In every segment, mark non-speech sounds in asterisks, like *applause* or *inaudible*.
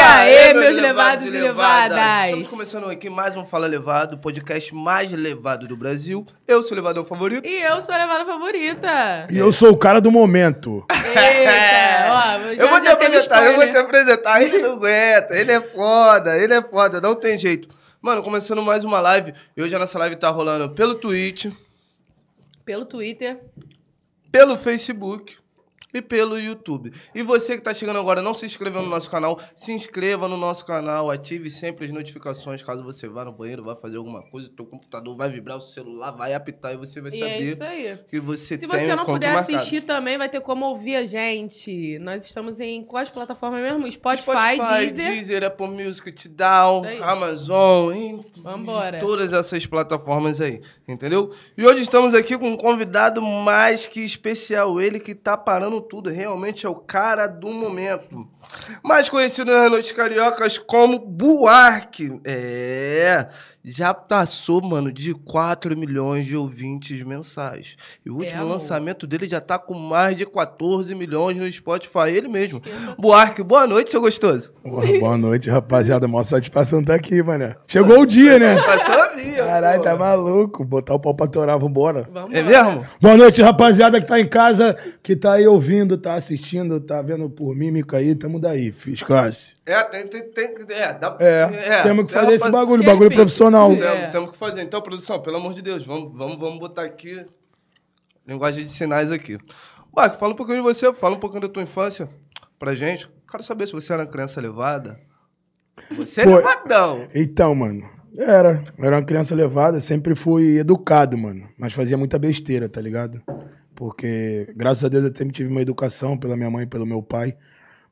aí, meus levados e levadas? Estamos começando aqui mais um Fala Levado, podcast mais levado do Brasil. Eu sou o levador favorito. E eu sou a levada favorita. E eu sou o cara do momento. Eita, *laughs* ó, já- eu vou te apresentar, eu vou te apresentar. Ele não aguenta, ele é foda, ele é foda, não tem jeito. Mano, começando mais uma live. E hoje a nossa live tá rolando pelo Twitch, Pelo Twitter. pelo Facebook e pelo YouTube. E você que tá chegando agora, não se inscreveu no nosso canal, se inscreva no nosso canal, ative sempre as notificações caso você vá no banheiro, vá fazer alguma coisa, teu computador vai vibrar, o celular vai apitar e você vai E é saber isso aí. que você Se tem você um não puder marcado. assistir também, vai ter como ouvir a gente. Nós estamos em quais plataformas mesmo? Spotify, Deezer. Deezer, Apple Music, Tidal. Amazon, em Vambora. todas essas plataformas aí, entendeu? E hoje estamos aqui com um convidado mais que especial, ele que tá parando tudo, realmente é o cara do momento. Mais conhecido nas noites cariocas como Buarque. É, já passou, mano, de 4 milhões de ouvintes mensais. E o último amor. lançamento dele já tá com mais de 14 milhões no Spotify, ele mesmo. Buarque, boa noite, seu gostoso. Porra, boa noite, rapaziada. Mó satisfação tá aqui, mano. Chegou o dia, né? Passou a minha, Caralho, tá maluco. Botar o pau pra torar, vambora. Vamos É mesmo? Boa noite, rapaziada que tá em casa, que tá aí ouvindo, tá assistindo, tá vendo por mímica aí. Tamo daí, fiscasse. É, tem, tem, tem, é, dá, É, temos que dá fazer esse pra- bagulho, Que bagulho profissional. É. Temos, temos que fazer. Então, produção, pelo amor de Deus, vamos, vamos, vamos botar aqui linguagem de sinais aqui. Marco, fala um pouquinho de você, fala um pouquinho da tua infância pra gente. Quero saber se você era uma criança levada. Você é Foi. levadão. Então, mano, era. Eu era uma criança levada, sempre fui educado, mano. Mas fazia muita besteira, tá ligado? Porque, graças a Deus, eu sempre tive uma educação pela minha mãe e pelo meu pai.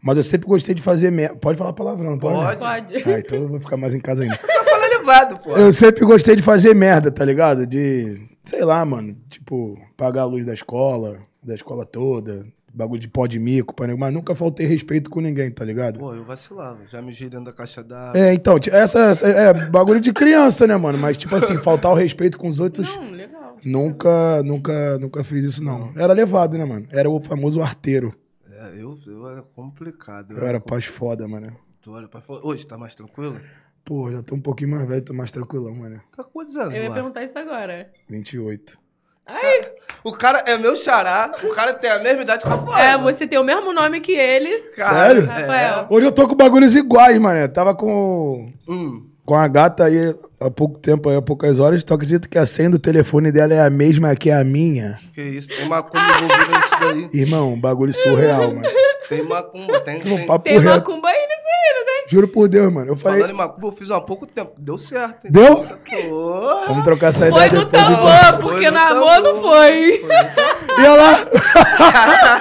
Mas eu sempre gostei de fazer merda. Pode falar palavrão, não pode? Pode. Pode. Ah, então eu vou ficar mais em casa ainda. Só fala levado, pô. Eu sempre gostei de fazer merda, tá ligado? De, sei lá, mano, tipo, pagar a luz da escola, da escola toda, bagulho de pó de mico, pá, mas nunca faltei respeito com ninguém, tá ligado? Pô, eu vacilava. Já me dentro da caixa d'água. É, então, essa, essa- é bagulho de criança, né, mano? Mas, tipo assim, faltar o respeito com os outros, Não, legal. nunca, nunca, nunca fiz isso, não. Era levado, né, mano? Era o famoso arteiro. É, eu, eu era complicado. Eu era paz foda, mano. complicado. Pai, falou, Hoje, tá mais tranquilo? Pô, já tô um pouquinho mais velho, tô mais tranquilão, mano. Tá com quantos anos, Eu ia Marco? perguntar isso agora. 28. Ai, O cara é meu xará, o cara tem a mesma idade que o Rafael. é, você tem o mesmo nome que ele. Cara, Sério? é. Rafael. Hoje eu tô com bagulhos iguais, mano. Tava com Hum. com a gata aí há pouco tempo, aí, há poucas horas, tu acredita que a senha do telefone dela é a mesma que a minha? Que isso, tem macumba envolvida nisso daí. Irmão, bagulho surreal, mano. Tem macumba, tem. Um tem... papo Tem reto. macumba aí nisso aí, não tem? Juro por Deus, mano. Eu falei, Falando em macumba, eu fiz há pouco tempo. Deu certo. hein? Deu? Pô. vamos trocar essa Foi ideia no depois. de- tambor, Foi porque no no amor não tambor. foi. E olha lá. *laughs*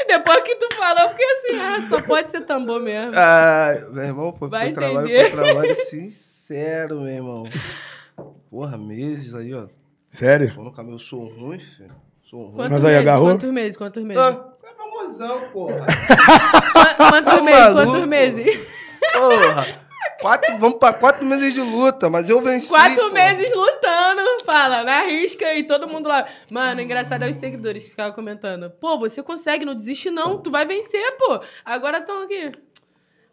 E depois que tu falou, eu fiquei assim, ah, só pode ser tambor mesmo. Ah, meu irmão, foi, Vai foi trabalho, entender. foi trabalho sincero, meu irmão. Porra, meses aí, ó. Sério? Falando com a meu sou ruim, filho. Sou ruim. Quantos Mas aí, meses? agarrou? Quantos meses? Quantos meses? Ah, é famosão, porra. Qua- Quantos Tá meses? maluco? Quantos meses? Porra. Quatro, vamos pra quatro meses de luta, mas eu venci. Quatro porra. meses lutando. Fala, na risca e todo mundo lá. Mano, engraçado é os seguidores que ficavam comentando. Pô, você consegue, não desiste não. Tu vai vencer, pô. Agora estão aqui.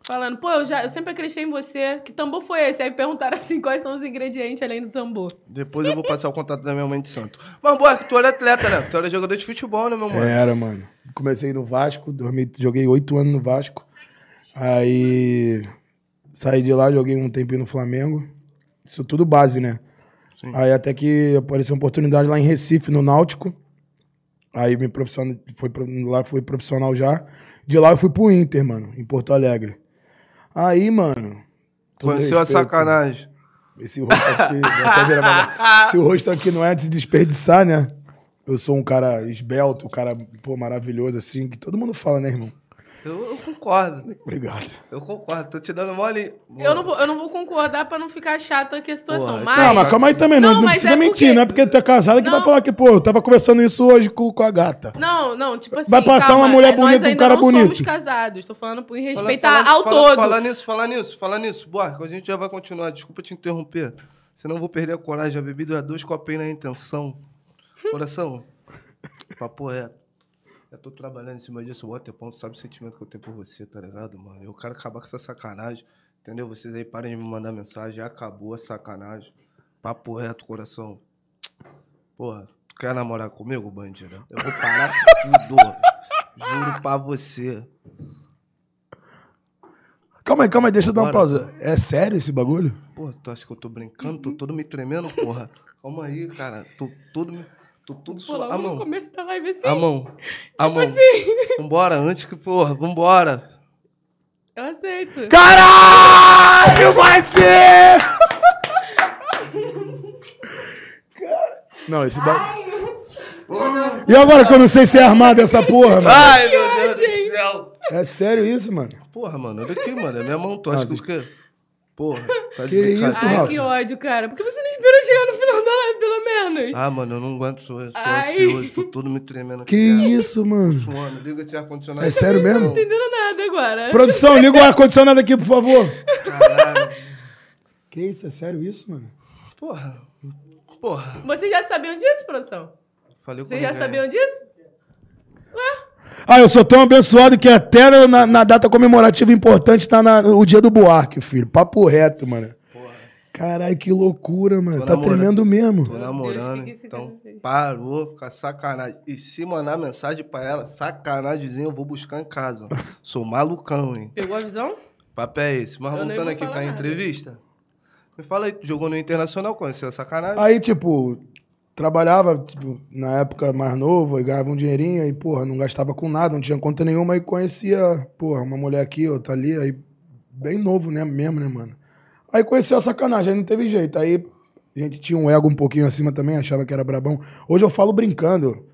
Falando, pô, eu, já, eu sempre acreditei em você. Que tambor foi esse? Aí perguntaram assim, *laughs* quais são os ingredientes além do tambor. Depois eu vou passar o contato da minha mãe de santo. Mas, boa, que tu era atleta, né? Tu era jogador de futebol, né, meu mano? Era, mano. Comecei no Vasco, dormi, joguei oito anos no Vasco. Aí saí de lá, joguei um tempinho no Flamengo. Isso tudo base, né? Sim. Aí até que apareceu uma oportunidade lá em Recife, no Náutico. Aí me profissional, foi, lá fui profissional já. De lá eu fui pro Inter, mano, em Porto Alegre. Aí, mano. Conheceu a sacanagem. Esse rosto aqui, pra cá. Esse rosto aqui não é de se desperdiçar, né? Eu sou um cara esbelto, um cara, pô, maravilhoso, assim, que todo mundo fala, né, irmão? Eu, eu concordo. Obrigado. Eu concordo. Tô te dando mole. Eu não, vou, eu não vou concordar pra não ficar chato aqui a situação. Mas. Não, mas calma aí também, não, Não, não, precisa é mentir, porque- não é porque tu é casado que Não. vai falar que, pô, eu tava conversando isso hoje com, com a gata. Não, não, tipo assim. Vai passar calma, uma mulher é, bonita nós com um ainda cara não bonito. somos casados. Tô falando por Fala- respeitar fala- ao fala- todo. Fala nisso, fala nisso, fala nisso. Buarque, a gente já vai continuar. Desculpa te interromper. Senão eu vou perder a coragem. A bebida é dois copinhos na intenção. Coração, papo reto. Eu tô trabalhando em cima disso, o Waterponto sabe o sentimento que eu tenho por você, tá ligado, mano? Eu quero acabar com essa sacanagem, entendeu? Vocês aí parem de me mandar mensagem, acabou a sacanagem. Papo reto, coração. Porra, tu quer namorar comigo, bandida? Eu vou parar tudo. Juro pra você. Calma aí, calma aí, deixa eu dar uma pausa. É sério esse bagulho? Pô, tu acha que eu tô brincando? Tô todo me tremendo, porra. Calma aí, cara. Tô todo me. Tô tudo suado. A mão. começo da live assim. A mão. A mão. assim. Vambora, antes que, porra, vambora. Eu aceito. Caralho, vai ser! Cara... Não, esse bagulho... E agora que eu não sei se é armado essa porra, mano? Ai, meu Deus do céu. É sério isso, mano? Porra, mano, olha aqui, mano. É minha mão. Tu acha que o quê? Porra, tá de Que isso, Ai, Rafa? que ódio, cara. Por que você não esperou chegar no final da live, pelo menos? Ah, mano, eu não aguento, sou, sou Ai. ansioso, tô todo me tremendo aqui. Que cara. isso, mano? Suando, liga esse ar-condicionado. É sério mesmo? Não tô entendendo nada agora. Produção, liga o ar-condicionado aqui, por favor. Caralho. Que isso, é sério isso, mano? Porra. Porra. Vocês já sabiam disso, produção? Falei com Vocês já sabiam disso? Ah, eu sou tão abençoado que até na, na data comemorativa importante tá na- o dia do Buarque, filho. Papo reto, mano. Porra. Caralho, que loucura, mano. Tô tá namorando. tremendo mesmo. Tô namorando, então parou com a sacanagem. E se mandar mensagem pra ela, sacanagemzinho, eu vou buscar em casa. *laughs* Sou malucão, hein? Pegou a visão? Papo é esse. Mas Eu voltando aqui pra nada. entrevista. Me fala aí, tu jogou no Internacional, conheceu a sacanagem? Aí, tipo, trabalhava, tipo, na época mais novo, e ganhava um dinheirinho, aí, porra, não gastava com nada, não tinha conta nenhuma, e conhecia, porra, uma mulher aqui, outra ali, aí, bem novo, né, mesmo, né, mano? Aí conheceu a sacanagem, aí não teve jeito, aí a gente tinha um ego um pouquinho acima também, achava que era brabão. Hoje eu falo brincando,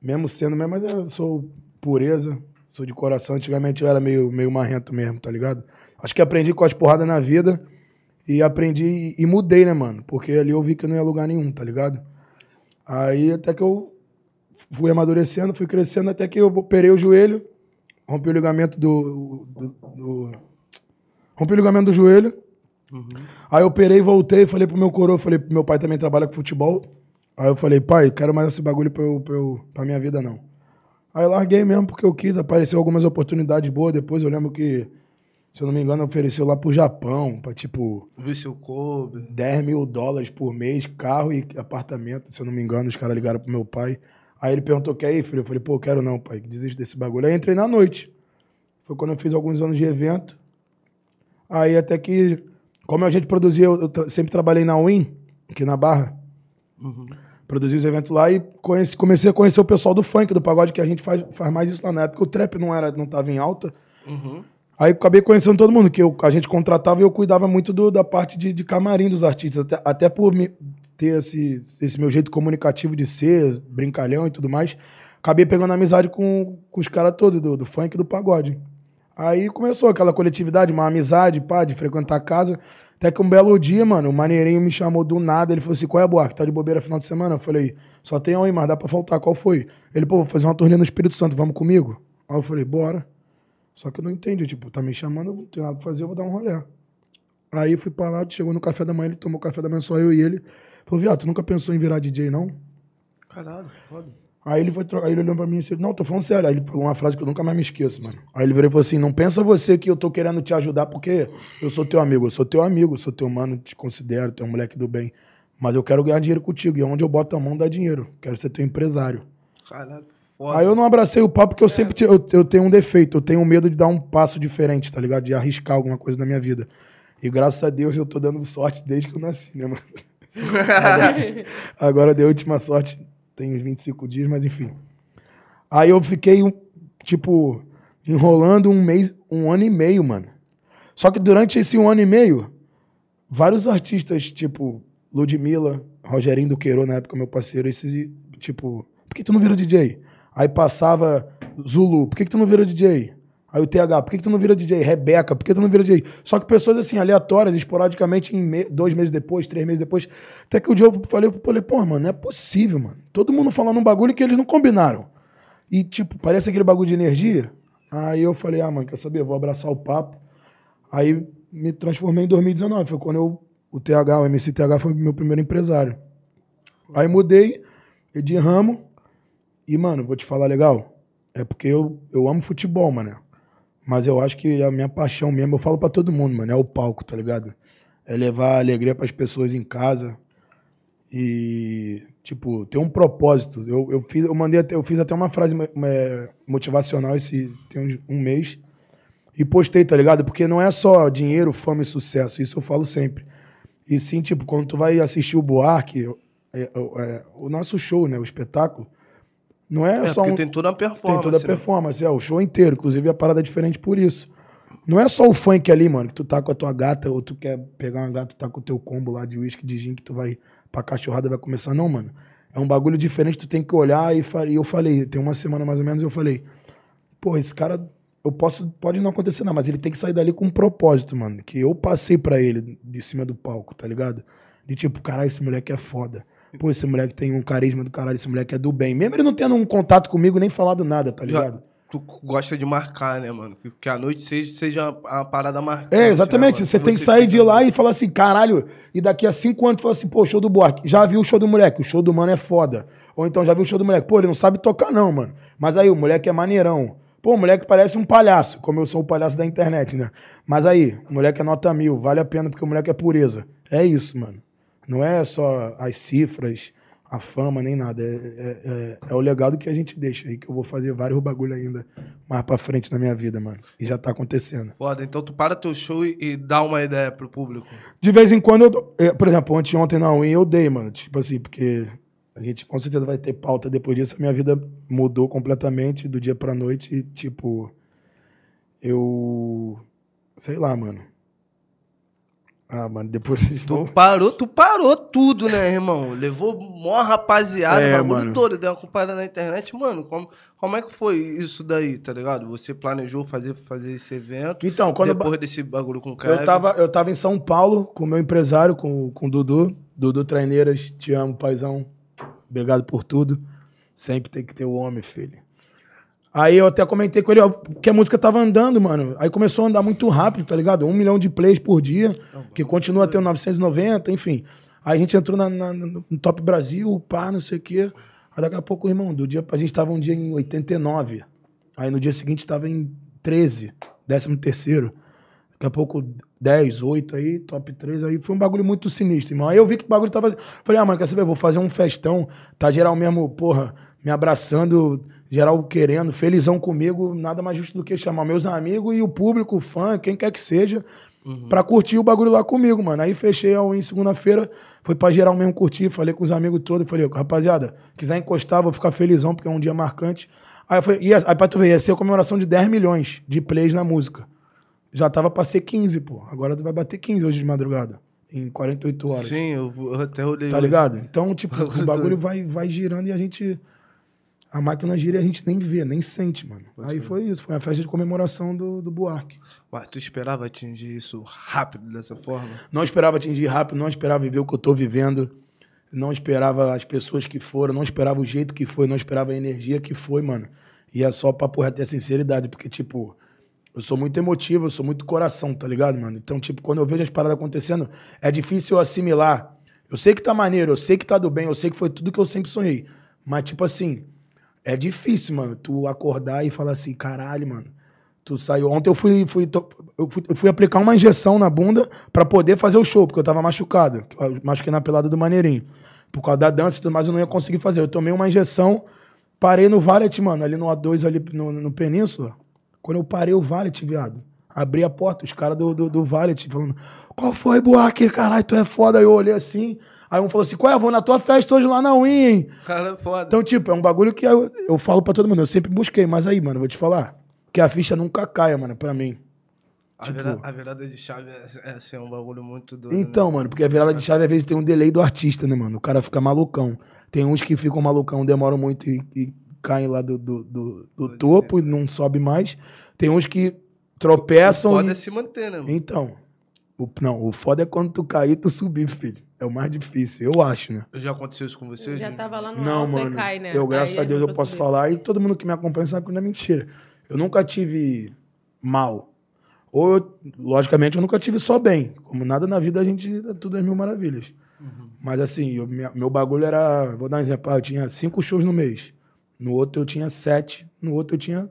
mesmo sendo mesmo, mas eu sou pureza, sou de coração, antigamente eu era meio, meio marrento mesmo, tá ligado? Acho que aprendi com as porradas na vida, e aprendi e, e mudei, né, mano? Porque ali eu vi que não ia lugar nenhum, tá ligado? Aí até que eu fui amadurecendo, fui crescendo, até que eu operei o joelho, rompi o ligamento do. do- do- rompi o ligamento do joelho. Aí eu operei, voltei, falei pro meu coroa, falei pro meu pai também trabalha com futebol. Aí eu falei, pai, quero mais esse bagulho pra, eu, pra, eu, pra minha vida, não. Aí larguei mesmo porque eu quis, apareceu algumas oportunidades boas. Depois eu lembro que, se eu não me engano, ofereceu lá pro Japão, pra tipo. Eu coube. 10 mil dólares por mês, carro e apartamento, se eu não me engano, os caras ligaram pro meu pai. Aí ele perguntou, quer ir, filho? Eu falei, pô, quero não, pai, desiste desse bagulho. Aí entrei na noite. Foi quando eu fiz alguns anos de evento. Aí até que, como a gente produzia, eu, tra- sempre trabalhei na Win, aqui na Barra. Produzi os eventos lá e conheci- comecei a conhecer o pessoal do funk, do pagode, que a gente faz, faz mais isso lá. Na época o trap não, era, não tava em alta. Aí acabei conhecendo todo mundo, que eu- a gente contratava e eu cuidava muito do- da parte de, de camarim dos artistas. Até, até por me- ter esse, esse meu jeito comunicativo de ser, brincalhão e tudo mais, acabei pegando amizade com, com os caras todos, do, do funk e do pagode. Aí começou aquela coletividade, uma amizade, pá, de frequentar a casa. Até que um belo dia, mano, o maneirinho me chamou do nada. Ele falou assim: qual é a Buarque? Tá de bobeira final de semana? Eu falei: só tem um aí, mas dá pra faltar. Qual foi? Ele, pô, vou fazer uma turnê no Espírito Santo, vamos comigo? Aí eu falei: bora. Só que eu não entendi, tipo, tá me chamando, eu não tenho nada pra fazer, eu vou dar um rolê. Aí fui pra lá, chegou no café da manhã, ele tomou café da manhã, só eu e ele. Falou, viado, tu nunca pensou em virar DJ, não? Caralho, foda. Aí ele foi aí ele olhou pra mim e disse, não, tô falando sério. Aí ele falou uma frase que eu nunca mais me esqueço, mano. Aí ele virou e falou assim, não pensa você que eu tô querendo te ajudar porque eu sou teu amigo. Eu sou teu amigo, sou teu mano, te considero, um moleque do bem. Mas eu quero ganhar dinheiro contigo. E onde eu boto a mão dá dinheiro. Quero ser teu empresário. Caralho, foda. Aí eu não abracei o papo porque eu sempre ti- eu, eu tenho um defeito. Eu tenho medo de dar um passo diferente, tá ligado? De arriscar alguma coisa na minha vida. E graças a Deus eu tô dando sorte desde que eu nasci, né, mano? Agora, *laughs* agora deu última sorte, tem uns 25 dias, mas enfim. Aí eu fiquei, tipo, enrolando um mês, um ano e meio, mano. Só que durante esse um ano e meio, vários artistas, tipo, Ludmilla, Rogerinho do Queiro, na época, meu parceiro, esses, tipo, por que tu não vira DJ? Aí passava Zulu, por que, que tu não vira DJ? Aí o TH, por que, que tu não vira DJ? Rebeca, por que tu não vira DJ? Só que pessoas assim, aleatórias, esporadicamente, me- dois meses depois, três meses depois. Até que o dia eu falei, eu falei, pô, mano, não é possível, mano. Todo mundo falando um bagulho que eles não combinaram. E, tipo, parece aquele bagulho de energia. Aí eu falei, ah, mano, quer saber? Eu vou abraçar o papo. Aí me transformei em 2019. Foi quando eu, o TH, o MC TH foi meu primeiro empresário. Aí mudei de ramo. E, mano, vou te falar legal. é porque eu, eu amo futebol, mano. Mas eu acho que a minha paixão mesmo, eu falo pra todo mundo, mano, é o palco, tá ligado? É levar alegria pras pessoas em casa. E, tipo, ter um propósito. Eu, eu, fiz, eu mandei até, eu fiz até uma frase mo- motivacional esse tem um mês. E postei, tá ligado? Porque não é só dinheiro, fama e sucesso. Isso eu falo sempre. E sim, tipo, quando tu vai assistir o Buarque, é, é, é, o nosso show, né? O espetáculo, não é, É, só porque um, tem toda a performance. tem toda a né? performance, é, o show inteiro. Inclusive, a parada é diferente por isso. Não é só o funk ali, mano, que tu tá com a tua gata, ou tu quer pegar uma gata, tu tá com o teu combo lá de uísque, de gin, que tu vai pra cachorrada, vai começar. Não, mano. É um bagulho diferente, tu tem que olhar e, e eu falei, tem uma semana mais ou menos, eu falei, pô, esse cara, eu posso, pode não acontecer não, mas ele tem que sair dali com um propósito, mano, que eu passei pra ele de cima do palco, tá ligado? De tipo, caralho, esse moleque é foda. Pô, esse moleque tem um carisma do caralho, esse moleque é do bem. Mesmo ele não tendo um contato comigo, nem falado nada, tá ligado? Tu gosta de marcar, né, mano? Que, a noite seja, seja uma, uma parada marcante. É, exatamente. né, você tem que Você sair fica- de lá e falar assim, caralho, e daqui a cinco anos tu fala assim, pô, show do Buarque. Já viu o show do moleque, o show do mano é foda. Ou então já viu o show do moleque, pô, ele não sabe tocar não, mano. Mas aí, o moleque é maneirão. Pô, o moleque parece um palhaço, como eu sou o palhaço da internet, né? Mas aí, o moleque é nota mil, vale a pena porque o moleque é pureza. É isso, mano. Não é só as cifras, a fama, nem nada. É, é, é- é o legado que a gente deixa aí, que eu vou fazer vários bagulho ainda mais pra frente na minha vida, mano. E já tá acontecendo. Foda, então tu para teu show e, e dá uma ideia pro público. De vez em quando eu dou. é, por exemplo, ontem, ontem na Win eu dei, mano. Tipo assim, porque a gente com certeza vai ter pauta depois disso. A minha vida mudou completamente do dia pra noite. E, tipo, eu. Sei lá, mano. Ah, mano, depois. Tu parou, tu parou tudo, né, irmão? Levou mó rapaziada, É, o bagulho todo, deu uma comparada na internet. Mano, como, como é que foi isso daí, tá ligado? Você planejou fazer, fazer esse evento. Então, quando depois desse bagulho com o cara. eu tava, eu tava em São Paulo com o meu empresário, com, com o Dudu. Dudu Traineiras, te amo, paizão. Obrigado por tudo. Sempre tem que ter o homem, filho. Aí eu até comentei com ele, ó, que a música tava andando, mano. Aí começou a andar muito rápido, tá ligado? Um milhão de plays por dia, que continua tendo 990, enfim. Aí a gente entrou na, na- no Top Brasil, pá, não sei o quê. Aí daqui a pouco, irmão, do dia, a gente tava um dia em 89. Aí no dia seguinte tava em 13, 13 terceiro. Daqui a pouco 10, 8 aí, top 3 aí. Foi um bagulho muito sinistro, irmão. Aí eu vi que o bagulho tava. Falei, ah, mano, quer saber? Vou fazer um festão. Tá geral mesmo, porra, me abraçando, geral querendo, felizão comigo. Nada mais justo do que chamar meus amigos e o público, o fã, quem quer que seja, pra curtir o bagulho lá comigo, mano. Aí fechei a em segunda-feira. Foi pra geral mesmo curtir. Falei com os amigos todos. Falei, rapaziada, quiser encostar, vou ficar felizão, porque é um dia marcante. Aí, eu falei, ia, aí pra tu ver, ia ser a comemoração de 10 milhões de plays na música. Já tava pra ser 15, pô. Agora tu vai bater 15 hoje de madrugada. Em 48 horas. Sim, eu, eu até olhei. Tá hoje. ligado? Então, tipo, *laughs* o bagulho vai, vai girando e a gente. A máquina gira e a gente nem vê, nem sente, mano. Aí foi isso. Foi uma festa de comemoração do, do Buarque. Mas tu esperava atingir isso rápido dessa forma? Não esperava atingir rápido, não esperava viver o que eu tô vivendo. Não esperava as pessoas que foram, não esperava o jeito que foi, não esperava a energia que foi, mano. E é só papo reto e a sinceridade, porque, tipo, eu sou muito emotivo, eu sou muito coração, tá ligado, mano? Então, tipo, quando eu vejo as paradas acontecendo, é difícil eu assimilar. Eu sei que tá maneiro, eu sei que tá do bem, eu sei que foi tudo que eu sempre sonhei. Mas, tipo assim, é difícil, mano, tu acordar e falar assim, caralho, mano. Tu saiu. Ontem eu fui, fui, eu fui, eu fui aplicar uma injeção na bunda pra poder fazer o show, porque eu tava machucado. Eu machuquei na pelada do Maneirinho. Por causa da dança e tudo mais, eu não ia conseguir fazer. Eu tomei uma injeção, parei no Valet, mano, ali no A2, ali no, no Península. Quando eu parei o Valet, viado, abri a porta, os caras do, do, do Valet falando: Qual foi, Buarque? Caralho, tu é foda. Aí eu olhei assim. Aí um falou assim: Qual é? Vou na tua festa hoje lá na Win, hein? Cara, foda. Então, tipo, é um bagulho que eu, eu falo pra todo mundo. Eu sempre busquei, mas aí, mano, vou te falar. Que a ficha nunca caia, mano, pra mim. a, tipo- virada, a virada de chave é, é, assim, é um bagulho muito doido. Então, mano, porque a virada de chave às vezes tem um delay do artista, né, mano? O cara fica malucão. Tem uns que ficam malucão, demoram muito e, e caem lá do, do, do, do topo e não sobe mais. Tem uns que tropeçam. Pode e- é se manter, né, mano? Então, o, não, o foda é quando tu cair e tu subir, filho. É o mais difícil, eu acho, né? Já aconteceu isso com você? Eu já gente? tava lá no Não, alto mano. e cai, né? Eu, graças Aí a Deus, eu posso subir. falar. E todo mundo que me acompanha sabe que não é mentira. Eu nunca tive mal. Ou, eu- logicamente, eu nunca tive só bem. Como nada na vida, a gente é tudo as mil maravilhas. Mas assim, eu- minha- meu bagulho era. Vou dar um exemplo. ah, Eu tinha cinco shows no mês. No outro eu tinha sete. No outro eu tinha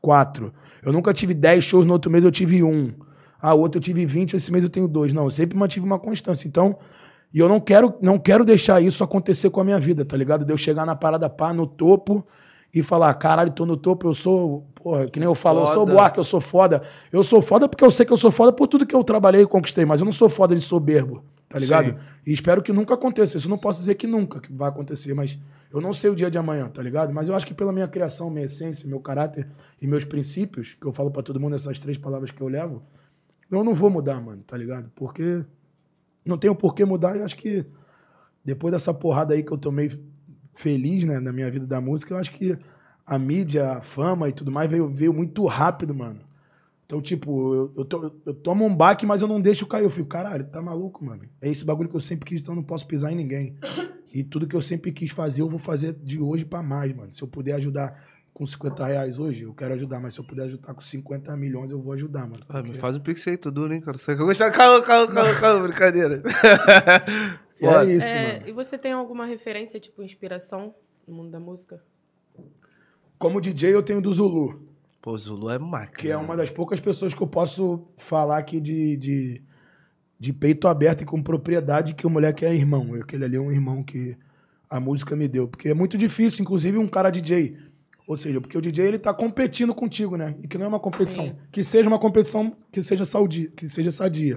quatro. Eu nunca tive dez shows, no outro mês eu tive um. Ah, o outro eu tive vinte, esse mês eu tenho dois. Não, eu sempre mantive uma constância. Então, e eu não quero, não quero deixar isso acontecer com a minha vida, tá ligado? De eu chegar na parada pá, no topo e falar, caralho, tô no topo, eu sou, porra, que nem eu falo, eu sou Foda. Buarque, eu sou foda. Eu sou foda porque eu sei que eu sou foda por tudo que eu trabalhei e conquistei, mas eu não sou foda de soberbo, tá ligado? Sim. E espero que nunca aconteça. Isso eu não posso dizer que nunca que vai acontecer, mas eu não sei o dia de amanhã, tá ligado? Mas eu acho que pela minha criação, minha essência, meu caráter e meus princípios, que eu falo pra todo mundo essas três palavras que eu levo, eu não vou mudar, mano, tá ligado? Porque não tenho por que mudar e acho que depois dessa porrada aí que eu tomei feliz, né, na minha vida da música, eu acho que a mídia, a fama e tudo mais veio, veio muito rápido, mano. Então, tipo, eu, eu, to- eu tomo um baque, mas eu não deixo cair. Eu fico, caralho, tá maluco, mano. É esse bagulho que eu sempre quis, então eu não posso pisar em ninguém. E tudo que eu sempre quis fazer, eu vou fazer de hoje pra mais, mano. Se eu puder ajudar com 50 reais hoje, eu quero ajudar. Mas se eu puder ajudar com 50 milhões, eu vou ajudar, mano. Ah, me faz um pix aí, tô duro, hein, cara. Você que eu gostar. Calma, calma, calma, calma, brincadeira. *laughs* E é isso, É, mano. e você tem alguma referência, tipo, inspiração no mundo da música? Como DJ, eu tenho do Zulu. Pô, Zulu é máquina. que é uma das poucas pessoas que eu posso falar aqui de, de, de peito aberto e com propriedade que o moleque é irmão. Aquele ali é um irmão que a música me deu. Porque é muito difícil, inclusive, um cara DJ. Ou seja, porque o DJ ele tá competindo contigo, né? E que não é uma competição. Sim. Que seja uma competição que seja, saudi, que seja sadia.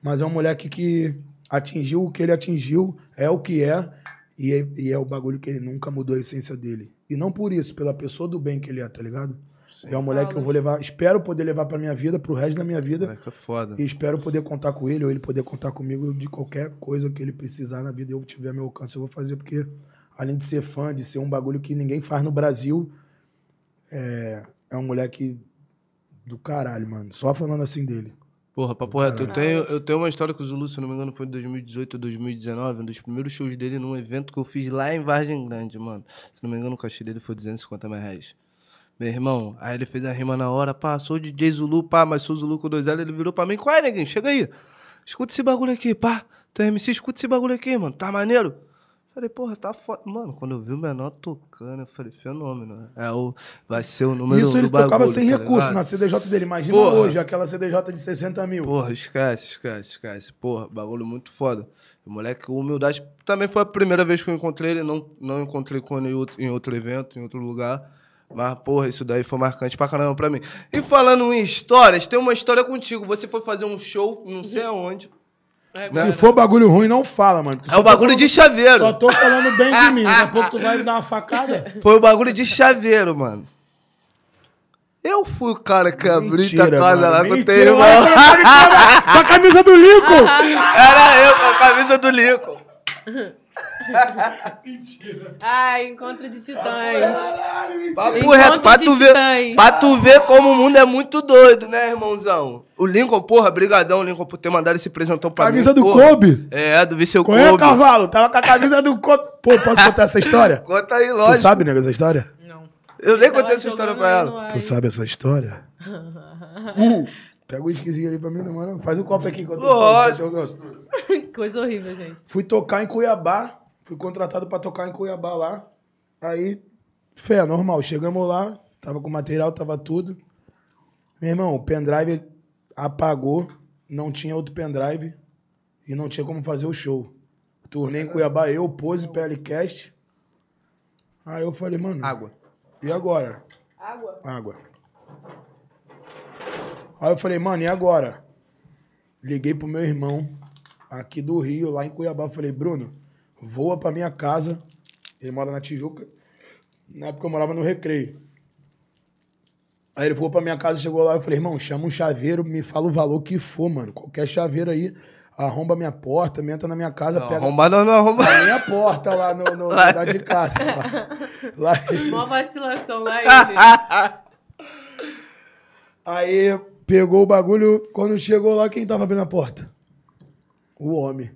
Mas é um moleque que atingiu o que ele atingiu, é o que é, e é, e é o bagulho que ele nunca mudou a essência dele. E não por isso, pela pessoa do bem que ele é, tá ligado? é um moleque que eu vou levar, espero poder levar pra minha vida, pro resto da minha vida. Moleque é foda. E espero poder contar com ele, ou ele poder contar comigo de qualquer coisa que ele precisar na vida e eu tiver meu alcance, eu vou fazer, porque além de ser fã, de ser um bagulho que ninguém faz no Brasil, é, é um moleque do caralho, mano. Só falando assim dele. Porra, papo reto, eu tenho, eu tenho uma história com o Zulu, se não me engano, foi em 2018 ou 2019, um dos primeiros shows dele num evento que eu fiz lá em Vargem Grande, mano. Se não me engano, o cachê dele foi 250 mil reais. Meu irmão, aí ele fez a rima na hora, pá, sou DJ Zulu, pá, mas sou Zulu com dois L, ele virou pra mim, qual é, neguinho? Chega aí. Escuta esse bagulho aqui, pá. Tu é MC, escuta esse bagulho aqui, mano, tá maneiro? Falei, porra, tá foda. Mano, quando eu vi o menor tocando, eu falei, fenômeno. É o, vai ser o número Isso do ele tocava bagulho, sem tá recurso ligado? na CDJ dele. Imagina Porra. hoje, aquela CDJ de 60 mil. Porra, esquece, esquece, esquece. Porra, bagulho muito foda. O moleque, humildade. Também foi a primeira vez que eu encontrei ele, não, não encontrei com ele em outro, em outro evento, em outro lugar. Mas, porra, isso daí foi marcante pra caramba pra mim. E falando em histórias, tem uma história contigo. Você foi fazer um show, não sei aonde. É, Se for bagulho ruim, não fala, mano. porque É o bagulho falando- de chaveiro. Só tô falando bem de *laughs* mim. Daqui a pouco tu vai me dar uma facada. Foi o bagulho de chaveiro, mano. Eu fui o cara que abriu a casa mano. lá com o Mentira, teu irmão. olha pra ele com a- camisa do Lico. *laughs* Era eu com a camisa do Lincoln. *laughs* *laughs* Ai, encontro de titãs. Papo Encontro reto, pra tu, ver, titãs. pra tu ver como o mundo é muito doido, né, irmãozão? O Lincoln, porra, brigadão, Lincoln, por ter mandado esse presentão pra Camisa mim. do porra. Kobe. É, do Viseu Qual é, Kobe. cavalo? Tava com a camisa do Kobe. Pô, posso *laughs* contar essa história? Conta aí, Tu lógico. sabe, nego, essa história? Não. Eu nem contei essa história pra ela. Tu sabe essa história? *laughs* Uh, pega o esquisinho ali pra mim, não, mano. Faz um copo aqui. enquanto eu Lógico. Coisa horrível, gente. Fui tocar em Cuiabá. Fui contratado pra tocar em Cuiabá lá. Aí, fé, normal. Chegamos lá, tava com material, tava tudo. Meu irmão, o pendrive apagou, não tinha outro pendrive e não tinha como fazer o show. Turnei em Cuiabá, eu, Pose, PLCast. Aí eu falei, mano, Água. e agora? Água. Água. Aí eu falei, mano, e agora? Liguei pro meu irmão, aqui do Rio, lá em Cuiabá. Falei, Bruno, voa pra minha casa. Ele mora na Tijuca. Na época eu morava no Recreio. Aí ele voou pra minha casa, chegou lá. Eu falei, irmão, chama um chaveiro, me fala o valor que for, mano. Qualquer chaveiro aí, arromba minha porta, me entra na minha casa, Não, pega arrombado não, arrombado. a minha porta lá no, no, lá de casa. Lá, *laughs* lá Mó vacilação lá ele. *laughs* Aí pegou o bagulho, quando chegou lá, quem tava abrindo a porta? O homem.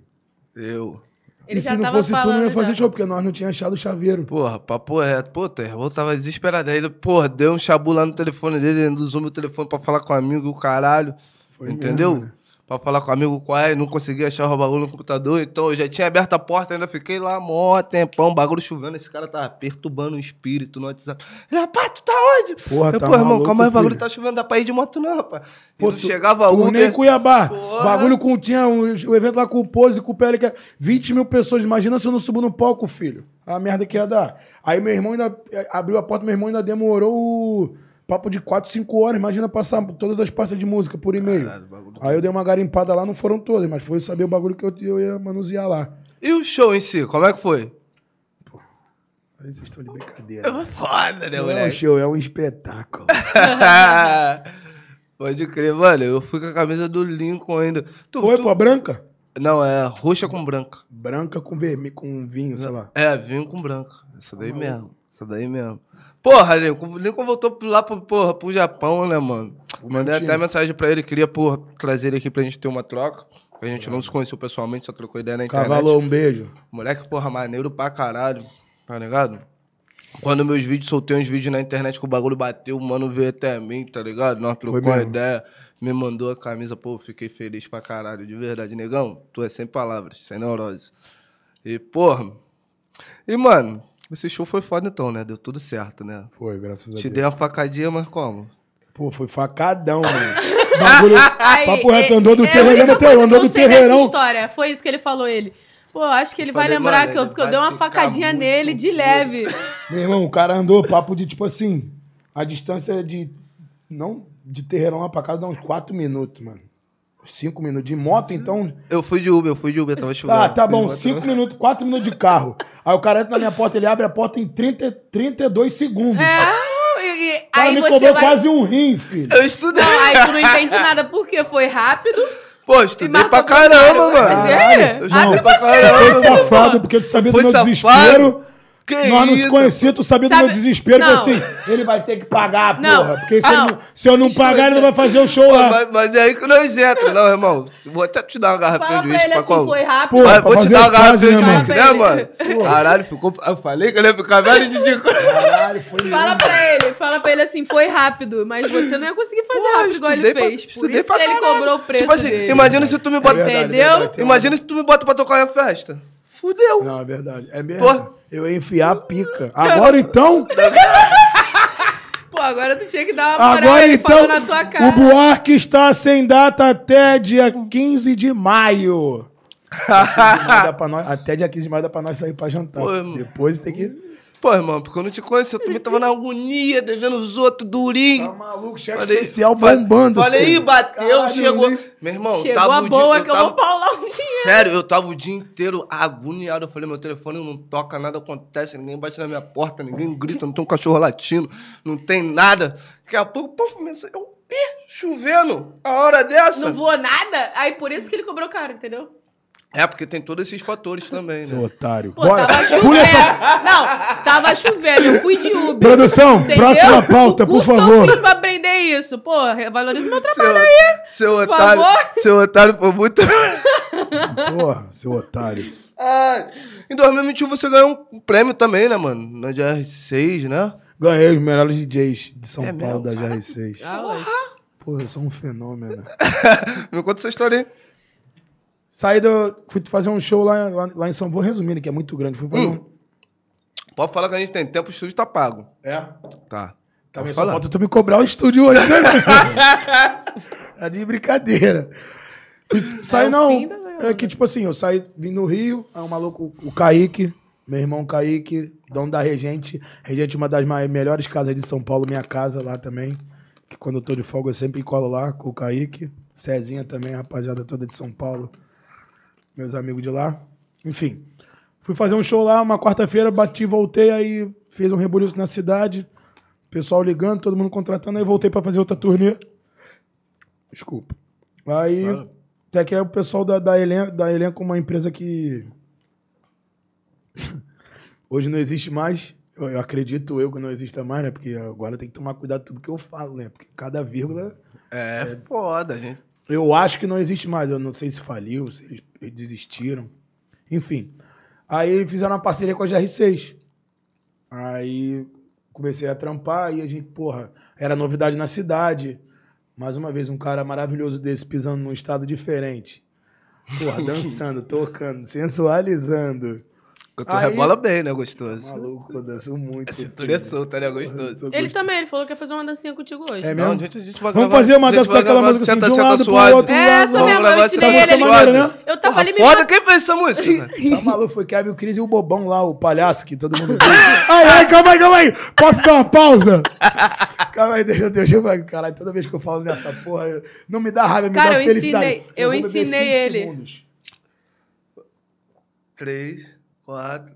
Eu. Ele e já se não tava fosse tu, não ia fazer já. show, porque nós não tínhamos achado o chaveiro. Porra, papo reto. Pô, irmão tava desesperado. Aí ele, porra, deu um chabu lá no telefone dele, ele usou meu telefone pra falar com um amigo, o caralho. Foi entendeu? mesmo, né? Pra falar com o amigo qual é, não conseguia achar o bagulho no computador, então eu já tinha aberto a porta, ainda fiquei lá mó tempão, bagulho chovendo, esse cara tava perturbando o espírito no WhatsApp. Rapaz, tu tá onde? Porra, eu, tá pô, irmão, maluco, calma aí, o bagulho tá chovendo, dá pra ir de moto não, rapaz. E Pô, tu- chegava um, nem em Cuiabá. Porra. Bagulho com. Tinha um, o evento lá com o Pose, com o que é 20 mil pessoas. Imagina se eu não subo no palco, filho. A merda que ia dar. Aí meu irmão ainda eh, abriu a porta, meu irmão ainda demorou o papo de 4, 5 horas. Imagina passar todas as pastas de música por e-mail. Caralho, Aí eu dei uma garimpada lá, não foram todas, mas foi saber o bagulho que eu, eu ia manusear lá. E o show em si, como é que foi? Aí vocês estão de brincadeira. Foi foda, né, Não é um moleque? show, é um espetáculo. *laughs* Pode crer, mano. Eu fui com a camisa do Lincoln ainda. Tu, Foi, tu- pô, branca? Não, é roxa com branca. Branca com vermelho, com vinho, sei lá. É, vinho com branca. Essa daí mesmo. Essa daí mesmo. Porra, Lincoln, Lincoln voltou lá pro, porra, pro Japão, né, mano? Mandei até mensagem pra ele, queria, porra, trazer ele aqui pra gente ter uma troca. A gente não se conheceu pessoalmente, só trocou ideia na internet. Cavalo, um beijo. Moleque, porra, maneiro pra caralho, tá ligado? Quando meus vídeos, soltei uns vídeos na internet que o bagulho bateu, o mano veio até mim, tá ligado? Nós trocamos uma ideia, me mandou a camisa, pô, fiquei feliz pra caralho, de verdade. Negão, tu é sem palavras, sem neurose. E, porra. E, mano, esse show foi foda então, né? Deu tudo certo, né? Foi, graças a Te Deus. dei uma facadinha, mas como? Pô, foi facadão, mano. *laughs* Bagulho. Aí, papo reto, é- andou do é terreirão, que andou eu do terreirão. história. Foi isso que ele falou, ele. Pô, acho que ele vai falei, lembrar mano, que eu, porque eu vai dei uma facadinha nele de leve. *laughs* Meu irmão, o cara andou papo de tipo assim. A distância de. Não de terreirão lá pra casa dá uns 4 minutos, mano. 5 minutos. De moto, então. Eu fui de Uber, eu fui de Uber, tava chovendo. Ah, tá bom, moto, 5 não. minutos, 4 minutos de carro. *laughs* Aí o cara entra na minha porta, ele abre a porta em 30, 32 segundos. É, e, O cara aí me você cobrou vai... quase um rim, filho. Eu estudei. Não, aí tu não entende nada, porque foi rápido. Pô, estudei pra caramba, cara. mano. Mas é, Eu Não, estudei pra você, Foi caramba. Caramba, safado, porque tu sabia do Foi meu safado? desespero. Que Nós não se isso? conhecíamos, tu sabia do Sabe- meu desespero. Não. Tipo assim, ele vai ter que pagar, Não. porra. Porque se, Não. Ele não, se eu não pagar, ele não vai fazer o show Pô, lá. mas, mas é aí que nós entramos, não, irmão. Vou até te dar uma garrafinha Fala de pra uísque ele pra assim, qual? foi rápido. Pô, Mas pra vou te fazer dar uma garrafinha de né, uísque, né, mano? mano? Caralho, ficou. Eu falei que ele ia ficar velho de dico. Caralho, foi Fala pra ele, fala pra ele assim, foi rápido, mas você não ia conseguir fazer Pô, rápido igual ele fez. Por isso ele caralho. cobrou o preço Tipo assim, dele. imagina se tu me bota. verdade, Entendeu? verdade, tem Imagina se tu me bota pra tocar em festa. Fudeu. Não, é verdade. É mesmo. Pô. Eu ia enfiar a pica. Agora então. *laughs* Pô, agora tu tinha que dar uma moral, Agora então. na tua O cara. Buarque está sem data até dia 15 de maio. *laughs* 15 de maio dá pra nós- até dia 15 de maio dá pra nós sair pra jantar. Pô. Depois tem que. Pô, irmão, porque eu não te conheço, eu também tava na agonia, devendo os outros durinho. Tá maluco, chefe Falei- especial bombando. Falei, filho. bateu, Caralho, chegou. nem- Meu irmão, Chegou tava a o boa dia, que eu tava... vou paular um dinheiro. Sério, eu tava o dia inteiro agoniado. Eu falei, meu telefone não toca, nada acontece, ninguém bate na minha porta, ninguém grita, não tem um cachorro latindo, não tem nada. Daqui a pouco, pô, mensagem, eu, ih, chovendo, a hora dessa. Não voou nada, aí por isso que ele cobrou caro, entendeu? É, porque tem todos esses fatores também, Seu né? otário. Pô, tava chovendo. Essa Não, tava chovendo, eu fui de Uber. Produção, entendeu? próxima pauta, O por favor. eu fiz pra aprender isso. Pô, valoriza meu trabalho Seu, aí. seu por otário, favor. seu otário foi muito... *laughs* Porra, seu otário. Ai, em 2021 você ganhou um prêmio também, né, mano? Na GR6, né? Ganhei os melhores DJs de São É Paulo mesmo? da GR6. Ah, Porra, eu sou um fenômeno. *laughs* Me conta essa história aí. Saí do. Fui fazer um show lá, lá, lá em São Paulo, resumindo, que é muito grande. Fui fazer Hum. Pode falar que a gente tem tempo, o estúdio tá pago. um. É. Tá. Também Pode só falta tu me cobrar o estúdio hoje, né? *laughs* é de brincadeira. Saí É não. da. É que, tipo assim, eu saí, vim no Rio, aí o maluco, o Kaique, meu irmão Kaique, dono da Regente. Regente é uma das mais, melhores casas de São Paulo, minha casa lá também. Que quando eu tô de folga eu sempre colo lá com o Kaique. Cezinha também, a rapaziada toda de São Paulo. Meus amigos de lá. Enfim. Fui fazer um show lá, uma quarta-feira, bati, voltei, aí fiz um rebuliço na cidade. Pessoal ligando, todo mundo contratando, aí voltei pra fazer outra turnê. Desculpa. Aí, até que é o pessoal da, da, Elenco, da Elenco, uma empresa que *laughs* hoje não existe mais. Eu, eu acredito eu que não exista mais, né? Porque agora tem que tomar cuidado tudo que eu falo, né? Porque cada vírgula É, foda, gente. eu acho que não existe mais. Eu não sei se faliu, se eles desistiram. Enfim. Aí fizeram uma parceria com a GR6. Aí comecei a trampar e a gente, porra, era novidade na cidade. Mais uma vez, um cara maravilhoso desse pisando num estado diferente. Porra, *laughs* dançando, tocando, sensualizando. Tu Aí- rebola bem, né, gostoso? Maluco, eu danço muito. A cintura é solta, né, gostoso? Ele também, ele falou que ia fazer uma dancinha contigo hoje. É Não, mesmo? gente, a gente vai Vamos gravar- fazer uma a dança daquela música assim, Senta, de um lado pro outro. É essa mesmo, eu ensinei ele. maneira, Ele... né? Eu tava Porra, ali foda, quem fez essa música? *laughs* Tá maluco? Foi Kevin Cris e o Bobão lá, o palhaço que todo mundo *laughs* ai, ai, calma aí, calma aí. Posso dar uma pausa? *laughs* calma aí, deixa, deixa eu. Caralho, toda vez que eu falo nessa porra, eu- não me dá raiva, me Cara, dá eu felicidade. ensinei- eu beber ensinei ele. segundos. Três, quatro...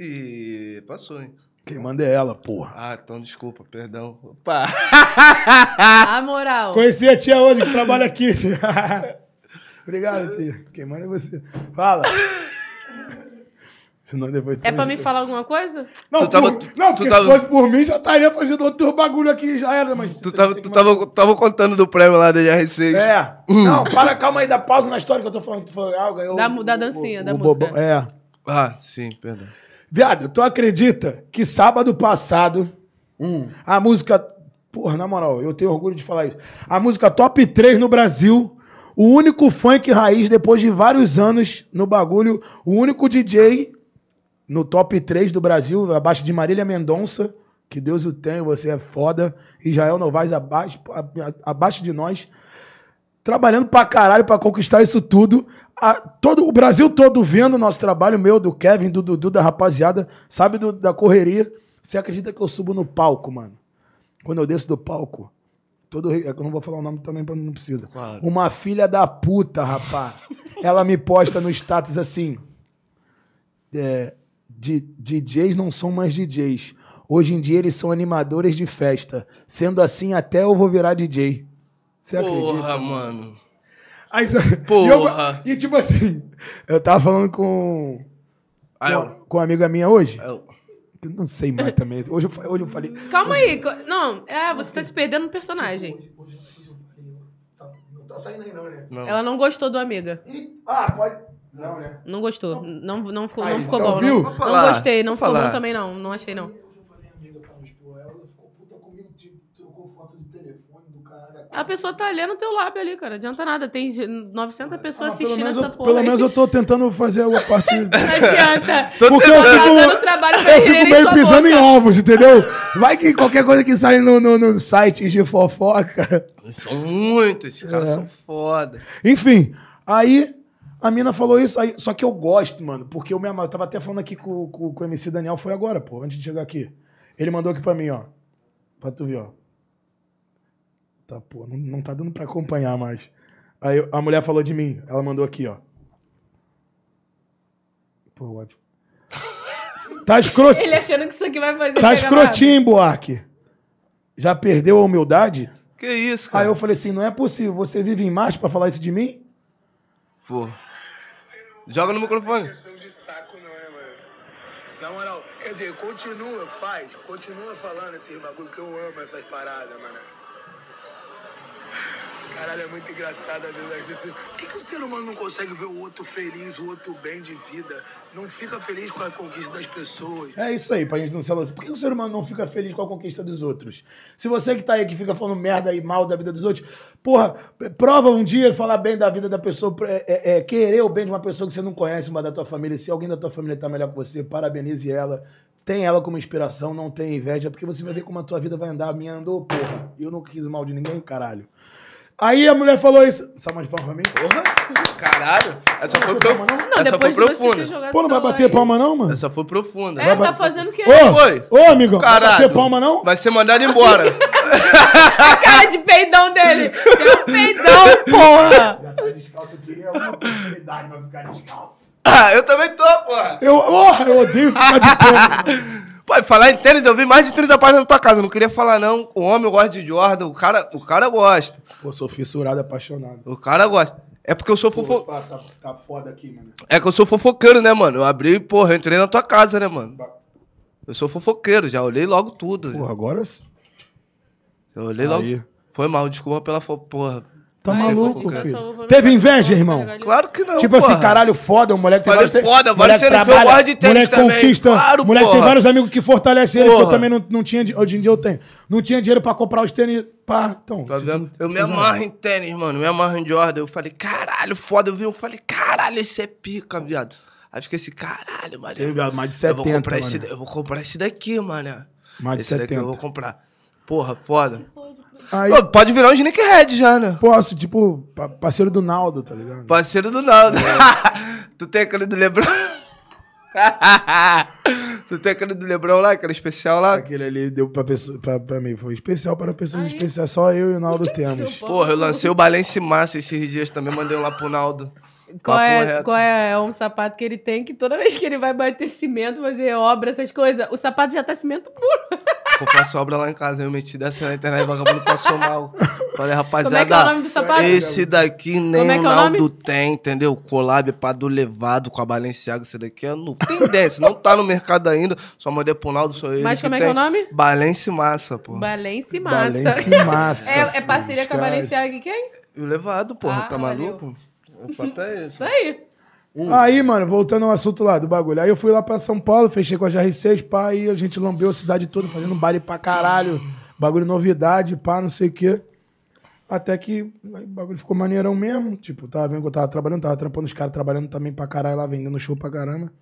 Ih, passou, hein? Quem manda é ela, porra. Ah, então desculpa, perdão. Opa! *laughs* A moral. Conheci a tia hoje que trabalha aqui. *laughs* Obrigado, tia. Quem manda é você. Fala. *laughs* Senão depois É pra me falar alguma coisa? Não, Tu tava- por- não tu porque tava- se fosse por mim, já estaria fazendo outro bagulho aqui, já era, mas... Tu tava, tu tava, tava contando do prêmio lá da GR6. É. Não, para, calma aí, dá pausa na história que eu tô falando. Tu falou, ah, ganhou... Da- o- da dancinha, o- da o música. bobão. É. Ah, sim, perdão. Viado, tu acredita que sábado passado, a música. Porra, na moral, eu tenho orgulho de falar isso. A música top 3 no Brasil, o único funk raiz depois de vários anos no bagulho, o único DJ no top 3 do Brasil, abaixo de Marília Mendonça, que Deus o tenha, você é foda. Israel Novaes abaixo, abaixo de nós trabalhando pra caralho pra conquistar isso tudo. A- todo, o Brasil todo vendo o nosso trabalho, meu, do Kevin, do Dudu, da rapaziada, sabe do- da correria. Você acredita que eu subo no palco, mano? Quando eu desço do palco, todo. Eu não vou falar o nome também, pra não precisa. Claro. Uma filha da puta, rapaz. Ela me posta no status assim. é, de, DJs não são mais DJs. Hoje em dia eles são animadores de festa. Sendo assim, até eu vou virar DJ. Você acredita? Porra, mano. Aí, *laughs* Porra. E, eu- e tipo assim, eu tava falando com, Aí com, com uma amiga minha hoje. aí eu- Não sei mais também. Hoje eu, hoje eu falei. Calma aí. co- Não, é, você tá se perdendo no personagem. Hoje, hoje, hoje eu falei. Tá, não tá saindo aí, não, né? Não. Ela não gostou do amiga. Ah, pode. Não, né? Não gostou. Não, não ficou, Aí, não ficou então, bom. viu? Não, não gostei. Não ficou bom também, não. Não achei, não. Hoje eu falei, amiga, pra não expor ela, ela ficou puta comigo, tipo, trocou foto de telefone do caralho. A pessoa tá lendo o teu lábio ali, cara. Adianta nada. Tem 900 pessoas Ah, assistindo essa eu, porra. pelo aí. menos eu tô tentando fazer alguma parte. *laughs* Não adianta. Tô *laughs* Porque eu Tá fico, trabalho pra eu fico em meio pisando em boca. ovos, entendeu? Vai que qualquer coisa que sai no, no, no site de fofoca. São muitos, esses caras É. são foda. Enfim, aí a mina falou isso, aí, só que eu gosto, mano, porque eu, mesmo, eu tava até falando aqui com, com, com o MC Daniel, foi agora, pô, antes de chegar aqui. Ele mandou aqui pra mim, ó. Pra tu ver, ó. Tá, pô, não, não tá dando pra acompanhar mais. Aí a mulher falou de mim, ela mandou aqui, ó. Pô, ótimo. *laughs* Tá escroto. Ele achando que isso aqui vai fazer. Tá escrotinho, hein, Buarque? Já perdeu a humildade? Que isso, cara? Aí eu falei assim, não é possível, você vive em Marte pra falar isso de mim? Pô. Joga no microfone. De saco não, né, mano? Na moral, quer dizer, continua, faz, continua falando esses bagulho que eu amo essas paradas, mano. Caralho, é muito engraçado a vida das pessoas. Por que, que o ser humano não consegue ver o outro feliz, o outro bem de vida? Não fica feliz com a conquista das pessoas? É isso aí, pra gente não se alucinar. Por que o ser humano não fica feliz com a conquista dos outros? Se você que tá aí que fica falando merda e mal da vida dos outros, porra, prova um dia falar bem da vida da pessoa, é, é- é querer o bem de uma pessoa que você não conhece, uma da tua família. Se alguém da tua família tá melhor que você, parabenize ela. Tem ela como inspiração, não tem inveja, porque você vai ver como a tua vida vai andar. Minha andou, porra. Eu não quis mal de ninguém, caralho. Aí a mulher falou isso. Salva de palma pra mim? Porra. Caralho. Essa foi, prof... não, Não, Essa depois foi profunda. Pô, não vai bater aí. palma não, mano? Essa foi profunda. É, tá fazendo o quê? Ô, Foi. ô, amigão, vai Caralho. bater palma não? Vai ser mandado embora. *laughs* A cara de peidão dele. Deu um peidão, porra. Já tá descalço, eu queria alguma oportunidade pra ficar descalço. ah, eu também tô, porra. Eu, oh, eu odeio ficar de pé. Pode falar em tênis, eu vi mais de 30 páginas na tua casa. Eu não queria falar, não. O homem gosta de Jordan, o cara, o cara gosta. Pô, sou fissurado, apaixonado. O cara gosta. É porque eu sou Pô, fofo... tá, tá foda aqui, mano. É que eu sou fofoqueiro, né, mano? Eu abri, porra, eu entrei na tua casa, né, mano? Eu sou fofoqueiro, já olhei logo tudo. Porra, agora... Eu olhei Aí. logo. Foi mal, desculpa pela fo... porra. Tá maluco, filho. Teve inveja, irmão? Claro que não, Tipo assim, porra. caralho, foda, o moleque tem vários... foda, vários que eu gosto de tênis moleque também. conquista, Claro, moleque tem porra. vários amigos que fortalecem ele, que eu também não, não tinha, hoje em dia eu tenho. Não tinha dinheiro pra comprar os tênis, pá, então... Tá vendo? tu- Eu me amarro em tênis, mano. Me amarro em Jordan. Eu falei, caralho, foda. Eu vi, eu falei, caralho, esse é pica, viado. Aí fiquei assim, caralho, mano. Viado, mais de eu vou 70, comprar esse, mano. eu vou comprar esse daqui, mano. Mais de esse daqui 70. eu vou comprar. Porra, foda. Aí, Pô, pode virar um sneakerhead já, né? posso, tipo, pa- parceiro do Naldo, tá ligado? Parceiro do Naldo. *laughs* tu tem aquele do Lebrão? *laughs* tu tem aquele do Lebrão lá, aquele especial lá? Aquele ali deu pra, pessoa, pra, pra mim, foi especial para pessoas especiais, só eu e o Naldo temos. Porra, eu lancei o Balance Massa esses dias também, mandei um lá pro Naldo. Qual Papo é, reto. qual é, é um sapato que ele tem que toda vez que ele vai bater cimento, fazer obra, essas coisas, o sapato já tá cimento puro. *laughs* Eu faço obra lá em casa, eu meti dessa na internet, vagabundo passou mal. Falei, rapaziada, Como é que é o nome do sapato? esse daqui nem Como é o é o Naldo nome? tem, entendeu? Collab pá do levado com a Balenciaga, esse daqui é no tendência, não tá no mercado ainda, só mandei pro Naldo, sou ele Mas como é que é tem. o nome? Balance Massa, pô. Balance Massa. Balance *laughs* Massa. É, é parceria com a. Balenciaga e quem? E o levado, porra, Ah, tá valeu. maluco? O papo é esse. Isso aí. Aí, mano, voltando ao assunto lá do bagulho. Aí eu fui lá pra São Paulo, fechei com a GR6, pá, aí a gente lambeu a cidade toda, fazendo baile pra caralho. Bagulho novidade, pá, não sei o quê. Até que o bagulho ficou maneirão mesmo. Tipo, tava vendo que eu tava trabalhando, tava trampando os caras trabalhando também pra caralho lá, vendendo show pra caramba.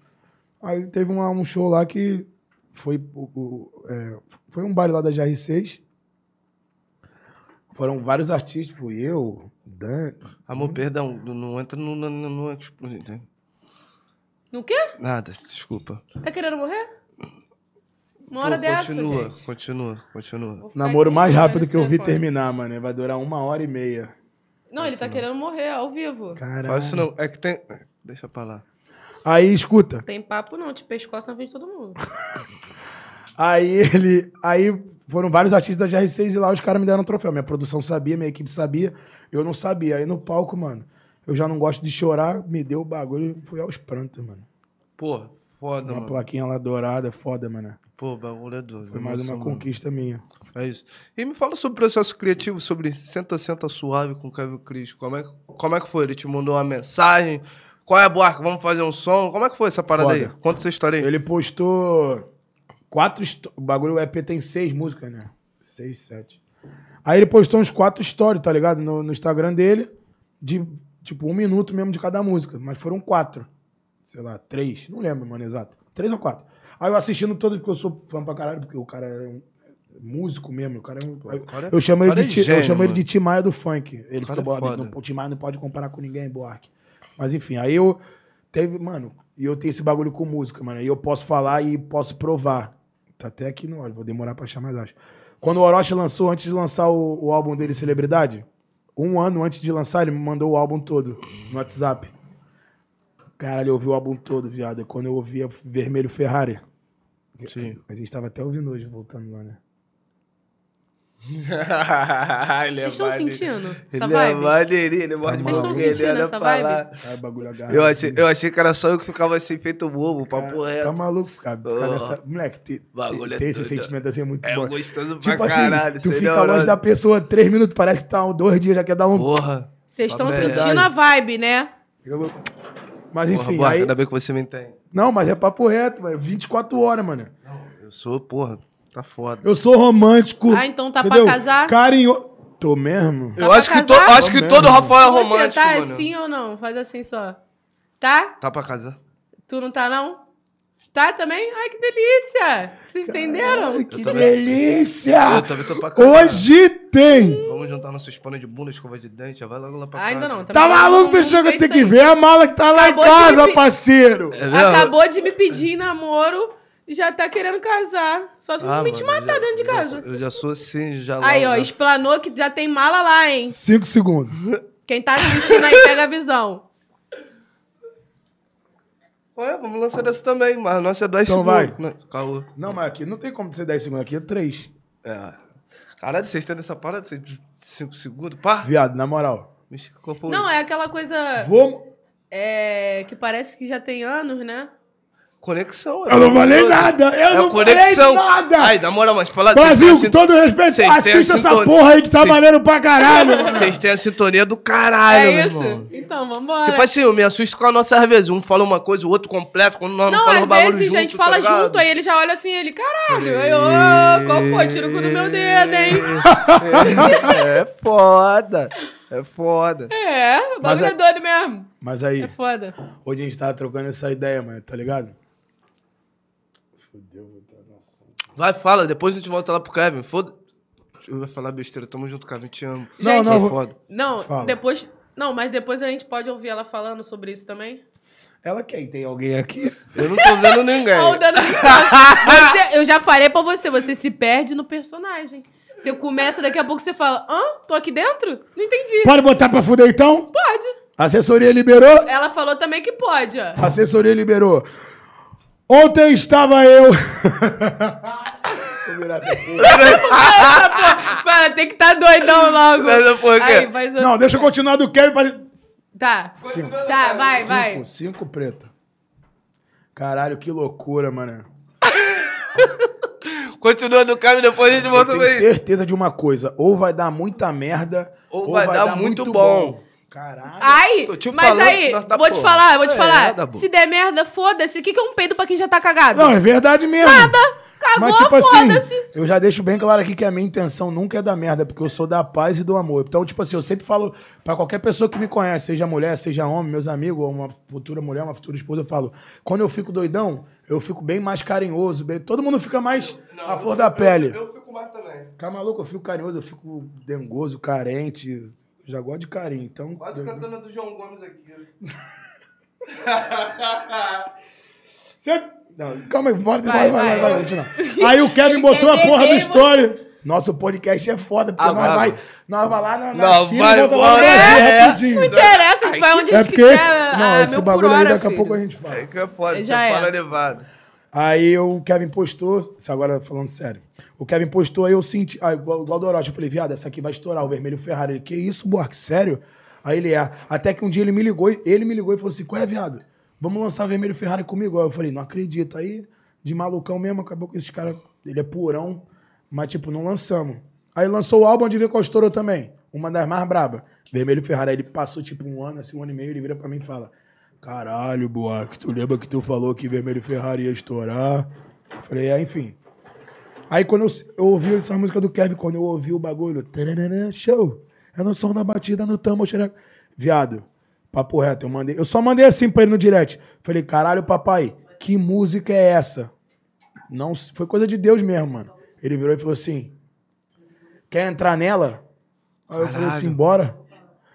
Aí teve uma- um show lá que foi, o- o- é, foi um baile lá da GR6. Foram vários artistas, fui eu, Dan, Amor, perdão, não entra no... no, no, no tipo, No quê? nada, desculpa. Tá querendo morrer? Uma hora Pô, dessa, continua, gente. continua, continua. Namoro aqui mais rápido que eu vi telefone. terminar, mano. Vai durar uma hora e meia. Não, ele tá querendo morrer ao vivo. Caralho. Faz isso não, é que tem... Deixa pra lá. Aí, escuta. Tem papo não, te pescoço na frente de todo mundo. *laughs* Aí ele. Aí foram vários artistas da GR6 e lá os caras me deram um troféu. Minha produção sabia, minha equipe sabia. Eu não sabia. Aí no palco, mano, eu já não gosto de chorar, me deu o bagulho e fui aos prantos, mano. Porra, foda, Uma mano. plaquinha lá dourada, foda, mano. Pô, bagulho é doido. Foi mais uma mano. conquista minha. É isso. E me fala sobre o processo criativo, sobre Senta, Senta Suave com o Kevin Cris. Como é, que- como é que foi? Ele te mandou uma mensagem? Qual é a Buarca? Vamos fazer um som? Como é que foi essa parada Foda. aí? Conta essa história aí. Ele postou quatro. O bagulho o EP tem seis músicas, né? Seis, sete. Aí ele postou uns quatro stories, tá ligado? No, no Instagram dele, de tipo um minuto mesmo de cada música. Mas foram quatro. Sei lá, três. Não lembro, mano, exato. Três ou quatro. Aí eu assistindo todo, porque eu sou fã pra caralho, porque o cara é um músico mesmo. O cara é um. cara é- eu chamo ele de, é Ti- eu gênio, chamo ele de Tim Maia do funk. Ele fica é. Não, o Tim Maia não pode comparar com ninguém, Buarque. Mas enfim, aí eu teve, mano, e eu tenho esse bagulho com música, mano. E eu posso falar e posso provar. Tá até aqui no olho, vou demorar pra achar mais acho. Quando o Orochi lançou, antes de lançar o, o álbum dele, Celebridade, um ano antes de lançar, ele me mandou o álbum todo no WhatsApp. Caralho, eu ouvi o álbum todo, viado. Quando eu ouvia Vermelho Ferrari. Sim. A gente tava até ouvindo hoje, voltando lá, né? *laughs* ele Vocês estão sentindo essa Ele é vibe? maneirinho, ele morde Vocês pra estão sentindo essa pra vibe? Ai, bagulho agarrado. Eu achei, eu achei que era só eu que ficava assim, feito bobo, papo reto. Tá maluco, cara. Ficar Oh. nessa... Moleque, ter, Bagulho ter, é ter esse sentimento assim é muito É bom. gostoso pra Tipo assim, caralho. tu fica é longe hora- da pessoa três minutos, parece que tá dois dias, já quer dar um... Porra. Vocês estão reto. sentindo a vibe, né? Mas Porra, enfim, Buarca, aí... ainda bem que você me entende. Não, mas é papo reto, mano. 24 horas, mano. Eu sou, porra, tá foda. Eu sou romântico. Ah, então tá pra entendeu? casar? Carinho... Tô mesmo? Eu pra acho que, to, acho que Tô todo mesmo. Rafael é Você romântico, tá mano. assim ou não? Faz assim só. Tá? Tá pra casar? Tu não tá, não? Tá também? Ai, que delícia! Vocês entenderam? Que também. delícia! Eu também tô pra casar. Hoje tem! Vamos juntar nossos panos de bunda, escova de dente, já vai logo lá pra casa. ainda não. Tá maluco, fechou que fez tem que ver a mala que tá lá Acabou em de casa, me parceiro! É? Acabou de me pedir em namoro já tá querendo casar. Só se Ah, me te mano, eu matar já- dentro de eu já casa. sou- Eu já sou assim, já Aí, logo, ó, né? explanou que já tem mala lá, hein? Cinco segundos. *laughs* Quem tá assistindo aí, pega a visão. Ué, vamos lançar dessa também, mas nossa é 10 Então segundos. vai. Não, Caô. Não, mas aqui não tem como ser 10 segundos, aqui é 3. É. Caralho, vocês têm essa parada de 5 segundos? Pá! Viado, na moral. Não, é aquela coisa Vou. é, que parece que já tem anos, né? Conexão. Eu não falei nada, eu é não conexão. falei nada. Ai, na moral, mas fala Brasil, vocês têm com todo respeito, assista essa sintonia- porra aí que tá vocês- valendo pra caralho, *laughs* mano. Vocês têm a sintonia do caralho, É meu isso? irmão. Então, vambora. Tipo assim, eu me assusto com a nossa às vezes. Um fala uma coisa, o outro completo. Quando nós não, Não, falamos bagulho junto, a gente tá fala ligado? junto, aí ele já olha assim, ele, caralho. Aí, ô, qual foi? Tira o cu do meu dedo, hein? *laughs* É foda. É foda. É, o Mas bagulho é- é doido mesmo. Mas aí, É foda. hoje a gente tava trocando essa ideia, mano, tá ligado? Fudeu, vou entrar no assunto. Vai, fala, depois a gente volta lá pro Kevin. Foda. Eu ia falar besteira, tamo junto, Kevin, te amo. Não, Gente, não, É vou- foda. Não, Fala. depois. Não, mas depois a gente pode ouvir ela falando sobre isso também. Ela quer, tem alguém aqui? Eu não tô vendo ninguém. *laughs* Você- eu já falei pra você, você se perde no personagem. Você começa, daqui a pouco você fala, hã? Tô aqui dentro? Não entendi. Pode botar pra fuder então? Pode. Assessoria liberou? Ela falou também que pode, ó. Assessoria liberou. Ontem estava eu. Mano, tem que tá doidão logo. Essa porra aqui. Aí, faz o... Não, deixa eu continuar do Kevin pra. Tá. Cinco. Tá, vai, vai. Cinco, cinco preta. Caralho, que loucura, mano. Continua no Kevin, depois a gente Eu volta tenho com ele. certeza de uma coisa: ou vai dar muita merda, Ou vai dar muito bom. Caralho. Ai, Tô te mas falando aí, tá vou te porra. falar, vou te É, falar. Se der merda, foda-se. O que, que é um peido pra quem já tá cagado? Não, é verdade mesmo. Nada. Cagou, Mas, tipo assim, foda-se. eu já deixo bem claro aqui que a minha intenção nunca é dar merda, porque eu sou da paz e do amor. Então, tipo assim, eu sempre falo pra qualquer pessoa que me conhece, seja mulher, seja homem, meus amigos, ou uma futura mulher, uma futura esposa, eu falo, quando eu fico doidão, eu fico bem mais carinhoso, bem- todo mundo fica mais à flor da pele. Eu fico mais também. Tá maluco? Eu fico carinhoso, eu fico dengoso, carente, já gosto de carinho, então... Quase cantando a do João Gomes aqui. *laughs* Você... Não, calma aí, bora, Vai, vai, vai, vai, vai. vai. *laughs* Aí o Kevin botou a porra do story. Nosso podcast é foda, porque Ah, nós, vai. vai, nós vai lá na, na Não, China vai e volta lá no embora, Brasil é. rapidinho. Não interessa, a gente vai onde a É gente porque quiser. não, ah, esse bagulho aí daqui a pouco a gente fala. Aí que é foda, Já você é. fala levado. Aí o Kevin postou, isso agora falando sério. O Kevin postou, aí eu senti, ah, igual, igual do Orochi, eu falei, viado, essa aqui vai estourar, o vermelho Ferrari. Ele, que isso, Buarque, sério? Aí ele é. Até que um dia ele me ligou, ele me ligou e falou assim, qual é, viado? Vamos lançar o vermelho Ferrari comigo? Aí eu falei, não acredito. Aí, de malucão mesmo, acabou com esse cara, ele é purão, mas tipo, não lançamos. Aí lançou o álbum veio com a estourou também, uma das mais braba. Vermelho Ferrari, aí ele passou tipo um ano, assim, um ano e meio, ele vira pra mim e fala, caralho, Buarque, tu lembra que tu falou que Vermelho Ferrari ia estourar? Eu falei, é, enfim. Aí quando eu, eu ouvi essa música do Kevin, quando eu ouvi o bagulho, show, é no som da batida, no tambo, xereca. viado, papo reto, eu mandei, eu só mandei assim pra ele no direct. Falei, caralho, papai, que música é essa? Não, foi coisa de Deus mesmo, mano. Ele virou e falou assim, quer entrar nela? Aí eu falei assim, bora.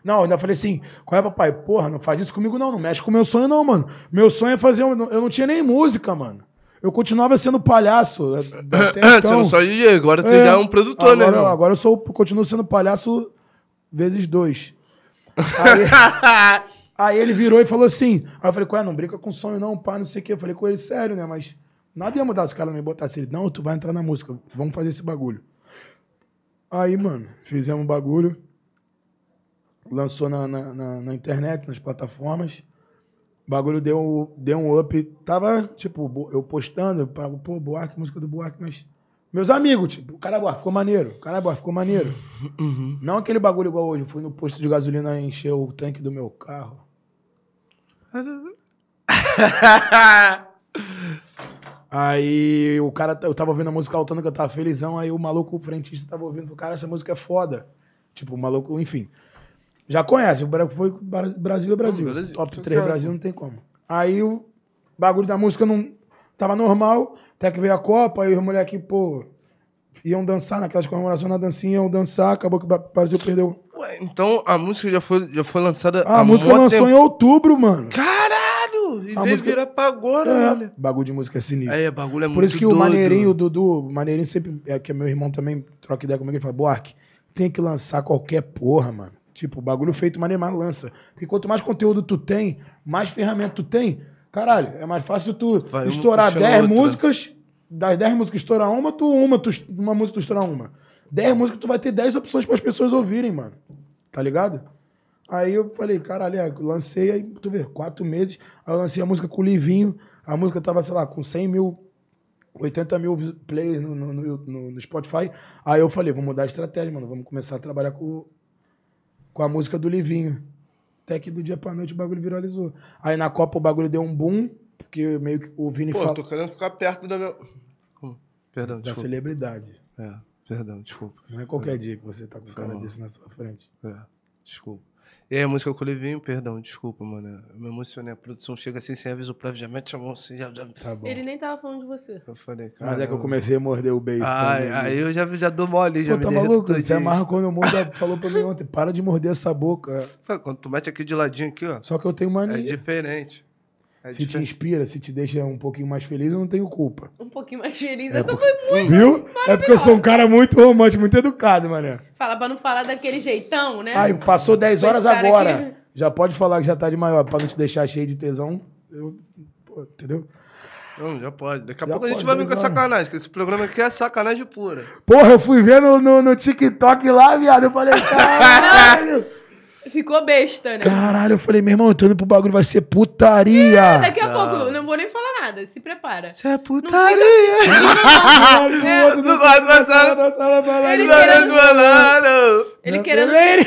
Não, ainda falei assim, qual é, papai? Porra, não faz isso comigo não, não mexe com o meu sonho não, mano. Meu sonho é fazer, um, eu não tinha nem música, mano. Eu continuava sendo palhaço. *coughs* Até Você então. não só agora tu É. é um produtor, né, agora, irmão? Agora eu sou, continuo sendo palhaço vezes dois. Aí, *laughs* aí ele virou e falou assim. Aí eu falei, qual é? Não brinca com sonho, não, pá, não sei o quê. Eu falei com ele, sério, né? Mas nada ia mudar se o cara não me botasse. Ele, não, tu vai entrar na música, vamos fazer esse bagulho. Aí, mano, fizemos um bagulho. Lançou na, na, na- na internet, nas plataformas. O bagulho deu, deu um up. Tava, tipo, eu postando, eu pago, pô, Buarque, música do Buarque, mas. Meus amigos, tipo, o cara Buarque ficou maneiro. O cara Buarque ficou maneiro. Não aquele bagulho igual hoje. Eu fui no posto de gasolina encher o tanque do meu carro. *laughs* Aí o cara, eu tava ouvindo a música autônoma, eu tava felizão, aí o maluco o frentista tava ouvindo, cara, essa música é foda. Tipo, o maluco, enfim. Já conhece, o foi Bra- Brasil é Brasil. Não, Brasil. Top 3 Brasil não tem como. Aí o bagulho da música não tava normal, até que veio a Copa, aí os moleques, pô, iam dançar naquelas comemorações na dancinha, iam dançar, acabou que o Brasil perdeu. Ué, então a música já foi, já foi lançada Ah, a há música lançou tempo. em outubro, mano. Caralho! E A veio música- virar pra agora, É, bagulho de música é sinistro. É, bagulho é muito Por isso que o doido. Maneirinho, o Dudu, o Maneirinho sempre, é que é meu irmão também, troca ideia comigo, ele fala, Buarque, tem que lançar qualquer porra, mano. Tipo, bagulho feito, maneiro, mais lança. Porque quanto mais conteúdo tu tem, mais ferramenta tu tem, caralho, é mais fácil tu Vai estourar puxando 10 outra. músicas, das 10 músicas estourar uma, tu uma, tu, uma música tu estourar uma. 10 músicas tu vai ter 10 opções para as pessoas ouvirem, mano. Tá ligado? Aí eu falei, caralho, é, eu lancei, aí tu vê, quatro meses, aí eu lancei a música com o Livinho, A música tava, sei lá, com 100 mil, 80 mil plays no, no, no, no- Spotify. Aí eu falei, vamos mudar a estratégia, mano. Vamos começar a trabalhar com, com a música do Livinho. Até que do dia pra noite o bagulho viralizou. Aí na Copa o bagulho deu um boom, porque meio que o Vini Pô, fala tô querendo ficar perto da minha. Perdão, da desculpa. celebridade. É, perdão, desculpa. Não é qualquer dia que você tá com um cara desse na sua frente. É, desculpa. E aí, a música com o Levinho, perdão, desculpa, mano. Eu me emocionei. A produção chega assim sem aviso prévio, já mete a mão assim, já. já... Tá bom. Ele nem tava falando de você. Eu falei, cara. Mas é que eu comecei a morder o beijo. Ai, também, aí né? eu já, já dou mole, já Pô, me tá maluco? Você amarra quando o mundo falou pra mim ontem. Para de morder essa boca. Foi, Quando tu mete aqui de ladinho aqui, ó, Só que eu tenho é mania. diferente. É Se te diferente. inspira, se te deixa um pouquinho mais feliz, eu não tenho culpa. Um pouquinho mais feliz. É Essa porque- foi muito. Viu? É porque eu sou um cara muito romântico, muito educado, mané. Fala pra não falar daquele jeitão, né? Aí, passou 10 Esse horas agora. aqui- Já pode falar que já tá de maior, pra não te deixar cheio de tesão. Eu, pô, entendeu? Não, já pode. Daqui a Já pouco a gente vai vir com horas. sacanagem, que esse programa aqui é sacanagem pura. Porra, eu fui ver no, no, no TikTok lá, viado. Eu falei, *laughs* caralho. Ficou besta, né? caralho, eu falei, meu irmão, eu tô indo pro bagulho, vai ser putaria. Daqui a Não. pouco, eu não vou nem falar nada. Se prepara. Isso é putaria. É, não gosto de passar- da sala pra Ele lá. querendo-. Ele querendo ser.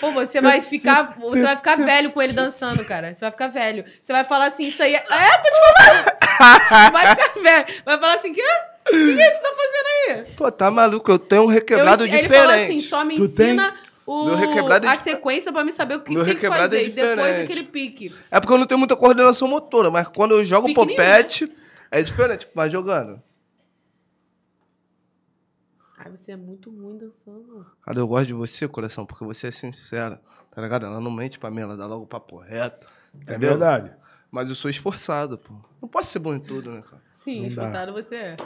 Pô, você vai ficar, você vai ficar velho com ele dançando, cara. Você vai ficar velho. Você vai falar assim, isso aí é... É, tô te falando. Vai ficar velho. Vai falar assim, quê? O que é isso que você tá fazendo aí? Pô, tá maluco, eu tenho um Eu requebrado ele diferente. falou assim, só me Tu ensina o, Meu requebrado é a dif- sequência pra me saber o que Meu tem que é fazer. e depois aquele pique. É porque eu não tenho muita coordenação motora, mas quando eu jogo Pique nenhum, popete, é diferente. Vai jogando. Ai, você é muito ruim dançando. Cara, eu gosto de você, coração, porque você é sincera. Tá ligado? Ela não mente pra mim, ela dá logo o papo reto. É Entendeu? verdade. Mas eu sou esforçado, pô. Não posso ser bom em tudo, né, cara? Sim, Não dá. esforçado você é.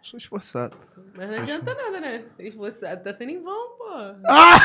Sou esforçado. Mas não adianta nada, né? Esforçado. Tá sendo em vão, pô. Ah!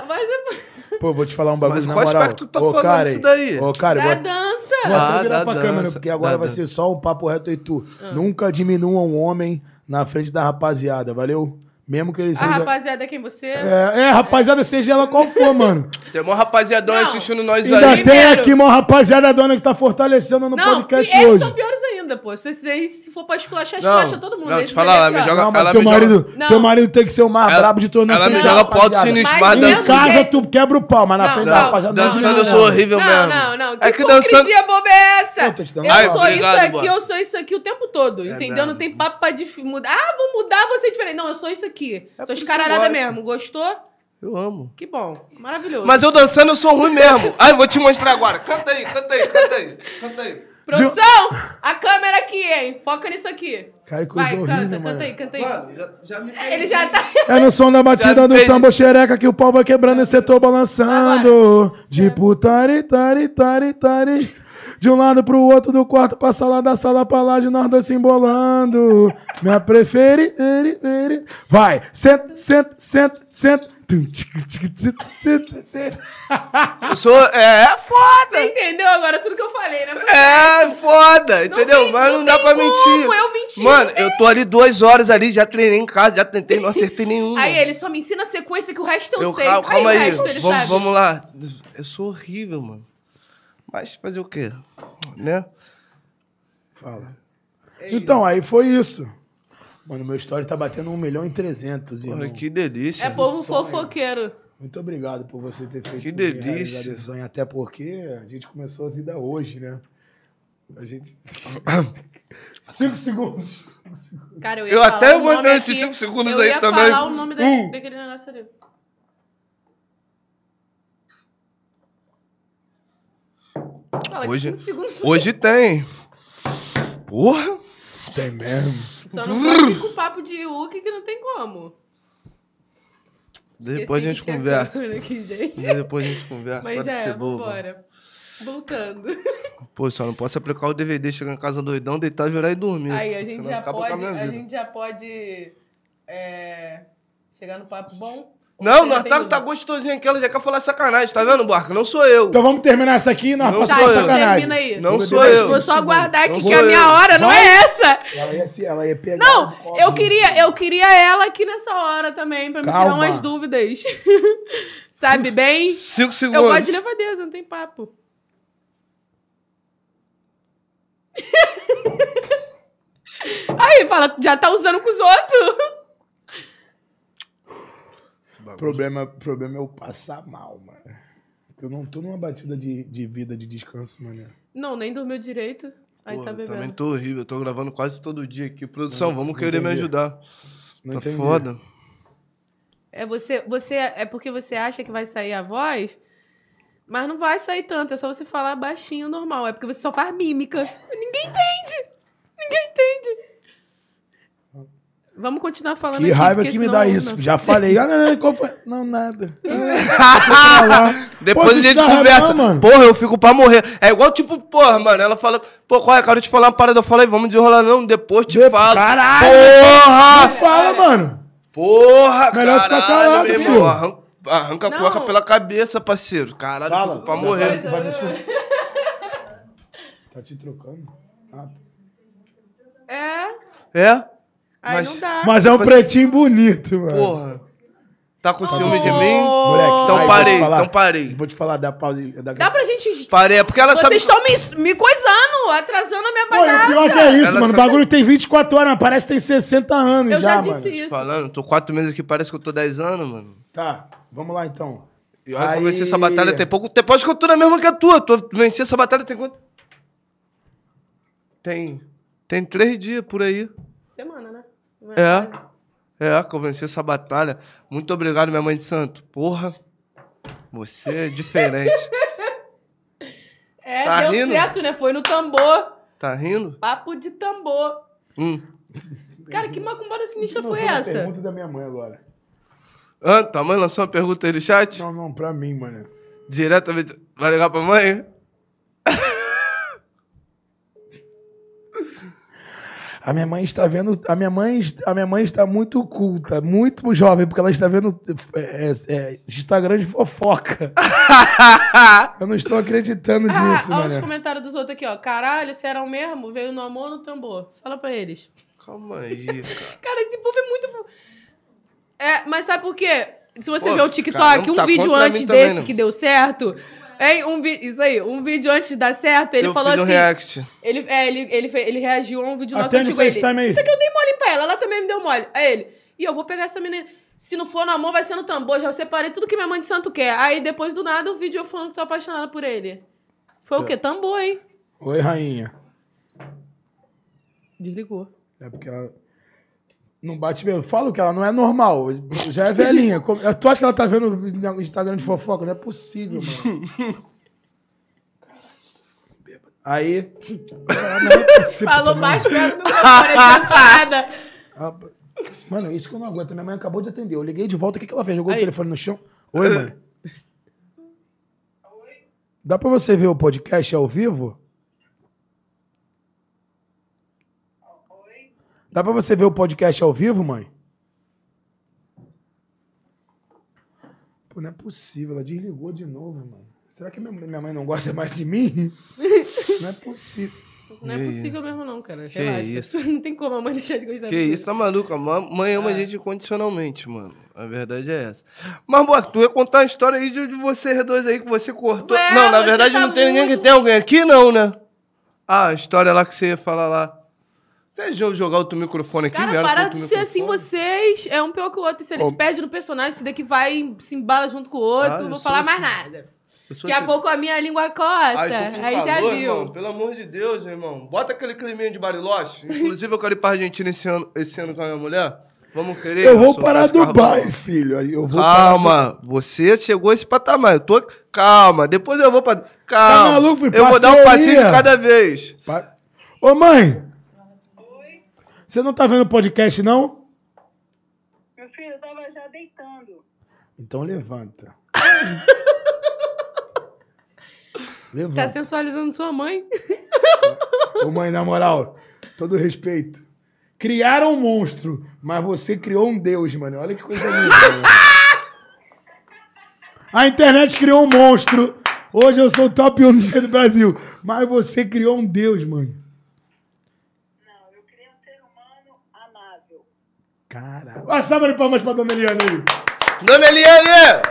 Pô, mas é Pô, vou te falar um bagulho Mas na qual moral. aspecto tu tá Ô, falando cara, isso daí? Ô, cara, da dança. vou até Ah, virar da pra dança, câmera, porque agora da vai dança. ser só um papo reto e tu. Ah. Nunca diminua um homem na frente da rapaziada, valeu? Mesmo que ele A seja... rapaziada, quem você é? É, é, rapaziada, seja ela qual for, mano. Tem mó rapaziadão Não. assistindo nós Ainda aí. tem Primeiro- aqui uma rapaziada dona que tá fortalecendo no Não, podcast e eles hoje. são piores ainda, pô. Se, se, se for pra esculachar, Não, esculacha todo mundo. não, te falar, é ela me pior. joga- Não, mas ela teu me joga- marido, Não. teu marido tem que ser o mais Ela- brabo de todos. na ela me joga pro alto sinistro, Mas Em casa jeito. tu quebra o pau, mas na Não, frente não, da rapaziada não dançando não, eu sou não. horrível Não, mesmo. não, não. Que É que hipocrisia dançando... boba é essa? Eu sou isso aqui, eu sou isso aqui o tempo todo, entendeu? Não tem papo pra mudar. Ah, vou mudar, vou ser diferente. Não, eu sou isso aqui. É sou escaralhada mesmo. Gostou? Eu amo. Que bom. Maravilhoso. Mas eu dançando eu sou ruim mesmo. Ai, vou te mostrar agora. Canta aí, canta aí, canta aí. Canta aí. Produção, a câmera aqui, hein? Foca nisso aqui. Cara, que coisa Vai, horrível, canta, mano. canta aí, canta aí. Mano, já, já me Ele já tá... É no som da batida do tambor xereca que o pau vai quebrando e tô balançando. De putari, tari, tari, tari. De um lado pro outro do quarto pra sala, da sala pra lá, de nós dois se embolando. Minha prefere. Vai, senta, senta, senta, senta. Eu sou. É, é foda. Você entendeu agora tudo que eu falei, né? É foda, entendeu? tem- Mas não não, dá tem pra como mentir. eu mentir, Mano, eu tô ali duas horas ali, já treinei em casa, já tentei, não acertei nenhuma. Aí ele só me ensina a sequência que o resto eu, Eu, sei. calma, calma aí, resto ele vamos, vamos lá. Eu sou horrível, mano. Mas fazer o quê? Né? Fala. Então, aí foi isso. Mano, meu story tá batendo 1 milhão e 300, Porra, irmão. que delícia. É povo sonho. fofoqueiro. Muito obrigado por você ter feito Que delícia. esse sonho, até porque a gente começou a vida hoje, né? A gente. *coughs* Cinco segundos. Cara, eu ia Eu falar até vou entrar nesses cinco segundos eu aí ia também. falar o nome da- Hum. daquele negócio ali. Fala, Hoje-. Hoje tem. Porra! Tem mesmo. Só não pode com papo de Hulk que não tem como. Depois a gente conversa. Aqui, gente. Depois a gente conversa. Mas é, ser bobo. vambora. Voltando. Pô, só não posso aplicar o DVD, chegar em casa doidão, deitar, virar e dormir. Aí, a gente já a pode. A vida. gente já pode. é, chegar no papo bom. Não, tem tá, tá gostosinho aqui, ela já quer falar sacanagem, tá vendo, Barca? Não sou eu. Então vamos terminar essa aqui e nós Não passamos eu. sacanagem. Termina aí. Não Vou sou eu. Vou só aguardar aqui que a minha eu. hora não é essa. Ela ia, se- ela ia pegar. Não, eu queria, eu queria ela aqui nessa hora também, pra me tirar Calma. umas dúvidas. *laughs* Sabe bem? Cinco Eu segundos. gosto de levadeza, não tem papo. *laughs* Aí fala, já tá usando com os outros. O problema, problema é eu passar mal, mano. Eu não tô numa batida de, de vida, de descanso, mano. Não, nem dormiu direito. Aí Pô, tá eu bebendo. também tô horrível, eu tô gravando quase todo dia aqui. Produção, vamos não querer me entendi. ajudar. Não tá entendi. foda. É você, você é porque você acha que vai sair a voz, mas não vai sair tanto, é só você falar baixinho normal, é porque você só faz mímica. Ninguém entende. Ninguém entende. Vamos continuar falando Que aqui, raiva que me dá não- isso. Já falei. Ah, não, não, qual foi? Não, nada. *laughs* Depois Pô, a gente conversa. não, mano. Porra, eu fico pra morrer. É igual, tipo, porra, mano. Ela fala, pô, qual é? Quero te falar uma parada. Eu falei, vamos desenrolar, não. Depois te De- falo. Caralho! Porra! Não fala, mano. Porra, Melhor ficar caralho, calado, meu irmão. Arranca, arranca a Não. cueca pela cabeça, parceiro. Caralho, eu fico pra morrer. vai me subir. Tá te trocando? Ah. É, É? Aí Mas- não dá. Mas é um pretinho bonito, mano. Porra. Tá com ciúme Oh. de mim? Moleque, Então aí, parei, vou te falar. então parei. Vou te falar da pausa. Da... Dá pra gente... Parei, é porque ela sabe. Vocês estão me, me coisando, atrasando a minha Pô, e o bagaça. pior que é isso, Ela mano. O sabe- bagulho tem 24 horas, mas parece que tem 60 anos Eu já, já mano. disse isso. Falando, tô quatro meses aqui, parece que eu tô 10 anos, mano. Tá, vamos lá então. Eu Aí- venci essa batalha tem pouco tempo. Acho que eu tô na mesma que a tua. Tu venci essa batalha tem quanto? Tem. Tem três dias por aí. É. É, que eu venci essa batalha. Muito obrigado, minha mãe de santo. Porra. Você é diferente. *laughs* É, Tá deu rindo? certo, né? Foi no tambor. tá rindo? Papo de tambor. Hum. Cara, que macumbada sinistra foi essa uma essa? pergunta da minha mãe agora. Ah, tua mãe lançou uma pergunta aí no chat? Não, não, pra mim, mano. Diretamente. Vai ligar pra mãe? A minha mãe está vendo. A minha mãe, a minha mãe está muito culta, muito jovem, porque ela está vendo é, é, é, Instagram de fofoca. *laughs* Eu não estou acreditando Ah, nisso, olha os mano. comentários dos outros aqui, ó. Caralho, será o mesmo? Veio no amor ou no tambor? Fala pra eles. Calma aí, cara. Cara, esse povo é muito. É, mas sabe por quê? Se você Pô, ver o TikTok, caramba, um tá vídeo antes também, desse né? que deu certo. Hein, um vi... Isso aí, um vídeo antes de dar certo, ele eu falou fiz um assim. react. Ele, é, ele, ele, fe- ele reagiu a um vídeo nosso antigo. Ele. Isso aqui eu dei mole pra ela, ela também me deu mole. Aí ele, e eu vou pegar essa menina. Se não for no amor, vai ser no tambor. Já separei tudo que minha mãe de santo quer. Aí depois do nada o vídeo eu falando que tô apaixonada por ele. Foi É. o quê? Tambor, hein? Oi, rainha. Desligou. É porque ela. Não bate mesmo. Falo que ela não é normal. Já é velhinha. Tu acha que ela tá vendo o Instagram de fofoca? Não é possível, mano. *laughs* Aí. É *laughs* Falou mais perto do adiantada. Ah, Mano, é isso que eu não aguento. Minha mãe acabou de atender. Eu liguei de volta. O que, que ela fez? Jogou Aí. o telefone no chão? Oi, mãe. *laughs* Dá pra você ver o podcast ao vivo? Dá pra você ver o podcast ao vivo, mãe? Pô, não é possível. Ela desligou de novo, mano. Será que minha mãe não gosta mais de mim? *laughs* Não é possível. Não é possível mesmo, não, cara. Que Relaxa. isso. *laughs* Não tem como a mãe deixar de gostar Que isso, tá maluco? A mãe É. ama a gente incondicionalmente, mano. A verdade é essa. Mas, boa, tu ia contar uma história aí de, de vocês dois aí que você cortou. Ué, não, na verdade tá não tem ninguém que muito- tem alguém aqui, não, né? Ah, a história lá que você ia falar lá. Eu jogar outro microfone aqui, Cara, com para de ser assim microfone. vocês. É um pior que o outro. E se eles se perdem no personagem, esse daqui vai se embala junto com o outro. Ah, não vou falar assim. mais nada. Daqui a esse- pouco a minha língua coça. Ai, Aí já viu. irmão. Pelo amor de Deus, meu irmão. Bota aquele climinha de Bariloche. *laughs* Inclusive, eu quero ir pra Argentina esse ano, esse ano com a minha mulher. Vamos querer? Eu vou parar carro Dubai, bom. filho. Aí Eu vou Calma, você chegou a esse patamar. Eu tô. Calma, depois eu vou pra. Calma. Tá maluco, filho? eu vou dar um passinho de cada vez. Pa- Ô, mãe! Você não tá vendo o podcast, não? Meu filho, eu tava já deitando. Então levanta. *laughs* Tá levanta. sensualizando sua mãe. Ô, mãe, na moral, todo respeito. Criaram um monstro, mas você criou um deus, mano. Olha que coisa linda. mano. A internet criou um monstro. Hoje eu sou o top 1 do Brasil. Mas você criou um deus, mãe. Não, eu criei um ser humano amável. Caralho. Uma salva de palmas pra Dona Eliane aí. Dona Eliane!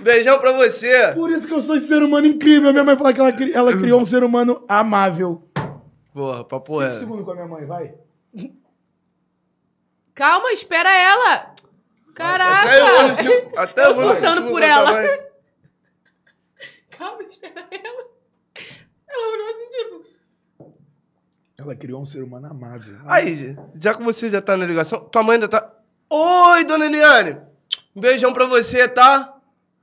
Beijão pra você. Por isso que eu sou esse ser humano incrível. Minha mãe fala que ela, cri- ela criou um ser humano amável. Porra, papo Cinco é. segundos com a minha mãe, vai. Calma, espera ela. Até eu vou Caraca. até Eu eu vou no surtando cinco por ela. *laughs* Calma, espera ela. Ela olhou assim, tipo... Ela criou um ser humano amável. Aí, já que você já tá na ligação, tua mãe ainda tá. Oi, dona Eliane! Um beijão pra você, tá?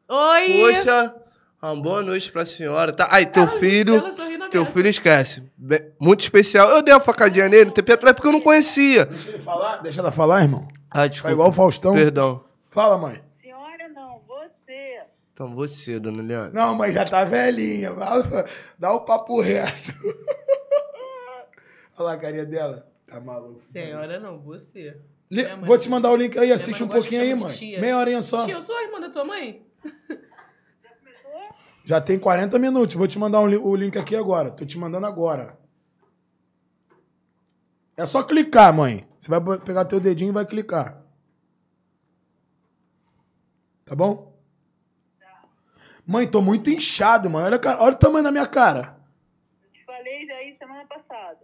Oi. Poxa, uma boa noite pra senhora, tá? Aí, teu Ela- filho. ela Teu filho esquece. Bem- muito especial. Eu dei uma facadinha nele no tempo atrás porque eu não conhecia. Deixa ele falar, deixa ela falar, irmão. Ah, Tá desculpa. igual o Faustão. Perdão. Fala, mãe. Senhora, não, você. Então, você, dona Eliane. Não, mãe, já tá velhinha. Dá o papo reto. Olha lá a carinha dela. Tá maluco. Senhora, não, você. Mãe- Vou te mandar o link aí, assiste um pouquinho aí, mãe. tia. Meia horinha só. Tia, eu sou a irmã da tua mãe? Já tem 40 minutos. Vou te mandar um li- o link aqui agora. Tô te mandando agora. É só clicar, mãe. Você vai pegar teu dedinho e vai clicar. Tá bom? Mãe, tô muito inchado, mãe. Olha, cara- olha o tamanho da minha cara. Eu te falei já isso semana passada.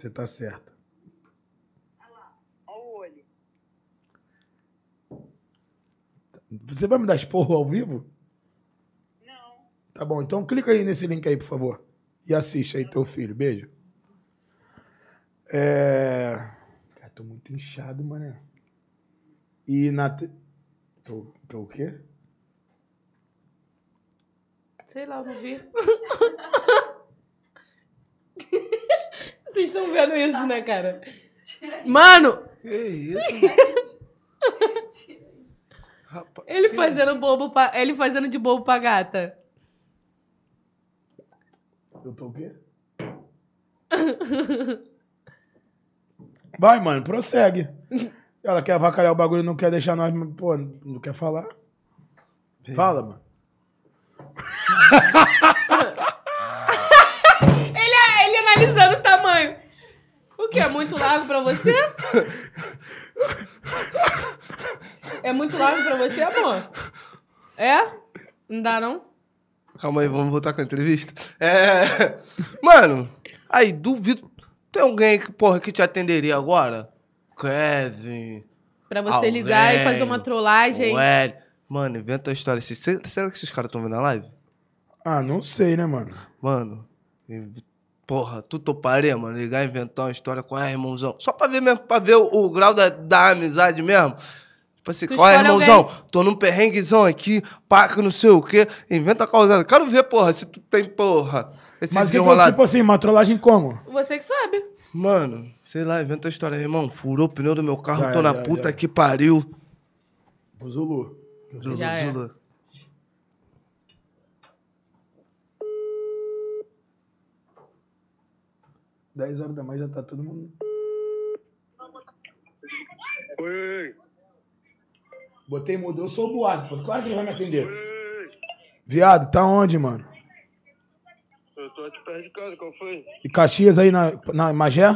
Você tá certa. Olha o olho. Você vai me dar esporro ao vivo? Não. Tá bom, então clica aí nesse link aí, por favor. E assiste aí teu filho. Beijo. É. Cara, tô muito inchado, mano. E na. te- Tô, tô o quê? Sei lá, não vi. *laughs* Vocês estão vendo isso, né, cara? Mano, Que isso? Rapaz. ele fazendo bobo pra... ele fazendo de bobo pra gata. Eu tô o quê? Vai, mano, prossegue. Ela quer avacalhar o bagulho, não quer deixar nós. Pô, não quer falar? Fala, mano. *laughs* O que? É muito largo pra você? É muito largo pra você, amor? É? Não dá, não? Calma aí, vamos voltar com a entrevista. É. Mano, aí, duvido. Tem alguém que, porra, que te atenderia agora? Kevin. Pra você Alguém. ligar e fazer uma trollagem. Ué. Mano, inventa a história. Será que esses caras estão vendo a live? Ah, não sei, né, mano? Mano, porra, tu toparia, mano, ligar e inventar uma história com a irmãozão. Só pra ver mesmo, pra ver o, o grau da, da amizade mesmo. Tipo assim, Tu qual é, irmãozão? Tô num perrenguezão aqui, que não sei o quê. Inventa a causada. Quero ver, porra, se tu tem, porra, esse Mas o que que eu, desenrolado. tipo assim, uma trollagem como? Você que sabe. Mano, sei lá, inventa a história. Irmão, furou o pneu do meu carro, Já tô é, na já puta já que pariu. Zulu. Zulu, Já é. Zulu. Dez horas da manhã já tá todo mundo. Oi, Botei mudou, eu sou o Buarque. Claro que ele vai me atender. oi. Viado, tá onde, mano? Eu tô aqui perto de casa, qual foi? E Caxias aí na, na Magé?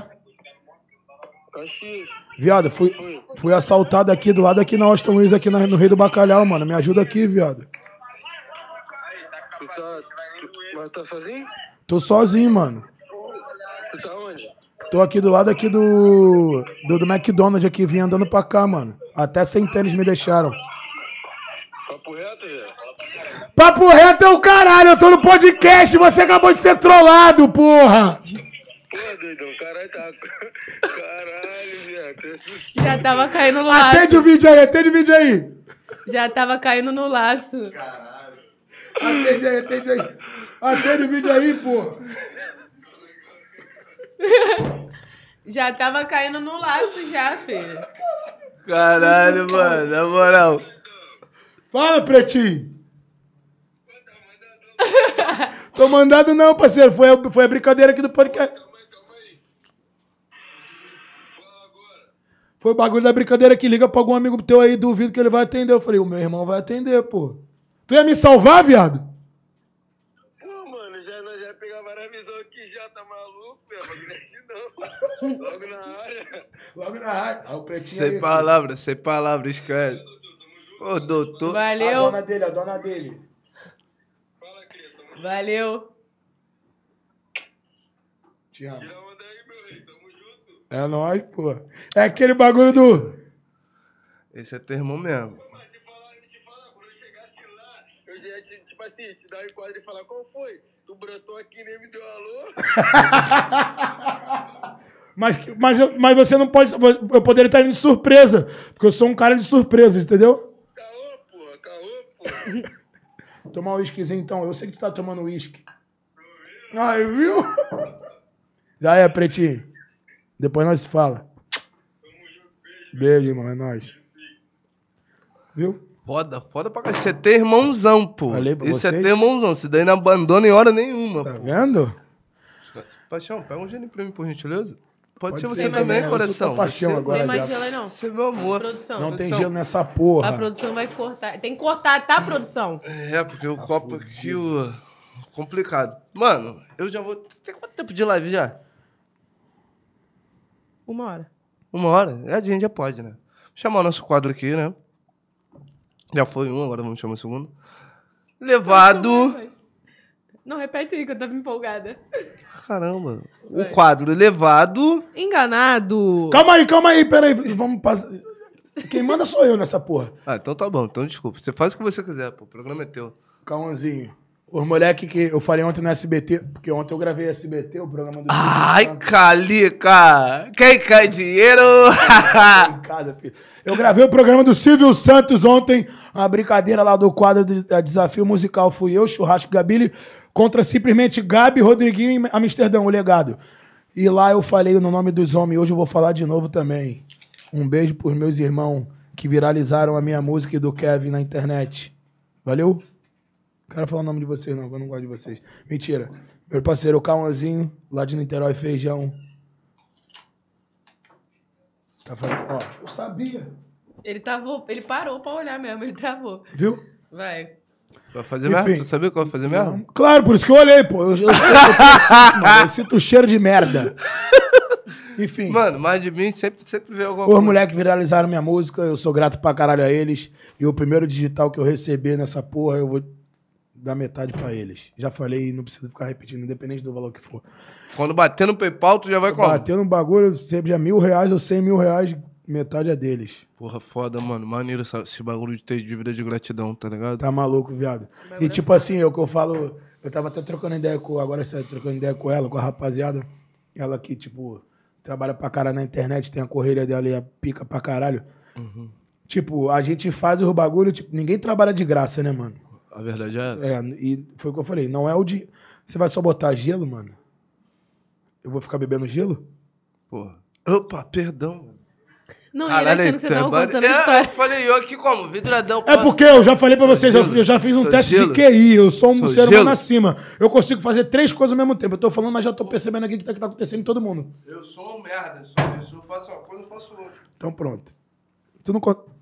Caxias. Viado, fui, fui assaltado aqui do lado aqui na Austin Luiz, aqui na- no Rei do Bacalhau, mano. Me ajuda aqui, viado. Tu tá. Tu, mas tá sozinho? Tô sozinho, mano. Tu tá onde? Tô aqui do lado aqui do, do, do McDonald's aqui, vim andando pra cá, mano. Até sem tênis me deixaram. Papo reto, velho? Papo reto é o caralho, eu tô no podcast, você acabou de ser trollado, porra! Pô, doidão, caralho, tá. *laughs* Caralho, viado. Já tava caindo no Atende o laço. vídeo aí, atende o vídeo aí. Já tava caindo no laço. Atende aí, atende aí. Atende o vídeo aí, porra. *laughs* Já tava caindo no laço já, filho. Caralho, mano, na moral. Fala, pretinho. Tô mandado não, parceiro. Foi, a- foi a brincadeira aqui do podcast. Foi o bagulho da brincadeira que liga pra algum amigo teu aí, duvido que ele vai atender. Eu falei, o meu irmão vai atender, pô. Tu ia me salvar, viado? Pô, mano, já, nós já pegar várias visões aqui já, tá maluco, velho? Bagulho é assim não. Logo na área. Logo na rádio. Ah, o pretinho Sem aí. palavras, sem palavras, esquece. Ô, doutor. A Valeu, dona dele, a dona dele. valeu. Te amo. Tira onda aí, meu rei. Tamo junto. É nóis, pô. É aquele bagulho do. Esse é termo mesmo. Mas te falar, te falar, quando eu chegasse lá, eu já ia, te- tipo assim, te dar um enquadro e falar, qual foi? Tu brotou aqui e nem me deu alô? *laughs* Mas, mas, eu- mas você não pode. Eu poderia estar indo de surpresa. Porque eu sou um cara de surpresas, entendeu? Caô, porra, caô, porra. *laughs* Tomar um whiskyzinho então. Eu sei que tu tá tomando whisky. Aí, viu? *laughs* Já é, pretinho. Depois nós se fala. Beijo, irmão. É nóis. Viu? Foda, foda pra caralho. Você é termãozão, pô. Falei pra Esse é vocês. termãozão. Isso daí não abandona em hora nenhuma, Tá pô. vendo? Paixão, pega um gênio pra mim, por gentileza. Pode, Pode ser ser, você também, é, eu coração. tua paixão Você- agora. Tem mais gelo aí, não? Você é meu amor. Produção. Não tem gelo nessa porra. A produção vai cortar. Tem que cortar, tá, produção? É, porque o copo aqui, o... complicado. Mano, eu já vou... Tem quanto tempo de live já? Uma hora. Uma hora? É, a gente já pode, né? Vou chamar o nosso quadro aqui, né? Já foi um, agora vamos chamar o segundo. Levado... Não, repete aí que eu tava empolgada. Caramba. O Vai. quadro levado... Enganado. Calma aí, calma aí, peraí. Vamos passar. Quem manda sou eu nessa porra. Ah, então tá bom. Então desculpa. Você faz o que você quiser, pô. O programa é teu. Cauãzinho. Os moleque que eu falei ontem no SBT, porque ontem eu gravei SBT, o programa do Ai, Calica! Quem quer dinheiro? *laughs* em casa, filho. Eu gravei o programa do Silvio Santos ontem, uma brincadeira lá do quadro de eh, Desafio Musical. Fui eu, Churrasco Gabili, contra simplesmente Gabi Rodriguinho em Amsterdã, o legado. E lá eu falei no nome dos homens, hoje eu vou falar de novo também. Um beijo pros meus irmãos que viralizaram a minha música e do Kevin na internet. Valeu? Não quero falar o nome de vocês, não, eu não gosto de vocês. Mentira. Meu parceiro, o Cauãzinho, lá de Niterói, Feijão. Tá falando, ó, eu sabia. Ele travou, ele parou pra olhar mesmo, ele travou. Viu? Vai. Vai fazer Enfim. mesmo? Tu sabia qual vai fazer mesmo? Claro, por isso que eu olhei, pô. Eu, eu, eu, eu, eu sinto o cheiro de merda. Enfim. Mano, mais de mim sempre, sempre vê alguma Os coisa. moleques viralizaram minha música, eu sou grato pra caralho a eles. E o primeiro digital que eu receber nessa porra, eu vou dar metade pra eles. Já falei, não precisa ficar repetindo, independente do valor que for. Quando bater no PayPal, tu já vai como? Bateu no bagulho, seja mil reais ou cem mil reais, metade é deles. Porra, foda, mano. Maneiro essa- esse bagulho de ter dívida de gratidão, tá ligado? Tá maluco, viado. E tipo assim, é o que eu falo, eu tava até trocando ideia com, agora sério, trocando ideia com ela, com a rapaziada. Ela que, tipo, trabalha pra caralho na internet, tem a correria dela e a pica pra caralho. Tipo, a gente faz os bagulho, tipo, ninguém trabalha de graça, né, mano? A verdade é essa. É, e foi o que eu falei, não é o de. Você vai só botar gelo, mano? Eu vou ficar bebendo gelo? Porra. Opa, perdão. Não, ele achando que você é tava bane- contando é, história. eu falei, eu aqui como? Vidradão. É porque eu já falei pra vocês, eu, eu já fiz um Sou teste gelo. de QI, eu sou um Sou ser humano gelo. acima. Eu consigo fazer três coisas ao mesmo tempo. Eu tô falando, mas já tô percebendo aqui o que tá, que tá acontecendo em todo mundo. Eu sou um merda. eu Sou, eu faço uma coisa, eu faço outra. Então pronto. Tu não conta. *laughs*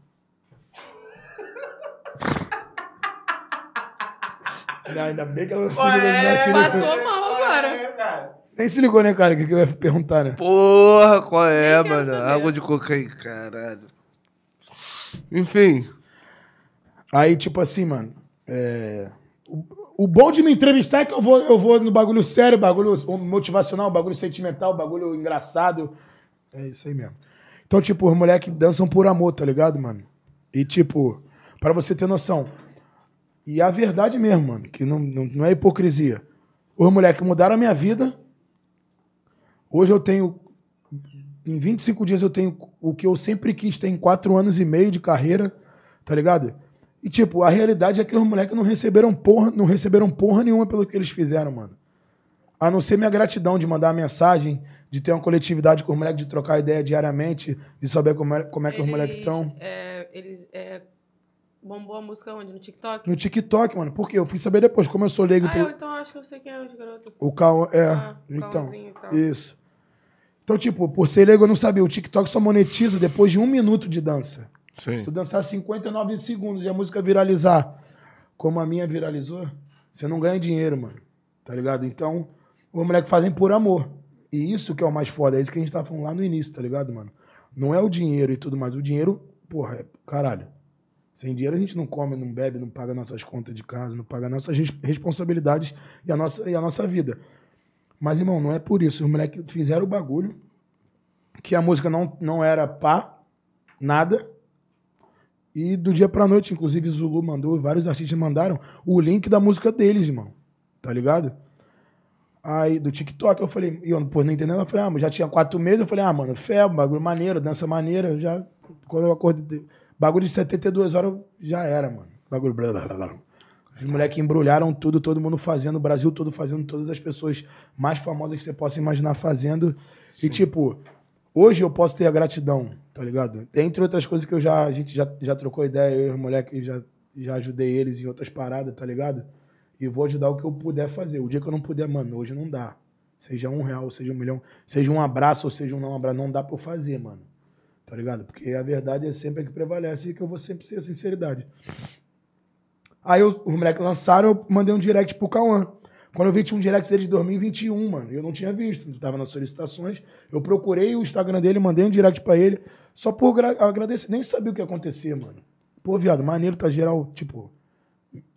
Não, ainda bem que ela não se ligou. Passou mal agora. É, cara. Nem se ligou, né, cara? O que, que eu ia perguntar, né? Porra, qual é, mano? Água de cocaína, caralho. Enfim. Aí, tipo assim, mano. é, O, o bom de me entrevistar é que eu vou, eu vou no bagulho sério, bagulho motivacional, bagulho sentimental, bagulho engraçado. É isso aí mesmo. Então, tipo, os moleques dançam por amor, tá ligado, mano? E, tipo, pra você ter noção. E a verdade mesmo, mano, que não, não, não é hipocrisia. Os moleques mudaram a minha vida. Hoje eu tenho. Em 25 dias eu tenho o que eu sempre quis ter em 4 anos e meio de carreira, tá ligado? E, tipo, a realidade é que os moleques não receberam porra, não receberam porra nenhuma pelo que eles fizeram, mano. A não ser minha gratidão de mandar mensagem, de ter uma coletividade com os moleques, de trocar ideia diariamente, de saber como é, como é que os moleques estão. É, eles. É, bombou a música onde? No TikTok? No TikTok, mano. Por quê? Eu fui saber depois, como eu sou leigo Ah, pelo. eu então acho que eu sei quem é os garotos. O Cal... É, Ah, o então. Isso. Então, tipo, por ser leigo, eu não sabia. O TikTok só monetiza depois de um minuto de dança. Se Sim. tu dançar 59 segundos e a música viralizar, como a minha viralizou, você não ganha dinheiro, mano. Tá ligado? Então, os moleques fazem por amor. E isso que é o mais foda. É isso que a gente tava falando lá no início, tá ligado, mano? Não é o dinheiro e tudo mais. O dinheiro, porra, é caralho. Sem dinheiro a gente não come, não bebe, não paga nossas contas de casa, não paga nossas res- responsabilidades e a nossa, e a nossa vida. Mas, irmão, não é por isso. Os moleques fizeram o bagulho. Que a música não, não era pá, nada. E do dia pra noite, inclusive, Zulu mandou, vários artistas mandaram o link da música deles, irmão. Tá ligado? Aí, do TikTok, eu falei, e eu, pô, não entendendo, eu falei, ah, mas já tinha quatro meses, eu falei, ah, mano, fé, bagulho maneiro, dança maneira, já, quando eu acordei, bagulho de 72 horas, já era, mano. Bagulho, blá, blá, blá, blá. Os moleques embrulharam tudo, todo mundo fazendo, o Brasil todo fazendo, todas as pessoas mais famosas que você possa imaginar fazendo. E, tipo, hoje eu posso ter a gratidão, tá ligado? Entre outras coisas que eu já, a gente já, já trocou ideia, eu e os moleques já, já ajudei eles em outras paradas, tá ligado? E vou ajudar o que eu puder fazer. O dia que eu não puder, mano, hoje não dá. Seja um real, seja um milhão, seja um abraço ou seja um não abraço, não dá pra eu fazer, mano. Tá ligado? Porque a verdade é sempre a que prevalece e que eu vou sempre ser a sinceridade. Aí eu- os moleques lançaram, eu mandei um direct pro Cauã. Quando eu vi, tinha um direct dele de 2021, mano. Eu não tinha visto, não tava nas solicitações. Eu procurei o Instagram dele, mandei um direct pra ele, só por gra- agradecer. Nem sabia o que ia acontecer, mano. Pô, viado, maneiro tá geral, tipo,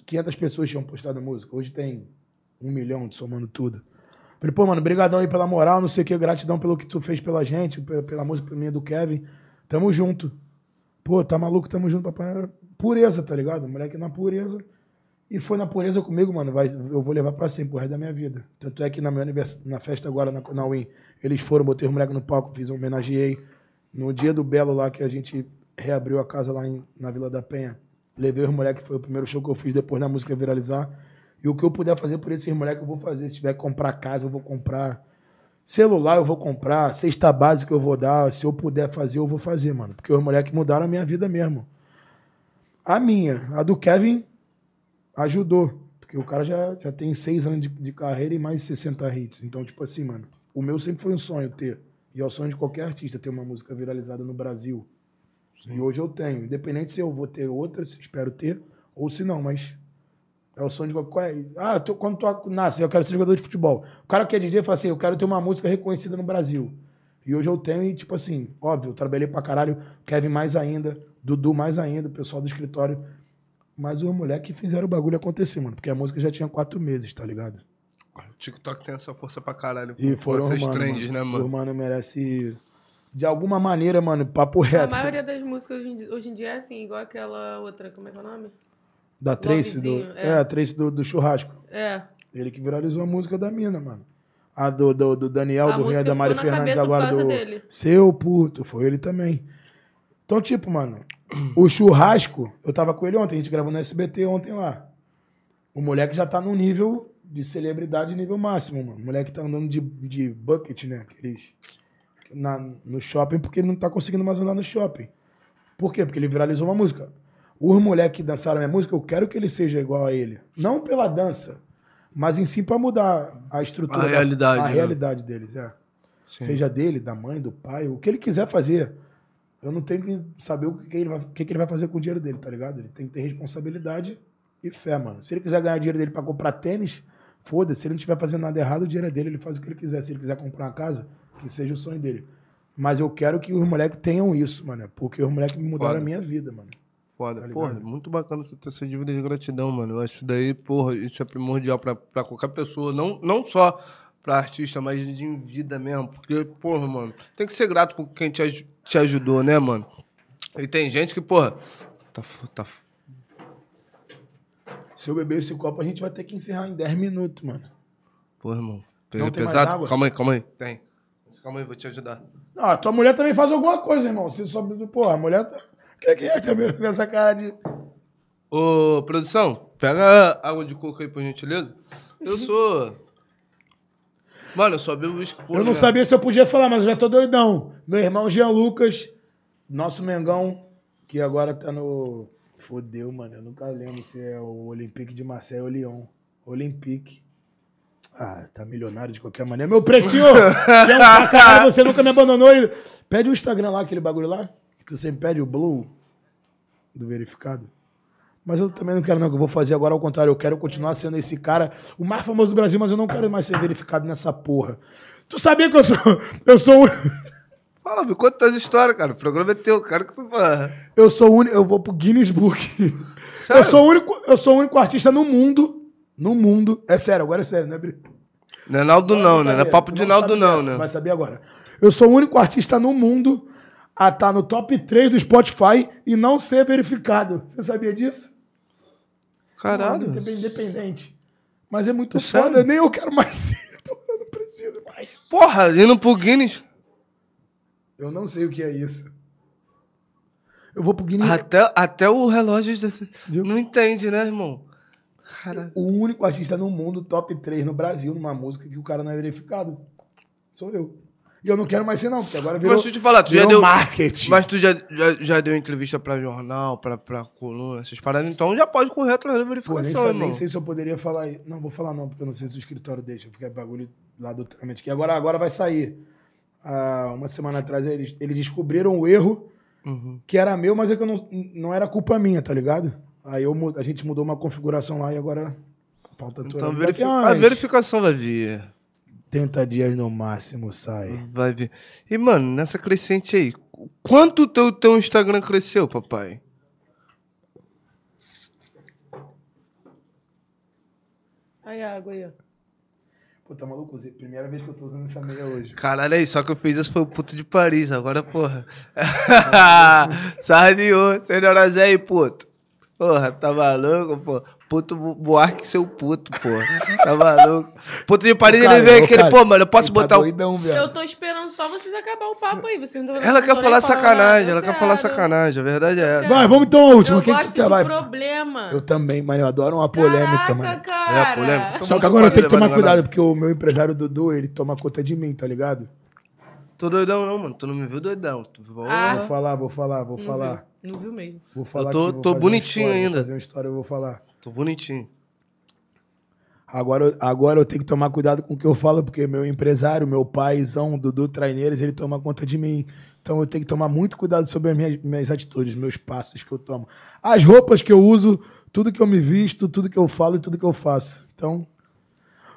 500 pessoas tinham postado a música. Hoje tem um milhão somando tudo. Falei, pô, mano, brigadão aí pela moral, não sei o que, gratidão pelo que tu fez pela gente, pe- pela música minha do Kevin. Tamo junto. Pô, tá maluco, tamo junto, papai. Pureza, tá ligado? Moleque na pureza. E foi na pureza comigo, mano. Vai, eu vou levar pra sempre, pro resto da minha vida. Tanto é que na minha univers... na festa agora, na, na Win, eles foram, botei os moleques no palco, fiz um homenageei. No dia do Belo lá, que a gente reabriu a casa lá em- na Vila da Penha, levei os moleques, foi o primeiro show que eu fiz depois da música viralizar. E o que eu puder fazer por esses moleques, eu vou fazer. Se tiver que comprar casa, eu vou comprar. Celular eu vou comprar, cesta básica eu vou dar, se eu puder fazer, eu vou fazer, mano. Porque os moleques mudaram a minha vida mesmo. A minha, a do Kevin, ajudou. Porque o cara já, já tem seis anos de, de carreira e mais de 60 hits. Então, tipo assim, mano, o meu sempre foi um sonho ter. E é o sonho de qualquer artista ter uma música viralizada no Brasil. E hoje eu tenho. Independente se eu vou ter outra, se espero ter, ou se não, mas é o sonho de qualquer. Ah, tu- quando tu nasce, eu quero ser jogador de futebol. O cara que é DJ fala assim: eu quero ter uma música reconhecida no Brasil. E hoje eu tenho, e tipo assim, óbvio, eu trabalhei pra caralho, Kevin mais ainda, Dudu mais ainda, o pessoal do escritório. Mas os moleques fizeram o bagulho acontecer, mano. Porque a música já tinha quatro meses, tá ligado? O TikTok tem essa força pra caralho. E foram essas mano, trends, né, O mano? mano merece, de alguma maneira, mano, papo A reto. maioria das músicas hoje em, dia, hoje em dia é assim, igual aquela outra, como é que é o nome? Da Trace, do, é. é. a Trace do, do churrasco. É. Ele que viralizou a música da mina, mano. A do, do, do Daniel, A do Rio da Mari Fernandes, agora do. dele. Seu puto, foi ele também. Então, tipo, mano, o churrasco, eu tava com ele ontem, a gente gravou no SBT ontem lá. O moleque já tá num nível de celebridade nível máximo, mano. O moleque tá andando de, de bucket, né? Aqueles, na, no shopping, porque ele não tá conseguindo mais andar no shopping. Por quê? Porque ele viralizou uma música. Os moleques que dançaram minha música, eu quero que ele seja igual a ele. Não pela dança, mas em si pra mudar a estrutura. A da- realidade, A né? realidade deles, é. Seja dele, da mãe, do pai, o que ele quiser fazer. Eu não tenho que saber o que ele vai, o que ele vai fazer com o dinheiro dele, tá ligado? Ele tem que ter responsabilidade e fé, mano. Se ele quiser ganhar dinheiro dele pra comprar tênis, foda-se. Se ele não estiver fazendo nada errado, o dinheiro é dele, ele faz o que ele quiser. Se ele quiser comprar uma casa, que seja o sonho dele. Mas eu quero que os moleques tenham isso, mano. Porque os moleques me mudaram Foda. a minha vida, mano. Foda. Tá porra, muito bacana tu ter essa dívida de gratidão, mano. Eu acho isso daí, porra, isso é primordial pra, pra qualquer pessoa. Não, não só pra artista, mas de vida mesmo. Porque, porra, mano, tem que ser grato por quem te, aj- te ajudou, né, mano? E tem gente que, porra, tá, tá Se eu beber esse copo, a gente vai ter que encerrar em 10 minutos, mano. Porra, irmão. Não tem mais pesado? água? Calma aí, calma aí. Tem. Calma aí, vou te ajudar. Ah, a tua mulher também faz alguma coisa, irmão. Você só. Pô, a mulher. tá- O que, que é também *laughs* com essa cara de. Ô, produção, pega água de coco aí, por gentileza. Eu sou. Mano, eu só bebo uísque Eu não sabia se eu podia falar, mas eu já tô doidão. Meu irmão Jean Lucas, nosso Mengão, que agora tá no. Fodeu, mano. Eu nunca lembro se é o Olympique de Marseille ou Lyon. Olympique. Ah, tá milionário de qualquer maneira. Meu pretinho! *laughs* que é um caralho, você nunca me abandonou. E... Pede o Instagram lá, aquele bagulho lá. Que tu sempre pede o Blue do verificado. Mas eu também não quero, não, que eu vou fazer agora ao contrário. Eu quero continuar sendo esse cara, o mais famoso do Brasil, mas eu não quero mais ser verificado nessa porra. Tu sabia que eu sou. Eu sou um. Fala, me conta tuas histórias, cara. O programa é teu, cara. Que tu. Eu sou o único. Eu vou pro Guinness Book. Eu sou, o único, eu sou o único artista no mundo. No mundo. É sério, agora é sério, né, Bri? Não é Naldo não, né? Não é papo de Naldo não, né? Vai saber agora. Eu sou o único artista no mundo a estar no top 3 do Spotify e não ser verificado. Você sabia disso? Caralho. Não, independente. Mas é muito É foda, sério? nem eu quero mais *laughs* ser. Eu não preciso mais. Porra, indo pro Guinness. Eu não sei o que é isso. Eu vou pro Guinness. Até, até o relógio desse- Viu? não entende, né, irmão? Caralho. O único artista no mundo, top 3 no Brasil, numa música que o cara não é verificado. Sou eu. E eu não quero mais ser, não, porque agora virou, Mas deixa eu te falar, tu já deu. marketing. Mas tu já, já, já deu entrevista pra jornal, pra, pra coluna, essas paradas, então já pode correr atrás da Pô, nem, verificação, irmão. nem sei se eu poderia falar. aí. Não, vou falar não, porque eu não sei se o escritório deixa, porque é bagulho lá do trâmite. Que agora, agora vai sair. Ah, uma semana atrás eles, eles descobriram o erro Uhum. que era meu, mas é que eu não, não era culpa minha, tá ligado? Aí eu, a gente mudou uma configuração lá e agora falta toda. Então Daqui verifi- a a verificação vai vir. 30 dias no máximo sai. Vai vir. E, mano, nessa crescente aí, quanto o teu, teu Instagram cresceu, papai? Aí a água aí, ó. Pô, tá maluco? Zé? Primeira vez que eu tô usando essa meia hoje. Caralho, aí, só que eu fiz isso foi o puto de Paris, agora, porra. *laughs* Sardiou, senhora Zé aí, puto. Porra, tá maluco, pô? Puto Bu- Buarque, seu puto, porra. Tá maluco? Puto de Paris, cara, ele veio aquele, cara, pô, mano, eu posso tá botar o. doidão, velho. Eu tô esperando só vocês acabar o papo aí. Vocês não tão- Ela quer falar sacanagem, ela Eu quer falar sacanagem, a verdade é essa. Vai, vamos então a última. Eu Quem que gosto tu quer? do Vai. problema. Eu também, mano. Eu adoro uma polêmica, Caraca, mano. cara. É, polêmica. Só que agora eu tenho que tomar cuidado, porque o meu empresário Dudu, ele toma conta de mim, tá ligado? Tô doidão não, mano. Tu não me viu doidão. Tu... Ah. Vou falar, vou falar, vou falar. Não viu mesmo. Vou falar tô- aqui, vou tô fazer uma bonitinho história, ainda. Vou fazer uma história, eu vou falar. Tô bonitinho. Agora, agora eu tenho que tomar cuidado com o que eu falo, porque meu empresário, meu paizão, Dudu Traineiros, ele toma conta de mim. Então eu tenho que tomar muito cuidado sobre as minhas, minhas atitudes, meus passos que eu tomo. As roupas que eu uso, tudo que eu me visto, tudo que eu falo e tudo que eu faço. Então,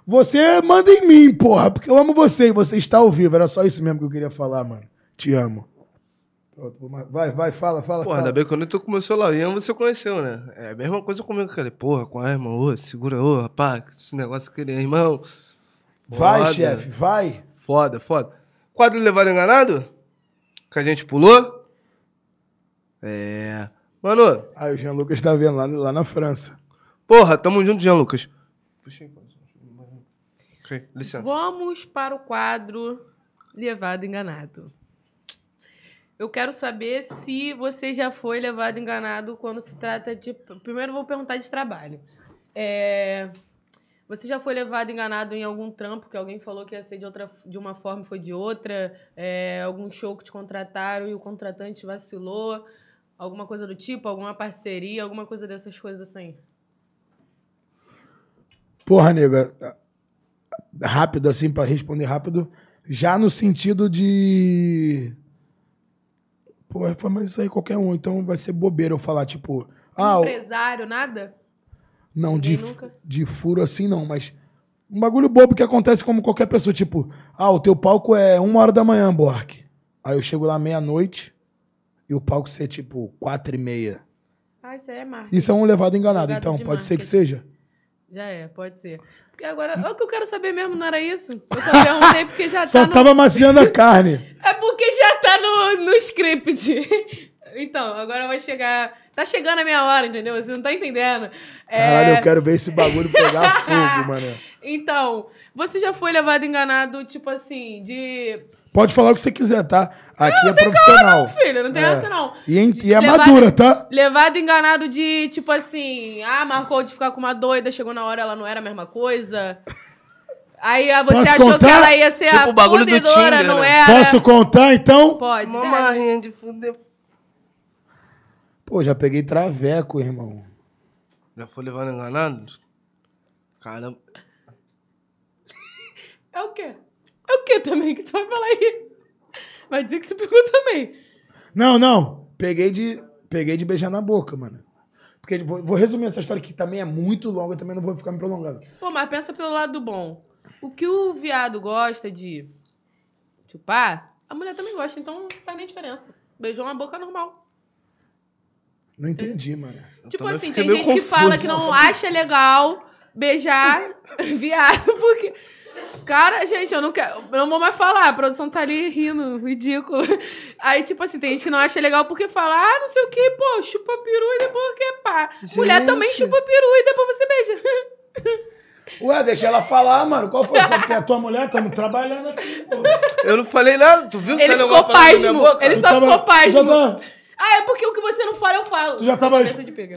você manda em mim, porra, porque eu amo você e você está ao vivo. Era só isso mesmo que eu queria falar, mano. Te amo. Pronto, vai, vai, fala, fala. Porra, fala. ainda bem que quando eu tô com o meu celular, Ian você conheceu, né? É a mesma coisa comigo, cara. Porra, com a irmã, ô, segura, ô, rapaz, esse negócio aqui, irmão. Vai, Foda. chefe, vai. Foda, foda. Quadro levado enganado? Que a gente pulou? É. Mano, Aí o Jean Lucas tá vendo lá, lá na França. porra, tamo junto, Jean Lucas. Puxa aí, pô. Ok, licença. Vamos para o quadro Levado Enganado. Eu quero saber se você já foi levado enganado quando se trata de. Primeiro, vou perguntar de trabalho. É, Você já foi levado enganado em algum trampo que alguém falou que ia ser de, outra, de uma forma e foi de outra? É, Algum show que te contrataram e o contratante vacilou? Alguma coisa do tipo? Alguma parceria? Alguma coisa dessas coisas assim? Porra, nega, rápido assim, pra responder rápido, já no sentido de. Porra, foi, mas isso aí qualquer um, então vai ser bobeira eu falar, tipo. Ah, Empresário, nada? não, de, ninguém nunca? de furo assim não, mas. Um bagulho bobo que acontece como qualquer pessoa, tipo, ah, o teu palco é uma hora da manhã, Bork. Aí eu chego lá meia-noite e o palco ser tipo quatro e meia. Ah, isso aí é marketing. Isso é um levado enganado, então de pode ser que marketing. seja. Já é, pode ser. Porque agora, é o que eu quero saber mesmo, não era isso? Eu só perguntei porque já Só tá no... tava maciando a *laughs* carne. É porque já tá no, no script. *laughs* Então, agora vai chegar... Tá chegando a minha hora, entendeu? Você não tá entendendo. É, Caralho, eu quero ver esse bagulho pegar *laughs* fogo, mano. Então, você já foi levado enganado, tipo assim, de... Pode falar o que você quiser, tá? Aqui é profissional. Filho, não tem É. essa não. E, em- e é Levado- madura, tá? Levado enganado de, tipo assim, ah, marcou de ficar com uma doida, chegou na hora, ela não era a mesma coisa. Aí ah, você Posso achou contar? que ela ia ser Tipo a o bagulho do fundidora, Tinder, não né? era. Posso contar, então? Pode. Uma marrinha de fuder. Pô, já peguei traveco, irmão. Já foi levando enganado? Caramba. É o quê? É o quê também que tu vai falar aí? Vai dizer que tu pegou também. Não, não. Peguei de, peguei de beijar na boca, mano. Porque vou, vou resumir essa história que também é muito longa, também não vou ficar me prolongando. Pô, mas pensa pelo lado bom. O que o viado gosta de chupar, a mulher também gosta, então não faz nem diferença. Beijou uma boca normal. Não entendi, mano. tipo também assim, tem gente que fala confuso. que não acha legal beijar *laughs* viado, porque. Cara, gente, eu não quero. Eu não vou mais falar. A produção tá ali rindo, ridículo. Aí, tipo assim, tem gente que não acha legal porque fala, ah, não sei o que, pô, chupa peru e depois que pá. Mulher também Gente. chupa peru e depois você beija. *laughs* Ué, deixa ela falar, mano. Qual foi? Porque é tua mulher, estamos trabalhando aqui, pô. Eu não falei nada, tu viu? Ele ficou pasmo. Ele só ficou pasmo. Tava- Ah, é porque o que você não fala, eu falo. Tu já tava- Cabeça de pega.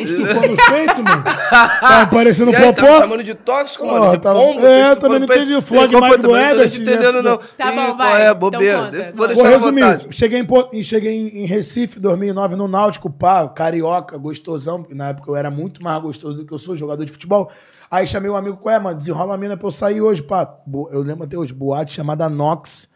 Estufando os peitos, mano. *laughs* Tá parecendo popó. chamando de tóxico, mano? De tá- pombo? é, também não peito. entendi. Foi Mike? Não tô Boebert, te entendendo, não. Tá bom, qual vai. é? Então Bobeira. Vou deixar resumir. Cheguei, em, e cheguei em, em Recife, 2009, no Náutico, pá, carioca, gostosão. porque Na época eu era muito mais gostoso do que eu sou, jogador de futebol. Aí chamei um amigo, qual é, mano? Desenrola uma mina pra eu sair hoje, pá. Eu lembro até hoje, boate chamada Nox.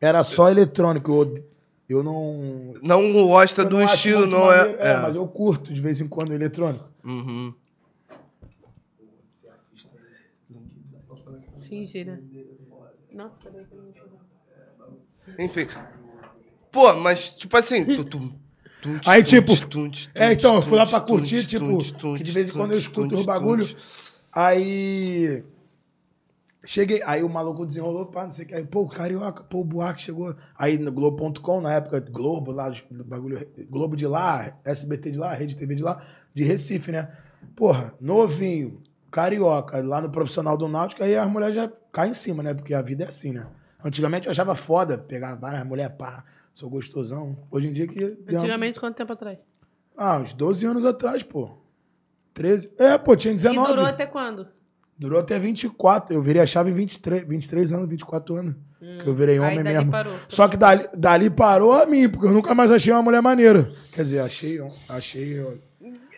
Era só eletrônico. Eu, eu não. Não gosta eu do não estilo, não maneiro. é. É, mas eu curto de vez em quando eletrônico. Uhum. Fingir, né? Nossa, peraí que eu não. Enfim. Pô, mas, tipo assim. tu- tu- tum, Aí, tipo, é, então, eu fui lá pra curtir, tipo, que de vez em quando eu escuto os bagulho. tum. Aí. Cheguei, aí o maluco desenrolou, pá, não sei o que. Aí, pô, o Carioca, pô, o Buarque chegou. Aí no Globo.com, na época, Globo lá, bagulho, Globo de lá, SBT de lá, Rede TV de lá, de Recife, né? Porra, novinho, Carioca, lá no profissional do Náutico, aí as mulheres já caem em cima, né? Porque a vida é assim, né? Antigamente eu achava foda pegar várias mulheres, pá, sou gostosão. Hoje em dia que. Antigamente, quanto tempo atrás? Ah, uns 12 anos atrás, pô. 13. É, pô, tinha E 19. durou até quando? Durou até 24. Eu virei a chave em 23, 23 anos, 24 anos. que eu virei Hum. aí homem mesmo. parou. Só que dali, dali parou a mim, porque eu nunca mais achei uma mulher maneira. Quer dizer, achei. Achei.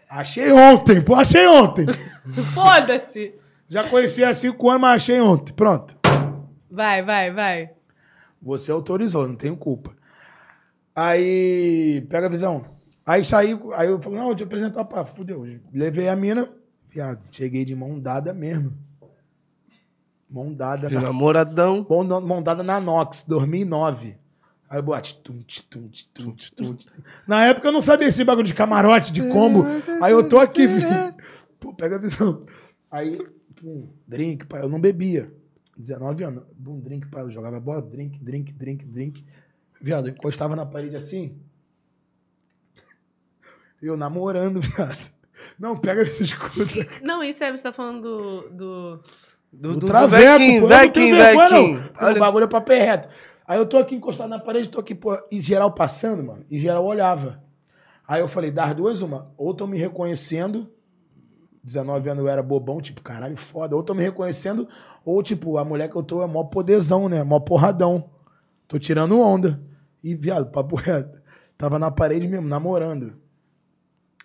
Achei ontem, pô, achei ontem. *laughs* Foda-se! Já conheci há 5 anos, mas achei ontem. Pronto. Vai, vai, vai. Você autorizou, não tenho culpa. Aí, pega a visão. Aí saí, aí eu falei, não, vou te apresentar pra fudeu. Levei a mina, viado, cheguei de mão dada mesmo. Mão dada. Na, namoradão. mão, mão dada na Nox, 2009. Aí eu bote, tum, tum, tum, tum. Na época eu não sabia esse bagulho de camarote, de combo. Aí eu tô aqui. *laughs* Pô, pega a visão. Aí, pum, drink, pai. Eu não bebia. 19 anos. Bum, drink, pai. Eu jogava bola, drink, drink, drink, drink. Viado, eu encostava na parede assim. Eu namorando, *laughs* viado. Não, pega esse *laughs* escuta. Não, isso aí você tá falando do. do... Do, Do do, traveco, Vequinho, pô. O bagulho é pra pé reto. Aí eu tô aqui encostado na parede, tô aqui, pô, e geral passando, mano. E geral olhava. Aí eu falei, das duas, uma. Ou tô me reconhecendo, 19 anos eu era bobão, tipo, caralho, foda. Ou tô me reconhecendo, ou tipo, a mulher que eu tô é mó poderzão, né? Mó porradão. Tô tirando onda. E, viado, papo reto. Tava na parede mesmo, namorando.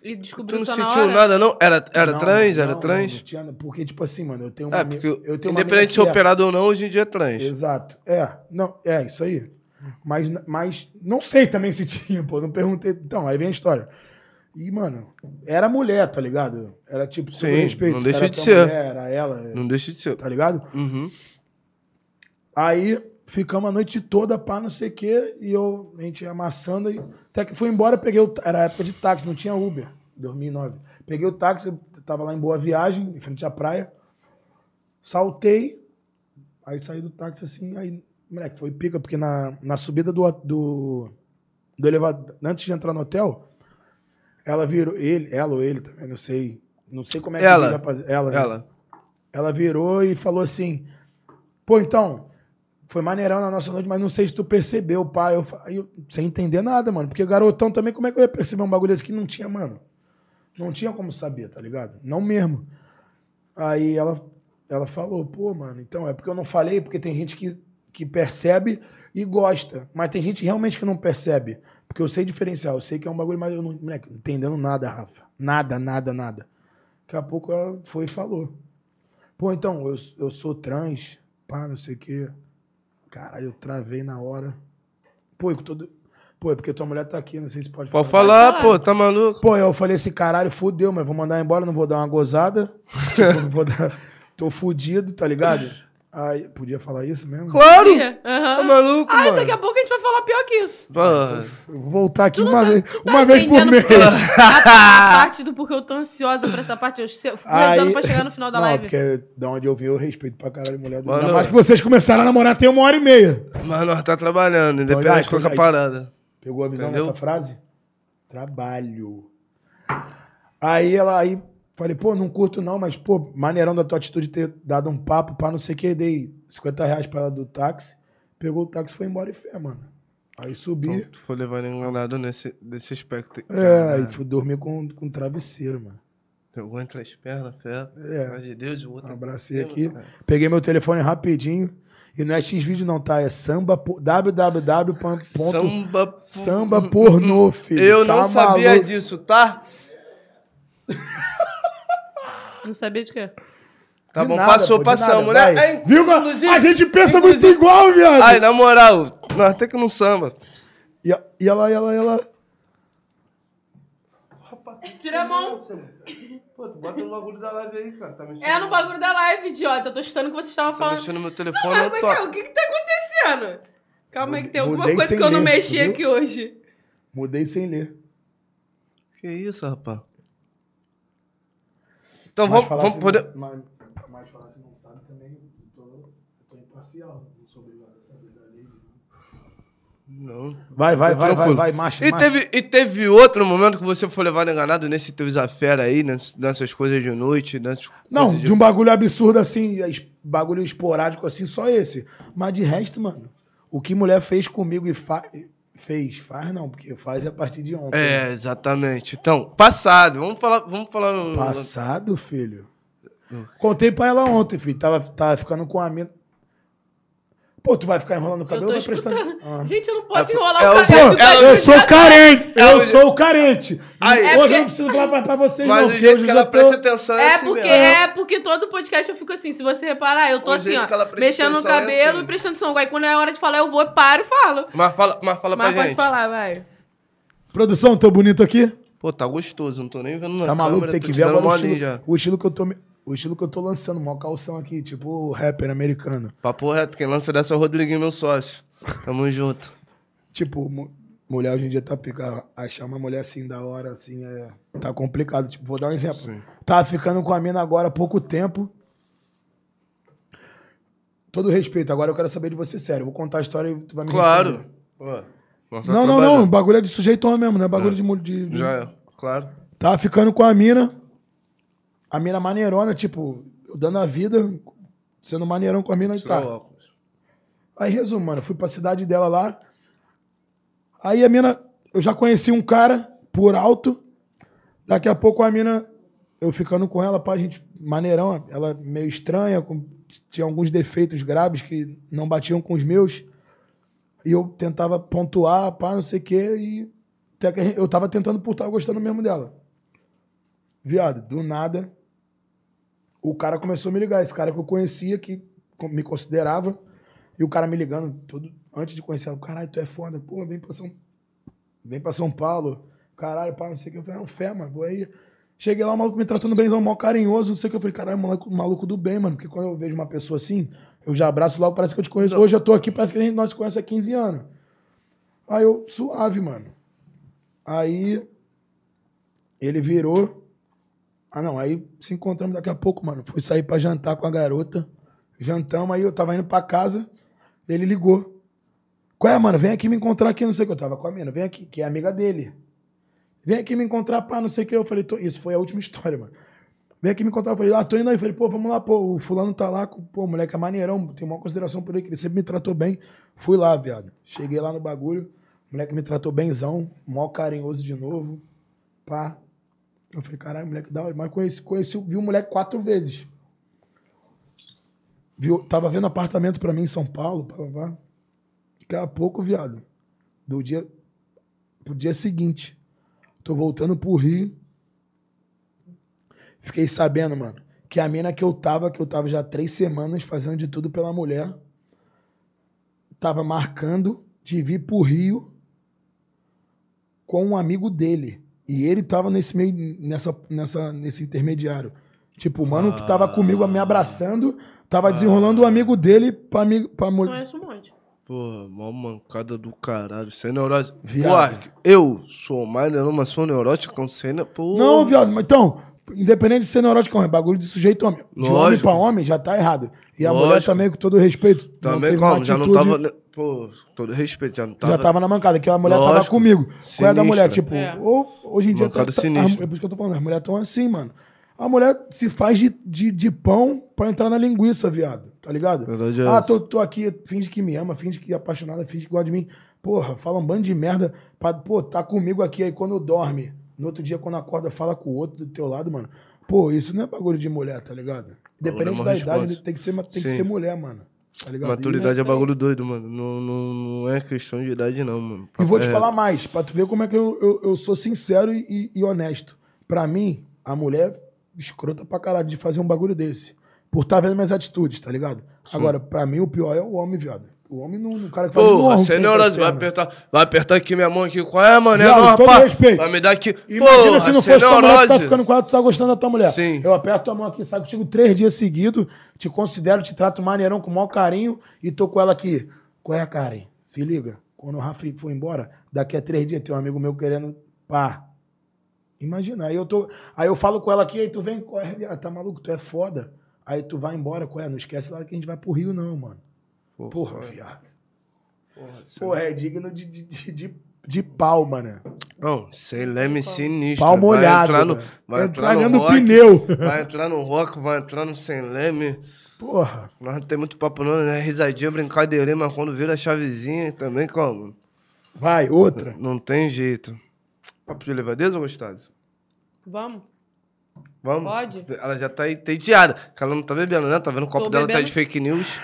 E tu descobriu não só na sentiu hora? nada, não? Era, era Não, trans? não, Era não, trans? não tinha- porque, tipo assim, mano, eu tenho uma. É, ami- porque eu tenho uma independente de ser amiga que é- operado ou não, hoje em dia é trans. Exato. É, não, é isso aí. Mas, mas não sei também se *laughs* tinha, pô. Não perguntei. Então, aí vem a história. E, mano, era mulher, tá ligado? Era tipo, sobre Sim, respeito. não deixa era de tua ser. Mulher, era ela, Não deixa de ser. tá ligado? Uhum. Aí ficamos a noite toda, pá, não sei o quê, e eu, a gente amassando, e até que fui embora, peguei o. Era época de táxi, não tinha Uber, 2009. Peguei o táxi, eu tava lá em Boa Viagem, em frente à praia, saltei, aí saí do táxi assim, aí, moleque, foi pica, porque na, na subida do, do, do elevador, antes de entrar no hotel, ela virou, ele, ela ou ele também, não sei, não sei como é que Ela. rapaz, ela, né? Ela. Ela virou e falou assim: Pô, então, foi maneirão na nossa noite, mas não sei se tu percebeu, pai. Eu, eu, sem entender nada, mano. Porque garotão também, como é que eu ia perceber um bagulho desse que não tinha, mano? Não tinha como saber, tá ligado? Não mesmo. Aí ela, ela falou: Pô, mano, então é porque eu não falei, porque tem gente que, que percebe e gosta. Mas tem gente realmente que não percebe. Porque eu sei diferenciar, eu sei que é um bagulho, mas eu não, moleque, não entendendo nada, Rafa. Nada, nada, nada. Daqui a pouco ela foi e falou. Pô, então, eu, eu sou trans, pá, não sei o quê. Caralho, eu travei na hora. Pô, eu tô... Pô, é porque tua mulher tá aqui, não sei se pode Pode falar. falar, pô, tá maluco? Pô, eu falei assim, caralho, fudeu, mas vou mandar embora, não vou dar uma gozada. tipo, não *laughs* vou dar... Tô fudido, tá ligado? Aí, podia falar isso mesmo? Claro! Aham. Tá maluco, Ai, mano? daqui a pouco a gente vai falar pior que isso. Pô, Eu vou voltar aqui uma tá- vez, tá uma vez por mês. A, parte do porque eu tô ansiosa pra essa parte. Eu fico rezando pra chegar no final da não, live. porque da onde eu vim eu respeito pra caralho mulher. Mano, Ainda mais que vocês começaram a namorar tem uma hora e meia. Mas nós tá trabalhando, independente Olha, de qualquer parada. Pegou a visão Entendeu? dessa frase? Trabalho. Aí ela aí falei, pô, não curto não, mas pô, maneirão da tua atitude ter dado um papo pra não sei o que, dei 50 reais pra ela do táxi, pegou o táxi e foi embora e fé, mano. Aí subi, Então, tu foi levado enganado nesse, nesse aspecto. é, aí fui dormir com, com travesseiro, mano. Pegou entre as pernas, fé. É. Mas de Deus, o outro. Abracei aqui, peguei meu telefone rapidinho, e não é X-Vídeo não, tá? É samba, www. Samba. Samba pornô, filho. Eu Tá não sabia maluco? disso, tá? *laughs* Não sabia de quê? Tá De bom, nada, passou, pô, passamos, nada, né? É, Viu? inclusive- A gente pensa inclusive- muito igual, viado. Ai, na moral, nós tem que no samba. E, e ela, e ela, e ela. Tira a mão. Pô, tu bota no bagulho da live aí, cara. Tá mexendo. É no bagulho da live, idiota. Eu tô chutando o que vocês estavam Tá falando. mexendo no meu Não, telefone, mas, eu mas, tô. cara, o que que tá acontecendo? Calma aí que tem alguma Mudei coisa que eu não ler, mexi viu? aqui hoje. Mudei sem ler. Que isso, rapaz? Então Mas vamos, vamos poder. Mas, mas falar se não sabe também, eu tô, imparcial. Não sou obrigado a saber da lei. Não. Vai, vai, vai, vai, vai, marcha, E marcha. teve, e teve outro momento que você foi levado enganado nesse teu desafero aí, ness- nessas coisas de noite, nessas Não, coisas de um bagulho absurdo assim, bagulho esporádico assim, só esse. Mas de resto, mano, o que mulher fez comigo e fa... fez, faz não, porque faz a partir de ontem. É, exatamente. Então, passado. Vamos falar, vamos falar no. Passado, filho. Contei pra ela ontem, filho. Tava, tava ficando com a mina. Pô, tu vai ficar enrolando o Eu cabelo tô ou vai prestando. Ah. Gente, eu não posso É, enrolar é o o- cabelo. Pô, tá Eu, eu sou carente! É Eu o- sou carente! Aí- Hoje É eu porque- não preciso falar pra, pra vocês, Mas não, o porque jeito hoje que eu ela tô- presta atenção é, É assim porque, mesmo. é porque todo podcast eu fico assim, se você reparar, eu tô O assim, ó, mexendo no é cabelo assim. e prestando atenção. Aí quando é hora de falar, eu vou, paro e falo. Mas fala, mas fala Mas pra pode gente. falar, vai. Produção, tô bonito aqui? Pô, tá gostoso, não tô nem vendo na Tá maluco? Tem que ver agora o estilo, já. o estilo que eu tô. O estilo que eu tô lançando, mó calção aqui, tipo rapper americano. Papo reto, quem lança dessa é o Rodriguinho, meu sócio. Tamo *laughs* junto. Tipo, mu- mulher hoje em dia tá pica. Achar uma mulher assim da hora, assim, é. Tá complicado. Tipo, vou dar um exemplo. Tava ficando com a mina agora há pouco tempo. Todo respeito, agora eu quero saber de você sério. Vou contar a história e tu vai me Claro. tá Não, não, não. O bagulho é de sujeitão mesmo, não é bagulho de, mu- de, de. Já é, claro. Tava ficando com a mina. A mina maneirona, tipo, dando a vida, sendo maneirão com a mina e o tá. Aí, resumo, mano, fui pra cidade dela lá. Aí a mina, eu já conheci um cara por alto. Daqui a pouco a mina, eu ficando com ela, pá, gente, maneirão, ela meio estranha, com- tinha alguns defeitos graves que não batiam com os meus. E eu tentava pontuar, pá, não sei o quê, e até que eu tava tentando por estar gostando mesmo dela. Viado, do nada, o cara começou a me ligar. Esse cara que eu conhecia, que me considerava, e o cara me ligando todo, antes de conhecer ela. Caralho, tu é foda. Pô, vem pra São, vem pra São Paulo. Caralho, pá, não sei o que. Eu falei, um fé, mano. Vou aí. Cheguei lá, o maluco me tratando bem, mal carinhoso, não sei o que. Eu falei, caralho, maluco, maluco do bem, mano. Porque quando eu vejo uma pessoa assim, eu já abraço logo, parece que eu te conheço. Hoje eu tô aqui, parece que a gente, nós conhece há 15 anos. Aí eu, suave, mano. Aí ele virou. Ah, não. Aí se encontramos daqui a pouco, mano. Fui sair pra jantar com a garota. Jantamos, aí eu tava indo pra casa. Ele ligou. Qual é, mano? Vem aqui me encontrar aqui, não sei o que. Eu tava com a mina. Vem aqui, que é amiga dele. Vem aqui me encontrar, pá, não sei o que. Eu falei, tô... isso foi a última *laughs* história, mano. Vem aqui me encontrar. Eu falei, ah, tô indo aí. Eu falei, pô, vamos lá, pô. O fulano tá lá, pô, o moleque é maneirão. Tenho uma consideração por ele, que ele sempre me tratou bem. Fui lá, viado. Cheguei lá no bagulho. O moleque me tratou benzão. Mó carinhoso de novo. Pá. Eu falei, caralho, moleque da hora. Mas conheci, conheci, vi o moleque quatro vezes. Viu, tava vendo apartamento pra mim em São Paulo. Pá. Daqui a pouco, viado. Do dia pro dia seguinte. Tô voltando pro Rio. Fiquei sabendo, mano, que a mina que eu tava, que eu tava já três semanas fazendo de tudo pela mulher, tava marcando de vir pro Rio com um amigo dele. E ele tava nesse meio, nessa, nessa, nesse intermediário. Tipo, o mano que tava comigo me abraçando, Tava desenrolando o amigo dele pra, amigo, pra mulher. Conheço um monte. Porra, mó mancada do caralho. Sem neurose. Viado. Porra, eu sou mais neurônico, mas sou neurótico sem ne... Pô. Não, viado, mas então, independente de ser neurótico, é bagulho de sujeito homem. De homem Lógico. pra homem já tá errado. E a mulher Lógico. também, com todo respeito. Também como? Já não tava. Pô, todo respeito, já não tava. Já tava na mancada, que a mulher tava Lógico. comigo. Qual é da mulher? Sinistra. Tipo, É. ou- hoje em dia. Mancada tá- tá- sinistra. É por isso que eu tô falando, as mulheres tão assim, mano. A mulher se faz de, de, de pão pra entrar na linguiça, viado. Tá ligado? Verdade é ah, tô, tô aqui, finge que me ama, finge que é apaixonada, finge que gosta de mim. Porra, fala um bando de merda. Pra, pô, tá comigo aqui aí quando dorme. No outro dia, quando acorda, fala com o outro do teu lado, mano. Pô, isso não é bagulho de mulher, tá ligado? Independente é uma da resposta. idade, tem que ser, tem que Sim. ser mulher, mano. Tá ligado? Maturidade E- é bagulho doido, mano. Não, não, não é questão de idade, não, mano. E vou te É, falar mais, pra tu ver como é que eu, eu, eu sou sincero e, e honesto. Pra mim, a mulher é escrota pra caralho de fazer um bagulho desse. Por estar vendo minhas atitudes, tá ligado? Agora, pra mim, o pior é o homem, viado. O homem não, o cara que faz não sem arranca neurose, vai apertar, vai apertar aqui minha mão aqui. Qual é, mano? É, não, todo rapaz. respeito. Vai me dar aqui. Imagina Porra, se não fosse tua mulher que tá ficando com ela, tu tá gostando da tua mulher. Sim. Eu aperto tua mão aqui, saio contigo três dias seguidos, te considero, te trato maneirão com o maior carinho e tô com ela aqui. Qual é, Karen? Se liga. Quando o Rafa for embora, daqui a três dias tem um amigo meu querendo. Pá. Imagina. Aí eu tô. Aí eu falo com ela aqui, aí tu vem, qual é? Tá maluco? Tu é foda. Aí tu vai embora, qual é? Não esquece lá que a gente vai pro Rio, não, mano. Porra, viado. Porra, é digno de, de, de, de, de pau, mano. Não, sem leme sinistro. Molhado, Vai entrar no, né? vai Entrar entrar no rock, pneu. Vai entrar no rock, vai entrar no sem leme. Porra. Nós não tem muito papo não, né? Risadinha, brincadeirinha, mas quando vira a chavezinha também, como? Vai, outra. Não tem jeito. Papo de levadeza ou gostosa? Vamos? Vamos? Pode. Ela já tá entediada. Ela não tá bebendo, né? Tá vendo o copo Tô dela tá bebendo. de fake news.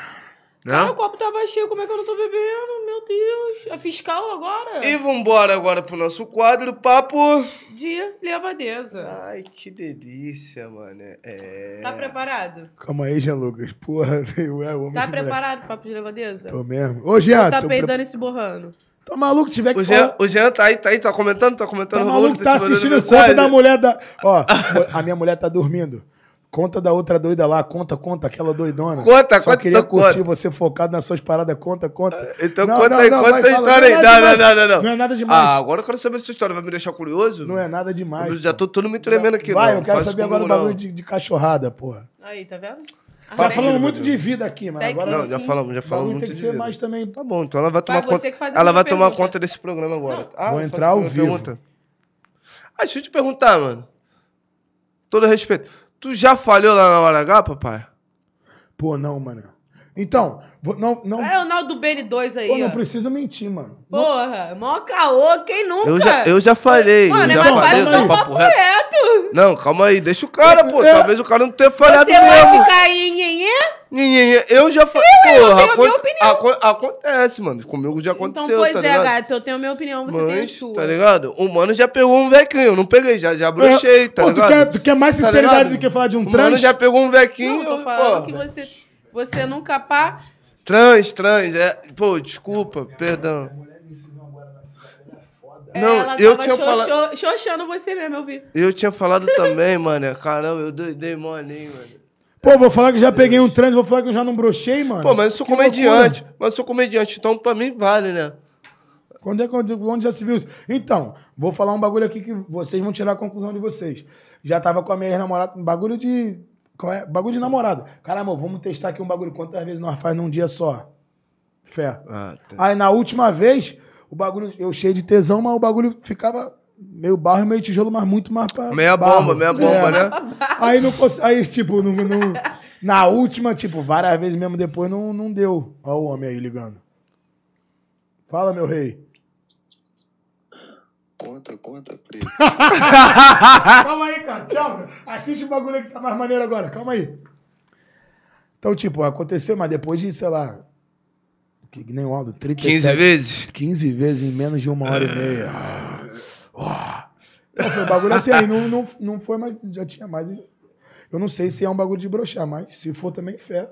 Né? Cara, o copo tava cheio, como é que eu não tô bebendo? Meu Deus. É fiscal agora? E vambora agora pro nosso quadro, papo. De levadeza. Ai, que delícia, mano. É. Tá preparado? Calma aí, Jean Lucas. Porra, eu, eu amo Tá esse moleque. preparado pro papo de levadeza? Tô mesmo. Ô, Jean, tá tô peidando pre... e se borrando? Tá maluco? Tiver que O Jean, falar... o Jean tá aí, tá aí, tá comentando, tá comentando Tá o maluco? Tá mandando assistindo mensagem. conta da mulher da... Ó, *laughs* a minha mulher tá dormindo. Conta da outra doida lá. Conta, conta, aquela doidona. Conta, Só conta, queria então curtir conta. você focado nas suas paradas. Conta, conta. Então Não, conta não, aí, não, conta fala. história aí. Não é Não, não, não, não, não. Não é nada demais. Ah, agora eu quero saber essa história. Vai me deixar curioso? Não é nada demais. Eu já tô todo me tremendo aqui, Vai, não. eu quero saber agora o bagulho de, de cachorrada, porra. Aí, tá vendo? Tá Arranha. falando muito de vida aqui, mano. Técnica. Agora Não, já falamos, já falamos muito tem que de ser vida. mais também. Tá bom, então ela vai tomar Vai, conta. a ela vai tomar conta desse programa agora. Ah, Vou entrar ao a vivo. pergunta. Ah, deixa eu te perguntar, mano. Todo respeito. Tu já falhou lá na hora H, papai? Pô, não, mano. Então, não, não, É o Naldo BN2 aí, pô, não ó. precisa mentir, mano. Não- Porra, mó caô, quem nunca? Eu já, eu já falei. Mano, eu é mais fácil dar um não, papo reto. Não, calma aí, deixa o cara, pô. É. Talvez o cara não tenha falhado Você vai mesmo. ficar aí, nhenhê? Eu já falei. eu Porra, tenho a minha opinião. acon- acontece, mano. Comigo já Então, aconteceu, pois tá é, ligado? gato, eu tenho a minha opinião, você tem a Mas, sua. tá ligado? O mano já pegou um vequinho, eu não peguei, já, já brochei, tá Pô, ligado? tu quer, tu quer mais Tá sinceridade ligado? do que falar de um O mano trans? já pegou um vequinho, Não, tô falando pô. que você, você nunca pá... Trans, trans, é. Pô, desculpa, perdão. Não, ela eu tava tinha xo- falado- xo- xoxando você mesmo, eu vi. Eu tinha falado também, mano. Caramba, eu doidei mole, hein, mano. Pô, vou falar que já peguei um trans, vou falar que eu já não brochei, mano. Pô, mas eu sou Que comediante. Mas eu sou comediante, então pra mim vale, né? Quando é que onde já se viu isso? Então, vou falar um bagulho aqui que vocês vão tirar a conclusão de vocês. Já tava com a minha namorada, um bagulho de. Qual é? Bagulho de namorado. Caramba, vamos testar aqui um bagulho. Quantas vezes nós faz num dia só? Fé. Ah, tá. Aí na última vez, o bagulho, eu cheio de tesão, mas o bagulho ficava meio barro e meio tijolo, mas muito mais pra. Meia barro. bomba, meia bomba, É. né? Aí não Aí, tipo, não, não- na última, tipo, várias vezes mesmo depois não, não deu. Olha o homem aí ligando. Fala, meu rei. Conta, conta, preto. *laughs* Calma aí, cara. Tchau. Assiste o bagulho aí que tá mais maneiro agora. Calma aí. Então, tipo, aconteceu, mas depois de, sei lá. Que nem o Aldo, 37. 15 vezes? 15 vezes em menos de uma hora e meia. Ah. Então, foi um bagulho assim, aí não, não, não foi mais. Já tinha mais. Eu não sei se é um bagulho de broxar, mas se for também, fé.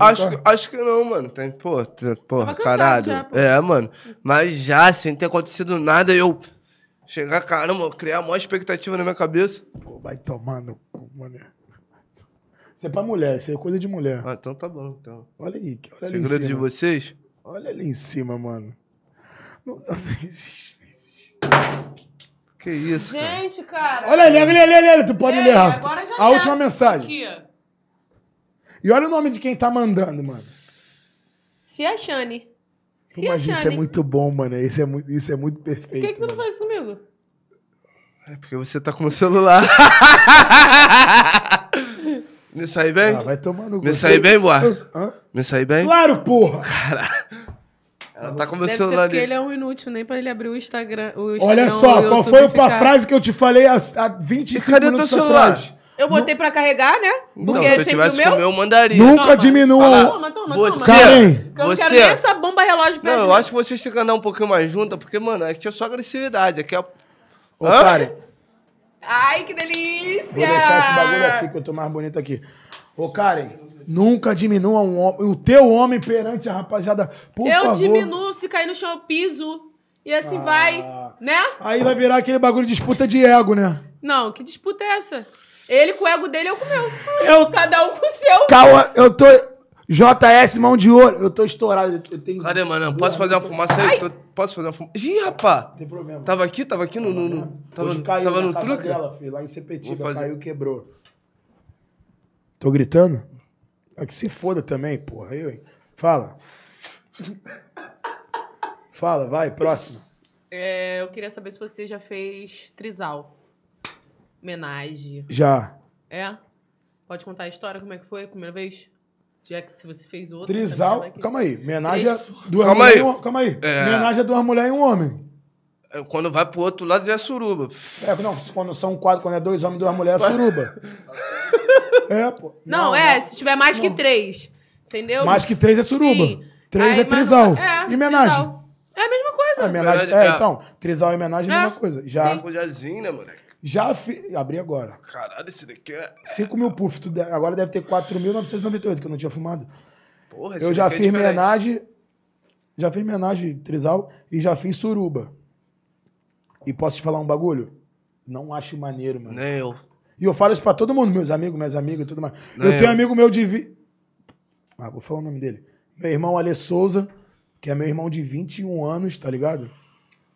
Acho, que- acho que não, mano. Tem, pô, tem- porra, caralho. já, pô. é, mano. Mas já, sem ter acontecido nada, eu chegar, caramba, criar a maior expectativa na minha cabeça. Pô, vai tomar no cu, mano. Isso é pra mulher, isso é coisa de mulher. Ah, então tá bom. Então. Olha aí, olha ali em Segredo de cima. vocês? Olha ali em cima, mano. Não, não existe, não existe. Que isso, cara. Gente, cara. Olha ali, olha ali, olha ali, tu pode ler rápido. agora já A última mensagem. Aqui, ó. E olha o nome de quem tá mandando, mano. Se a Shane. Se Mas a isso é muito bom, mano. Isso é muito, isso é muito perfeito. Por que, que tu não faz isso comigo? É porque você tá com o meu celular. *laughs* Me saí bem? Ah, vai tomar no Me saí bem, Boa? Hã? Me saí bem? Claro, porra! Ela tá com o meu Deve celular porque ali. ele é um inútil, nem pra ele abrir o Instagram. O Instagram Olha o só, qual foi a frase que eu te falei há, há 25 E cadê teu minutos celular? atrás? Eu botei pra carregar, né? Não, Porque é se eu sempre tivesse o meu. com o meu, eu mandaria. Nunca Toma. diminua. Fala. Toma, toma, Você- toma. Karen, eu não quero nem essa bomba relógio perto Não, eu acho que vocês têm que andar um pouquinho mais juntas, porque, mano, aqui é só agressividade. Aqui é. Ô, Hã? Karen, Ai, que delícia! vou deixar esse bagulho aqui, que eu tô mais bonito aqui. Ô, Karen, nunca diminua um homem, o teu homem perante a rapaziada, por Eu favor. diminuo, se cair no chão eu piso. E assim vai, né? Aí vai virar aquele bagulho de disputa de ego, né? Não, que disputa é essa? Ele com o ego dele, eu com o meu. Eu, Cada um com o seu. calma, eu tô... JS, mão de ouro, eu tô estourado. Eu tenho... Cadê, mano? Posso fazer uma fumaça aí? Tô- Posso fazer uma fumaça? Ih, rapá! Não tem problema. Tava aqui, tava aqui no. no, no- tava Hoje caiu tava na no casa truque? dela, filho, lá em Sepetiba, fazer. caiu, quebrou. Tô gritando? É que se foda também, porra. Eu, hein? Fala. Fala, vai, próximo. É, eu queria saber se você já fez trisal. Homenagem. Já. É? Pode contar a história, como é que foi a primeira vez? Já que se você fez outra. Trisal. também, que- Calma aí. Homenagem a duas Calma mulheres aí. um Calma aí. É. Homenagem a duas mulheres e um homem. É, Quando vai pro outro lado é suruba. É, não, quando são quatro, quando é dois homens e duas mulheres, é suruba. *laughs* é, pô. Não, é, se tiver mais que três. Entendeu? Mais que três é suruba. Sim. Três Aí, é trisal. não- É, e homenagem. trisal. É a mesma coisa. É, homenagem. É, é. então, trisal e homenagem é a É. mesma coisa. Já, Com jazinho, né, moleque? Já fi... Abri agora. Caralho, esse daqui é. 5 mil puff. tu de- Agora deve ter 4.998, que eu não tinha fumado. Porra, esse Eu já é fiz diferente. homenagem. Já fiz homenagem trisal e já fiz suruba. E posso te falar um bagulho? Não acho maneiro, mano. Nem eu. E eu falo isso pra todo mundo, meus amigos, minhas amigas e tudo mais. Não, eu tenho eu- amigo meu de. Vi... Ah, vou falar o nome dele. Meu irmão Ale Souza, que é meu irmão de 21 anos, tá ligado?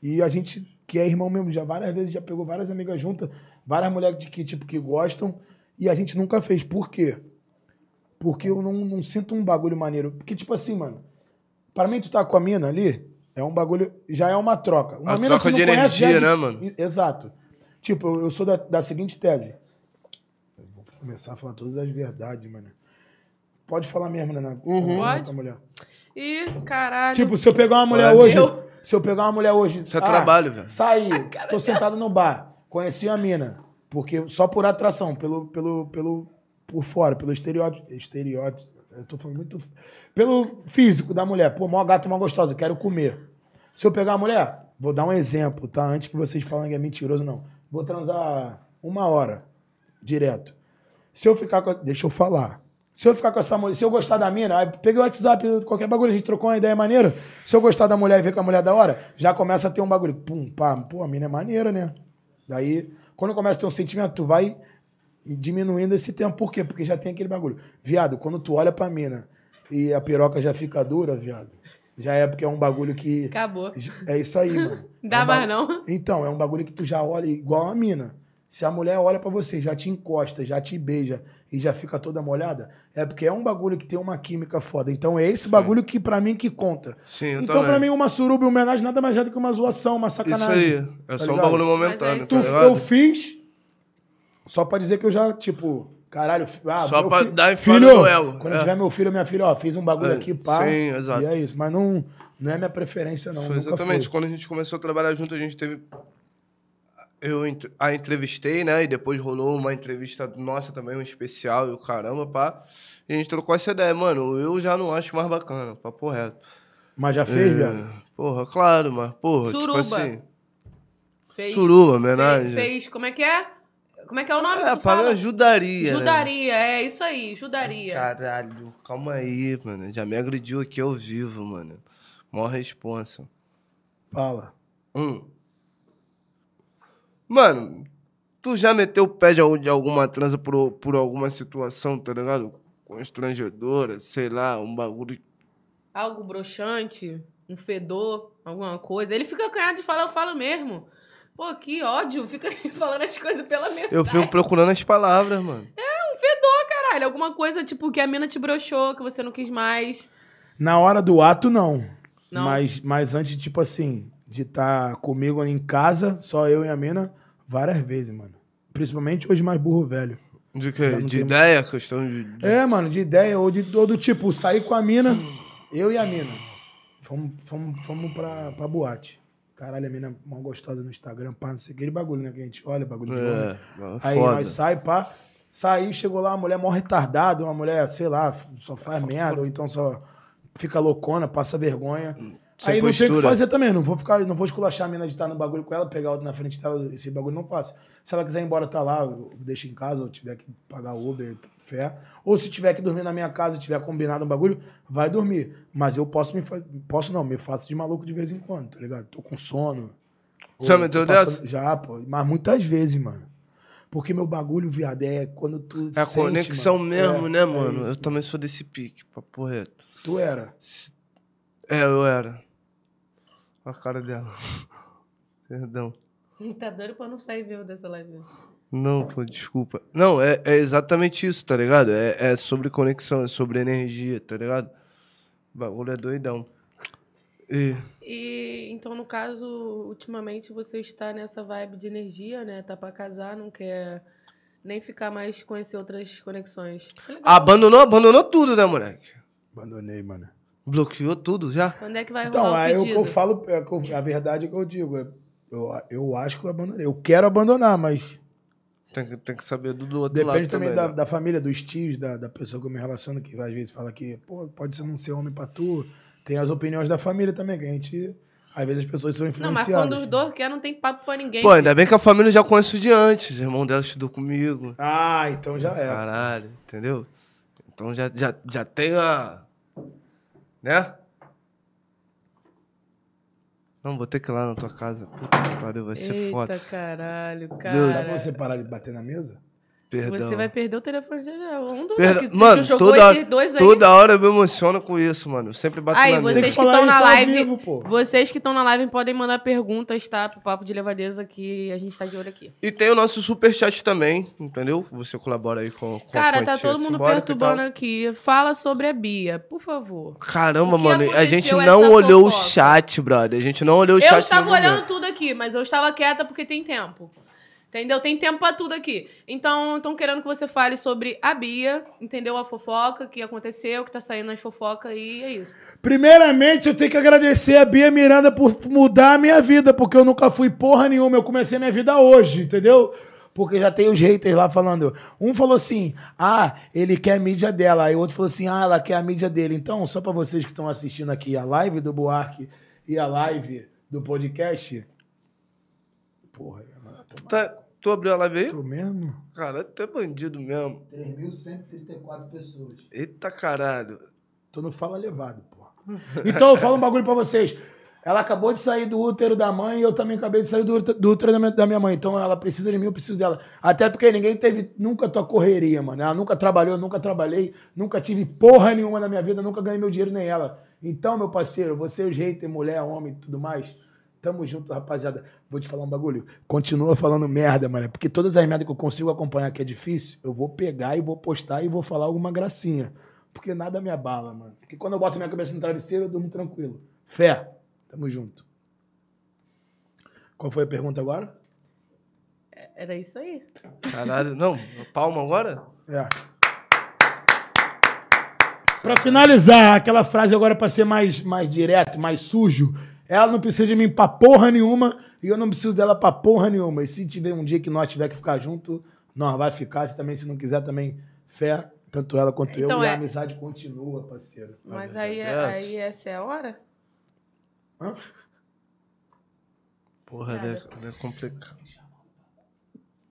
E a gente, que é irmão mesmo, já várias vezes já pegou várias amigas juntas, várias mulheres de que, tipo, que gostam, e a gente nunca fez. Por quê? Porque eu não, não sinto um bagulho maneiro. Porque, tipo assim, mano, pra mim tu tá com a mina ali, é um bagulho, já é uma troca. Uma A mina troca de conhece, é energia, de- né, mano? Exato. Tipo, eu, eu sou da, da seguinte tese. Eu vou começar a falar todas as verdades, mano. Pode falar mesmo, né? Uhum. Pode. mulher. Ih, caralho. Tipo, se eu pegar uma mulher Olha, hoje. Se eu pegar uma mulher hoje. Isso é trabalho, velho. Saí, tô sentado no bar, conheci a mina. Porque só por atração, pelo, pelo, pelo, por fora, pelo estereótipo. Estereótipo. Eu tô falando muito. Pelo físico da mulher. Pô, mó gata, mó gostosa, quero comer. Se eu pegar a mulher, vou dar um exemplo, tá? Antes que vocês falem que é mentiroso, não. Vou transar uma hora, direto. Se eu ficar com. a- Deixa eu falar. Se eu ficar com essa mulher, se eu gostar da mina, aí peguei o WhatsApp, qualquer bagulho, a gente trocou uma ideia maneira. Se eu gostar da mulher e ver que a mulher é da hora, já começa a ter um bagulho. Pum, pá, pô, a mina é maneira, né? Daí, quando começa a ter um sentimento, tu vai diminuindo esse tempo. Por quê? Porque já tem aquele bagulho. Viado, quando tu olha pra mina e a piroca já fica dura, viado, já é porque é um bagulho que. Acabou. É isso aí, mano. *laughs* Dá É um mais não. Então, é um bagulho que tu já olha igual a mina. Se a mulher olha pra você, já te encosta, já te beija e já fica toda molhada, é porque é um bagulho que tem uma química foda. Então é esse bagulho que pra mim que conta. Sim, eu então pra mim uma suruba e uma homenagem nada mais é do que uma zoação, uma Isso sacanagem. aí. É tá só um ligado? bagulho Mas momentâneo, é tá Tu- ligado? eu fiz só pra dizer que eu já, tipo, caralho, ah, Só fi- dar enfado filho, no ego. Quando É. tiver meu filho ou minha filha, ó, fiz um bagulho É, aqui, pá. sim, exato. E é isso, mas não, não é minha preferência não, Foi exatamente. foi. Quando a gente começou a trabalhar junto, a gente teve. Eu a entrevistei, né? E depois rolou uma entrevista nossa também, um especial e o caramba, pá. E a gente trocou essa ideia. Mano, eu já não acho mais bacana, papo reto. Mas já fez, É, viado? Porra, claro, mas, porra, Suruba. tipo assim. Fez, Suruba, fez, homenagem. fez, como é que é? Como é que é o nome? É, que tu pra mim fala? ajudaria. Né? Judaria, é isso aí, judaria. Caralho, calma aí, mano. Já me agrediu aqui ao vivo, mano. Mó responsa. Fala. Hum. Mano, Tu já meteu o pé de, al- de alguma transa por, por alguma situação, tá ligado? Constrangedora, sei lá, um bagulho. Algo broxante, um fedor, alguma coisa. Ele fica canhado de falar, eu falo mesmo. Pô, que ódio. Fica *laughs* falando as coisas pela metade. Eu fico procurando as palavras, mano. Um fedor, caralho. Alguma coisa, tipo, que a mina te broxou, que você não quis mais. Na hora do ato, não. Não? Mas, mas antes, tipo assim, de estar comigo em casa, só eu e a mina, várias vezes, mano. Principalmente hoje mais burro velho. De quê? De tem- ideia, questão de. de- É, mano, de ideia, ou de todo tipo, sair com a mina, eu e a mina. Fomos, fomos, fomos pra, pra boate. Caralho, a mina mal gostosa no Instagram, pá, não sei aquele bagulho, né? Que a gente olha, bagulho de homem. É, Aí foda. nós sai, pá. Saiu, chegou lá, uma mulher mó retardada, uma mulher, sei lá, só faz merda, ou então só fica loucona, passa vergonha. Sem Aí não tem o que postura. fazer também, não vou ficar, não vou esculachar a mina de estar no bagulho com ela, pegar outra na frente dela, esse bagulho não faço. Se ela quiser ir embora, tá lá, eu deixo em casa, ou tiver que pagar Uber, fé. Ou se tiver que dormir na minha casa, tiver combinado um bagulho, vai dormir. Mas eu posso me posso não, me faço de maluco de vez em quando, tá ligado? Tô com sono. Já meteu dessa? Já, pô. Mas muitas vezes, mano. Porque meu bagulho, viado, é quando tu. É a sente, conexão mano. mesmo, É, né, é mano? isso. eu também sou desse pique, papo reto. Tu era. É, eu era. Olha a cara dela. *laughs* Perdão. Tá doido pra não sair vivo dessa live. Não, pô, desculpa. Não, é, é exatamente isso, tá ligado? É, é sobre conexão, é sobre energia, tá ligado? O bagulho é doidão. E. E então, no caso, ultimamente você está nessa vibe de energia, né? Tá pra casar, não quer nem ficar mais conhecer outras conexões. Isso é legal. Abandonou, abandonou tudo, né, moleque? Abandonei, mano. Bloqueou tudo já? Quando é que vai Então, rolar o aí o que eu falo, é que eu- a verdade é que eu digo. é- Eu, eu acho que eu abandonei. Eu quero abandonar, mas Tem, que- tem que saber do, do outro depende lado também, também. da, né? da família, dos tios, da, da pessoa que eu me relaciono, que às vezes fala que, pô, pode ser não ser homem pra tu. Tem as opiniões da família também, que a gente. Às vezes as pessoas são Não, mas influenciadas. quando os dois querem, não tem papo pra ninguém. Pô, ainda bem que a família já conhece de antes. O irmão dela estudou comigo. Ah, então já é. Caralho, entendeu? Então já, já, já tem a. Né? Não, vou ter que ir lá na tua casa. Puta que pariu, vai ser Eita, foda. caralho, Dá cara. pra você parar de bater na mesa? Perdão. Você vai perder o telefone já. Um dos Perda- que você Mano, jogou toda, esses dois aí. toda hora eu me emociono com isso, mano. Eu sempre bato Aí, na vocês que que estão na live, vivo, pô. vocês que estão na live podem mandar perguntas, tá? Pro Papo de Levadeza que a gente tá de olho aqui. E tem o nosso superchat também, entendeu? Você colabora aí com, com a Cara, tá todo mundo simbólica e perturbando tal. aqui. Fala sobre a Bia, por favor. Caramba, O mano, a gente não olhou o fofoca? chat, brother. A gente não olhou o Eu chat. estava no momento. olhando tudo aqui, mas eu estava quieta porque tem tempo. Entendeu? Tem tempo pra tudo aqui. Então, estão querendo que você fale sobre a Bia, entendeu? A fofoca, o que aconteceu, o que tá saindo nas fofocas e é isso. Primeiramente, eu tenho que agradecer a Bia Miranda por mudar a minha vida, porque eu nunca fui porra nenhuma. Eu comecei minha vida hoje, entendeu? Porque já tem os haters lá falando. Um falou assim: ah, ele quer a mídia dela. Aí o outro falou assim: ah, ela quer a mídia dele. Então, só pra vocês que estão assistindo aqui a live do Buarque e a live do podcast. Porra, mano, Tá- tu abriu a live aí? maluco mesmo? Cara, tu é bandido mesmo. 3.134 pessoas. Eita caralho. Tu não fala levado, porra. *laughs* Então eu falo um bagulho pra vocês. Ela acabou de sair do útero da mãe e eu também acabei de sair do útero, do útero da, minha, da minha mãe. Então ela precisa de mim, eu preciso dela. Até porque ninguém teve nunca tua correria, mano. Ela nunca trabalhou, nunca trabalhei, nunca tive porra nenhuma na minha vida, nunca ganhei meu dinheiro nem ela. Então, meu parceiro, você, os haters, mulher, homem e tudo mais, tamo junto, rapaziada. Vou te falar um bagulho. Continua falando merda, mano. Porque todas as merdas que eu consigo acompanhar que é difícil, eu vou pegar e vou postar e vou falar alguma gracinha. Porque nada me abala, mano. Porque quando eu boto minha cabeça no travesseiro, eu durmo tranquilo. Fé. Tamo junto. Qual foi a pergunta agora? Era isso aí. Caralho, não, palma agora? É. Pra finalizar, aquela frase agora pra ser mais, mais direto, mais sujo. Ela não precisa de mim pra porra nenhuma e eu não preciso dela pra porra nenhuma. E se tiver um dia que nós tiver que ficar junto, nós vai ficar. Se também, se não quiser, também fé. Tanto ela quanto Então eu. E é- a amizade continua, parceiro. Mas aí, verdade. aí essa é a hora? Hã? Porra, né? É complicado.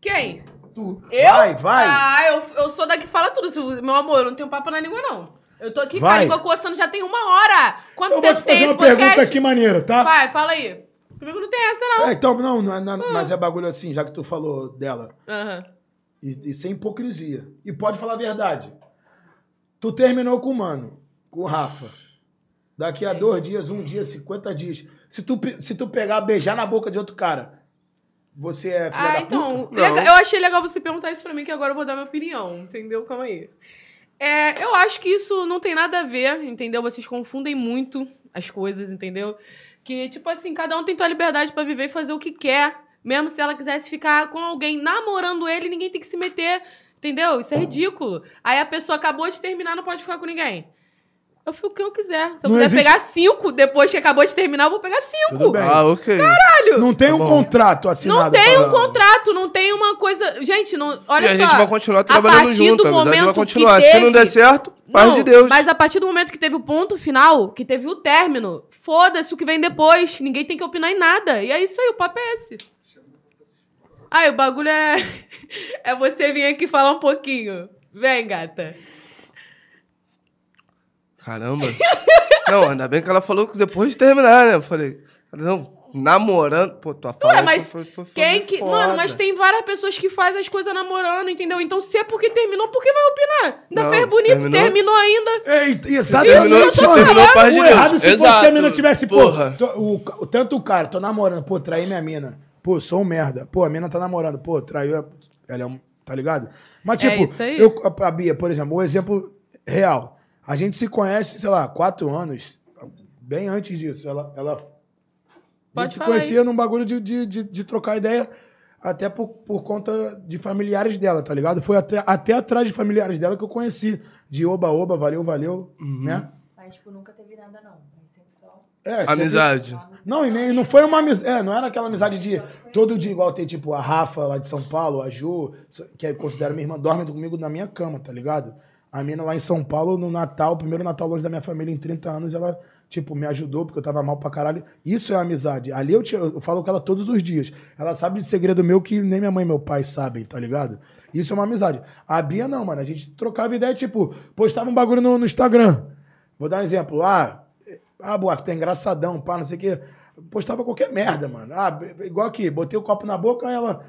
Quem? Tu. Eu? Vai, vai. Ah, eu, eu sou da que fala tudo. Meu amor, eu não tenho papo na língua, não. Eu tô aqui Vai. língua coçando já tem uma hora. Quanto eu vou tempo te fazer uma pergunta aqui maneira, tá? Vai, fala aí. Comigo não tem essa, não. É, então, não, não é nada- mas é bagulho assim, já que tu falou dela. Aham. E, e sem hipocrisia. E pode falar a verdade. Tu terminou com o mano, com o Rafa. Daqui a dois dias, um dia, 50 dias. Se tu, se tu pegar, beijar na boca de outro cara, você é filha Ah, da então. puta? legal- Não. eu achei legal você perguntar isso pra mim, que agora eu vou dar minha opinião, entendeu? Calma aí. É, eu acho que isso não tem nada a ver, entendeu? Vocês confundem muito as coisas, entendeu? Que, tipo assim, cada um tem sua liberdade pra viver e fazer o que quer. Mesmo se ela quisesse ficar com alguém namorando ele, ninguém tem que se meter, entendeu? Isso é ridículo. Aí a pessoa acabou de terminar, não pode ficar com ninguém. Eu fico o que eu quiser. Se eu Não quiser existe- pegar cinco, depois que acabou de terminar, eu vou pegar cinco. Tudo bem. Ah, ok. Não tem Tá um bom. contrato assinado. Não tem um contrato, não tem uma coisa. Gente, não. Olha e a só. gente vai continuar a trabalhando partir junto, do a amizade vai momento continuar. que Se não der teve- certo, paz Não, de Deus. Mas a partir do momento que teve o ponto final, que teve o término, foda-se o que vem depois. Ninguém tem que opinar em nada. E é isso aí, o papo é esse. Ai, o bagulho é. *laughs* É você vir aqui falar um pouquinho. Vem, gata. Caramba. não, ainda bem que ela falou que depois de terminar, né? Eu falei, não, namorando. Pô, tua fala Ué, mas foi, foi, foi quem que. foda. Mano, mas tem várias pessoas que fazem as coisas namorando, entendeu? Então, se é porque terminou, por que vai opinar? Ainda Não, fez bonito, terminou. terminou, ainda. Ei, exatamente. Terminou, isso, terminou, paz de errado se fosse Exato. a mina tivesse, pô, Porra. tô- o, tanto o cara, tô namorando, pô, traí minha mina. Pô, sou um merda. Pô, a mina tá namorando, pô, traiu, ela é um, tá ligado? Mas, É tipo, isso aí. eu, a, Bia, por exemplo, o exemplo real. A gente se conhece, sei lá, quatro anos, bem antes disso. Ela, ela a Pode gente se falar conhecia num bagulho de, de, de, de trocar ideia até por, por conta de familiares dela, tá ligado? Foi até, até atrás de familiares dela que eu conheci. De oba-oba, valeu, valeu, Uhum. né? Mas, tipo, nunca teve nada, não. Sempre. É, sempre- Amizade. Não, e nem, não foi uma amizade. É, não era aquela amizade de todo dia, igual tem, tipo, a Rafa lá de São Paulo, a Ju, que eu considero minha irmã, dorme comigo na minha cama, tá ligado? A mina lá em São Paulo, no Natal, primeiro Natal longe da minha família em 30 anos, ela, tipo, me ajudou porque eu tava mal pra caralho. Isso é amizade. Ali eu, te- eu falo com ela todos os dias. Ela sabe de segredo meu que nem minha mãe e meu pai sabem, tá ligado? Isso é uma amizade. A Bia não, mano. A gente trocava ideia, tipo, postava um bagulho no, no Instagram. Vou dar um exemplo. Ah, ah, Buarque, tu é engraçadão, pá, não sei o quê. Postava qualquer merda, mano. Ah, igual aqui, botei o copo na boca, ela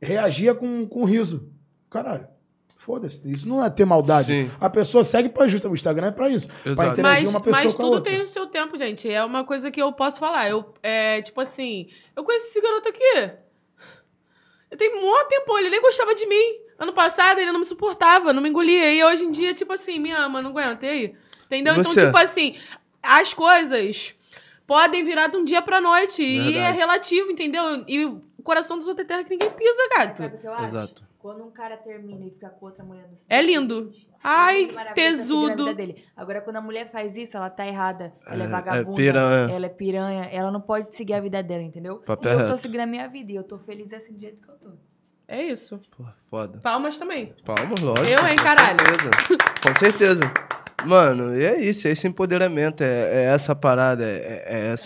reagia com, com riso. Caralho, foda-se. Isso não é ter maldade. Sim. A pessoa segue pra justa. O Instagram é pra isso. Pra Exato. interagir Mas, uma pessoa mas com a tudo outra. tem o seu tempo, gente. É uma coisa que eu posso falar. Eu, é, tipo assim, eu conheci esse garoto aqui. Eu tenho um monte tempo, ele nem gostava de mim. Ano passado ele não me suportava, não me engolia. E hoje em dia, tipo assim, me ama, não aguenta. E aí? Entendeu? Então, você? tipo assim, as coisas podem virar de um dia pra noite. E é Verdade. relativo, entendeu? E o coração dos outros é terra que ninguém pisa, gato. Sabe o que eu acho? Exato. Quando um cara termina e fica com outra mulher no É lindo. Ai, lindo, maravilhoso, tá seguindo a tesudo. Agora, quando a mulher faz isso, ela tá errada. Ela é, É, é vagabunda. piranha. Ela é piranha. Ela não pode seguir a vida dela, entendeu? Papo eu tô seguindo a minha vida e eu tô feliz assim do jeito que eu tô. É isso. Pô, foda. Palmas também. Palmas, lógico. Eu, hein, com caralho? certeza. Com certeza. Mano, e é isso, é esse empoderamento, é, é essa parada, é, é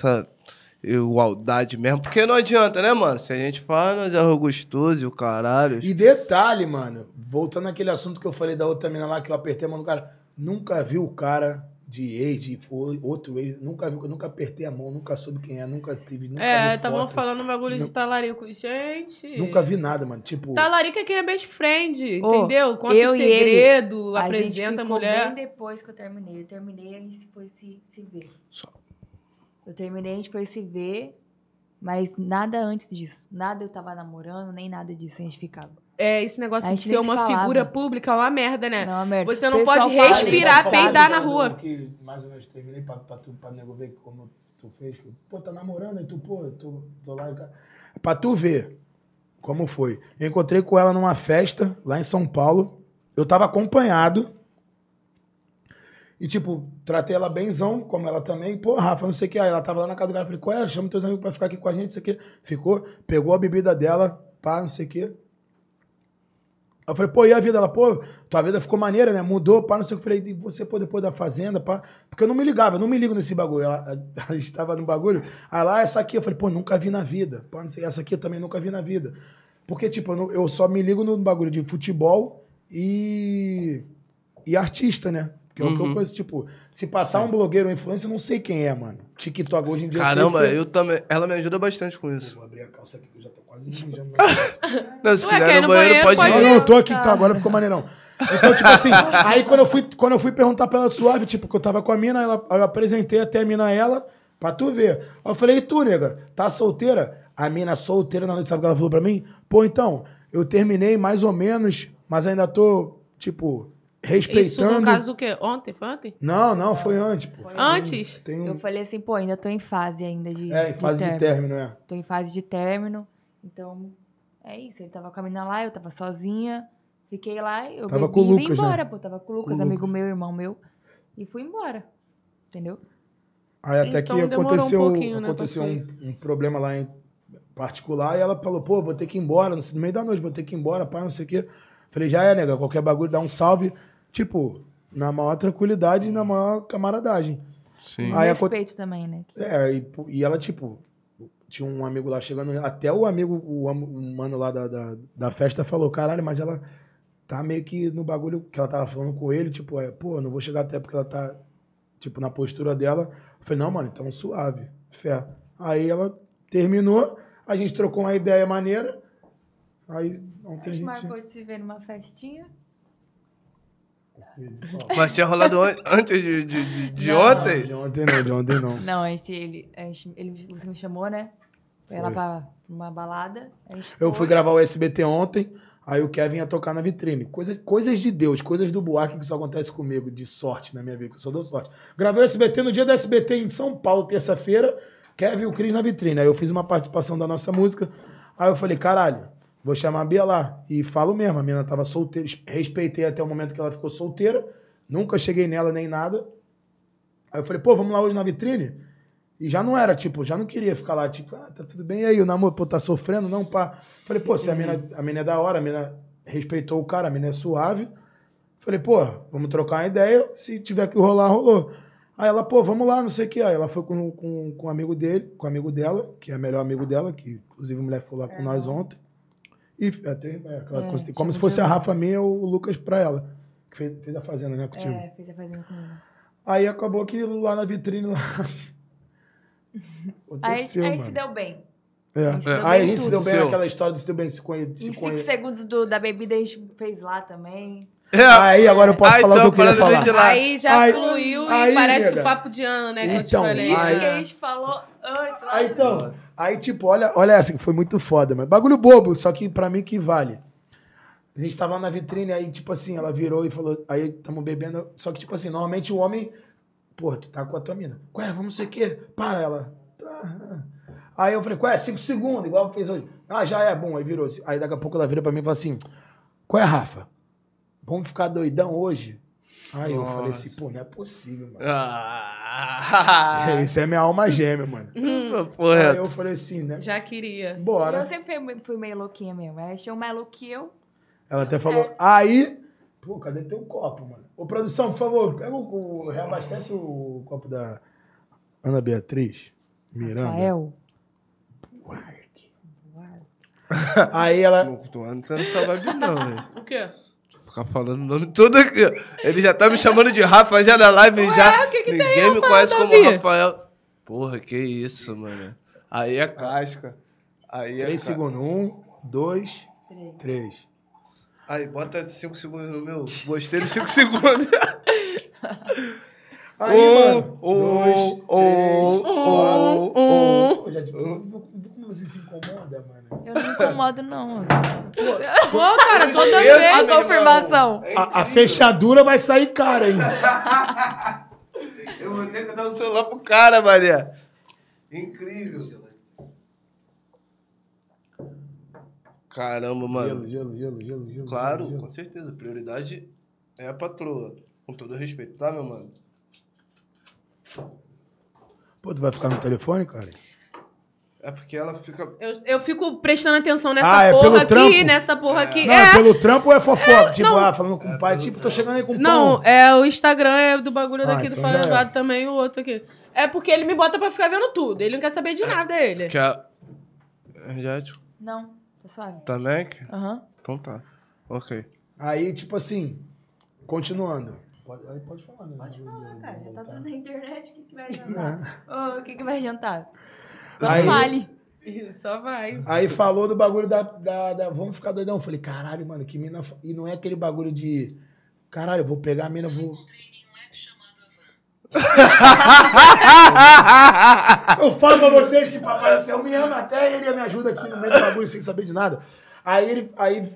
igualdade mesmo. Porque não adianta, né, mano? Se a gente fala, nós é gostoso e o caralho. E detalhe, mano, voltando àquele assunto que eu falei da outra mina lá, que eu apertei a mão do cara, nunca vi o cara de ex, de outro ex, nunca vi, nunca apertei a mão, nunca soube quem é, nunca tive, nunca É, estavam falando um bagulho de talarico. Gente. Nunca vi nada, mano, tipo... Talarica é quem é best friend, Ô, entendeu? Conta eu o e ele, segredo, a gente apresenta a ficou mulher. bem depois que eu terminei. Eu terminei e a gente foi se, se ver. Só. Eu terminei, a gente foi se ver, mas nada antes disso. Nada eu tava namorando, nem nada disso a gente ficava. É, esse negócio de ser uma falava. figura pública é uma merda, né? Não, merda. Você não pode fala, respirar, igual peidar na rua. Que mais ou menos terminei pra, pra, tu, pra nego ver como tu fez. Pô, tá namorando, aí tu, pô, tu, tô lá. Pra tu ver como foi. Eu encontrei com ela numa festa lá em São Paulo. Eu tava acompanhado. E, tipo, tratei ela benzão, como ela também. Pô, Rafa, não sei o que. Aí ela tava lá na casa do cara. Falei, qual é? Chama teus amigos pra ficar aqui com a gente, não sei o que. Ficou, pegou a bebida dela, pá, não sei o que. Eu falei, pô, e a vida? Ela, pô, tua vida ficou maneira, né? Mudou, pá, não sei o que. Eu falei, e você, pô, depois da fazenda, pá. Porque eu não me ligava, eu não me ligo nesse bagulho. Ela, *laughs* a, gente tava no bagulho. Aí lá, essa aqui, eu falei, pô, nunca vi na vida. Pá, não sei, essa aqui eu também nunca vi na vida. Porque, tipo, eu, eu só me ligo no bagulho de futebol e. e artista, né? Porque é o que Uhum. eu conheço, tipo, se passar um blogueiro ou influencer, eu não sei quem é, mano. TikTok hoje em dia. Caramba, sei que- eu também. Ela me ajuda bastante com isso. Vou abrir a calça aqui que eu já tô quase me *laughs* mijando. na calça. Não, se Ué, quiser no no banheiro, banheiro, pode pode ir. Não, não, eu tô aqui, Tá. tá, agora ficou maneirão. Então, tipo assim, *laughs* aí quando eu fui, quando eu fui perguntar pra ela suave, tipo, que eu tava com a mina, ela, eu apresentei até a mina a ela, pra tu ver. Aí eu falei, e tu, nega, tá solteira? A mina solteira na noite, sabe o que ela falou pra mim? Pô, então, eu terminei mais ou menos, mas ainda tô, tipo, respeitando. Isso no caso o quê? Ontem? Foi ontem? Não, não, foi antes, pô. Antes? Tem um... Eu falei assim, pô, ainda tô em fase ainda de. É, em fase de término, é. Tô em fase de término. Então, é isso. Ele tava menina lá, eu tava sozinha. Fiquei lá, eu Tava bebi com o e vim Lucas, né? embora, pô. Tava com o Lucas, Com amigo meu, irmão meu. E fui embora. Entendeu? Aí até Então que demorou um aconteceu, pouquinho, né, aconteceu um, um problema lá em particular e ela falou, pô, vou ter que ir embora, no meio da noite, vou ter que ir embora, pai, não sei o quê. Falei, já é, nega, qualquer bagulho dá um salve. Tipo, na maior tranquilidade e na maior camaradagem. Sim. Aí Respeito também, né? É, e, e ela, tipo, tinha um amigo lá chegando, até o amigo, o, o mano lá da, da, da festa falou, caralho, mas ela tá meio que no bagulho que ela tava falando com ele, tipo, é, pô, não vou chegar até porque ela tá, tipo, na postura dela. Eu falei, não, mano, então suave, fé. Aí ela terminou, a gente trocou uma ideia maneira, aí ontem A a gente gente... marcou de se ver numa festinha. Mas tinha rolado an- antes de, de, de, de Não. ontem? De ontem não, de ontem não. Não, a gente, ele, a gente, ele, você me chamou, né? Foi lá pra uma balada. Eu foi. fui gravar o SBT ontem, aí o Kevin ia tocar na vitrine. Coisa, coisas de Deus, coisas do Buarque que isso acontece comigo, de sorte na minha vida, que eu só dou sorte. Gravei o SBT no dia do SBT em São Paulo, terça-feira, Kevin e o Cris na vitrine. Aí eu fiz uma participação da nossa música, aí eu falei, caralho, vou chamar a Bia lá. E falo mesmo, a menina tava solteira, respeitei até o momento que ela ficou solteira, nunca cheguei nela nem nada. Aí eu falei, pô, vamos lá hoje na vitrine? E já não era, tipo, já não queria ficar lá, tipo, ah, tá tudo bem e aí, o namoro, pô, tá sofrendo? Não, pá. Falei, pô, se a mina, a mina é da hora, a mina respeitou o cara, a mina é suave. Falei, pô, vamos trocar uma ideia, se tiver que rolar, rolou. Aí ela, pô, vamos lá, não sei o que. Aí ela foi com, com, com um amigo dele, com um amigo dela, que é o melhor amigo dela, que inclusive a mulher foi lá com nós ontem. E é, tem, é, aquela É, coisa, como tipo se fosse a Rafa minha ou o Lucas pra ela. Que fez, fez a fazenda, né, contigo. É, fez a fazenda comigo. Aí acabou que lá na vitrine lá. Aí, *laughs* Aconteceu, aí mano. se deu bem. É. a gente se deu Aí a bem gente se deu bem aquela história do se deu bem se conhe- Em se cinco conhe- segundos do, da bebida a gente fez lá também. É. Aí agora eu posso Ah, falar então, o que eu queria falar. vem de lá. Aí já Aí- fluiu aí, e parece nega. o papo de ano, né? Que Então, eu te falei. Isso Aí- que a gente falou antes. Aí então, aí tipo, olha, olha essa que foi muito foda, mas bagulho bobo, só que pra mim que vale. A gente tava na vitrine, aí tipo assim, ela virou e falou, aí tamo bebendo, só que tipo assim, normalmente o homem, pô, tu tá com a tua mina, qual é, vamos sei o quê, para ela. Tá. Aí eu falei, qual é, cinco segundos, igual fez hoje. Ah, já é, bom, aí virou. Aí daqui a pouco ela vira pra mim e fala assim, qual é, Rafa? Vamos ficar doidão hoje? Aí eu falei assim, pô, não é possível, mano. Ah. Isso é minha alma gêmea, mano. *laughs* Aí Porra. eu falei assim, né? Já queria. Bora. Eu sempre fui, fui meio louquinha mesmo. Aí achei um mais louco que eu. Ela até Tá falou, certo. aí. Pô, cadê teu copo, mano? Ô, produção, por favor, pega o. o reabastece o copo da Ana Beatriz Miranda. Rafael. *laughs* Aí ela. Não tô entrando nessa vibe não, velho. O quê? Ficar falando o nome todo aqui. ó. Ele já tá me chamando de Rafa já na live já. o que que tem, Ninguém me Rafael conhece como Davi? Rafael. Porra, que isso, mano. Aí é casca. Aí é Três casca. segundos. Um, dois, três. Aí, bota 5 segundos no meu. Gostei dos 5 *laughs* segundos. Aí, Um, mano. um, dois, um, três, um, um. Já, tipo, como você se incomoda, mano? Eu não incomodo, não. Pô, cara, toda vez. A confirmação. A, a fechadura vai sair cara, hein? *laughs* Eu vou ter que dar o celular pro cara, Maria. Incrível. Caramba, mano. Gelo, gelo, gelo, gelo, gelo. Claro, gelo. com certeza. Prioridade é a patroa. Com todo respeito, tá, meu mano? Pô, tu vai ficar no telefone, cara? É porque ela fica. Eu, eu fico prestando atenção nessa Ah, é porra aqui, trampo? nessa porra aqui. Não, é, é pelo trampo ou é fofoca? tipo, não. ah, falando com o pai, tipo, tô chegando aí com Não, pão. é o Instagram é do bagulho Ah, daqui então do Fala é. Também, o outro aqui. É porque ele me bota pra ficar vendo tudo. Ele não quer saber de nada, ele. Que a. Energético? Não, tá suave. Também? Aham. Então tá. Ok. Aí, tipo assim, continuando. Pode, aí pode falar, né? Pode falar, cara. Já tá tudo na internet. O que, que vai *laughs* adiantar? Ô, o que, que vai adiantar? Só Aí- fale. *laughs* Só vai. Aí falou do bagulho da, da, da- Vamos ficar doidão. Eu falei, caralho, mano, que mina. E não é aquele bagulho de. Caralho, eu vou pegar a mina, vou. *laughs* Eu falo pra vocês que Papai do Céu me ama, até ele me ajuda aqui no meio do bagulho sem saber de nada. Aí ele aí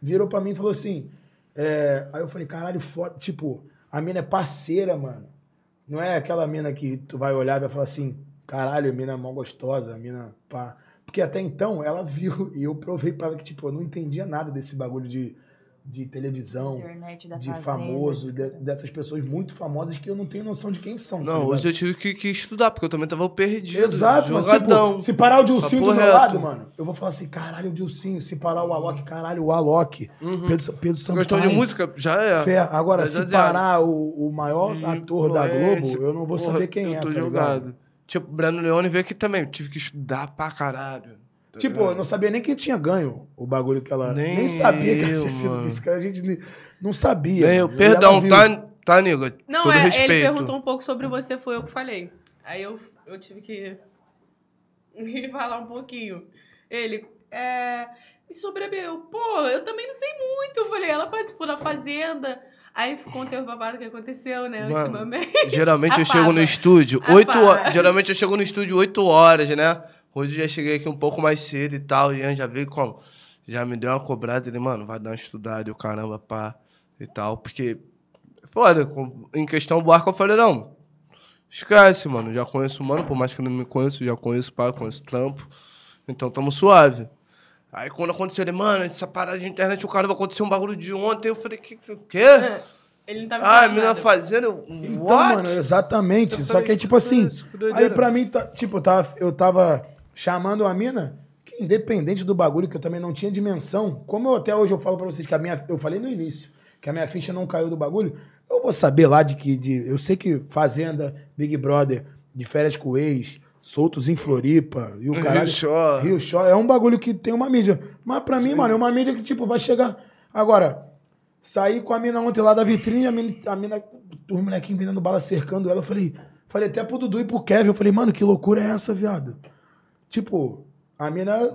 virou pra mim e falou assim. é, aí eu falei, caralho, foda. Tipo, a mina é parceira, mano. Não é aquela mina que tu vai olhar e vai falar assim, caralho, a mina é mó gostosa, mina pá. Porque até então ela viu e eu provei pra ela que, tipo, eu não entendia nada desse bagulho de, de televisão, Internet da de fazenda. famoso, de- dessas pessoas muito famosas que eu não tenho noção de quem são. tá Não, ligado? hoje eu tive que, que estudar, porque eu também tava perdido. Exato, mas, jogadão. tipo, se parar o Dilcinho do meu reto. lado, mano, eu vou falar assim, caralho, o Dilcinho. Se parar o Alok, caralho, o Alok. Pedro, Pedro Sampaio. Questão de música, já é. Fé. Agora, Mas se é parar o, o maior ator da Globo, eu não vou porra, saber quem eu é, tô tá jogado. ligado? Tipo, Breno Leone veio aqui também. Tive que estudar pra caralho. tá Tipo, ligado? eu não sabia nem quem tinha ganho o bagulho que ela... Nem, Nem sabia que ela eu, tinha sido que a gente não sabia. Nem eu. E ela Perdão, tá, tá, nego? Não, Todo é, respeito. ele perguntou um pouco sobre você, foi eu que falei. Aí eu, eu tive que *laughs* falar um pouquinho. Ele, é. E sobre a Bel? Pô, eu também não sei muito. Eu falei, ela participou da Fazenda. Aí contei o babado que aconteceu, né, Mano, ultimamente. *laughs* Geralmente A eu chego no estúdio A 8 fava. horas. Geralmente eu chego no estúdio 8 horas, né? Hoje eu já cheguei aqui um pouco mais cedo e tal. E Ian já veio como? Já me deu uma cobrada. Ele, mano, vai dar uma estudada e o caramba, pá. E tal. Porque, foda, em questão do barco eu falei, não. Esquece, mano. Já conheço o mano, por mais que eu não me conheço, já conheço pá, conheço trampo. Então tamo suave. Aí quando aconteceu, ele, mano, essa parada de internet, o caramba, aconteceu um bagulho de ontem. Eu falei, que, que, o quê? Ele não tava Ah, a menina fazendo. Então, mano, exatamente. Eu Só falei, que é tipo assim. "Isso, que doideira." Aí pra mim, tá- tipo, eu tava, eu tava chamando a mina, que independente do bagulho, que eu também não tinha dimensão, como eu até hoje eu falo pra vocês que a minha. Eu falei no início, que a minha ficha não caiu do bagulho, eu vou saber lá de que. De, eu sei que Fazenda, Big Brother, de férias com o ex, soltos em Floripa, e o Rio caralho. Shore. Rio Shore é um bagulho que tem uma mídia. Mas pra mim, mano, é uma mídia que, tipo, vai chegar. Agora, saí com a mina ontem lá da vitrine, a mina, a mina os molequinhos vendendo bala cercando ela. Eu falei, falei até pro Dudu e pro Kevin. Eu falei, mano, que loucura é essa, viado? Tipo, a mina.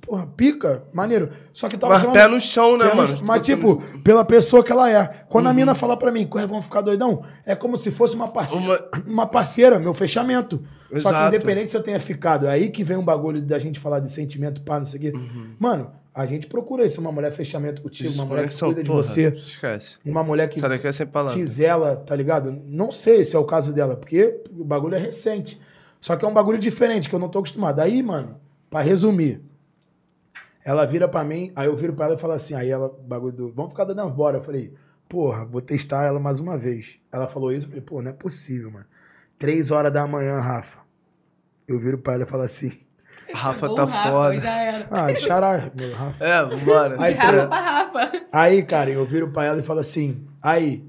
Porra, pica, maneiro. Só que tava. Mas pé no chão, né, no mano? Mas, tipo, pela pessoa que ela é. Quando Uhum. a mina fala pra mim, "Corre, vamos ficar doidão, é como se fosse uma parceira, Uma- uma... parceira meu fechamento. Só que Exato. independente se eu tenha ficado, é aí que vem um bagulho da gente falar de sentimento, pá, não sei o quê. Uhum. Mano, a gente procura isso, uma mulher fechamento contigo, uma mulher que cuida de você, Esquece. uma mulher que é sem zela, tá ligado? Não sei se é o caso dela, porque o bagulho é recente. Só que é um bagulho diferente, que eu não tô acostumado. Aí, mano, pra resumir, ela vira pra mim, aí eu viro pra ela e falo assim, aí ela, bagulho do, vamos ficar dando bora. Eu falei, porra, vou testar ela mais uma vez. Ela falou isso, eu falei, pô, não é possível, mano. Três horas da manhã, Rafa. Eu viro pra ela e falo assim, *laughs* Rafa Ou tá Rafa, foda. Ah, xará, meu Rafa. É, vambora. Aí, De Rafa tra- pra Rafa. Aí, cara, eu viro pra ela e falo assim: aí,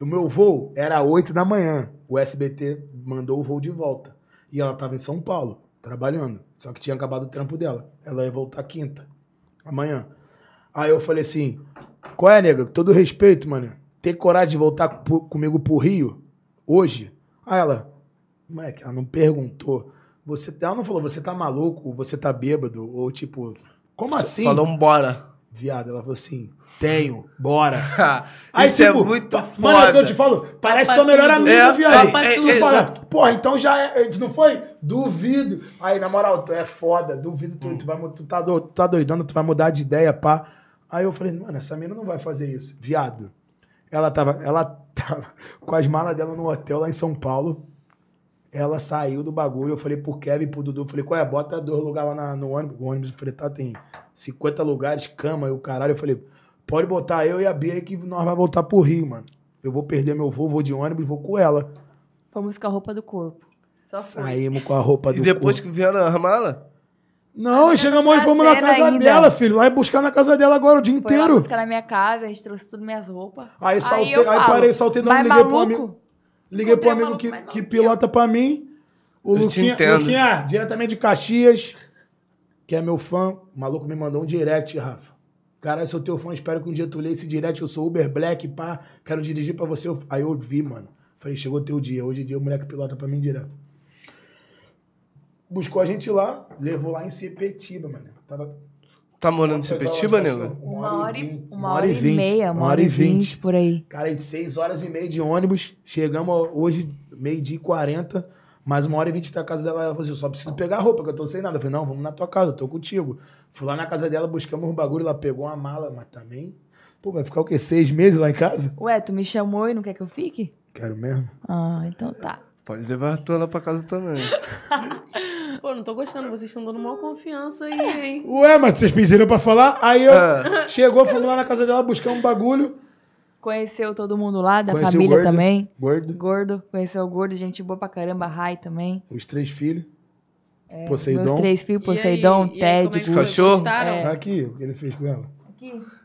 o meu voo era 8 da manhã. O SBT mandou o voo de volta. E ela tava em São Paulo, trabalhando. Só que tinha acabado o trampo dela. Ela ia voltar quinta, amanhã. Aí eu falei assim: qual é, nega? Com todo respeito, mano. Ter coragem de voltar comigo pro Rio hoje? Aí ela, moleque, ela não perguntou. Você, ela não falou, você tá maluco, você tá bêbado, ou tipo, como assim? Falou bora. Viado, ela falou assim: tenho, bora. *laughs* Isso é muito Mano, é o que eu foda. te falo, parece teu melhor amigo, É, viado. Aí tudo. tu fala, porra, então já é, não foi? Duvido. Aí, na moral, tu é foda, duvido, tu, tu, vai, tu, tá, do- tu tá doidando, tu vai mudar de ideia, pá. Aí eu falei, mano, essa mina não vai fazer isso. Viado. Ela tava, ela *laughs* tava com as malas dela no hotel lá em São Paulo. Ela saiu do bagulho. Eu falei pro Kevin, pro Dudu, eu falei, qual é? Bota dois lugares lá na- no ônibus. O ônibus fretado tem 50 lugares, cama e o caralho. Eu falei, pode botar eu e a Bia aí que nós vamos voltar pro Rio, mano. Eu vou perder meu voo, vou de ônibus e vou com ela. Fomos com a roupa do corpo. Só foi. Saímos com a roupa do E depois corpo. que vieram a mala? Não, chegamos e fomos na casa ainda. dela, filho. Lá e buscar na casa dela agora o dia Foi lá inteiro. buscar na minha casa, a gente trouxe tudo minhas roupas. Aí saltei, eu aí, falo, parei, saltei, não "Vai liguei pro maluco?" amigo. Liguei pro amigo que, que pilota pra mim. O Eu te Luquinha, entendo. Luquinha, diretamente de Caxias, que é meu fã. O maluco me mandou um direct, Rafa. Caralho, sou teu fã, espero que um dia tu leia esse direct, eu sou Uber Black, pá, quero dirigir pra você. Aí eu vi, mano. Falei, chegou teu dia. Hoje em dia o moleque pilota pra mim direto. Buscou a gente lá, levou lá em Sepetiba, mano. Tava Tá morando em Sepetiba, nego? Uma hora e, uma hora e meia, uma hora e vinte, por aí. Cara, de seis horas e meia de ônibus. Chegamos hoje, meio-dia e 40. Mais uma hora e vinte da casa dela. Ela falou assim: eu só preciso pegar a roupa, que eu tô sem nada. Eu falei: não, vamos na tua casa, eu tô contigo. Fui lá na casa dela, buscamos um bagulho, ela pegou uma mala, mas também. Pô, vai ficar o quê? Seis meses lá em casa? Ué, tu me chamou e não quer que eu fique? Quero mesmo. Ah, então tá. Pode levar a tua lá pra casa também. *laughs* Pô, não tô gostando, vocês estão dando maior confiança aí, hein? Ué, mas vocês pediram pra falar? Aí eu. É. *laughs* Chegou, fomos lá na casa dela buscar um bagulho. Conheceu todo mundo lá, da Conheci o família gordo. também. Gordo. Gordo, conheceu o gordo, gente boa pra caramba, Rai também. Os três filhos. É, Poseidon. Meus três filhos, E aí? Poseidon, E aí, como é Ted, que foi? Cachorro? É. Tá aqui, o que ele fez com ela.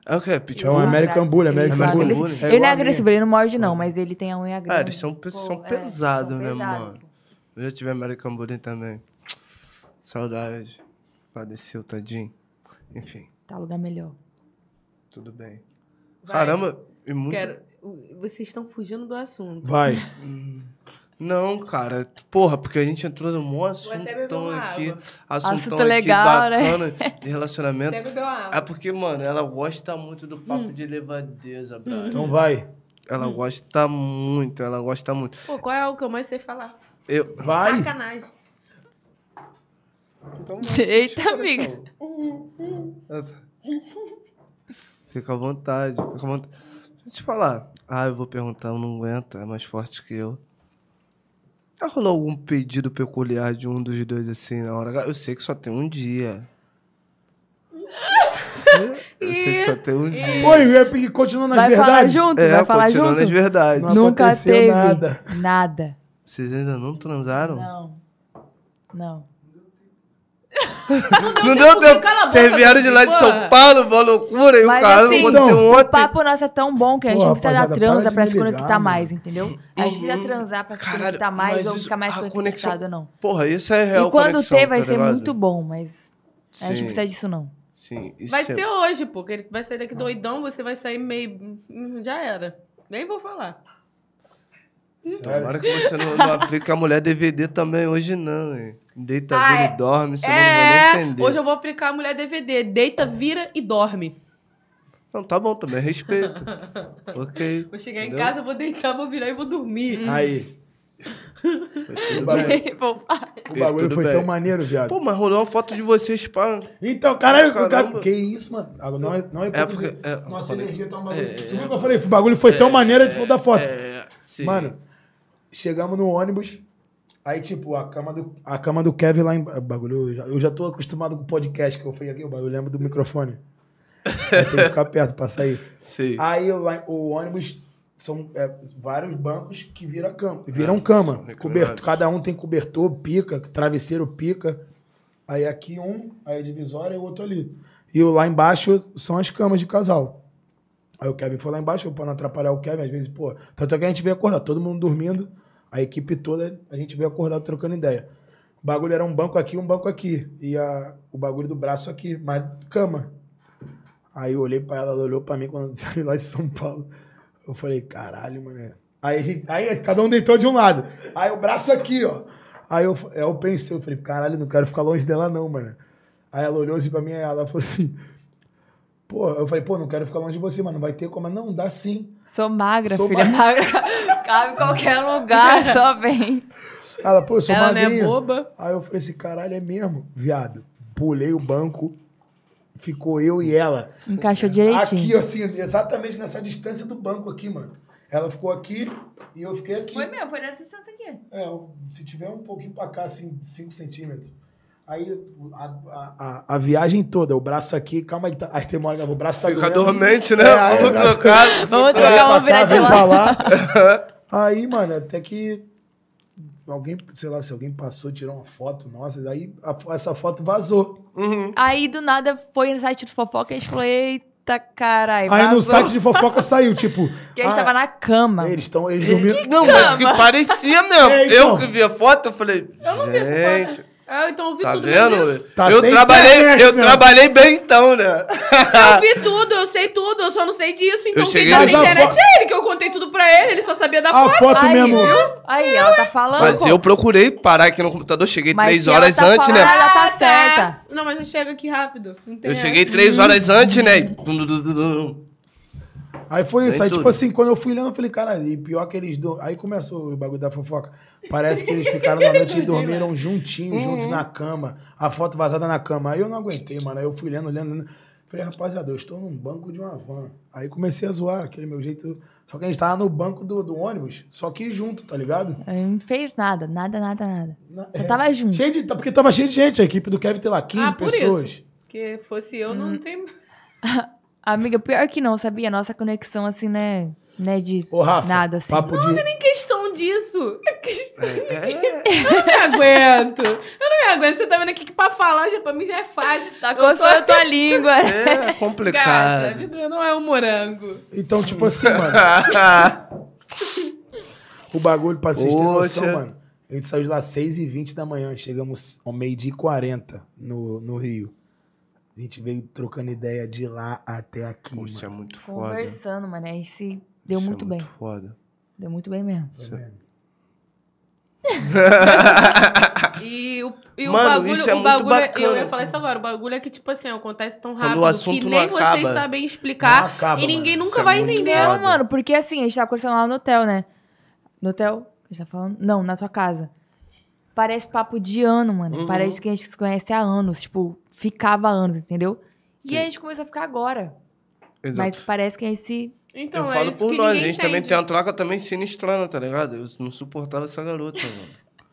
É o quê? É Pitbull? um American Bully, American Exato. Bully. Ele. É não igual é a agressivo, ele não morde não, mas ele tem a unha grande. Ah, eles são, pe- Pô, são é, pesados, são né, pesados. mano? Eu já tive American Bully também. Saudade. Padeceu, tadinho. Enfim, Tá lugar melhor. tudo bem. Vai. Caramba, e muito... Quero... Vocês estão fugindo do assunto. Vai. *laughs* Não, cara. Porra, porque a gente entrou num beber assuntão aqui. água. Assuntão Assunto aqui legal, né? bacana *laughs* de relacionamento. Até beber uma água. É porque, mano, ela gosta muito do papo Hum. de levadeza, brother. Então vai. Ela gosta muito, ela gosta muito. Pô, qual é o que eu mais sei falar? Eu... Vai. Sacanagem. Então, *laughs* Eita, amiga. *laughs* Fica à vontade, fica à vontade. Deixa eu te falar. Ah, eu vou perguntar, eu não aguento, é mais forte que eu. Já rolou algum pedido peculiar de um dos dois assim na hora? Eu sei que só tem um dia. Eu sei que só tem um dia. Pô, e continuando nas Vai falar verdades. junto? É, vai falar continuando junto? as verdades. Não Nunca aconteceu teve. nada. Nada. Vocês ainda não transaram? Não. Não. Não deu tempo. cala a boca, Vocês vieram de lá de. São Paulo, uma loucura, e o cara assim, não aconteceu Então, o ontem. papo nosso é tão bom que a gente Pô, não precisa da rapaziada, transa pra se conectar mais, entendeu? A gente precisa transar pra se Caralho, conectar mais ou ficar mais conectado, não. Porra, isso é real E quando conexão, ter, vai tá ser ligado? muito bom, mas a gente não precisa disso, não. Sim, isso Vai é- ter hoje, pô. que Ele vai sair daqui doidão, você vai sair meio. Hum, Já era. Nem vou falar. Tomara que você não, não aplique a mulher DVD também hoje, não, hein? Deita, Ah, vira é- e dorme, você não É, vai nem entender. hoje eu vou aplicar a mulher DVD. Deita, vira e dorme. Não, tá bom também, respeito. *laughs* ok. Vou chegar em Entendeu? casa, vou deitar, vou virar e vou dormir. Aí. *laughs* Tudo O bagulho, o bagulho foi bem. tão maneiro, viado. Pô, mas rolou uma foto de vocês, pá. Então, caralho, Caramba. que isso, mano? Não é, não é, É porque, é, Nossa falei- energia tá um bagulho. Tu viu que eu falei? O bagulho foi tão maneiro de da foto. É, sim. Mano, chegamos no ônibus. Aí, tipo, a cama do, a cama do Kevin lá em. Bagulho, eu já, eu já tô acostumado com o podcast que eu fiz aqui, o bagulho, do microfone. *laughs* Aí tem que ficar perto pra sair. Sim. Aí lá- o ônibus são é, vários bancos que viram cama, viram cama. reclinados. Coberto, cada um tem cobertor, pica, travesseiro, pica. Aí aqui um, aí a divisória e o outro ali. E lá embaixo são as camas de casal. Aí o Kevin foi lá embaixo, pra não atrapalhar o Kevin, às vezes, pô. Tanto é que a gente veio acordar, todo mundo dormindo, a equipe toda, a gente veio acordar trocando ideia. O bagulho era um banco aqui, um banco aqui. E a, o bagulho do braço aqui, mas cama. Aí eu olhei pra ela, ela olhou pra mim quando *laughs* saiu lá de São Paulo. Eu falei, caralho, mano. Aí, a gente- aí cada um deitou de um lado. Aí o braço aqui, ó. Aí eu, aí eu pensei, eu falei, caralho, não quero ficar longe dela não, mano. Aí ela olhou assim pra mim, aí ela falou assim, pô, eu falei, pô, não quero ficar longe de você, mano, não vai ter como. Não, dá sim. Sou magra, Sou filha. Magra. *laughs* Cabe em qualquer lugar, *laughs* só vem. Ela, pô, eu sou Ela não é boba. Aí eu falei assim, caralho, é mesmo, viado. Pulei o banco, ficou eu e ela. Encaixou direitinho. Aqui, assim, exatamente nessa distância do banco aqui, mano. Ela ficou aqui e eu fiquei aqui. mesmo, foi nessa distância aqui. É, se tiver um pouquinho pra cá, assim, 5 centímetros. Aí a, a, a, a viagem toda, o braço aqui, calma aí, tá, aí tem uma hora o braço tá Fica doendo. dormente, né? É, aí Vamos braço- trocar. *laughs* Vamos trocar, vamos virar de lá. *laughs* Aí, mano, até que alguém, sei lá, se alguém passou, tirou uma foto, nossa, aí a- essa foto vazou. Aí, do nada, foi no site do fofoca e a gente falou, eita, caralho. Aí no site de fofoca saiu, tipo. *laughs* Que a gente ah, tava na cama. Eles estão. Eles dormiram. Não, mas que parecia mesmo. É, então. Eu que vi a foto, eu falei, gente... Ah, então eu vi Tá tudo vendo? Tá eu trabalhei, internet, eu meu. trabalhei bem então, né? Eu vi *laughs* tudo, eu sei tudo, eu só não sei disso. Então Eu quem cheguei tá na internet é ele, que eu contei tudo pra ele, ele só sabia da A foto. foto Aí, mesmo. viu? Aí, ela tá falando. Mas pô. eu procurei parar aqui no computador, cheguei Mas três horas tá antes, falando, né? ela tá Ah, certa. Não, mas eu chego aqui rápido. Eu cheguei três horas antes, né? *laughs* Aí foi isso. Aí, tudo. tipo assim, quando eu fui lendo, eu falei, cara, e pior que eles. do- Aí começou o bagulho da fofoca. Parece que eles ficaram na noite e *laughs* dormiram juntinhos, juntos na cama. A foto vazada na cama. Aí eu não aguentei, mano. Aí eu fui lendo, lendo, lendo. Falei, rapaziada, eu estou num banco de uma van. Aí comecei a zoar, aquele meu jeito. Só que a gente tava no banco do, do ônibus, só que junto, tá ligado? Aí Não fez nada, nada, nada, nada. Na- Só é, tava junto. Cheio de, porque tava cheio de gente. A equipe do Kevin tem lá 15 Ah, por pessoas. isso. Que fosse eu, não tem. *laughs* Amiga, pior que não, sabia? Nossa conexão, assim, né? Né, de Ô, Rafa, nada, assim. papo de... Nem questão disso. É questão- *laughs* Eu não me aguento. Eu não me aguento. Você tá vendo aqui que pra falar já, pra mim já é fácil. Tá coçando a tua língua. *laughs* É Gata, a complicado. vida não é um morango. Então, tipo assim, mano... *laughs* O bagulho, pra vocês terem noção, mano. A gente saiu de lá às 6h20 da manhã. Chegamos ao meio-dia e 40 no, no Rio. A gente veio trocando ideia de lá até aqui, Poxa, é mano. muito foda. Conversando, mano. Aí se deu Isso é muito bem. foda. Deu muito bem mesmo. *laughs* E o, e o Mano, bagulho, isso é o muito bagulho é- bacana. eu ia falar isso agora, o bagulho é que, tipo assim, acontece tão rápido o que nem vocês acaba. sabem explicar acaba, e ninguém mano. nunca Isso é vai muito entender. Não, foda. mano, porque assim, a gente tava conversando lá no hotel, né? No hotel? A gente tá falando? Não, na sua casa. Parece papo de ano, mano. Uhum. Parece que a gente se conhece há anos. Tipo, ficava há anos, entendeu? Sim. E a gente começou a ficar agora. Mas Exato. parece que a gente se. Então, eu é falo isso por que nós, a gente também entende. tem uma troca também sinistrana, tá ligado? Eu não suportava essa garota, mano.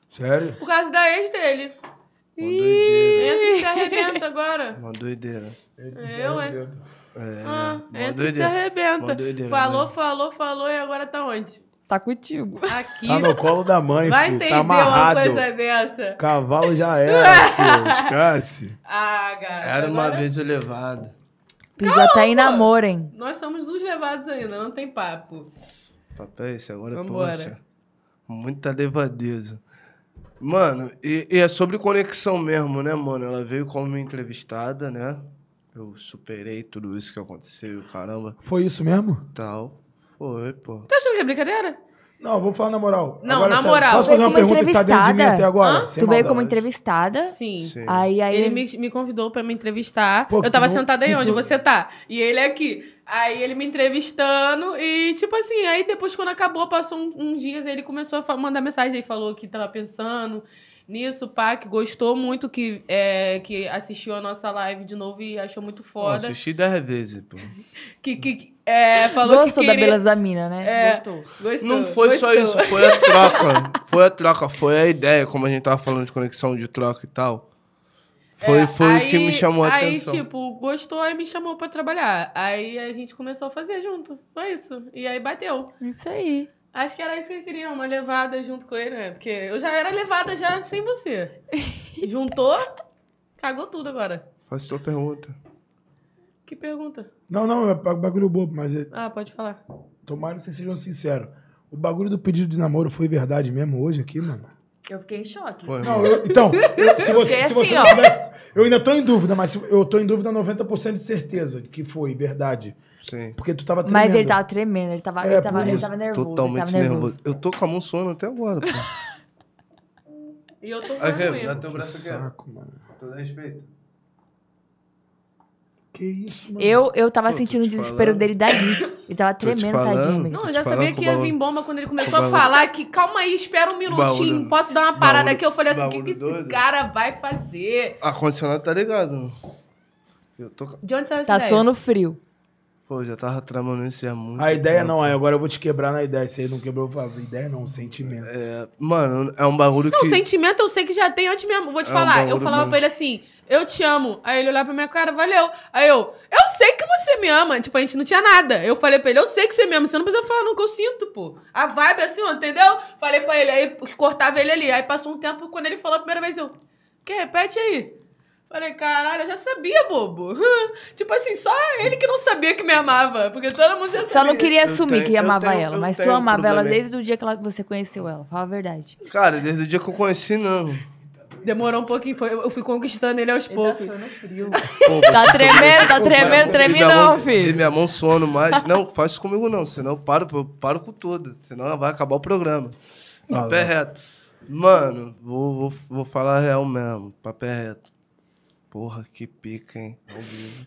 Sério? Por causa da ex dele. Uma doideira. Entra e se arrebenta agora. Uma doideira. Eu, hein? É, Ah, entra e se doideira. arrebenta. Uma doideira, falou, né? falou, falou e agora tá onde? Tá contigo. Aqui. Tá no colo da mãe, Vai filho. entender Tá uma amarrado. coisa dessa. Cavalo já era, filho. *laughs* Esquece. Ah, cara. Era uma agora- vez o levado. Pediu até em namoro, hein? Nós somos dos levados ainda, não tem papo. Papo é esse, agora, Vambora. poxa. Muita levadeza. Mano, e, e é sobre conexão mesmo, né, mano? Ela veio como minha entrevistada, né? Eu superei tudo isso que aconteceu, caramba, Foi isso mesmo? tal. Foi, pô. Tá achando que é brincadeira? Não, vou falar na moral. Não, Agora, na sério, moral. Posso fazer uma pergunta que tá dentro de mim entrevistada? até agora? Tu veio como entrevistada. Sim. Sim. Aí, aí. Ele me, me convidou pra me entrevistar. Pô, eu tava não- sentada aí onde tu- você tá. E ele aqui. Aí ele me entrevistando e, tipo assim, aí depois quando acabou, passou um- uns dias, ele começou a mandar mensagem aí, falou que tava pensando nisso, pá, que gostou muito, que, é, que assistiu a nossa live de novo e achou muito foda. assisti dez vezes, pô. *laughs* que, que é, falou Gostou que da queria... beleza da mina, né? É. Gostou. Gostou, Não foi só gostou. isso, foi a troca. Foi a troca, foi a ideia, como a gente tava falando de conexão de troca e tal. Foi, É, foi o que aí- me chamou a aí, atenção. tipo, gostou e me chamou pra trabalhar. Aí a gente começou a fazer junto. Foi isso. E aí bateu. Isso aí. Acho que era isso que eu queria, uma levada junto com ele, né? Porque eu já era levada já sem você. *laughs* Juntou, cagou tudo agora. Faz tua pergunta. Que pergunta? Não, não, é bagulho bobo, mas é- Ah, pode falar. tomara que vocês sejam sinceros. O bagulho do pedido de namoro foi verdade mesmo hoje aqui, mano? Eu fiquei em choque. Pô, Não, eu- então, eu- se você, se você assim, não tivesse. Eu ainda tô em dúvida, mas eu tô em dúvida 90% de certeza de que foi verdade. Sim. Porque tu tava tremendo. Mas ele tava tremendo, ele tava, É, ele tava, ele tava nervoso. Totalmente ele tava nervoso. nervoso. Eu tô com a mão suando até agora, pô. *laughs* E eu tô Aqui, falando dá mesmo. teu Que braço aqui. saco, mano. Todo respeito. Que isso, mano? Eu, eu tava Pô, sentindo o desespero falando. dele dali. Ele tava tremendo, falando. tadinho. Não, eu já sabia que ia vir bomba quando ele começou a falar que calma aí, espera um minutinho, posso dar uma parada aqui? Eu falei assim, o que, que esse cara vai fazer? A condicionado tá ligado. Eu tô. De onde saiu essa Tá ideia? sono frio. Pô, já tava tramando isso há muito A ideia tempo. não, aí agora eu vou te quebrar na ideia. Se ele não quebrou, eu falo, ideia não, sentimento. É, mano, é um bagulho Não, que. sentimento eu sei que já tem antes mesmo. Vou te É um falar. eu bagulho falava mesmo. pra ele assim, eu te amo. Aí ele olhava pra minha cara, valeu. Aí eu, eu sei que você me ama. Tipo, a gente não tinha nada. Eu falei pra ele, eu sei que você me ama. Você não precisa falar no que eu sinto, pô. A vibe é assim, ó, entendeu? Falei pra ele, aí cortava ele ali. Aí passou um tempo, quando ele falou a primeira vez, eu, que repete aí. Falei, caralho, eu já sabia, bobo. *laughs* tipo assim, só ele que não sabia que me amava. Porque todo mundo já sabia. Só não queria assumir tenho- que amava tenho- ela. Mas tu amava ela problema. desde o dia que ela- você conheceu ela. Fala a verdade. Cara, desde o dia que eu conheci, não. Demorou um pouquinho, foi, eu fui conquistando ele aos poucos. Pô, Tá você- tremendo, tá tremendo, E treme minha não, mão- E filho. minha mão suando mais. Não, faz isso comigo não, senão eu paro, eu paro com tudo. Senão vai acabar o programa. Papo é reto. Mano, vou, vou, vou falar a real mesmo. Papo é reto. Porra, que pica, hein? Ao vivo.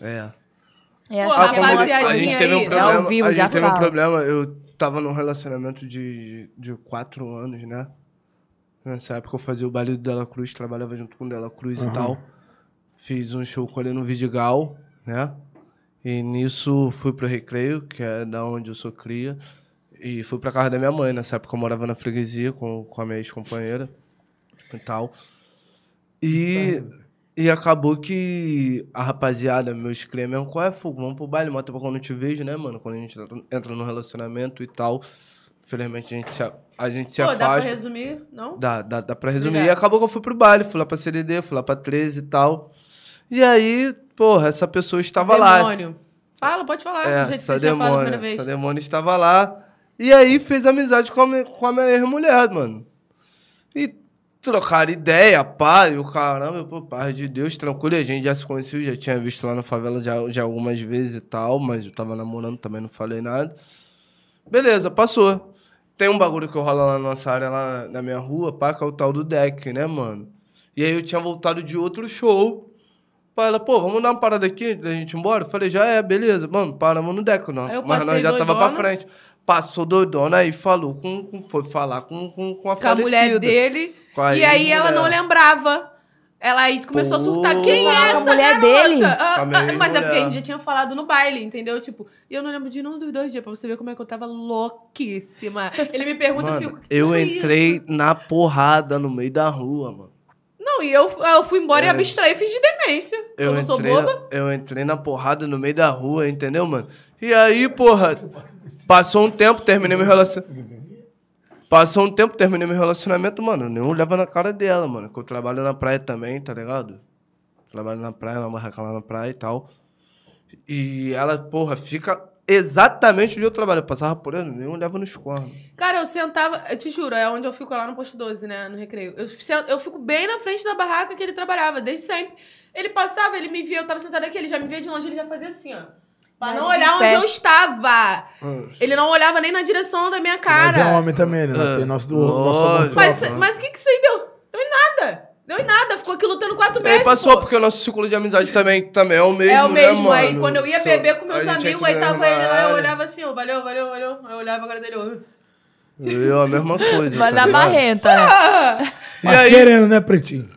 É. É Pô, assim a é rapaziadinha a gente teve um aí, é problema. ao vivo, a já gente teve um fala. problema. Eu tava num relacionamento de, de quatro anos, né? Nessa época eu fazia o baile do Dela Cruz, trabalhava junto com o Dela Cruz e tal. Fiz um show com ele no Vidigal, né? E nisso fui pro Recreio, que é da onde eu sou cria. E fui pra casa da minha mãe. Nessa época eu morava na freguesia com, com a minha ex-companheira e tal. E, e acabou que a rapaziada, meus cria mesmo, qual é, fogo? Vamos pro baile, mata pra quando eu te vejo, né, mano? Quando a gente entra no relacionamento e tal. Infelizmente a gente se, a, gente se Pô, dá pra afasta. resumir? Não? Dá, dá, dá pra resumir. Obrigado. E acabou que eu fui pro baile, fui lá pra CDD, fui lá pra 13 e tal. E aí, porra, essa pessoa estava lá. Demônio. Fala, pode falar. É, essa vez. Essa demônia estava lá. E aí fez amizade com a, com a minha ex-mulher, mano. Trocaram ideia, pá, e o caramba, pô, paz de Deus, tranquilo. A gente já se conheceu, já tinha visto lá na favela já, já algumas vezes e tal, mas eu tava namorando, também não falei nada. Beleza, passou. Tem um bagulho que rola lá na nossa área, lá na minha rua, pá, que é o tal do deck, né, mano? E aí eu tinha voltado de outro show. Pá, ela, pô, vamos dar uma parada aqui da gente ir embora? Eu falei, já é, beleza, mano, paramos no deck, não. Mas nós já tava pra frente. Passou doidona aí falou com, com- foi falar com, com, com a Com a mulher dele. A E aí ela não lembrava. Ela aí começou a surtar. Pô. Quem é A essa mulher garota? dele? Ah, ah, mas é porque a gente já tinha falado no baile, entendeu? Tipo, e eu não lembro de nenhum dos dois dias, pra você ver como é que eu tava louquíssima. Ele me pergunta Mano, assim, "O que eu foi entrei isso?" na porrada no meio da rua, mano. Não, e eu, eu fui embora e É. abstraí e fingi demência. Eu, Eu não sou entrei, boba. na, eu entrei na porrada no meio da rua, entendeu, mano? E aí, porra, passou um tempo, terminei meu relacionamento. Passou um tempo, terminei meu relacionamento, mano. Nem olhava na cara dela, mano. Que eu trabalho na praia também, tá ligado? Trabalho na praia, na barraca lá na praia e tal. E ela, porra, fica exatamente onde eu trabalho. Eu passava por ela, nem olhava nos cornos. Cara, eu sentava, eu te juro, é onde eu fico lá no posto 12, né? No recreio. Eu, eu fico bem na frente da barraca que ele trabalhava, desde sempre. Ele passava, ele me via, eu tava sentada aqui, ele já me via de longe, ele já fazia assim, ó. Pra não Nariz em olhar onde pé. eu estava. Ele não olhava nem na direção da minha cara. Mas é homem também, né? É, Tem nosso, do, nosso amor. Mas, próprio, né? mas o que que isso aí deu? Deu em nada. Deu em nada. Ficou aqui lutando quatro E meses. aí passou, pô. porque o nosso círculo de amizade também, também é o mesmo, É o mesmo. né, aí mano? quando eu ia Só- beber com meus a gente é amigos, aí tava ele lá, eu olhava assim, ó, valeu, valeu, valeu. Aí eu olhava a cara dele, ó. Eu, a mesma coisa. Vai tá dar ligado? marrenta, né? E Mas aí, querendo, né, Pretinho?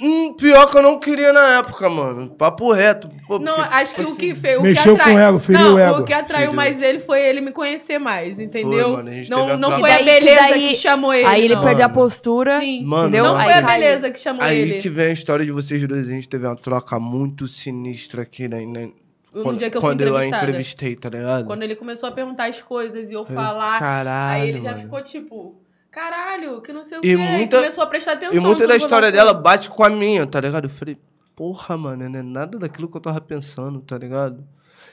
Hum, pior que eu não queria na época, mano. Papo reto. Pô, Não, porque, acho que tipo o que assim, fez. O Mexeu que atrai... com o ego, feriu não, o ego. o que atraiu Feriu. mais ele foi ele me conhecer mais, entendeu? mano, a gente não a não foi a beleza daí- que chamou ele. Aí ele não. perdeu a postura. Sim. Mano, entendeu? Não Aí foi a beleza que chamou Aí ele. que vem a história de vocês dois. A gente teve uma troca muito sinistra aqui, né? né, No quando, dia que eu fui quando eu entrevistei, tá ligado? Quando ele começou a perguntar as coisas e eu falar, caralho, aí ele já mano. ficou tipo, caralho, que não sei o E quê. muita- começou a prestar atenção. E muita da que história dela bate com a minha, tá ligado? Eu falei, porra, mano, não é nada daquilo que eu tava pensando, tá ligado?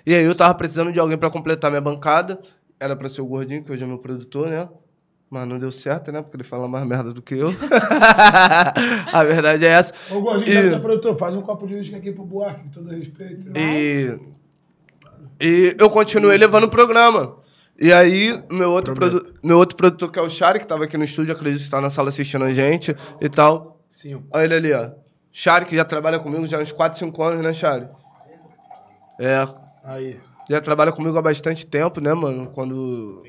E aí eu tava precisando de alguém pra completar minha bancada. Era pra ser o gordinho, que hoje é meu produtor, né? Mas não deu certo, né? Porque ele fala mais merda do que eu. *laughs* a verdade é essa. Ô, Gordinho, E- que é produtor? Faz um copo de uísque aqui pro Buarque, com todo respeito. E, e eu continuei levando o programa. E aí, meu outro, produ meu outro produtor, que é o Chari, que tava aqui no estúdio, acredito que tá na sala assistindo a gente e tal. Sim. Olha ele ali, ó. Chari, que já trabalha comigo já há uns 4, 5 anos, né, Chari? É, Aí. já trabalha comigo há bastante tempo, né, mano? Quando.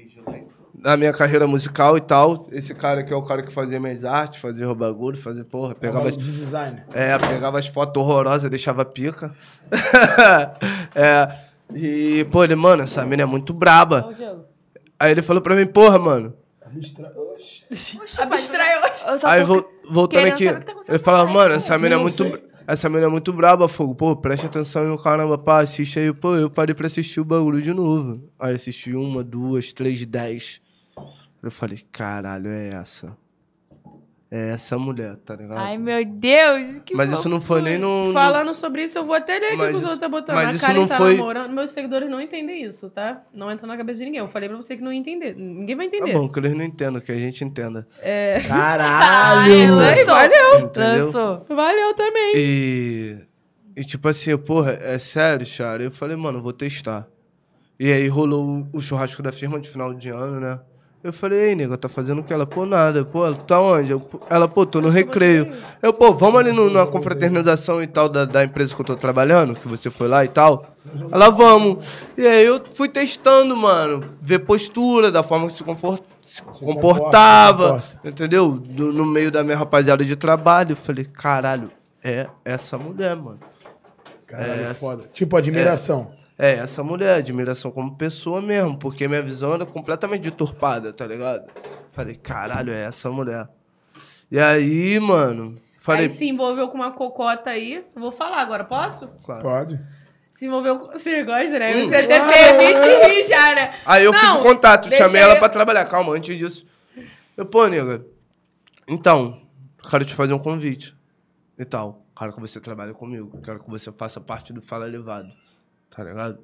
Na minha carreira musical e tal. Esse cara aqui é o cara que fazia minhas artes, fazia o bagulho, fazia, porra, pegava as, design. é, pegava as fotos horrorosas, deixava pica. *laughs* é. E, pô, ele, mano, essa mina é muito braba. Aí ele falou pra mim, porra, mano. Abstrai hoje. Eu só Aí vol- voltando aqui, tá ele falava, mano, essa mina é muito. Essa mina é muito braba, fogo. Pô, preste atenção e o caramba, pá, assiste aí. Pô, eu parei pra assistir o bagulho de novo. Aí assisti uma, duas, três, dez. Eu falei, caralho, é essa. É essa mulher, tá ligado? Ai, meu Deus. Que Mas isso não foi nem no. no- Falando sobre isso, eu vou até ler aqui que os outros tá botando. mas a isso Karen não tá foi- namorando. Meus seguidores não entendem isso, tá? Não entra na cabeça de ninguém. Eu falei pra você que não ia entender. Ninguém vai Tá entender. bom, que eles não entendam, que a gente entenda. É. Ai, *laughs* Isso aí, valeu. Entendeu? Lançou. Valeu também. E. E tipo assim, porra, é sério, Chara? Eu falei, mano, eu vou testar. E aí rolou o churrasco da firma de final de ano, né? Eu falei, ei, nega, tá fazendo o que? Ela, pô, nada. Pô, tá onde? Eu, ela, pô, tô no recreio. Eu, pô, vamos ali no- na confraternização e tal da, da empresa que eu tô trabalhando, que você foi lá e tal. Ela, vamos. E aí eu fui testando, mano. Ver postura, da forma que se, confor- se comportava, comporta. entendeu? Do- no meio da minha rapaziada de trabalho. Eu falei, caralho, é essa mulher, mano. Caralho, É, foda. Tipo, admiração. É, essa mulher, admiração como pessoa mesmo, porque minha visão era completamente deturpada, tá ligado? Falei, caralho, é essa mulher. E aí, mano, falei, Aí se envolveu com uma cocota aí. Eu vou falar agora, posso? claro. Pode. Se envolveu com. Você gosta, né? Hum. Você até permite rir já, né? Aí eu Não, fiz o contato, chamei ela eu- pra trabalhar. Calma, antes disso. Eu, pô, nega, então, quero te fazer um convite. E tal. Quero que você trabalhe comigo. Quero que você faça parte do Fala Elevado. Tá ligado?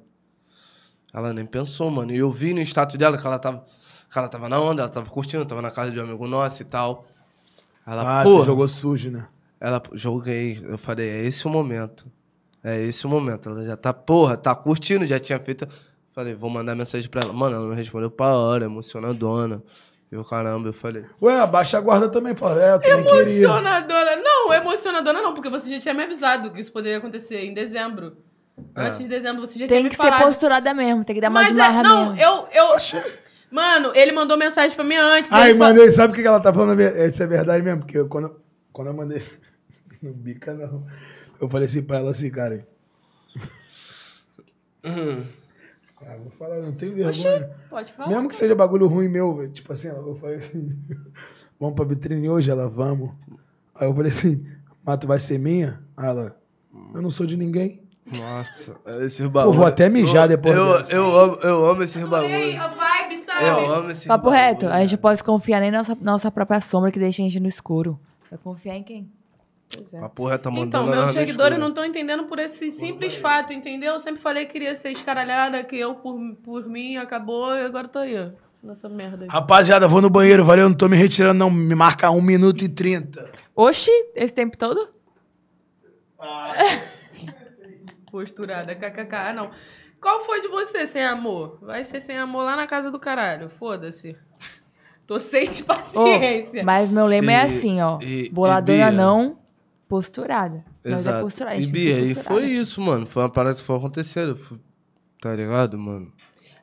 Ela nem pensou, mano. E eu vi no status dela que ela tava, que ela tava na onda, ela tava curtindo, tava na casa de um amigo nosso e tal. Ela, Ah, pô, tu jogou sujo, né? ela, joguei. Eu falei, é esse o momento. É esse o momento. Ela já tá, porra, tá curtindo, já tinha feito. Falei, vou mandar mensagem pra ela. Mano, ela não respondeu pra hora, emocionadona. Eu, caramba, eu falei. Ué, abaixa a guarda também. Fala, é, eu também queria. Emocionadora. Não, emocionadora não, porque você já tinha me avisado que isso poderia acontecer em dezembro. É. Antes de dezembro, você já Tem tinha me que ser falado. posturada mesmo, tem que dar mais Mas de é, não, mesmo. eu, eu. Mano, ele mandou mensagem pra mim antes. Ai, fa- mandei, sabe o que que ela tá falando? Isso é verdade mesmo, porque eu, quando, quando eu mandei. *laughs* Não bica, não. Eu falei assim pra ela assim, cara. ah, vou falar, eu não tenho vergonha. Pode falar. Mesmo que seja bagulho ruim meu, velho. Tipo assim, ela, eu falei assim, *laughs* vamos pra vitrine hoje? Ela, vamos. Aí eu falei assim, mas tu vai ser minha? Aí ela, eu não sou de ninguém. Nossa, *laughs* esses bagulho. vou até mijar depois Eu, dessa. eu, amo, eu amo esses E aí, bagulho. a vibe, sabe? Eu amo esses Papo bagulho, reto, a gente pode confiar nem na nossa, nossa própria sombra que deixa a gente no escuro. Vai confiar em quem? Pois é. A porra tá mandando Então, meus seguidores não estão entendendo por esse simples fato, entendeu? Eu sempre falei que queria ser escaralhada, que eu, por, por mim, acabou e agora tô aí, ó. Nessa merda aí. Rapaziada, vou no banheiro, valeu, não tô me retirando não. Me marca 1 minuto e 30. Oxi, esse tempo todo? *laughs* Posturada, kkk. Ah, não. Qual foi de você sem amor? Vai ser sem amor lá na casa do caralho. Foda-se. *laughs* Tô sem *laughs* paciência. mas meu lema é E- assim, ó. e- e Boladona não, posturada. Nós é Exato. posturada. a E Bia, e posturada. foi isso, mano. Foi uma parada que foi acontecendo. Foi- Tá ligado, mano?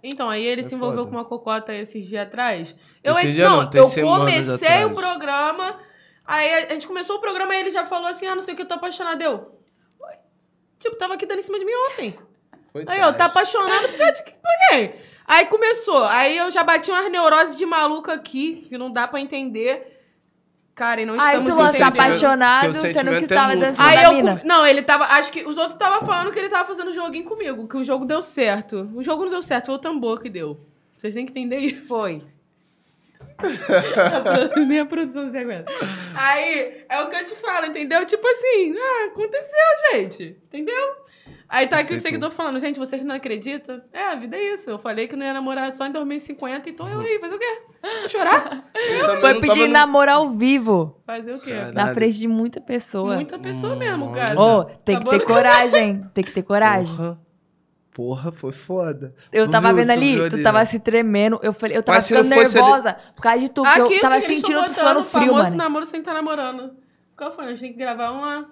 Então, aí ele É se envolveu foda. com uma cocota esses dias atrás. Eu Esse dia não, não, tem eu comecei o atrás. programa. Aí a gente começou o programa e ele já falou assim: ah, não sei o que, eu tô apaixonado. Eu. Tipo, tava aqui dando em cima de mim ontem. Foi Aí, ó, tá apaixonado por de- por quem? Aí começou. Aí eu já bati umas neuroses de maluca aqui, que não dá pra entender. Karen, não Aí estamos tu lança sentimento- apaixonado, sendo que é tava mútuo. dançando Aí da eu. mina. Não, ele tava. Acho que os outros estavam falando que ele tava fazendo joguinho comigo, que o jogo deu certo. O jogo não deu certo, foi o tambor que deu. Vocês têm que entender isso. Foi. Nem a produção se aguenta. Aí, é o que eu te falo, entendeu? Tipo assim, ah, aconteceu, gente. Entendeu? Aí tá aqui o seguidor falando, gente, vocês não acreditam? É, a vida é isso. Eu falei que não ia namorar só em 2050, então eu aí, fazer o quê? Vou *laughs* chorar? Foi pedir no- namoro ao vivo. Fazer o quê? Caralho. Na frente de muita pessoa. Muita pessoa mesmo, cara. Ô, tem que ter coragem. *laughs* Tem que ter coragem. Porra. Foi foda. Eu Tu tava viu- vendo tu ali, tu ali, tava né? se tremendo. Eu falei, eu tava Mas ficando ali- nervosa por causa de tu, Aqui, eu tava sentindo tu suando frio, famoso mano. namoro sem estar namorando. Qual foi? A gente tem que gravar um lá.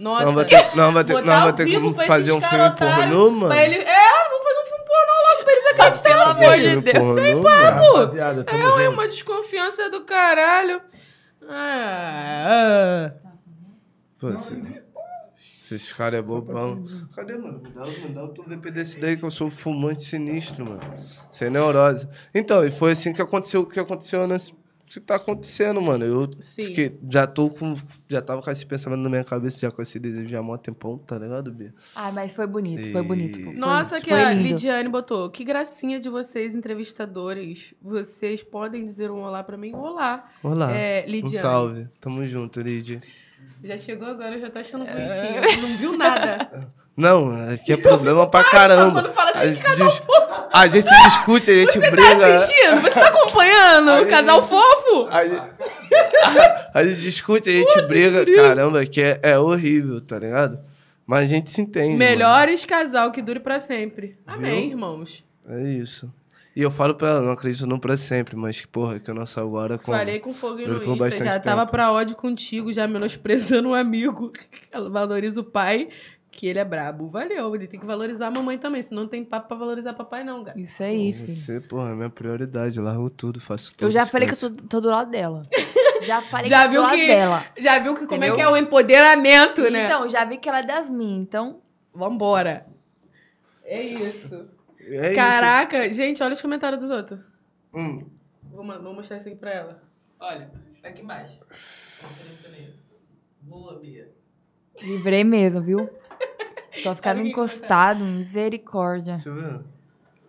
Nossa. Não vai ter, *laughs* não vai ter, não vai ter como fazer um filme pornô, mano. Pra ele... É, vamos fazer um filme pornô logo pra eles acreditarem Pelo amor de Deus. Rapaziada, tamo É junto. uma desconfiança do caralho. Ah, ah. Pô, esse- Esses caras é bobão. Cadê, mano? Me dá, me dá outro VP desse daí que eu sou fumante sinistro, mano. Sem neurose. Então, e foi assim que aconteceu o que aconteceu nesse, que tá acontecendo, mano. Eu que já tô com. Já tava com esse pensamento na minha cabeça, já com esse desejo já há mó tempão, tá ligado, Bia? Ah, mas foi bonito, foi bonito. Foi- Nossa, que foi a lindo. Lidiane botou. Que gracinha de vocês, entrevistadores. Vocês podem dizer um olá pra mim? Olá. Olá. É, um Lidiane. salve. Tamo junto, Lid. Já chegou agora, já tá achando É. bonitinho. Não viu nada. Não, aqui é problema pra caramba. quando fala assim, a, que gente casal dis- a gente discute, a gente Tá briga. assistindo? Você tá acompanhando? O casal fofo? A gente, *laughs* a gente discute, a gente briga. Caramba, que é, é horrível, tá ligado? Mas a gente se entende. mano. Melhores casal que dure pra sempre. Amém, Viu? irmãos. É isso. E eu falo pra ela, não acredito no pra sempre, mas que porra, que eu não agora com. Falei com fogo Dure no Insta. Já tava tempo. pra ódio contigo, já menosprezando um amigo. *laughs* Ela valoriza o pai, que ele é brabo. Valeu, ele tem que valorizar a mamãe também. Senão não tem papo pra valorizar papai, não, cara. Isso aí, filho. Você, porra, é minha prioridade. Eu largo tudo, faço tudo. Eu já falei que eu tô, tô do lado dela. *laughs* Já falei Já que eu tô viu do lado que- dela. Já viu que como é que é o empoderamento, né? Então, já vi que ela é das minhas, então... Vambora. É isso. É Caraca, gente, olha os comentários dos outros. isso. Hum. Vou, vou mostrar isso aqui pra ela. Olha, tá aqui embaixo. Selecionei. Boa, Bia. Livrei mesmo, viu? *laughs* Só ficava encostado, misericórdia. Deixa eu ver.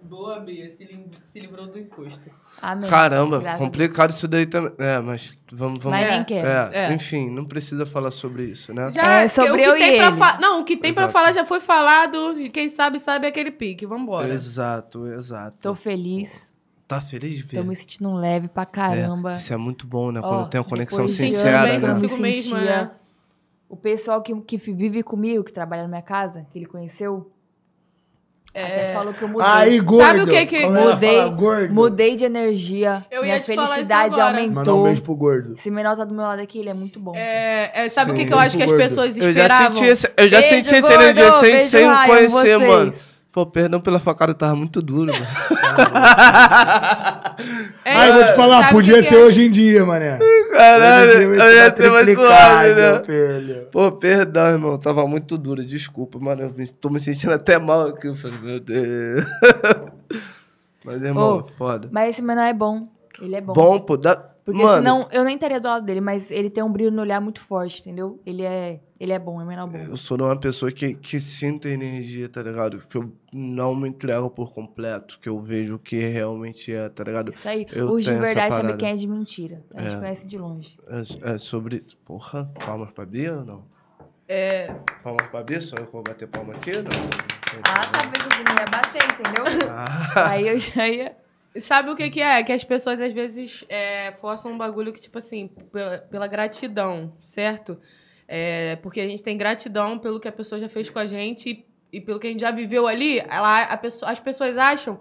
Boa, Bia. Se, lim- se livrou do encosto. Amém. Caramba, Graças complicado isso daí também. É, mas vamos. vamos... Mas É, quero. É, É. enfim, não precisa falar sobre isso, né? Já, É, sobre o que eu tem e pra ele. fa- Não, o que tem pra Exato. falar já foi falado. e Quem sabe, sabe aquele pique. Vambora. Exato, exato. Tô feliz, Tá feliz, Bia? tô me sentindo leve pra caramba. É, isso é muito bom, né? Quando tem uma conexão sincera, que eu né? consigo sentia- né? O pessoal que, que vive comigo, que trabalha na minha casa, que ele conheceu, até falou que eu mudei. Aí, gordo. Sabe o que que- ela Mudei, gordo. mudei de energia. Eu minha ia te falar isso felicidade agora. Mandar aumentou. um beijo pro gordo. Esse menor tá do meu lado aqui, ele é muito bom. É, é, sabe o que, que eu acho que as Gordo. pessoas Eu já esperavam? senti eu já Beijo, senti esse gordo, energia sem, beijo, sem Ryan, conhecer, vocês. mano. Pô, perdão pela facada, tava muito duro, mano. É, vou te falar, podia ser é? hoje em dia, mané. Caralho, eu ia ser mais suave, né? filho. Pô, perdão, irmão. Tava muito duro. Desculpa, mano. Eu me- tô me sentindo até mal aqui. Eu falei, meu Deus. *laughs* Mas, irmão, Ô, foda. Mas esse menor é bom. Ele é bom. Bom, pô. Dá... Porque mano, senão eu nem estaria do lado dele, mas ele tem um brilho no olhar muito forte, entendeu? Ele é, ele é bom, é menor bom. eu sou uma pessoa que, que sinto energia, tá ligado? Que eu não me entrego por completo. Que eu vejo o que realmente é, tá ligado? Isso aí. Eu Os de verdade sabem quem é de mentira. A gente É. conhece de longe. É, é sobre. Porra, palmas pra Bia ou não? É. Palmas pra Bia? Só eu que vou bater palma aqui ou não? Ah, tá vendo que não ia bater, entendeu? Ah, *laughs* Aí eu já ia. Sabe o que que é? Que as pessoas às vezes é, forçam um bagulho que, tipo assim, pela, pela gratidão, certo? É, porque a gente tem gratidão pelo que a pessoa já fez com a gente e, e pelo que a gente já viveu ali. Ela, as pessoas acham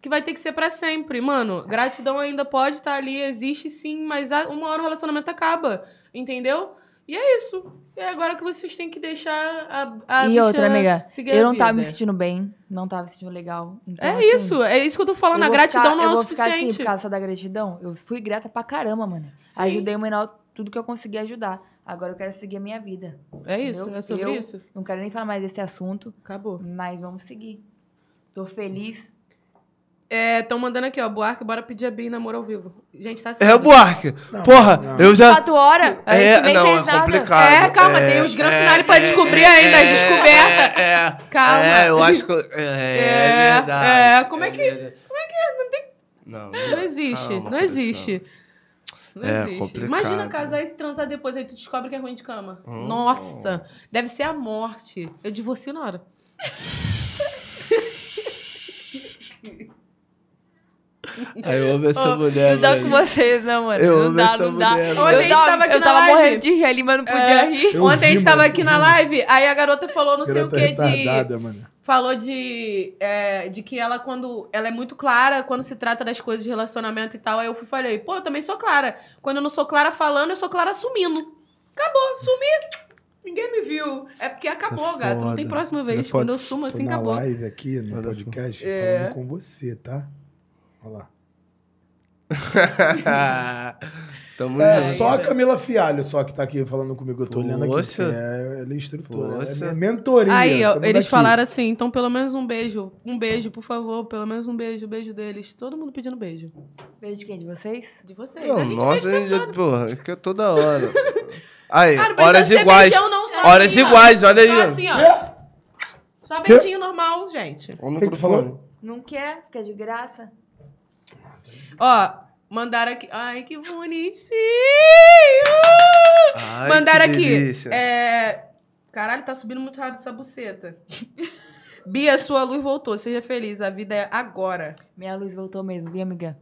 que vai ter que ser pra sempre. Mano, gratidão ainda pode estar ali, existe sim, mas uma hora o relacionamento acaba, entendeu? E é isso. É agora que vocês têm que deixar a, a e outra, amiga, eu não tava me sentindo bem, não tava me sentindo legal. Então, É assim, isso, é isso que eu tô falando. eu A gratidão ficar- não é o vou ficar assim, suficiente. por causa da gratidão. Eu fui grata pra caramba, mano. Sim. Ajudei o menor tudo que eu consegui ajudar. Agora eu quero seguir a minha vida. É isso, entendeu? é sobre Eu isso. Não quero nem falar mais desse assunto, Acabou. mas vamos seguir. Tô feliz. Estão mandando aqui, ó. Buarque, bora pedir a Bia em namoro ao vivo. Gente, tá é cedo. Buarque. Não, Porra, não. eu já. Quatro horas, a É, não, é nada. complicado. É, calma, tem os grandes finales pra descobrir ainda, as descobertas. É, é, *laughs* Calma. É, eu acho que. É, é, É, verdade. é, como é que- verdade. Como é que é? Não tem. Não, Não existe, Calma, não existe. Não É, existe. complicado. Imagina casar e transar depois, aí tu descobre que é ruim de cama. Hum. Nossa, deve ser a morte. Eu divorcio na hora. *laughs* Aí eu amo essa Ô, mulher. Não dá velho. com vocês, não, mano. Eu não amo dá, essa não dá. mulher, Eu velho. Ontem a gente tava, tava aqui eu na tava live. morrendo de rir ali, mas não podia É. rir. Eu Ontem a vi, gente tava mano, aqui eu na live, aí a garota falou não sei o Garota que de. mano. falou de, é, de que ela, quando. Ela é muito clara quando se trata das coisas de relacionamento e tal. Aí eu fui e falei, pô, eu também sou clara. Quando eu não sou clara falando, eu sou clara assumindo. Acabou, sumi. Ninguém me viu. É porque acabou, É gato. Não tem próxima É vez. foda. Quando eu sumo assim, na acabou. live aqui, no podcast, É. falando com você, tá? Olha lá. *laughs* Tamo É junto. só a Camila Fialho só que tá aqui falando comigo. Eu tô olhando aqui. Poxa. É, ela é instrutora. ela Poxa. É mentoria. Aí, ó, eles daqui. falaram assim, então pelo menos um beijo. Um beijo, por favor, pelo menos um beijo, beijo deles. Todo mundo pedindo beijo. Beijo de quem? De vocês? De vocês. Não, a gente nossa, fez gente, porra, que é toda hora. Aí, não precisa horas iguais. beijão, não, só horas assim, ó. iguais, olha aí. Só assim, ó. Só beijinho normal, gente. O Que que tu falou? Não quer? Quer de graça? Ó, mandaram aqui. Ai, que bonitinho! Ai, mandaram que aqui. delícia. É... Caralho, tá subindo muito rápido essa buceta. *laughs* Bia, sua luz voltou. Seja feliz. A vida é agora. Minha luz voltou mesmo, viu, amiga?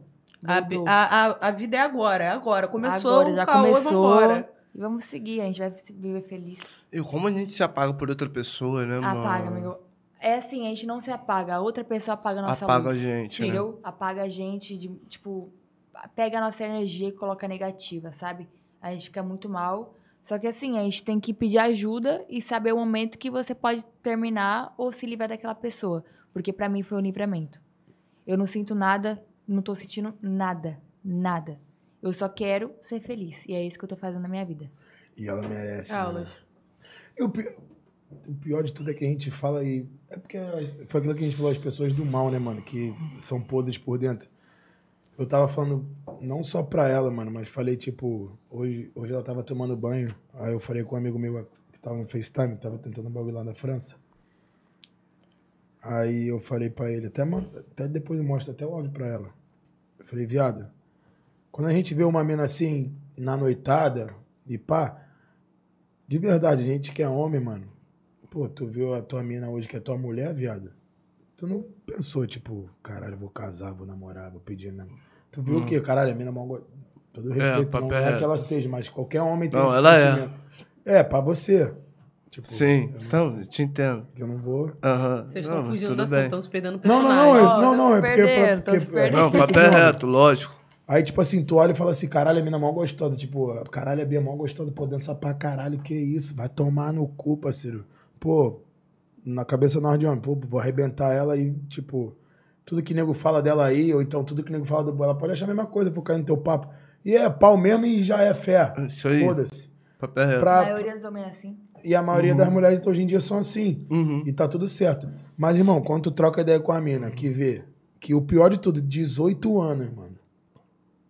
A, a, a, a vida é agora, é agora. Começou Agora, já caô, começou. vambora. E vamos seguir, a gente vai viver feliz. E como a gente se apaga por outra pessoa, né, mano? Apaga, amigo. É assim, a gente não se apaga, a outra pessoa apaga a nossa Apaga luz. a gente, né? Apaga a gente, de, tipo, pega a nossa energia e coloca negativa, sabe? A gente fica muito mal. Só que assim, a gente tem que pedir ajuda e saber o momento que você pode terminar ou se livrar daquela pessoa. Porque pra mim foi um livramento. Eu não sinto nada, não tô sentindo nada. Nada. Eu só quero ser feliz. E é isso que eu tô fazendo na minha vida. E ela merece. Aulas. mano. E o, pi- o pior de tudo é que a gente fala e. É porque foi aquilo que a gente falou, as pessoas do mal, né, mano? Que são podres por dentro. Eu tava falando não só pra ela, mano, mas falei, tipo, hoje, hoje ela tava tomando banho. Aí eu falei com um amigo meu que tava no FaceTime, tava tentando um bagulho lá na França. Aí eu falei pra ele, até, até depois eu mostro até o áudio pra ela. Eu falei, viado, quando a gente vê uma mina assim, na noitada, e pá, de verdade, gente que é homem, mano. Pô, tu viu a tua mina hoje que é tua mulher, viado? Tu não pensou, tipo, caralho, vou casar, vou namorar, vou pedir, né? Tu viu o quê? Caralho, a mina mal go- Todo respeito, não papo é reto. que ela seja, mas qualquer homem tem Não, esse ela é. sentimento. É, pra você. Tipo, Sim, eu não- então, eu te entendo. Eu não vou. Aham. Vocês Não, estão fugindo do assunto, bem. estão se perdendo Não, não, personagem. não, é- não, tô não, se é porque. porque-. Não, é homem. *laughs* reto, lógico. Aí, tipo assim, tu olha e fala assim, caralho, a mina mal gostosa. Tipo, caralho, a Bia mal gostosa, pô, dança pra caralho, que isso? Vai tomar no cu, parceiro. Pô, na cabeça nós de homem, pô, vou arrebentar ela e, tipo, tudo que nego fala dela aí, ou então tudo que nego fala do ela pode achar a mesma coisa, vou cair no teu papo. E é pau mesmo e já é fé. Isso aí. Foda-se. É reto. A Pra- maioria dos homens é assim. E a maioria das mulheres hoje em dia são assim. Uhum. E tá tudo certo. Mas, irmão, quando tu troca ideia com a mina, que vê que o pior de tudo, 18 anos, mano.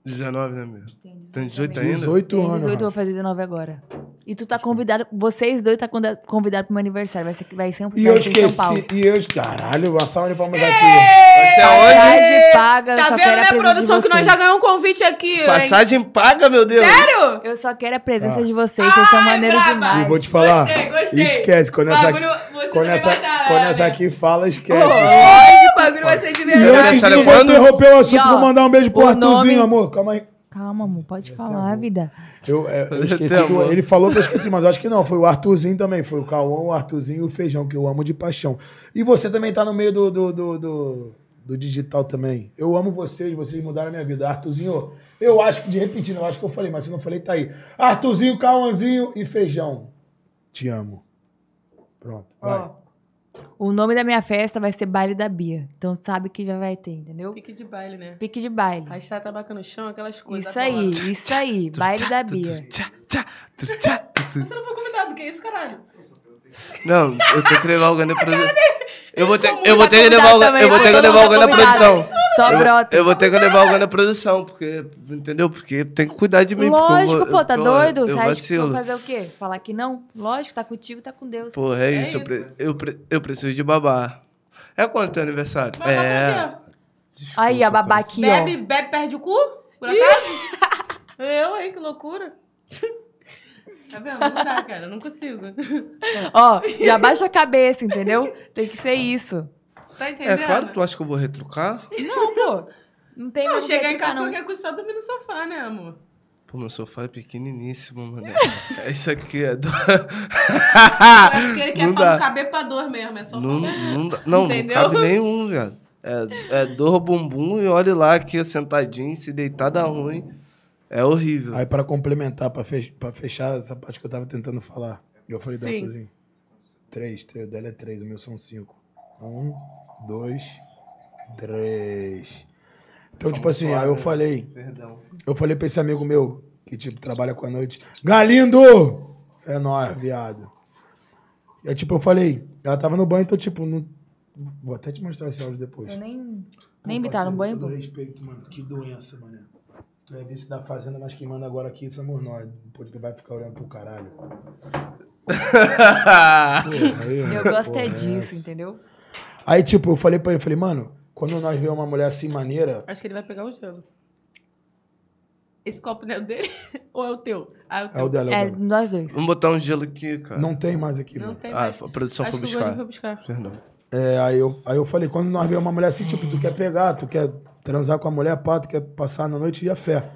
19, né, meu? Tem Tem 18 ainda? 18 Tem anos. 18, vou fazer 19 agora. E tu tá convidado, vocês dois tá convidado pro meu aniversário. Vai ser, vai ser, um, E eu esqueci. E eu. Caralho, uma salva de palmas aqui. Vai ser aonde? Passagem paga, eu Tá vendo, né, de produção, que nós já ganhamos um convite aqui, hein? Passagem paga, meu Deus. Sério? Eu só quero a presença de Nossa. vocês, vocês são maneiros demais. E vou te falar. Gostei, gostei. Esquece, quando essa aqui, Bagulho, você quando essa, tá, quando né? essa aqui fala, esquece. Pô, lógico, o bagulho vai ser de e eu verdade. é vou quando? interromper o assunto, E, ó, vou mandar um beijo pro o Arthurzinho, nome- amor. Calma aí. Calma, amor, pode falar, vida. Eu, é, eu esqueci. Do- amor. ele falou que eu esqueci, mas eu acho que não. Foi o Arthurzinho também. Foi o Cauã, o Arthurzinho e o Feijão, que eu amo de paixão. E você também tá no meio do, do, do, do- do digital também. Eu amo vocês, vocês mudaram a minha vida. Arthurzinho, eu acho que, de repetindo, eu acho que eu falei, mas se eu não falei, tá aí. Arthurzinho, Cauãzinho e Feijão. Te amo. Pronto, vai. O nome da minha festa vai ser Baile da Bia. Então sabe que já vai ter, entendeu? Pique de baile, né? Pique de baile. Arrastar tabaco no chão, aquelas coisas. Isso aí, isso aí. Baile da Bia. Você não foi convidado, que isso, caralho? Não, eu tenho que levar alguém na produção. Eu vou ter, eu vou ter que levar convidado alguém, eu vou ter que levar convidado. produção. Só Eu, brota. eu vou ter que levar alguém na produção, porque, entendeu? Porque tem que cuidar de mim. Lógico, pô, tá eu- doido? Eu Você acha que eu fazer o quê? Falar que não? Lógico, tá contigo, tá com Deus. Porra, é, É isso. Eu, eu, pre- eu preciso de babar. É quanto teu aniversário? Mas é. Aí, a babá aqui, ó. Bebe, bebe, perde o cu? Por acaso? eu, hein? Que loucura. Tá vendo? Não dá, cara. Eu não consigo. Ó, já baixa a cabeça, entendeu? Tem que ser isso. Tá entendendo? É claro, tu acha que eu vou retrucar? Não, pô. Não tem Não, chegar em casa, não. qualquer coisa, só dormir no sofá, né, amor? Pô, meu sofá é pequeniníssimo, mano. É Isso aqui é do... Acho que ele quer Não pra não caber pra dor mesmo. É só Não, pra... não, dá- não, não cabe nenhum, velho. É, é dor bumbum e olha lá aqui, sentadinho, se deitar dá ruim. É horrível. Aí, pra complementar, fech- pra fechar essa parte que eu tava tentando falar, eu falei da cozinha. Três, três, o dela é três, o meu são cinco. Um, dois, três. Então, tipo assim, aí eu falei, Perdão. eu falei pra esse amigo meu, que, tipo, trabalha com a noite. Galindo! É nóis, viado. E aí, tipo, eu falei, ela tava no banho, então, tipo, não... vou até te mostrar esse áudio depois. Eu nem, Pô, nem me tá no banho, todo respeito, mano. Que doença, mano. Tu é vice da fazenda, mas quem manda agora aqui somos nós. Depois tu vai ficar olhando pro caralho. *laughs* Porra, aí, Eu porra, gosto é disso, essa. entendeu? Aí, tipo, eu falei pra ele, eu falei, mano, quando nós vemos uma mulher assim maneira, Acho que ele vai pegar o gelo. Esse copo não é o dele? *laughs* Ou é o teu? Ah, é o teu. é o dela, é o É, dela. nós dois. Vamos botar um gelo aqui, cara. Não tem mais aqui, Não mano. tem Ah, mais. a produção Acho foi que o buscar. Foi buscar. Perdão. É, aí eu, aí eu falei, quando nós vemos uma mulher assim, tipo, tu quer pegar, tu quer transar com a mulher, pá, tu quer passar na noite de fé.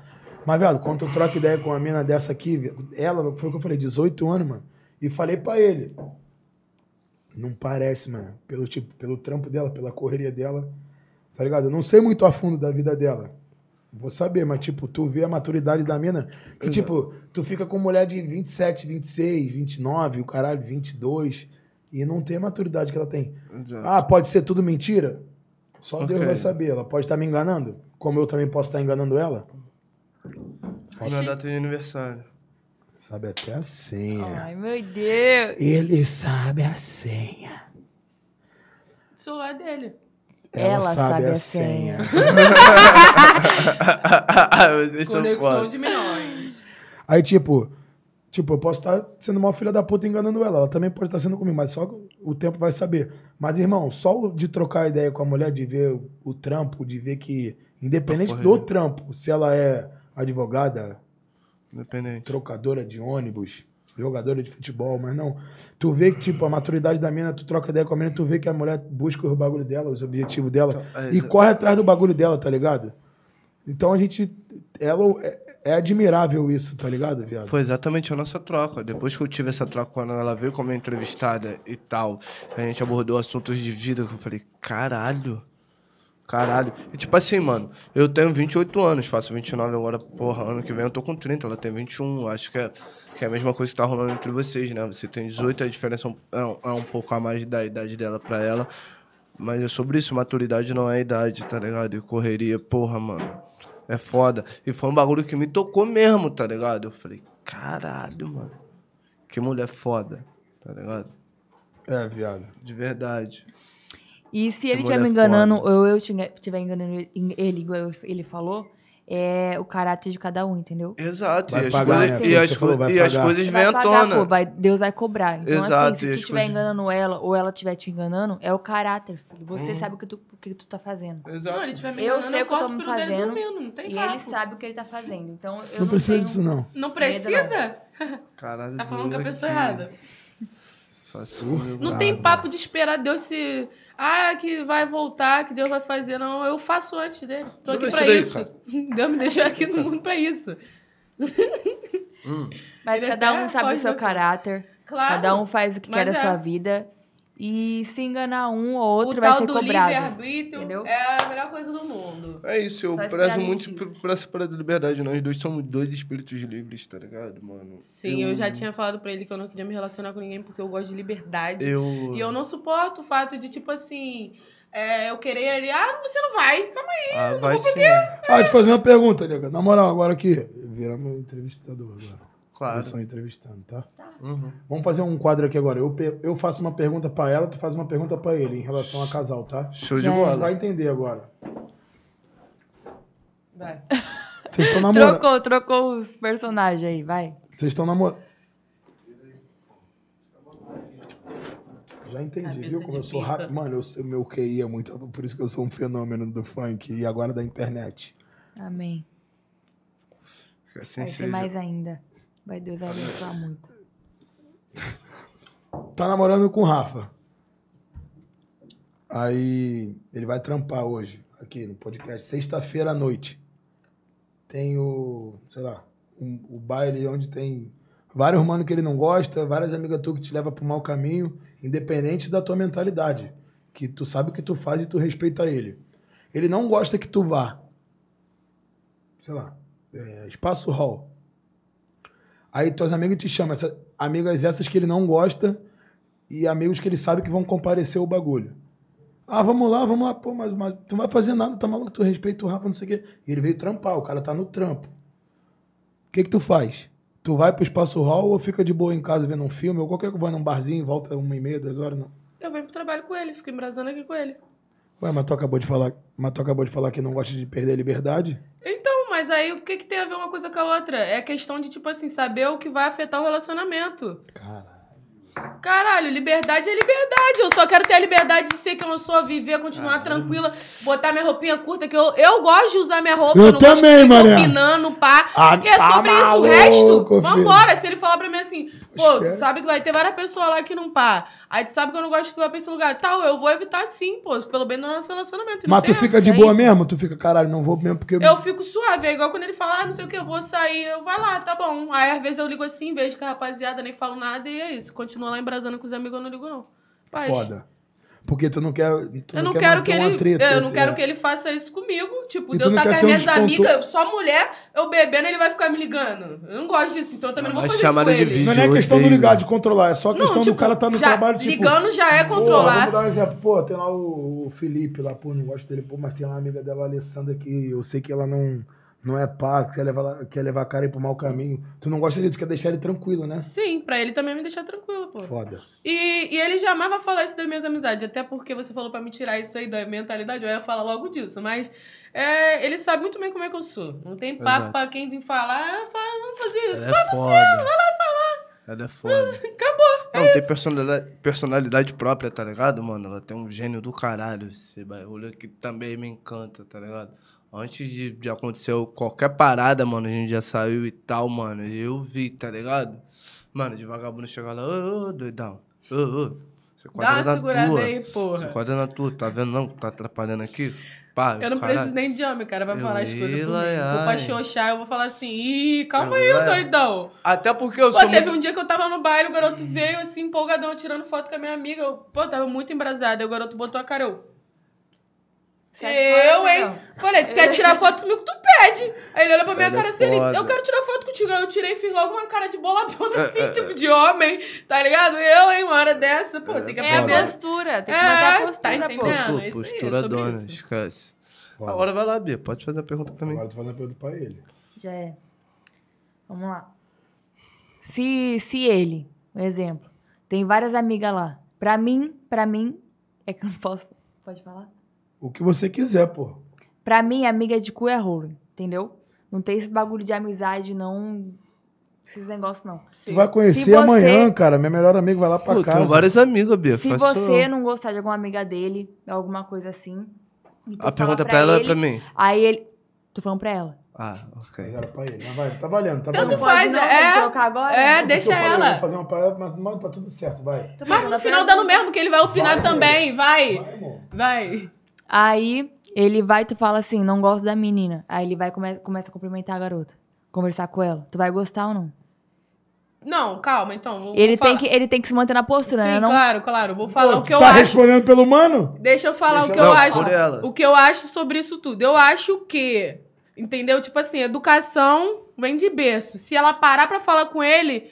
Mas, velho, quando tu troca ideia com uma mina dessa aqui, ela, foi o que eu falei, 18 anos, mano. E falei pra ele. Não parece, mano. Pelo tipo, pelo trampo dela, pela correria dela. Tá ligado? Eu não sei muito a fundo da vida dela. Vou saber, mas, tipo, tu vê a maturidade da mina. Que, tipo, tu fica com mulher de 27, 26, 29, o caralho, 22. E não tem a maturidade que ela tem. Exato. Ah, pode ser tudo mentira? Só Deus Ok. vai saber. Ela pode estar me enganando. Como eu também posso estar enganando ela. Minha data de aniversário. Sabe até a senha. Ai, meu Deus. Ele sabe a senha. O celular dele. Ela sabe a senha. *laughs* *laughs* Vocês são Conexão de milhões. Aí, tipo, tipo, eu posso estar sendo uma filha da puta enganando ela. Ela também pode estar sendo comigo, mas só o tempo vai saber. Mas, irmão, só de trocar ideia com a mulher, de ver o, trampo, de ver que, independente Porra, do trampo, se ela é advogada, Independente. trocadora de ônibus, jogadora de futebol, mas não. Tu vê que, tipo, a maturidade da mina, tu troca ideia com a mina, tu vê que a mulher busca o bagulho dela, os objetivos dela, Então, é, e corre atrás do bagulho dela, tá ligado? Então a gente. Ela é, admirável isso, tá ligado, viado? Foi exatamente a nossa troca. Depois que eu tive essa troca, quando ela veio como entrevistada e tal, a gente abordou assuntos de vida que eu falei, caralho. Caralho. E tipo assim, mano, eu tenho 28 anos, faço 29 agora, porra, ano que vem eu tô com 30, ela tem 21. Acho que é, que é a mesma coisa que tá rolando entre vocês, né? Você tem 18, a diferença é é um- é um pouco a mais da idade dela pra ela. Mas é sobre isso, maturidade não é idade, tá ligado? E correria, porra, mano. É foda. E foi um bagulho que me tocou mesmo, tá ligado? Eu falei, caralho, mano. Que mulher foda, tá ligado? É, viado. De verdade. E se ele estiver me enganando, foda. ou eu estiver enganando ele, ele, igual ele falou, é o caráter de cada um, entendeu? Exato. Vai e as, pagar, coisas, né? e as, falou, e as coisas vêm à tona. pô, vai, Deus vai cobrar. Então, Exato, assim, se tu estiver coisas- enganando ela, ou ela estiver te enganando, é o caráter, filho. Você sabe o que tu, o que tu tá fazendo. Exato. Não, ele tiver me Eu sei o que eu tô me fazendo. dormindo, não tem E papo. ele sabe o que ele tá fazendo. Então, eu Não não, precisa tenho... disso, não. Não precisa? *laughs* Caralho, Tá falando com a pessoa aqui. errada. Não tem papo de esperar Deus se. Ah, que vai voltar, que Deus vai fazer. Não, eu faço antes dele. Tô aqui pra isso daí. *laughs* Deus me deixou aqui no mundo pra isso. Mas Ele cada um sabe o seu caráter. Claro. Cada um faz o que mas quer da é. sua vida. E se enganar um ou outro o vai tal ser do cobrado. livre-arbítrio entendeu? é a melhor coisa do mundo. É isso, eu Só prezo muito por, por essa parada da liberdade. Nós dois somos dois espíritos livres, tá ligado, mano? Sim, eu, já tinha falado pra ele que eu não queria me relacionar com ninguém porque eu gosto de liberdade. Eu. E eu não suporto o fato de, tipo assim, é, eu querer ele, ah, você não vai, calma aí. Ah, vai sim. Ah, deixa eu fazer uma pergunta, nega. Na moral, agora aqui. Viramos entrevistador agora. Claro. Eu sou entrevistando, tá? Uhum. Vamos fazer um quadro aqui agora. Eu, eu faço uma pergunta pra ela, tu faz uma pergunta pra ele em relação a casal, tá? Show de é. Vai bola. entender agora. Vai. Vocês estão *laughs* namorando. Trocou, trocou os personagens aí, vai. Vocês estão namorando. Já entendi, Cabeça viu? Como eu sou rápido. Mano, eu, meu QI é muito. Por isso que eu sou um fenômeno do funk e agora da internet. Amém. Fica Assim Vai ser mais ainda. Vai Deus abençoar muito. *laughs* Tá namorando com o Rafa. Aí ele vai trampar hoje, aqui no podcast, sexta-feira à noite. Tem o, sei lá, um- o baile onde tem vários manos que ele não gosta, várias amigas tu que te leva pro mau caminho, independente da tua mentalidade. Que tu sabe o que tu faz e tu respeita ele. Ele não gosta que tu vá. Sei lá, é, espaço hall. Aí tuas amigas te chamam, amigas essas que ele não gosta e amigos que ele sabe que vão comparecer o bagulho. Ah, vamos lá, vamos lá. Pô, mas, mas tu não vai fazer nada, tá maluco? Tu respeita o Rafa, não sei o quê. E ele veio trampar, o cara tá no trampo. O que que tu faz? Tu vai pro espaço hall ou fica de boa em casa vendo um filme? Ou qualquer coisa, vai num barzinho, volta uma e meia, duas horas, não. Eu venho pro trabalho com ele, fico embrasando aqui com ele. Ué, mas tu acabou de falar, mas tu acabou de falar que não gosta de perder a liberdade? Então, mas aí o que, que tem a ver uma coisa com a outra? É questão de, tipo assim, saber o que vai afetar o relacionamento. Caralho. Caralho, liberdade é liberdade. Eu só quero ter a liberdade de ser quem eu sou, viver, continuar tranquila, botar minha roupinha curta, que eu, eu gosto de usar minha roupa. Eu não de também, mané. opinando, pá. Ah, e é tá sobre isso. O maluco, resto, filho. vambora. Se ele falar pra mim assim, pô, tu Esquece. sabe que vai ter várias pessoas lá que não pá. Aí tu sabe que eu não gosto que tu vai pra esse lugar. Tal, eu vou evitar sim, pô, pelo bem do nosso relacionamento. Mas tu fica essa. de boa mesmo? Tu fica, caralho, não vou mesmo porque... Eu fico suave, é igual quando ele fala, ah, não sei o que, eu vou sair, eu vai lá, tá bom. Aí às vezes eu ligo assim, vejo que a rapaziada nem falo nada e é isso. Continua lá embrasando com os amigos, eu não ligo, não. Paz. Foda. Porque tu não quer... Tu Eu não, quer quero que ele. treta, eu não quero é. que ele faça isso comigo. Tipo, E de eu não estar quer com as minhas desconto- amigas, só mulher, eu bebendo, ele vai ficar me ligando. Eu não gosto disso, então eu também não vou Mas fazer isso com chamada de ele. vídeo. Não é questão do odeio. ligar, de controlar. É só questão do cara tá no já- trabalho, tipo... Ligando já é Pô, controlar. vamos dar um exemplo. Pô, tem lá o, o Felipe lá, pô, não gosto dele, pô, mas tem lá uma amiga dela, a Alessandra, que eu sei que ela não, não é pá, que quer levar, quer levar a cara aí pro mau caminho. Tu não gosta dele, tu quer deixar ele tranquilo, né? Sim, pra ele também me deixar tranquilo, pô. Foda. E, e ele jamais vai falar isso das minhas amizades, até porque você falou pra me tirar isso aí da mentalidade, eu ia falar logo disso, mas é, ele sabe muito bem como é que eu sou. Não tem papo Exato. pra quem vir falar, ah, fala, vamos fazer isso. Ela é foda. Vai lá falar. Ela é foda. *laughs* Acabou. Não, tem personalidade, personalidade própria, tá ligado, mano? Ela tem um gênio do caralho. Esse bagulho que também me encanta, tá ligado? Antes de, de acontecer qualquer parada, mano, a gente já saiu e tal, mano. Eu vi, tá ligado? Mano, de vagabundo chegar lá, ô, ô, doidão. Ô, ô. Você Dá uma na segurada tua. aí, Você porra. quadra na tua, tá vendo não? Tá atrapalhando aqui? Pá, Eu não caralho. preciso nem de homem, cara, pra Eu falar as coisas Vou pra ai. xoxar, eu vou falar assim, ih, calma Eu aí, ia. doidão. Até porque eu Pô, sou teve muito... um dia que eu tava no baile, o garoto veio assim, empolgadão, tirando foto com a minha amiga. Eu, pô, tava muito embrasada. Aí o garoto botou a cara, eu... Sai Eu, fora, hein? não. Falei, tu quer tirar foto comigo? Tu pede. Aí ele olhou pra minha Ela é cara assim, ele, eu quero tirar foto contigo. Aí eu tirei e fiz logo uma cara de boladona assim, tipo, de homem, tá ligado? Eu, hein, uma hora dessa, pô, tem que É a aprender. postura, tem que É, manter a tá postura, pô. entendendo? Pô, é aí, é postura sobre dona, isso. esquece. Foda. Agora vai lá, Bia, pode fazer a pergunta pra mim. Agora tu fazendo a pergunta pra ele. Já é. Vamos lá. Se, se ele, um exemplo, tem várias amigas lá. Pra mim, pra mim, é que eu não posso. Pode falar? O que você quiser, pô. Pra mim, amiga de cu é rolo, entendeu? Não tem esse bagulho de amizade, não. Esses negócios, não. Tu vai conhecer você- amanhã, cara. Meu melhor amigo vai lá pra Pô, eu casa. tenho várias amigas, Bia. Se faço- você não gostar de alguma amiga dele, alguma coisa assim. A pergunta pra ela é ele, pra mim. Aí ele. Tô falando pra ela. Ah, Mas ok. era pra ele. Mas vai, tá valendo, tá Tanto valendo. faz, não, é. trocar agora? É, Porque deixa eu falei, eu ela. vou fazer uma parada, mas, mas tá tudo certo, vai. Mas no final pergunta. dando mesmo, que ele vai opinar Vai, também, vai. Vai, amor. Vai. Aí ele vai e tu fala assim, não gosto da menina. Aí ele vai e come, começa a cumprimentar a garota. Conversar com ela. Tu vai gostar ou não? Não, calma, então. Vou, Ele vou tem, falar. que, ele tem que se manter na postura, Sim, né? Não, claro, claro. Vou falar Pô, o que eu tá acho. respondendo pelo mano? Deixa eu falar Deixa o que eu- eu acho. ela. O que eu acho sobre isso tudo. Eu acho que, entendeu? Tipo assim, educação vem de berço. Se ela parar pra falar com ele,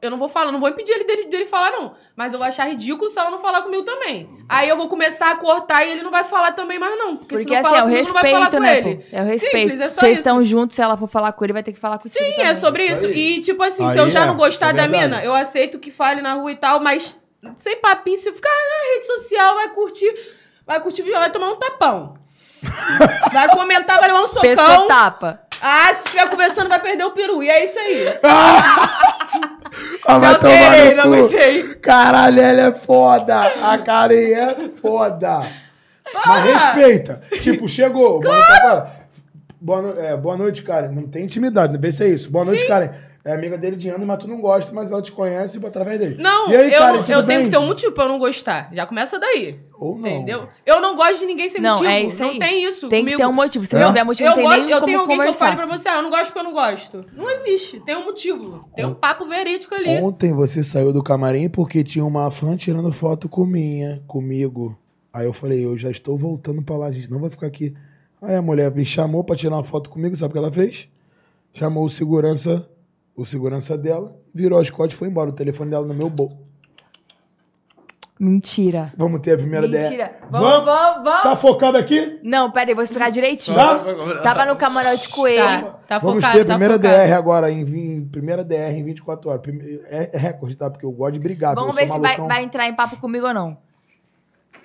eu não vou falar, não vou impedir ele dele, dele falar, não. Mas eu vou achar ridículo se ela não falar comigo também. Aí eu vou começar a cortar e ele não vai falar também mais, não. Porque, se Porque não assim, falar é o comigo, não vai falar respeito, com né, ele. pô? É o respeito. Simples, é só Vocês isso. estão juntos, se ela for falar com ele, vai ter que falar contigo Sim, também. é sobre Isso aí. E, tipo assim, se Aí eu já é, não gostar é da mina, eu aceito que fale na rua e tal, mas sem papinho, se ficar na rede social, vai curtir, vai curtir, vai tomar um tapão. *laughs* vai comentar, vai levar um socão. Pescotapa. Ah, se estiver conversando, vai perder o peru. E é isso aí. *laughs* Ah, vai não tomar aguentei, no não aguentei. Caralho, ela é foda. A Karen é foda. Mas respeita. Tipo, chegou. Boa noite, agora. Boa, no- é, boa noite, Karen. Não tem intimidade, vê se é isso. Boa noite, Sim. Karen. É amiga dele de anos, mas tu não gosta, mas ela te conhece através dele. Não, E aí, eu, não- tudo eu tenho que ter um motivo pra eu não gostar. Já começa daí. Ou não. Entendeu? Eu não gosto de ninguém sem Não, motivo. é isso não aí. tem isso. Tem que comigo. ter um motivo. Se É? não tiver motivo, eu não tem gosto, nem eu como tenho alguém que eu conversar. fale pra você, ah, eu não gosto porque eu não gosto. Não existe. Tem um motivo. Tem um papo verídico ali. Ontem você saiu do camarim porque tinha uma fã tirando foto com minha, comigo. Aí eu falei, eu já estou voltando pra lá, a gente não vai ficar aqui. Aí a mulher me chamou pra tirar uma foto comigo, sabe o que ela fez? Chamou o segurança, o segurança dela, virou as costas e foi embora. O telefone dela no meu bolso. Mentira. Vamos ter a primeira ideia. Mentira. Vamos, vamos, vamos. Tá focado aqui? Não, pera aí, vou explicar direitinho. Tá? Tava no camarote com ele. Tá, tá Vamos focado, ter a tá primeira focado. DR agora, em, em- primeira DR em 24 horas. Prime- É, é recorde, tá? Porque eu gosto de brigar. Vamos ver se vai, vai entrar em papo comigo ou não.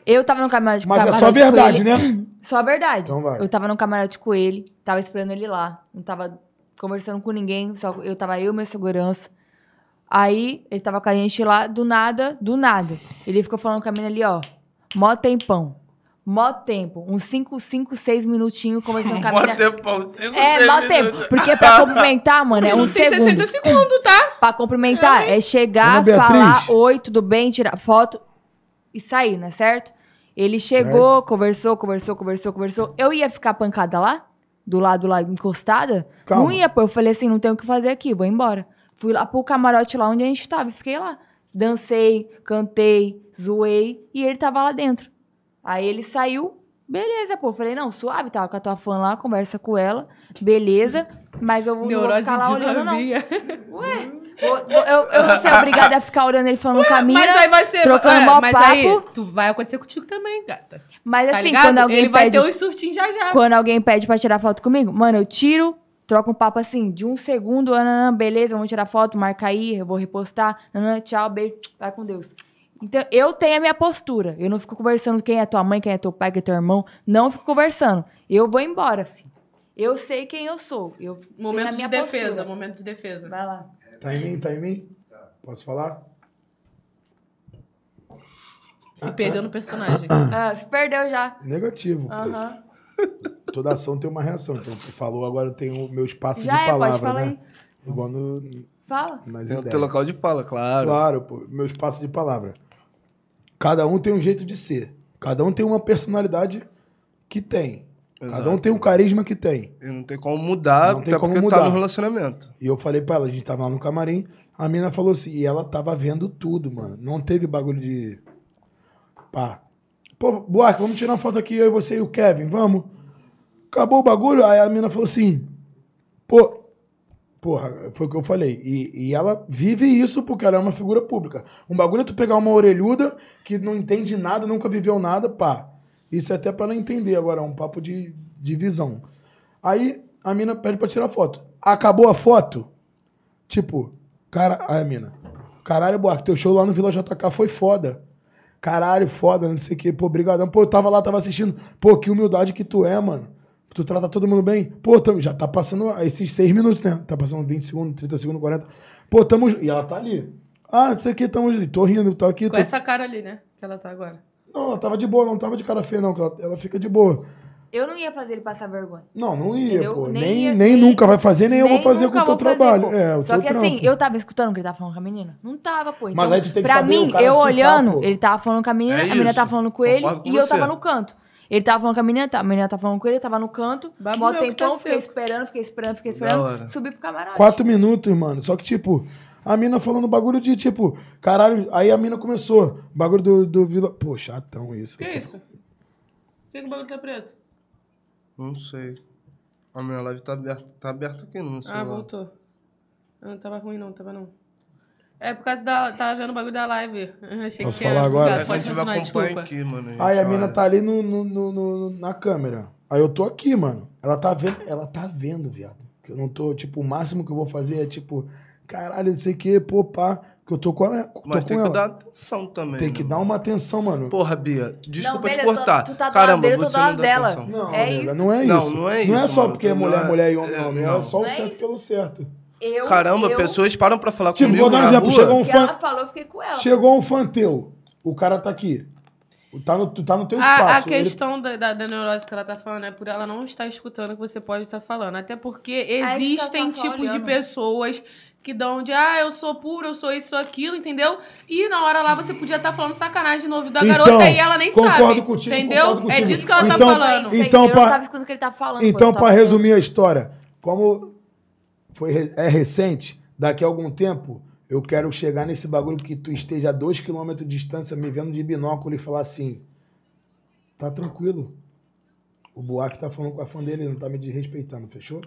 Eu tava no camarote, Mas é só com verdade, ele. né? Só a verdade. Então vai. Eu tava no camarote com ele, tava esperando ele lá. Não tava conversando com ninguém, só eu tava eu e minha segurança. Aí ele tava com a gente lá, do nada, do nada. Ele ficou falando com a menina ali, ó. Mó tempão. Mó tempo. Uns 5, 5, 6 minutinhos conversando com a Mó menina. tempão, cinco, É, seis mó minutos. tempo. Porque pra cumprimentar, mano, é um tem segundo. 60 segundos, tá? Pra cumprimentar, é chegar, Ana Beatriz. falar oi, tudo bem, tirar foto e sair, né? Certo? Ele chegou, conversou, conversou, conversou, conversou. Eu ia ficar pancada lá, do lado lá, encostada. Calma. Não ia, pô. Eu falei assim, não tenho o que fazer aqui, vou embora. Fui lá pro camarote lá onde a gente tava e fiquei lá. Dancei, cantei, zoei e ele tava lá dentro. Aí ele saiu, beleza, pô. Eu Falei, não, suave, tava com a tua fã lá, conversa com ela, beleza. Mas eu não vou ficar lá de olhando, não. Ué, vou- vou- eu, eu vou ser obrigada a ficar olhando ele falando com a mina. Mas aí vai ser. trocando olha, mas papo. aí, tu vai acontecer contigo também, gata. Mas Tá assim, ligado? quando alguém Ele vai pede, ter os surtinhos já já. quando alguém pede pra tirar foto comigo, mano, eu tiro, troco um papo assim, de um segundo, ananã, beleza, vamos tirar foto, marca aí, eu vou repostar, ananã, tchau, beijo, vai com Deus. Então, eu tenho a minha postura. Eu não fico conversando quem é tua mãe, quem é teu pai, quem é teu irmão. Não fico conversando. Eu vou embora, filho. Eu sei quem eu sou. Eu Momento de defesa, postura. momento de defesa. Vai lá. Tá em mim? Tá em mim? Posso falar? Se perdeu no personagem. *coughs* Ah, se perdeu já. Negativo. Aham. Toda ação tem uma reação. Então, tu falou, agora eu tenho o meu espaço Já de é, pode palavra, falar né? Igual no, Fala. nas Tem o ideias. teu local de fala, claro. Claro, pô, meu espaço de palavra. Cada um tem um jeito de ser. Cada um tem uma personalidade que tem. Cada um Exato. tem um carisma que tem. E não tem como mudar, Não tem até como porque mudar. tá no relacionamento. E eu falei pra ela, a gente tava lá no camarim, a mina falou assim, e ela tava vendo tudo, mano. Não teve bagulho de. Pá. Pô, Buarque, vamos tirar uma foto aqui, eu você e o Kevin, vamos? Acabou o bagulho, aí a mina falou assim, pô. Porra, foi o que eu falei. E, e ela vive isso porque ela é uma figura pública. Um bagulho é tu pegar uma orelhuda que não entende nada, nunca viveu nada, pá. Isso é até pra ela entender agora, é um papo de, de visão. Aí a mina pede pra tirar foto. Acabou a foto? Tipo, cara, aí a mina. Caralho, Buarque, teu show lá no Vila JK foi foda. Caralho, foda, não sei o quê. Pô, brigadão. Pô, eu tava lá, tava assistindo. Pô, que humildade que tu é, mano. Tu trata todo mundo bem. Pô, tamo, já tá passando esses seis minutos, né? Tá passando 20 segundos, 30 segundos, 40. Pô, tamo... E ela tá ali. Ah, isso aqui, tamo... ju- Tô rindo, tô aqui. Com Tô... essa cara ali, né? Que ela tá agora. Não, ela tava de boa, não tava de cara feia, não. Ela, ela fica de boa. Eu não ia fazer ele passar vergonha. Não, não ia, Entendeu? pô. Nem Nem, ia- nem, nem- nunca vai fazer, nem, eu vou fazer com o teu fazer, trabalho. é, o Só teu que assim, trampo. eu tava escutando o que ele tava falando com a menina? Não tava, pô. Então, Mas aí tu tem que pra saber o mim, cara eu que tá, olhando, pô. ele tava falando com a menina, É a menina tava falando com ele Concordo com e eu você. tava no canto. Ele tava falando com a menina, tá- a menina tava falando com ele, eu tava no canto, mó que tempão, tá fiquei esperando, fiquei esperando, fiquei esperando, subi pro camarote. Quatro minutos, mano. Só que, tipo, a mina falando bagulho de, tipo, caralho. Aí a mina começou. Bagulho do, do Vila. Pô, chatão isso. Que isso? Por que que o bagulho tá preto? Não sei. A minha live tá aberta, tá aberta aqui no Ah, celular. voltou. Ah, Não tava ruim, não, tava não. É por causa da. Tava vendo o bagulho da live. *laughs* Eu Achei Posso que falar agora? bugado. a gente vai acompanhar aqui, mano. Aí a mina tá ali no, no- no- no- na câmera. Aí eu tô aqui, mano. Ela tá vendo, ela tá vendo, viado. Que eu não tô, tipo, o máximo que eu vou fazer é, tipo, caralho, não sei o que, pô, pá. Que eu tô com, a, tô Mas com tem ela. que dar atenção também. Tem que né? dar uma atenção, mano. Porra, Bia, desculpa Não, te beleza, cortar. tu tá do lado Caramba, dele, eu tô do você lado não dá dela. atenção. Não, É isso. não é Não, isso. não é Não é isso, só mano. porque é Não mulher, é- mulher e homem, é, homem. É não. só o Não é certo isso. pelo certo. Eu, Caramba, eu, pessoas param pra falar Tipo, comigo vou dar um na exemplo. rua. Chegou um fã. ela falou, eu fiquei com ela. Chegou um fã teu. O cara tá aqui. Tá no, tu tá no teu espaço. A, a ele- questão da, da, da neurose que ela tá falando é por ela não estar escutando o que você pode estar falando. Até porque existem tá só tipos de pessoas que dão de, ah, eu sou pura, eu sou isso, sou aquilo, entendeu? E na hora lá você podia estar falando sacanagem no ouvido da Então, garota e ela nem concordo sabe. contigo, entendeu? concordo É disso que ela Então- tá falando. Então, eu pra- não tava escutando o que ele tava falando. Então, tava- resumir a história, como foi, é recente, daqui a algum tempo, eu quero chegar nesse bagulho que tu esteja a dois quilômetros de distância me vendo de binóculo e falar assim: tá tranquilo. O Buarque tá falando com a fã dele, ele não tá me desrespeitando, fechou?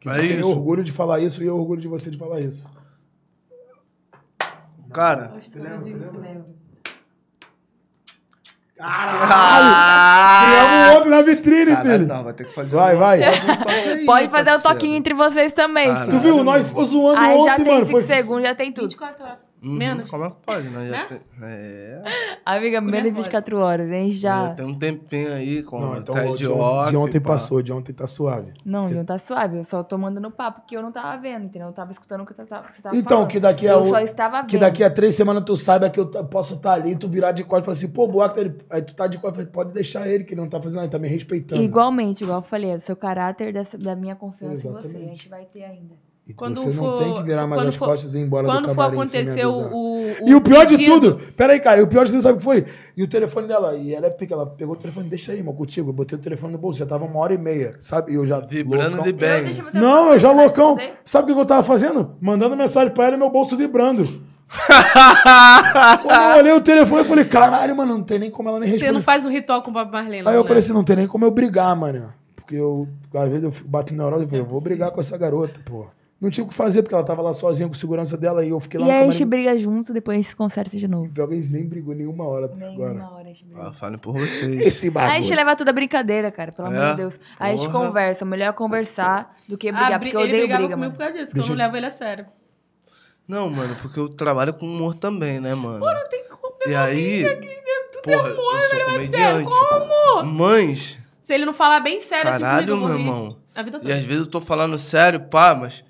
Que É isso. orgulho de falar isso e eu orgulho de você de falar isso. Cara, Criamos um outro na vitrine, Caralho, filho. não, vai ter que fazer Vai, um- vai. *laughs* Pode fazer o parceiro. toquinho entre vocês também, Caralho. Tu viu? Nós ficou zoando Aí já ontem, tem mano. 5 Foi... segundos, já tem tudo. 24 horas. Uhum, Menos. Como é que pode, né? Né? tem- É. Amiga, menos de nervosa. 24 horas, hein? Já Já. tem um tempinho aí com Não, então tá o de de, off. de ontem pá. passou, de ontem tá suave. Não, não tá suave. Eu só tô mandando papo porque eu não tava vendo, entendeu? Eu tava escutando o que você tava, que você tava Então, falando. que daqui a Eu o- só estava vendo. Que daqui a três semanas tu saiba que eu posso estar ali, tu virar de costas e falar assim, pô, Buarque, tá aí tu tá de costas, pode deixar ele, que ele não tá fazendo nada, ele tá me respeitando. Igualmente, igual eu falei, é do seu caráter, dessa, da minha confiança em você. Exatamente. A gente vai ter ainda. E Quando você for- não tem que virar mais quando as for- costas e ir embora do Quando for acontecer o, o. E o pior de tudo, peraí, cara, e o pior de tudo, sabe o que foi? E o telefone dela, e ela é pica, ela pegou o telefone, deixa aí, irmão, contigo. Eu botei o telefone no bolso, já tava uma hora e meia, sabe? E eu já. Vibrando loucão. de bem. Não, eu já loucão. Sabe o que eu tava fazendo? Mandando mensagem pra ela e meu bolso vibrando. *laughs* Quando eu olhei o telefone, eu falei, caralho, mano, não tem nem como ela me Você responder. não faz um ritual com o Bob Marlene. Aí eu né? falei assim, não tem nem como eu brigar, mano. Porque eu, às vezes, eu fico batendo neurose e falei, eu vou brigar com essa garota, pô. Não tinha o que fazer, porque ela tava lá sozinha com segurança dela e eu fiquei lá E aí a gente camarim. briga junto, depois a gente se conserta de novo. Pior que eles nem brigou nenhuma hora até agora. Nenhuma hora a gente briga. Ah, falem por vocês. *laughs* Esse Aí bagulho. a gente leva tudo a brincadeira, cara, pelo amor É? de Deus. Aí a gente Porra. conversa, melhor conversar do que Ah, brigar, bri- porque eu ele odeio brigava briga, comigo mano. por causa disso, que Deixa eu eu- não levo ele a sério. Não, mano, porque eu trabalho com humor também, né, mano? Pô, não tem como E aí, Tudo porra, é humor, eu sou velho, mas comediante. Como? Mães, Se ele não falar bem sério assim caralho, meu irmão. A vida E às vezes eu tô falando sério, pá, mas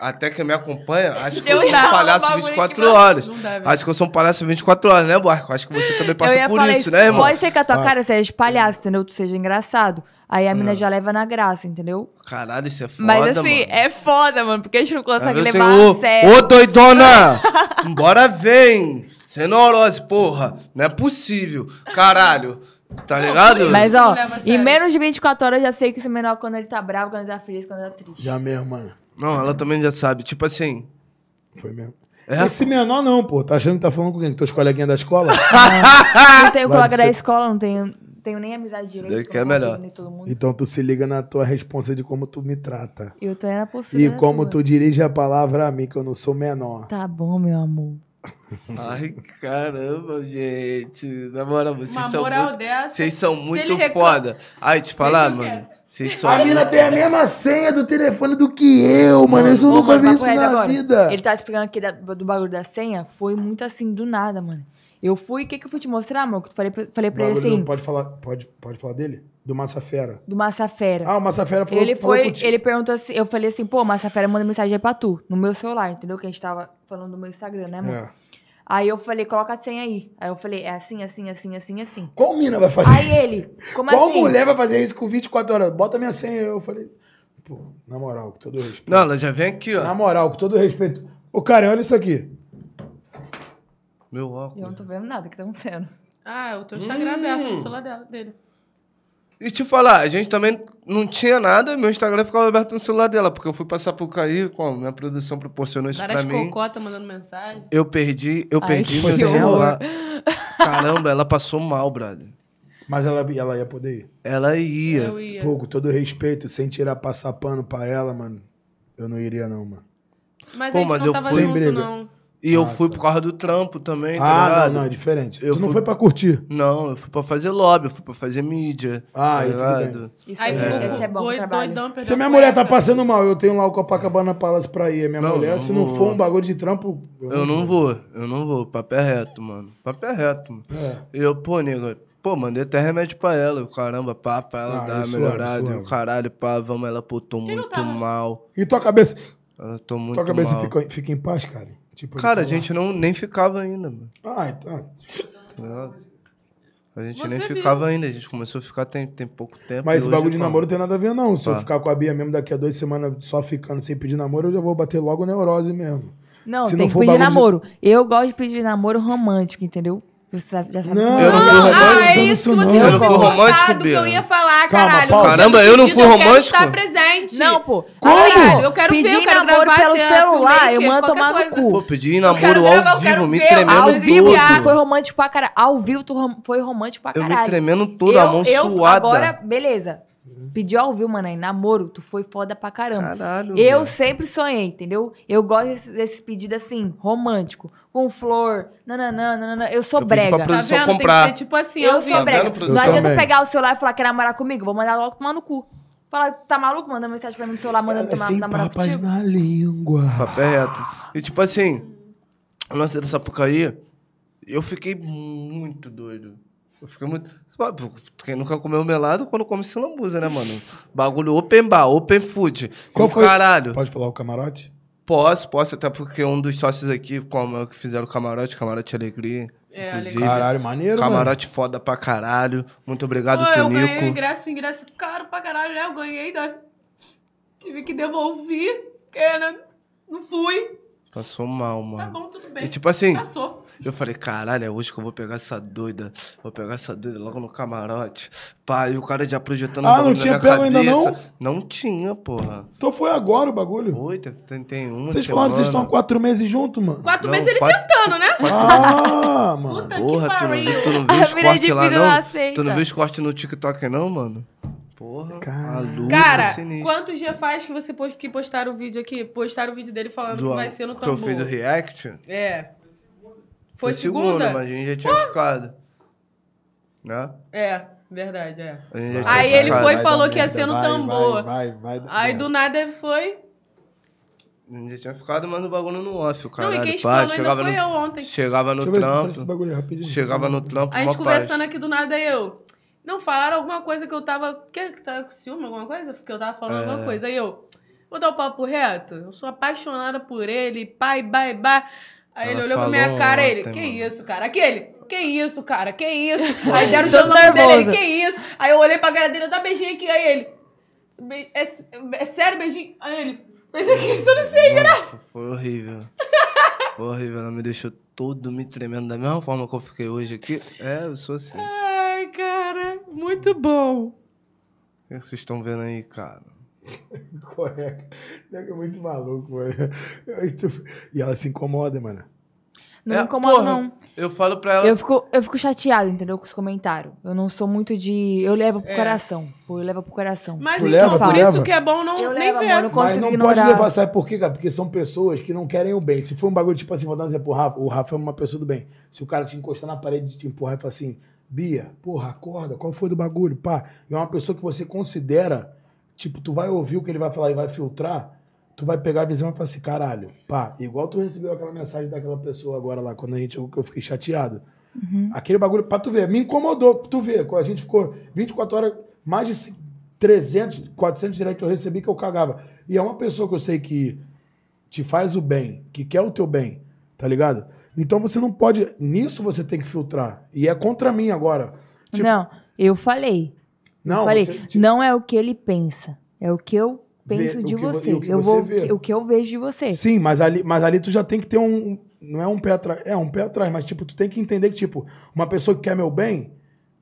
até que me acompanha, acho que Eu eu sou um palhaço bagulho 24 que, mano, horas. não dá, acho que eu sou um palhaço 24 horas, né, Buarco? Acho que você também Eu passa ia por falar isso, né, irmão? Pode ser que a tua cara seja de palhaço, entendeu? Tu seja engraçado. Aí a Ah. mina já leva na graça, entendeu? Caralho, isso é foda, Mas assim, mano. é foda, mano, porque a gente não consegue levar tem, a sério. Ô, doidona! Bora vem! Sem neurose, porra! Não é possível. Caralho. Tá ligado? Mas ó, em menos de 24 horas eu já sei que esse menor quando ele tá bravo, quando ele tá feliz, quando ele tá triste. Já mesmo, mano. Não, ela também já sabe. Tipo assim. Foi mesmo. É? Esse menor não, pô. Tá achando que tá falando com quem? Com teus coleguinhas da escola? *laughs* Não tenho Vai colega da ser- escola, não tenho, tenho nem amizade direito. daí que é melhor. então tu se liga na tua responsa de como tu me trata. Eu tô na. E da como tua. tu dirige a palavra a mim, que eu não sou menor. Tá bom, meu amor. Ai, caramba, gente. Na moral, vocês Uma são moral muito. dessa, Vocês são muito foda. Ai, te falar, mano. A mina muito- tem a mesma senha do telefone do que eu, mano. Isso eu nunca vi isso na agora. vida. Ele tá explicando aqui da- do bagulho da senha, foi muito assim, do nada, mano. Eu fui, o que que eu fui te mostrar, amor? Que eu falei, pra- falei pra ele Bagulho assim, do- Pode falar, pode, pode falar dele? Do Massa Fera. do Massa Fera. Ah, o Massa Fera falou, ele falou foi, contigo. ele perguntou assim, eu falei assim, pô, Massa Fera manda mensagem aí pra tu, no meu celular, entendeu? Que a gente tava falando do meu Instagram, né, amor? É. Aí eu falei, coloca a senha aí. Aí eu falei, é assim, assim, assim, assim, assim. Qual mina vai fazer Aí isso? ele, como Qual assim? mulher vai fazer isso com 24 horas? Bota minha senha. Eu falei, pô, na moral, com todo respeito. Não, ela já vem aqui, Na ó. moral, com todo respeito. Ô, cara, olha isso aqui. Meu Eu não óculos. tô vendo nada que tá acontecendo. Ah, o teu Instagram aberto Hum. no celular dela- dele. E te falar, a gente também não tinha nada, meu Instagram ficava aberto no celular dela, porque eu fui passar por cair, como minha produção proporcionou isso Várias pra mim. cocotas mandando mensagem. Eu perdi, eu Ai, perdi meu celular. *laughs* Caramba, ela passou mal, brother. Mas ela, ela ia poder ir. Ela ia. Eu ia. Pô, com todo respeito, sem tirar passar pano pra ela, mano. Eu não iria, não, mano. Mas Pô, a gente mas não eu tava fui- junto, não. E eu Ah, fui tá. por causa do trampo também, tá ah, ligado? não, não, é diferente. Eu tu não fui- foi pra curtir. Não, eu fui pra fazer lobby, eu fui pra fazer mídia. Ah, tá ligado? Isso Aí ficou esse é bom doido, trabalho. doidão, Se a minha mulher tá passando mal, eu tenho lá o Copacabana Palace pra ir. A minha Não, mulher, não se não vou. for um bagulho de trampo. Eu não vou, eu não vou. Papo é reto, mano. Papo é reto, mano. É. E eu, pô, nega, pô, mandei até remédio pra ela. O caramba, pá, pra ela Ah, dar é, melhorada. é. Caralho, pá, vamos, ela, pô, tô muito mal. E tua cabeça, Ela tô muito tua cabeça mal. fica, fica em paz, cara? Tipo, Cara, a tá gente não, nem ficava ainda, mano. Ah, então. tá? A gente Você nem viu. ficava ainda, a gente começou a ficar tem, tem pouco tempo. Mas esse bagulho de pô, namoro não tem nada a ver, não. Se eu Tá. ficar com a Bia mesmo daqui a duas semanas só ficando sem pedir namoro, eu já vou bater logo neurose mesmo. Não, Se tem não que pedir bagulho de- namoro. Eu gosto de pedir namoro romântico, entendeu? Você sabe- já sabe Não, como Eu não é. fui Ah, romântico. é não isso que você Eu tinha não fui cortado romântico, que eu ia falar, Calma, caralho. dia Caramba, eu não fui Eu quero romântico? estar presente. Não, pô. Como? Caralho, eu quero ver, Pedir eu quero namoro gravar pelo é celular, eu mando tomar no cu. Pô, pedi namoro eu ao quero vivo, me ver, tremendo Ao vivo tu foi romântico pra caralho. Ao vivo tu foi romântico pra Eu caralho. me tremendo todo, eu, a mão eu, suada. Agora, beleza. Pediu ao vivo, mano, aí, namoro, tu foi foda pra caramba. Caralho. Eu velho. sempre sonhei, entendeu? Eu gosto desse, desse pedido assim, romântico, com flor, nananã, nananã. Eu sou Eu pra brega. pro- Tá vendo? Tem comprar. que ser tipo assim, Eu ao sou vivo. brega. vendo? Não Eu adianta pegar o celular e falar que quer namorar comigo. Vou mandar logo tomar no cu. Fala, tá maluco? Manda mensagem pra mim no celular, mandando é tomar sem namorar papas contigo. na língua. Papo é reto. E tipo assim, o lance dessa Sapucaí, eu fiquei muito doido. Eu fiquei muito. Quem nunca comeu melado quando come se lambuza, né, mano? Bagulho open bar, open food. Qual foi? Caralho. Pode falar o camarote? Posso, posso, até porque um dos sócios aqui, como que fizeram o camarote, camarote alegria. É, inclusive. Caralho, maneiro, mano. Camarote foda pra caralho. Muito obrigado, Pô, eu ganhei Tonico. ingresso, ingresso caro pra caralho, né? Eu ganhei, né? tive que devolver, porque não, fui. Passou mal, Tá mano. bom, tudo bem. E tipo assim, Passou. Eu falei, caralho, é hoje que eu vou pegar essa doida. Vou pegar essa doida logo no camarote. E o cara já projetando Ah, o não tinha na pego ainda cabeça. Não tinha, porra. Então foi agora o bagulho. Oi, tem, tem, tem uma Vocês falaram que vocês estão há quatro meses juntos, mano. Quatro Não, meses ele quatro- tentando, né? Ah, mano. Puta Porra, que tu não, tu não viu *laughs* os cortes de lá, vídeo não não? aceita. Tu não viu os cortes no TikTok, não, mano? Porra, maluco, Cara, sinistro. quantos dias faz que você pôs- que postaram o vídeo aqui? Postaram o vídeo dele falando Do- que vai ser no que eu tambor. fiz do react? É. Foi Foi segunda? mas a gente já tinha ficado. Né? É, verdade, é. Aí ele ficado. foi e falou que ia ser no vai, tambor. Vai, vai, Aí do nada foi. A gente já tinha ficado, mas o bagulho no off, o caralho. não, e quem pá, explanou ainda foi no, eu ontem. Chegava no Deixa esse trampo. bagulho aí, rapidinho. Chegava no trampo, A gente conversando paz. aqui do nada, eu. Não, falaram alguma coisa que eu tava. Que, que tava com ciúme, alguma coisa? Porque eu tava falando É. alguma coisa. Aí eu. Vou dar o papo reto. Eu sou apaixonada por ele. Pai, bai, bai. Aí Ela ele olhou pra minha falou cara ele. ontem, Que mano. isso, cara? Aquele. Que isso, cara? Que isso? *laughs* Aí deram o Tô nome dele. Ele, nervosa. que isso? Aí eu olhei pra cara dele, dá beijinho aqui. Aí ele. "Be- É, é sério beijinho? Aí ele. Beijinho aqui, tudo sem graça. Nossa, foi horrível. Foi horrível. Ela me deixou todo me tremendo da mesma forma que eu fiquei hoje aqui. É, eu sou assim. Ai, cara. Muito bom. O que vocês estão vendo aí, cara? *laughs* Correto. É muito maluco, mano. E ela se incomoda, mano. Não É, me incomoda, porra, não. Eu falo pra ela. Eu fico, eu fico chateado, entendeu? Com os comentários. Eu não sou muito de. Eu levo pro É. coração. Eu levo pro coração. Mas Tu então, leva, por isso leva? que é bom não Eu nem levo, ver. amor, não Mas não ignorar. pode levar, sabe por quê, cara? Porque são pessoas que não querem o bem. Se for um bagulho, tipo assim, vou dar um exemplo, o Rafa, o Rafa é uma pessoa do bem. Se o cara te encostar na parede, te empurrar e falar assim, Bia, porra, acorda, qual foi do bagulho? Pá, e é uma pessoa que você considera, tipo, tu vai ouvir o que ele vai falar e vai filtrar, tu vai pegar a visão e falar assim, caralho, pá, igual tu recebeu aquela mensagem daquela pessoa agora lá, quando a gente, eu, eu fiquei chateado. Aquele bagulho, pra tu ver, me incomodou, pra tu ver, a gente ficou 24 horas, mais de ci- 300, 400 direto que eu recebi que eu cagava. E é uma pessoa que eu sei que te faz o bem, que quer o teu bem, tá ligado? Então você não pode. Nisso você tem que filtrar. E é contra mim agora. Tipo, Não, eu falei. Não, eu falei, você, tipo, não é o que ele pensa. É o que eu penso de você. o que eu você vou, vê. o que eu vejo de você. Sim, mas ali, mas ali tu já tem que ter um. um- Não é um pé atrás. É um pé atrás, mas tipo, tu tem que entender que, tipo, uma pessoa que quer meu bem,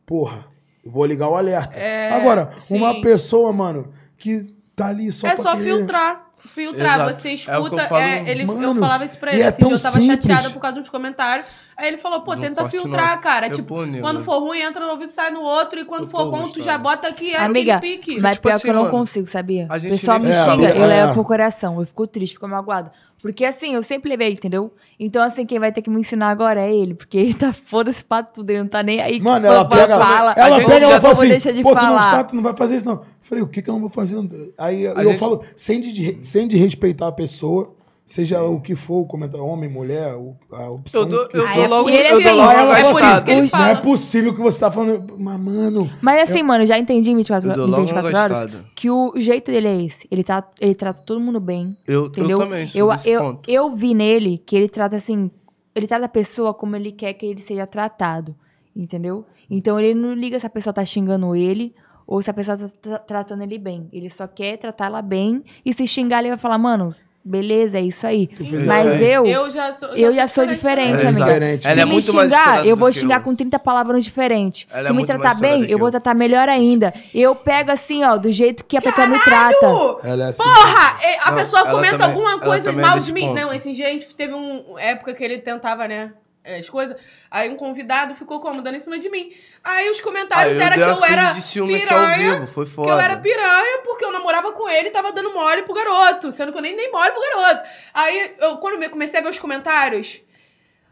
porra, eu vou ligar o alerta. É, Agora, sim. uma pessoa, mano, que tá ali só é pra só querer- filtrar. Filtrar, Exato. você É o escuta. que eu falo, é, ele, eu mano, falava isso pra ele. é Esse dia tão eu tava simples. chateada por causa de uns comentários. Aí ele falou, pô, Não tenta filtrar, não. cara. Eu tipo, pô, quando for ruim, entra no ouvido, sai no outro. E quando Eu for bom, tu já bota aqui é Amiga, aquele pique. mas Tipo pior assim, que eu não mano, consigo, sabia? O pessoal me xinga, É, eu é. levo pro coração. Eu fico triste, fico magoada. Porque assim, eu sempre levei, entendeu? Então, assim, quem vai ter que me ensinar agora é ele. Porque ele tá *laughs* foda-se pra tudo, ele não tá nem aí. Mano, ela pega, fala, ela a pega e ela fala assim, deixar de pô, tu não falar. sabe, tu não vai fazer isso não. Eu falei, o que que eu não vou fazer? Aí eu gente- falo, sem de, sem de respeitar a pessoa, seja o que for, o comentário, homem, mulher, o- a opção. Eu dou, eu dou é- logo, e ele eu dou logo é por isso que ele Não fala. é possível que você tá falando, mas mano... Mas assim, mano, eu já entendi em 24, Eu dou logo 24 uma horas gostada. que o jeito dele é esse. Ele, tá, ele trata todo mundo bem. Eu, Entendeu? eu também sou eu, desse eu, ponto. eu vi nele que ele trata assim. Ele trata a pessoa como ele quer que ele seja tratado. Entendeu? Então ele não liga se a pessoa tá xingando ele ou se a pessoa tá tra- tratando ele bem. Ele só quer tratar ela bem e se xingar, ele vai falar, mano, beleza, é isso aí. Mas eu, Eu já sou. eu já sou diferente, É, amiga. diferente. Ela Se é me xingar, eu vou xingar eu. com 30 palavras diferentes. Ela é Se me tratar bem, que eu vou eu. tratar melhor ainda. Eu pego assim, ó, do jeito que a pessoa me trata. Ela é assim. Porra! A Não, pessoa comenta também- alguma coisa é mal de mim. ponto. Não, esse gente teve uma época que ele tentava, né? é, as coisas. Aí um convidado ficou como? Dando em cima de mim. Aí os comentários eram que dei uma eu era piranha. vivo, foi Que foda. eu era piranha porque eu namorava com ele e tava dando mole pro garoto. Sendo que eu nem dei mole pro garoto. Aí, eu, quando eu comecei a ver os comentários,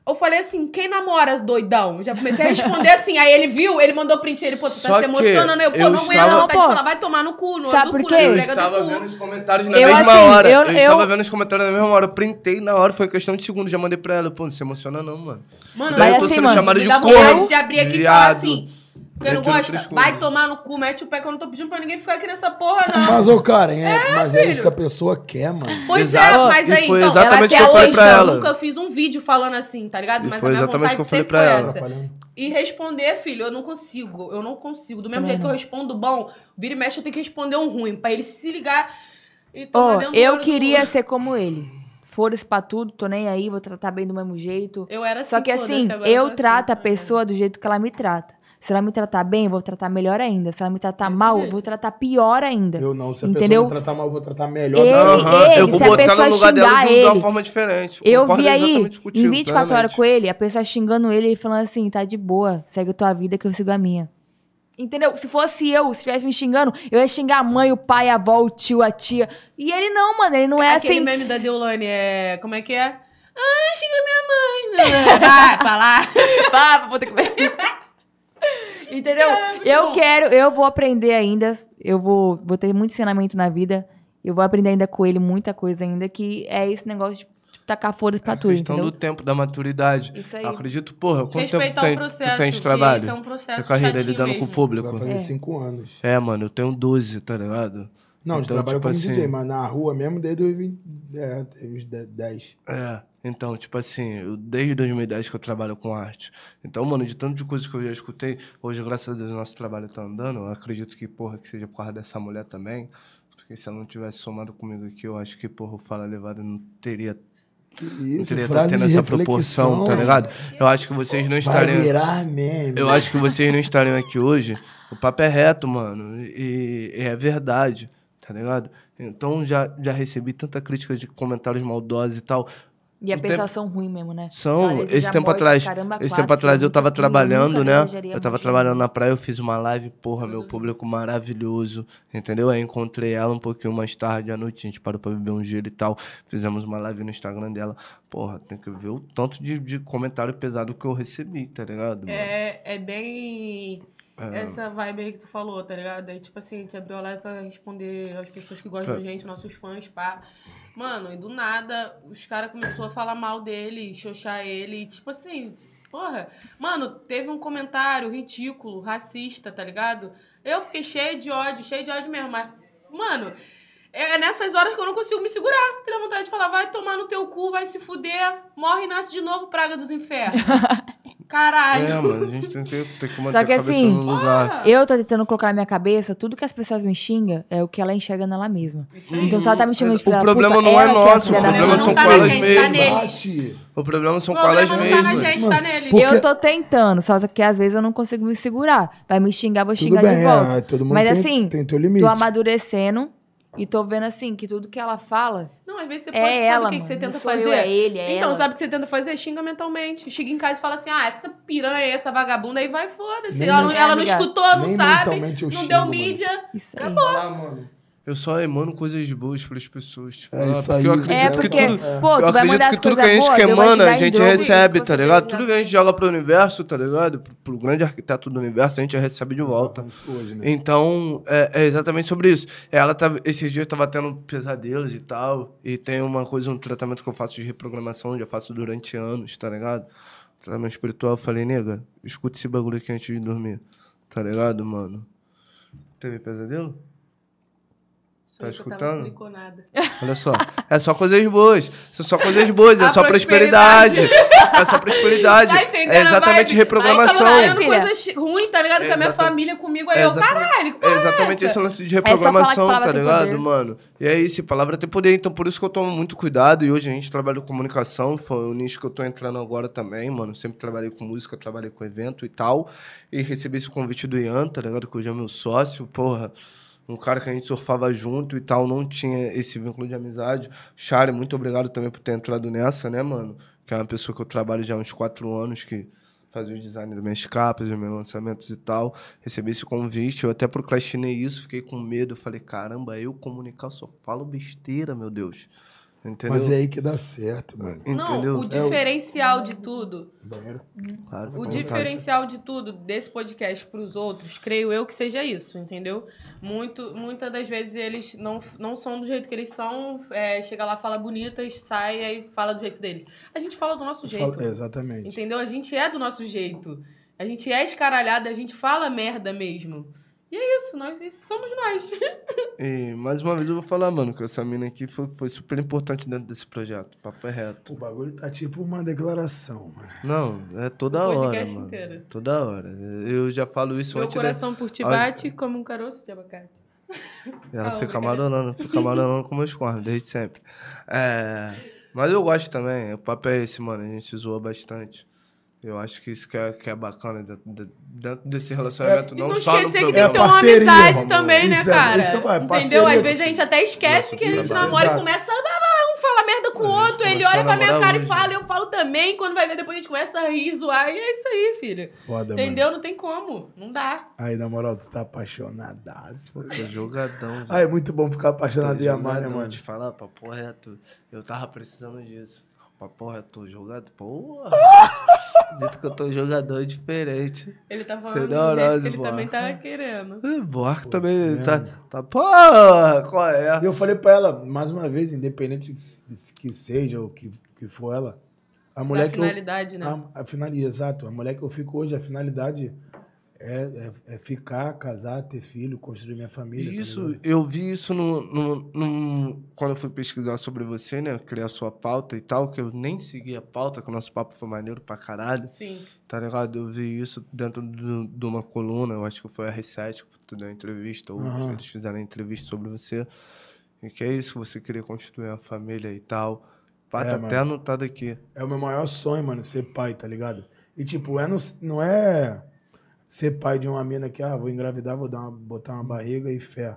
eu falei assim, quem namora, doidão? Já comecei a responder assim. Aí ele viu, ele mandou print, ele, pô, tu tá Só se emocionando. Eu, pô, eu não aguento, estava- não, vontade de Pô, falar, vai tomar no cu, no sabe olho do por cu, quê? né? Eu estava vendo os comentários na Eu, mesma assim, hora. eu- Eu, estava eu- vendo os comentários na mesma hora. Eu printei na hora, foi questão de segundos. Já mandei pra ela. Pô, não se emociona não, mano. Mano, Mas eu tô assim, sendo mano, chamado me de dá vontade de abrir aqui e falar assim. Você não gosta? Vai tomar no cu, mete o pé que eu não tô pedindo pra ninguém ficar aqui nessa porra, não. Mas, ô, cara, é, mas é isso que a pessoa quer, mano. Pois Exato. é, mas E aí, foi então, exatamente ela o que até eu falei hoje, pra eu ela. nunca fiz um vídeo falando assim, tá ligado? E Mas foi a minha exatamente vontade que eu falei sempre pra foi ela. E responder, filho, eu não consigo. Eu não consigo. Do mesmo Também jeito que eu respondo bom, vira e mexe, eu tenho que responder um ruim. Pra ele se ligar e tomar dentro do eu queria ser como ele. Foda-se pra tudo, tô nem aí, vou tratar bem do mesmo jeito. Eu era assim, Só que assim, eu assim, trato a tá pessoa do jeito que ela me trata. Se ela me tratar bem, eu vou tratar melhor ainda. Se ela me tratar Desse mal, eu jeito. vou tratar pior ainda. Eu não, se a Entendeu? pessoa me tratar mal, eu vou tratar melhor. Ele- Aham, ele, eu vou se a botar pessoa no lugar dela de, de uma ele. forma diferente. Eu Concordo vi aí, em 24 horas com ele, a pessoa xingando ele e falando assim, tá de boa, segue a tua vida que eu sigo a minha. Entendeu? Se fosse eu, se estivesse me xingando, eu ia xingar a mãe, o pai, a avó, o tio, a tia. E ele não, mano, ele não é Aquele assim. meme da Deolane é. Como é que é? Ah, xinga minha mãe. Vai, falar. Vá, pra puta que *laughs* Entendeu? eu quero, eu vou aprender ainda. Eu vou, vou ter muito ensinamento na vida. Eu vou aprender ainda com ele muita coisa ainda, que é esse negócio de tipo, tacar foda pra É a tudo, questão entendeu? do tempo, da maturidade. Isso aí. Eu acredito, porra, quanto tempo Respeitar tem, o processo. tu tens de trabalho? Isso é um processo Na carreira, lidando com mesmo. o público? Vai fazer É. cinco anos. É, mano, eu tenho 12, tá ligado? Não, de Então, trabalho tipo como assim- DJ, mas na rua mesmo desde os 20, é, tem uns 10. É, então, tipo assim, eu, desde 2010 que eu trabalho com arte. Então, mano, de tanto de coisas que eu já escutei, hoje, graças a Deus, o nosso trabalho tá andando. Eu acredito que, porra, que seja por causa dessa mulher também. Porque se ela não tivesse somado comigo aqui, eu acho que, porra, o Fala Levada não teria, isso, teria tá tendo essa proporção, tá ligado? Eu acho que vocês não estariam. virar meme. Eu acho que vocês não estariam aqui hoje. O papo é reto, mano. E, e é verdade, tá ligado? Então já, já recebi tanta crítica de comentários maldosos e tal. E a Um pessoas são ruins mesmo, né? São, esse tempo morte, atrás, caramba, esse quatro, tempo atrás eu tava trabalhando, né? Eu tava trabalhando na praia, eu fiz uma live, porra, meu público maravilhoso, entendeu? Aí encontrei ela um pouquinho mais tarde à noite, a gente parou pra beber um gelo e tal, fizemos uma live no Instagram dela. Porra, tem que ver o tanto de, de comentário pesado que eu recebi, tá ligado? mano? É, é bem essa vibe aí que tu falou, tá ligado? Aí, tipo assim, a gente abriu a live pra responder as pessoas que gostam da gente, nossos fãs, pá. Mano, e do nada, os caras começaram a falar mal dele, xoxar ele, e tipo assim, porra. Mano, teve um comentário ridículo, racista, tá ligado? Eu fiquei cheia de ódio, cheia de ódio mesmo, mas, mano, é nessas horas que eu não consigo me segurar. Que dá vontade de falar, vai tomar no teu cu, vai se fuder, morre e nasce de novo, praga dos infernos. *laughs* Caralho. É, mano, a gente tem que, tem que manter Só que a cabeça assim, no lugar. Eu tô tentando colocar na minha cabeça, tudo que as pessoas me xingam é o que ela enxerga nela mesma. Então se ela tá me xingando de O filha da problema puta, não é que nosso, filha o da problema são tá com na elas gente, tá mesmas. O problema são O com elas problema não tá na mesmas. gente, tá nele. Por- Eu tô tentando, só que às vezes eu não consigo me segurar. Vai me xingar, vou Tudo xingar bem, de volta. é, todo mundo Mas tem, assim, tem teu limite. tô amadurecendo e tô vendo assim que tudo que ela fala Não, às vezes você é pode saber ela, o que, que mano. você tenta fazer. eu, é ele, é então, ela. sabe o que você tenta fazer? Xinga mentalmente. Chega em casa e fala assim: ah, essa piranha, essa vagabunda aí vai, foda-se. Ela, não- ela não É, escutou, não Nem sabe, não xingo, deu mano. mídia. Isso aí. Ah, mano. Eu só emano coisas boas pras pessoas. Tipo, É ah, isso porque aí. eu acredito É que porque, tudo. pô, eu acredito que as tudo que coisas a gente vai te emana, a gente recebe, Com tá ligado? Tudo que a gente joga pro universo, tá ligado? Pro, pro grande arquiteto do universo, a gente recebe de volta. Hoje, né? Então, é, é exatamente sobre isso. Ela tava, esses dias tava tendo pesadelos e tal. E tem uma coisa, um tratamento que eu faço de reprogramação, já faço durante anos, tá ligado? Tratamento espiritual, eu falei, nega, escuta esse bagulho aqui antes de dormir. Tá ligado, mano? Teve pesadelo? Sou Tá eu que eu tava escutando? Olha só. É só coisas boas. São só coisas boas. É A só prosperidade. É só prosperidade. Tá? É exatamente vibe? reprogramação. Aí Filha. coisas ruins, tá ligado? Com a minha família comigo. Aí eu, Exatamente- caralho, É exatamente é esse essa? lance de que reprogramação, palavra tá ligado, poder. mano? E é isso, palavra tem poder. Então, por isso que eu tomo muito cuidado. E hoje a gente trabalha com comunicação. Foi o nicho que eu tô entrando agora também, mano. Sempre trabalhei com música, trabalhei com evento e tal. E recebi esse convite do Ian, tá ligado? Que hoje é meu sócio. Porra, um cara que a gente surfava junto e tal, não tinha esse vínculo de amizade. Shari, muito obrigado também por ter entrado nessa, né, mano? Que é uma pessoa que eu trabalho já há uns quatro anos, que fazia o design das minhas capas, dos meus lançamentos e tal. Recebi esse convite, eu até procrastinei isso, fiquei com medo. Eu falei, caramba, eu comunicar só falo besteira, meu Deus. Entendeu? Mas é aí que dá certo, mano. Entendeu? Não, o diferencial de tudo, Banheiro. Claro, o à vontade. diferencial de tudo desse podcast pros outros, creio eu que seja isso, entendeu? Muito, muitas das vezes eles não, não são do jeito que eles são, é, chega lá, fala bonitas, sai e aí fala do jeito deles. A gente fala do nosso jeito. Fala- Exatamente. Entendeu? A gente é do nosso jeito. A gente é escaralhado, a gente fala merda mesmo. E é isso, nós somos nós. E mais uma vez eu vou falar, mano, que essa mina aqui foi, foi super importante dentro desse projeto. Papo é reto. O bagulho tá tipo uma declaração, mano. Não, é toda O hora, mano. inteiro. Toda hora. Eu já falo isso Meu antes da- coração por ti bate como um caroço de abacate. Ela Ah, fica amarelando, fica amarelando com meus cornos, desde sempre. É, mas eu gosto também, o papo é esse, mano. A gente zoa bastante. Eu acho que isso que é, que é bacana dentro, de- dentro desse relacionamento. E não, não só no esquecer que tem que ter uma parceria, amizade vamos. também, né, Isso é- cara? isso que eu falo, é Entendeu? Às vezes a gente até esquece que a gente Isso, namora e começa a um fala merda com o outro, ele olha a pra minha cara e hoje. fala, eu falo também. Quando vai ver, depois a gente começa a rir, zoar. E é isso aí, filho. Foda, Entendeu? Não tem como. Não dá. Aí, na moral, tu tá apaixonadaço. Tô jogadão, gente. Ah, é muito bom ficar apaixonado e amar, né, mano? Te falar, papo reto. Eu tava precisando disso. Papo reto, tô jogado. Porra! *laughs* Dito que eu tô jogador diferente. Ele tá falando que ele também tá querendo. É, Buarque também é. tá, tá. Porra! Qual é? E eu falei pra ela, mais uma vez, independente de que- seja ou que, que for ela, a mulher Da que eu, finalidade, né? A, a finalidade, exato. A mulher que eu fico hoje, a finalidade é, é, é ficar, casar, ter filho, construir minha família. tá Isso, ligado? eu vi isso no, no, no- quando eu fui pesquisar sobre você, né? Criar sua pauta e tal, que eu nem segui a pauta, que o nosso papo foi maneiro pra caralho, Sim. tá ligado? Eu vi isso dentro do- de uma coluna, eu acho que foi a R7 que tu deu a entrevista, ou Aham. eles fizeram a entrevista sobre você. E que é isso, você queria construir uma família e tal. Pá, É, tá mano. até anotado aqui. É o meu maior sonho, mano, ser pai, tá ligado? E, tipo, é no- não é ser pai de uma mina que, ah, vou engravidar, vou dar uma- botar uma barriga e fé.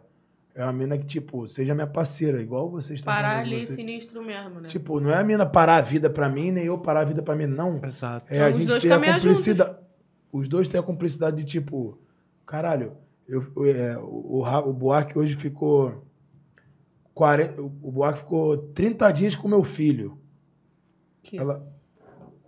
É uma mina que, tipo, seja minha parceira, igual vocês estão Parar fazendo, ali você- sinistro mesmo, né? Tipo, não é a mina parar a vida pra mim, nem eu parar a vida pra mim, não. Exato. É a Então, os gente dois ter a cumplicidade. Os dois têm a cumplicidade de, tipo, caralho, eu, eu- é, o, o, o Buarque hoje ficou. 40, o o Buarque ficou 30 dias com meu filho. Que- Ela,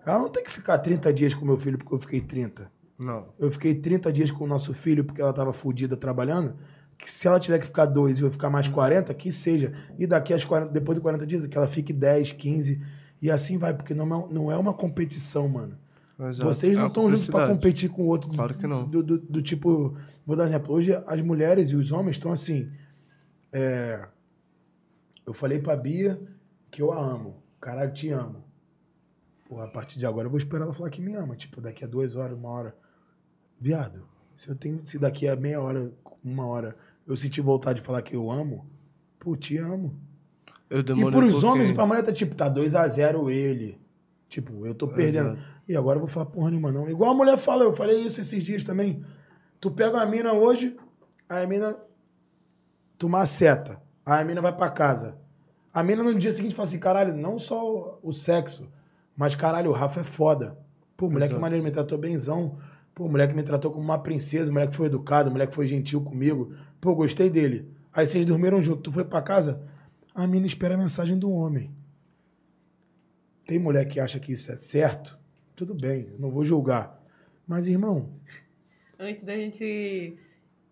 ela não tem que ficar 30 dias com meu filho porque eu fiquei 30. Não. Eu fiquei 30 dias com o nosso filho porque ela tava fodida trabalhando. Que se ela tiver que ficar dois e eu ficar mais 40, que seja. E daqui às 40, depois de 40 dias, que ela fique 10, 15. E assim vai, porque não é, não é uma competição, mano. Exato. Vocês É não a estão juntos pra cumplicidade. competir com o outro. Claro que não. Do, do- do tipo, vou dar um exemplo. Hoje as mulheres e os homens estão assim. é, eu falei pra Bia que eu a amo. Caralho, te amo. Pô, a partir de agora eu vou esperar ela falar que me ama. Tipo, daqui a duas horas, uma hora. Viado, se eu tenho. Se daqui a meia hora, uma hora, eu sentir vontade de falar que eu amo, pô, te amo. Eu E pros um homens e pra mulher tá tipo, tá 2x0 ele. Tipo, eu tô perdendo. Exato. E agora eu vou falar porra nenhuma, não. Igual a mulher fala, eu falei isso esses dias também. Tu pega uma mina hoje, aí a mina. Tu maceta. Aí a mina vai pra casa. A mina no dia seguinte fala assim: caralho, não só o, o sexo, mas caralho, o Rafa é foda. Pô, moleque Exato. maneiro me tratou benzão. Pô, moleque me tratou como uma princesa, moleque foi educado, moleque foi gentil comigo. Pô, gostei dele. Aí vocês dormiram junto, tu foi pra casa, a mina espera a mensagem do homem. Tem mulher que acha que isso é certo? Tudo bem, não vou julgar. Mas, irmão, Antes da gente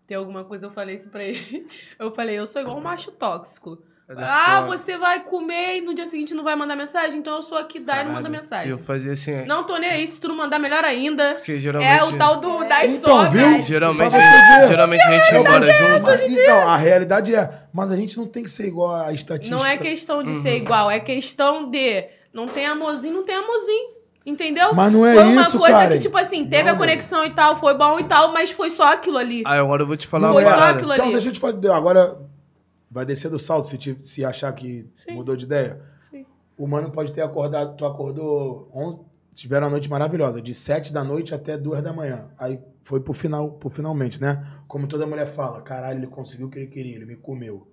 ter alguma coisa, eu falei isso pra ele. *laughs* Eu falei, eu sou igual um macho tóxico. É Ah, foda. você vai comer e no dia seguinte não vai mandar mensagem? Então eu sou aqui, dá e não manda mensagem. Eu fazia assim. Não tô nem aí, se tu não mandar, melhor ainda. Porque geralmente. É o tal do das Então, sogras. viu? Geralmente, Pra você ver. geralmente a gente embora junto. mas, então, a realidade é. Mas a gente não tem que ser igual a estatística. Não é questão de Uhum. ser igual, é questão de não tem amorzinho, não tem amorzinho. Entendeu? Mas não é foi uma isso, coisa Karen. que, tipo assim, teve Não, a conexão e tal, foi bom e tal, mas foi só aquilo ali. Aí agora eu vou te falar Não uma Foi só aquilo Então, ali. deixa eu te falar. Agora vai descer do salto se, te- se achar que Sim. mudou de ideia. Sim. O mano pode ter acordado. Tu acordou on- tiveram uma noite maravilhosa, de sete da noite até duas da manhã. Aí foi pro final, pro finalmente, né? Como toda mulher fala, caralho, ele conseguiu o que ele queria, ele me comeu.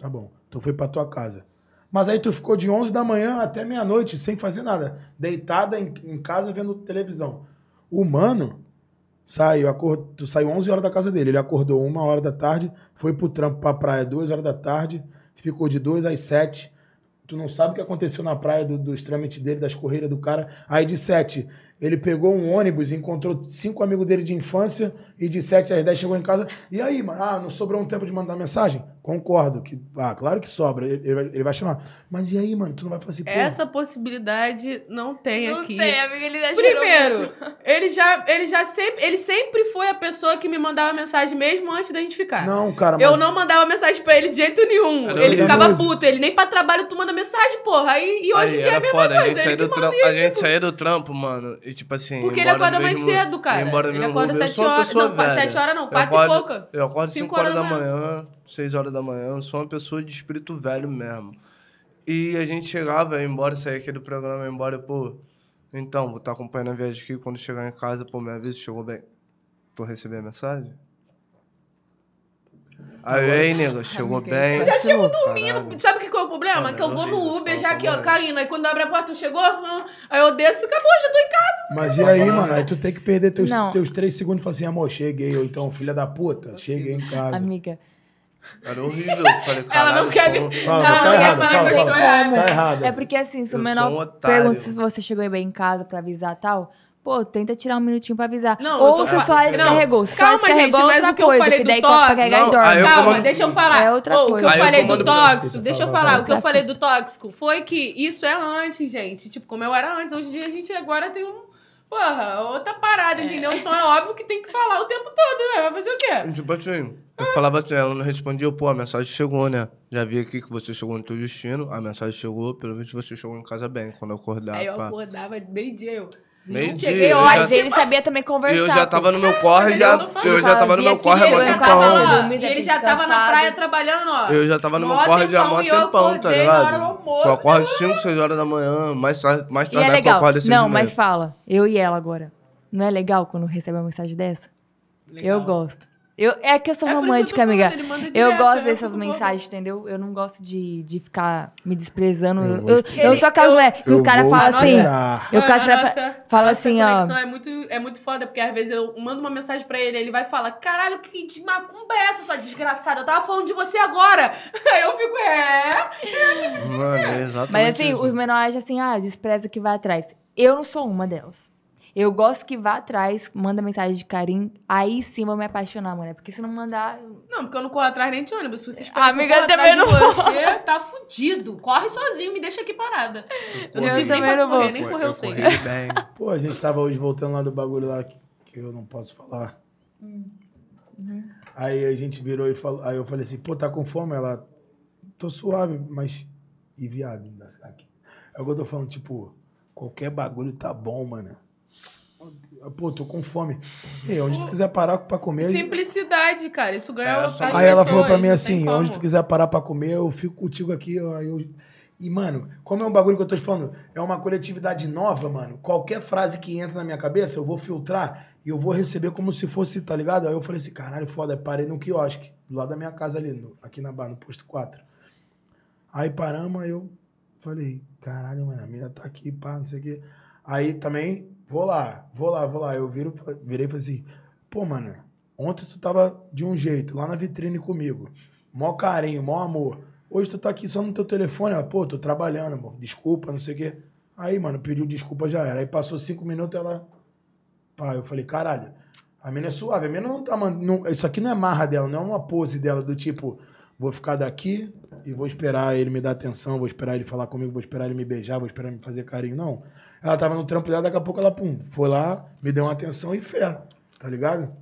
Tá bom, tu foi pra tua casa. Mas aí tu ficou de 11 da manhã até meia-noite sem fazer nada, deitada em, em casa vendo televisão. O mano saiu, acordou, saiu 11 horas da casa dele, ele acordou uma hora da tarde, foi pro trampo pra praia duas horas da tarde, ficou de duas às sete. Tu não sabe o que aconteceu na praia do- dos trâmites dele, das correiras do cara. Aí de sete, ele pegou um ônibus, encontrou cinco amigos dele de infância e de sete às dez chegou em casa. E aí, mano, ah, não sobrou um tempo de mandar mensagem? Concordo. Que, ah, claro que sobra. Ele, vai, ele vai chamar. Mas e aí, mano? Tu não vai falar assim, Essa possibilidade não tem Não aqui. tem, amiga, ele já Primeiro, *laughs* ele já, ele já sempre, ele sempre foi a pessoa que me mandava mensagem mesmo antes da gente ficar. Não, cara, mas... Eu não mandava mensagem pra ele de jeito nenhum. Era ele ficava puto. Ele nem pra trabalho tu manda mensagem, porra. Aí, e hoje Aí em dia é a mesma foda, coisa. a gente que do trampo, e, a gente tipo, saía do trampo, mano, e tipo assim... Porque ele acorda mais cedo, cara. embora Ele acorda sou uma horas- pessoa não, velha. sete horas não, Eu quatro e acordo- pouca. Eu acordo Cinco 5 horas da horas da manhã, 6 horas da manhã, eu sou uma pessoa de espírito velho mesmo. E a gente chegava, ia embora, saía aqui do programa, ia embora, pô... Então, vou estar acompanhando a viagem aqui, quando chegar em casa, pô, minha vez chegou bem. Tu recebeu a mensagem? Aí, aí, nega, chegou bem. Eu já chego Caralho. dormindo. Sabe o que que é o problema? Mano, que eu vou no Uber já aqui, ó, caindo. Aí quando abre a porta, chegou, hum, aí eu desço e acabou, já tô em casa. Mas e aí, mano? Aí tu tem que perder teus, Não. teus três segundos e falar assim, amor, cheguei. Ou então, filha da puta, cheguei em casa. Amiga, Era horrível. Falei, Ela não caralho, quer sou- me. Fala, Ela tá não quer errado, falar fala, que eu estou errada. Tá errado. é porque assim, se o Eu menor sou um pergunta se você chegou bem em casa pra avisar tal, pô, tenta tirar um minutinho pra avisar. Não, eu Ou tô fa- só Não, descarregou. Se só calma, descarregou, gente, mas outra o que eu coisa, falei do Não, aí eu Calma, comando- deixa eu falar. É outra Ô, o que coisa. eu eu falei do tóxico, deixa eu Fala, falar. fala. O que eu falei do tóxico foi que isso é antes, gente. Tipo, como eu era antes, hoje em dia a gente agora tem um. Porra, outra parada, entendeu? Então é óbvio que tem que falar o tempo todo, né? Vai fazer o quê? Tipo assim, eu falava assim, ela não respondia, pô, a mensagem chegou, né? Já vi aqui que você chegou no teu destino, a mensagem chegou, pelo visto você chegou em casa bem, quando eu acordar, Aí eu pá. acordava meio-dia, eu. Cheguei eu hoje. Mas ele sabia também conversar. E eu já tava no meu corre, já, eu já tava no meu corre há E já tava tempão. e ele já tava na praia trabalhando, ó. Eu já tava no meu corre já há mó tempão, e tá ligado? Eu acordo 5, 6 horas da manhã, mais tarde, mais E tarde é que eu legal. acordo às 6 Não, mas fala. Eu e ela agora. Não é legal quando recebe uma mensagem dessa? Eu gosto. Eu, é que eu sou É eu romântica, falando, amiga. ele manda Eu gosto eu dessas mensagens, entendeu? Eu não gosto de, de ficar me desprezando. Eu Eu, eu, eu sou aquela mulher que os caras falam assim. Eu caso a pra, nossa- fala a assim, nossa ó. conexão É muito, é muito foda, porque às vezes eu mando uma mensagem pra ele, ele vai falar: Caralho, que de macumba é essa, sua desgraçada? Eu tava falando de você agora. *laughs* Aí eu fico, é. Mano, é exatamente Mas assim, isso. os menores assim, ah, despreza o que vai atrás. Eu não sou uma delas. Eu gosto que vá atrás, manda mensagem de carinho, aí sim vou me apaixonar, mano. Porque se não mandar. eu- Não, porque eu não corro atrás nem de ônibus. Se você esperar Amiga, que eu também atrás não de você, tá fudido. Corre sozinho, me deixa aqui parada. Eu não Eu sei nem também pra não vou. correr, nem Pô, correr eu eu sei. *laughs* bem. Pô, a gente tava hoje voltando lá do bagulho lá que, que eu não posso falar. Aí a gente virou e falou. Aí eu falei assim, pô, tá com fome? Ela, tô suave, mas. E viado, ainda aqui. É o que eu tô falando, tipo, qualquer bagulho tá bom, mano. Pô, tô com fome. E onde tu quiser parar pra comer. Simplicidade, cara. Isso ganha É, só- Aí ela falou pra mim assim: onde tu quiser parar pra comer, eu fico contigo aqui. eu- aí eu- E, mano, como é um bagulho que eu tô te falando, é uma coletividade nova, mano. Qualquer frase que entra na minha cabeça, eu vou filtrar e eu vou receber como se fosse, tá ligado? Aí eu falei assim: caralho, foda. Aí parei no quiosque, do lado da minha casa ali, no- aqui na barra, no posto 4. Aí paramos, aí eu falei: caralho, mano, a mina tá aqui, pá, não sei o quê. Aí também, vou lá, vou lá, vou lá. Eu viro, virei e falei assim: pô, mano, ontem tu tava de um jeito, lá na vitrine comigo. Mó carinho, mó amor. Hoje tu tá aqui só no teu telefone, ela, pô, tô trabalhando, amor. Desculpa, não sei o quê. Aí, mano, pediu desculpa, já era. Aí passou cinco minutos, ela. Pá, eu falei, caralho, a mina é suave. A mina não tá. não- isso aqui não é marra dela, não é uma pose dela do tipo, vou ficar daqui e vou esperar ele me dar atenção, vou esperar ele falar comigo, vou esperar ele me beijar, vou esperar ele me fazer carinho. Não. Ela tava no trampo dela, daqui a pouco ela, pum, foi lá, me deu uma atenção e fé. Tá ligado?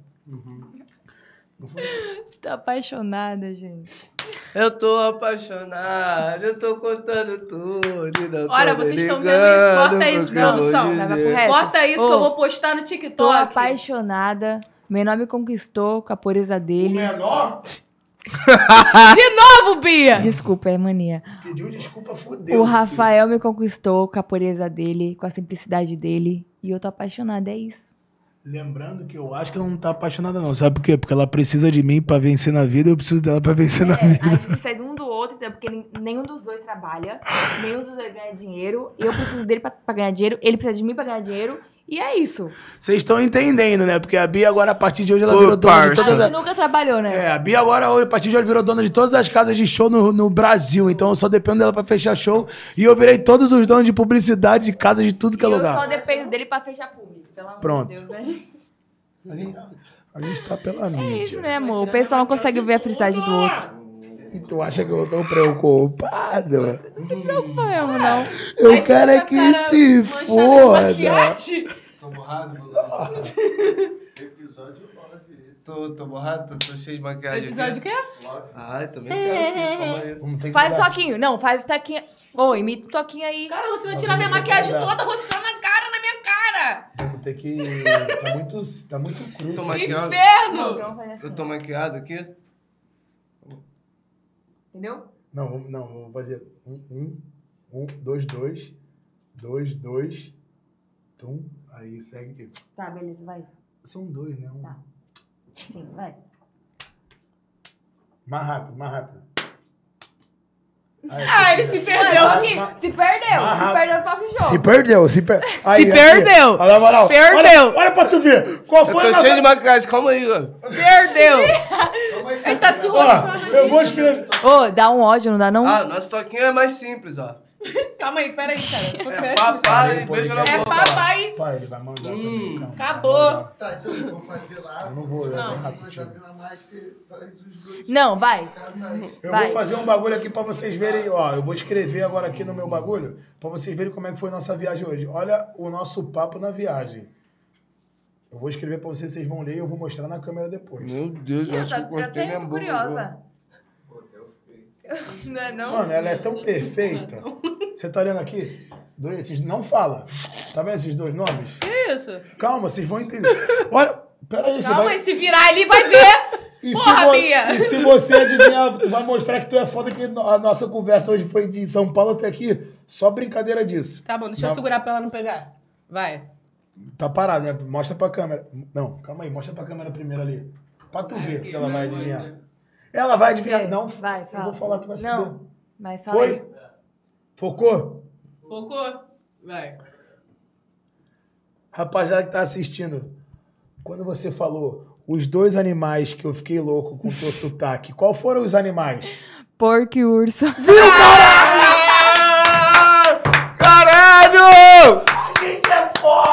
Tô apaixonada, gente. Eu tô apaixonado, eu tô contando tudo. e não tô Olha, vocês estão vendo isso? Corta isso, que produção. Bota isso que Ô, eu vou postar no Tô TikTok. apaixonada. Menor me conquistou com a pureza O dele. menor? *laughs* De novo, Bia! Desculpa, é mania. Pediu desculpa, fudeu. O Rafael me conquistou com a pureza dele, com a simplicidade dele. E eu tô apaixonada, é isso. Lembrando que eu acho que ela não tá apaixonada, não. Sabe por quê? Porque ela precisa de mim pra vencer na vida e eu preciso dela pra vencer na É, a vida. gente precisa de um do outro, entendeu? Porque nenhum dos dois trabalha, nenhum dos dois ganha dinheiro. Eu preciso dele pra, pra ganhar dinheiro, ele precisa de mim pra ganhar dinheiro. E é isso. Vocês estão entendendo, né? Porque a Bia agora, a partir de hoje, ela Ô, virou dona de parça. A todas gente as... nunca trabalhou, né? É, a Bia agora, a partir de hoje, virou dona de todas as casas de show no, no Brasil. Então eu só dependo dela pra fechar show. E eu virei todos os donos de publicidade de casas de tudo que é e eu lugar. só dependo dele pra fechar público. Pelo amor Pronto. de Deus, né, gente? A gente, a gente tá pela É mídia. isso, né, amor? O pessoal não consegue ver a felicidade do outro. E tu acha que eu tô preocupado? Não é, amor, não. Eu quero é que se foda. Tô borrado? Tô, tô borrado? Tô, tô cheio de maquiagem. Episódio o aqui. quê? Ai, também quero. Calma aí. Que Faz o toquinho. Não, faz o toquinho. Ô, imita o toquinho aí. Cara, você vai tirar minha maquiagem toda roçando a cara na minha cara! Vamos ter que. Tá muito, tá muito cru. Tô isso maquiado. Não, Inferno! assim. Eu tô maquiado aqui? Entendeu? Não, não, vamos fazer um, um, um, dois, dois, dois, dois, tum. Aí segue aqui. Tá, beleza, vai. São dois, né? Um. Tá. Sim, vai. Mais rápido, mais rápido. *laughs* Aí, Ah, ele se perdeu. Se perdeu. Ah, Se perdeu no próprio jogo. Se perdeu, se, per... *laughs* aí, Se aqui. perdeu. Olha, na moral. Perdeu. Olha, olha pra tu ver. Qual Eu foi tô a nossa... cheio de maquiagem, calma aí, ó. Perdeu! *laughs* Ele tá se roçando eu vou escrever. Ô, dá um ódio, não dá não? Ah, nosso toquinho é mais simples, ó. *laughs* Calma aí, peraí, cara. É papai beijo na É boca. papai. Pai, ele vai mandar também, calma. Acabou. Tá, então eu vou fazer lá. Eu não vou, eu Não. vou rapidinho. Na Master faz os dois *laughs* Não, vai. Eu Vai. vou fazer um bagulho aqui pra vocês verem, ó. Eu vou escrever agora aqui no meu bagulho pra vocês verem como é que foi nossa viagem hoje. Olha o nosso papo na viagem. Eu vou escrever pra vocês, vocês vão ler e eu vou mostrar na câmera depois. Meu Deus, eu Eu acho tô, que eu eu cortei até minha boca. curiosa. *laughs* Não é não? Mano, ela é tão perfeita. Você tá olhando aqui? Dois, esses não fala. Tá vendo esses dois nomes? Que isso? Calma, vocês vão entender. Olha, pera aí, você Calma vai... aí, se virar ali, vai ver. E Porra, se, Bia. e se você adivinhar, tu vai mostrar que tu é foda, que a nossa conversa hoje foi de São Paulo até aqui. Só brincadeira disso. Tá bom, deixa eu Não. segurar pra ela não pegar. Vai. Tá parado, né? Mostra pra câmera. Não, calma aí, mostra pra câmera primeiro ali. Pra tu ver se ela vai adivinhar. Ela vai adivinhar. Não, vai, eu fala. vou falar, tu vai saber. Não, mas fala aí. Foi? Focou? Focou? Vai. Rapaziada que tá assistindo, quando você falou os dois animais que eu fiquei louco com o teu *laughs* sotaque, qual foram os animais? Porco e urso. Ah!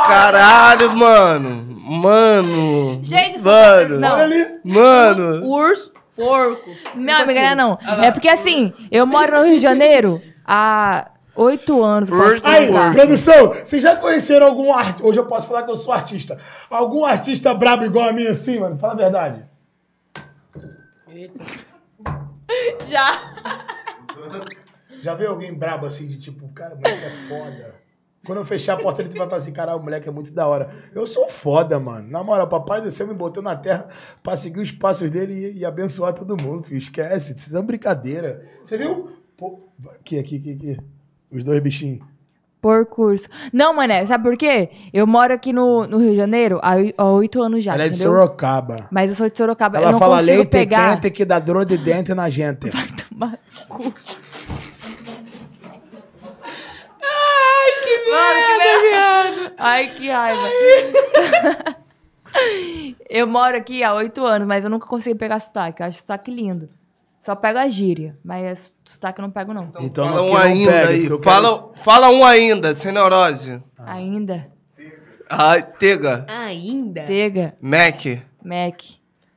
Caralho, mano. Mano. Gente, mano. não. Olha ali. Mano. Urso, porco. Não, amiga, não. É porque assim, eu moro no Rio de Janeiro há oito anos. Urso. Aí, contar. produção, vocês já conheceram algum artista? Hoje eu posso falar que eu sou artista. Algum artista brabo igual a mim assim, mano? Fala a verdade. Já. Já viu alguém brabo assim, de tipo, cara, o moleque é foda. Quando eu fechar a porta, ele vai falar assim, cara, o moleque é muito da hora. Eu sou foda, mano. Na moral, papai do céu me botou na terra pra seguir os passos dele e, e abençoar todo mundo, filho. Esquece, isso é uma brincadeira. Você viu? Pô, aqui, aqui, aqui, aqui. Os dois bichinhos. Porco urso. Não, mané, sabe por quê? Eu moro aqui no, no Rio de Janeiro há oi- há oito anos já, Ela é de entendeu? Sorocaba. Mas eu sou de Sorocaba. eu Ela não fala consigo leite pegar. quente que dá dor de dente na gente. *laughs* Tomar no cu. Ai, que Mano, que merda, merda. Ai, que raiva. *laughs* eu moro aqui há oito anos, mas eu nunca consegui pegar sotaque. Eu acho sotaque lindo. Só pego a gíria, mas sotaque eu não pego, não. Então, Fala um ainda pega, aí. eu quero- Fala, fala um ainda, sem neurose. Ainda. Ai, tega. Ainda? Pega. Mac. Mac.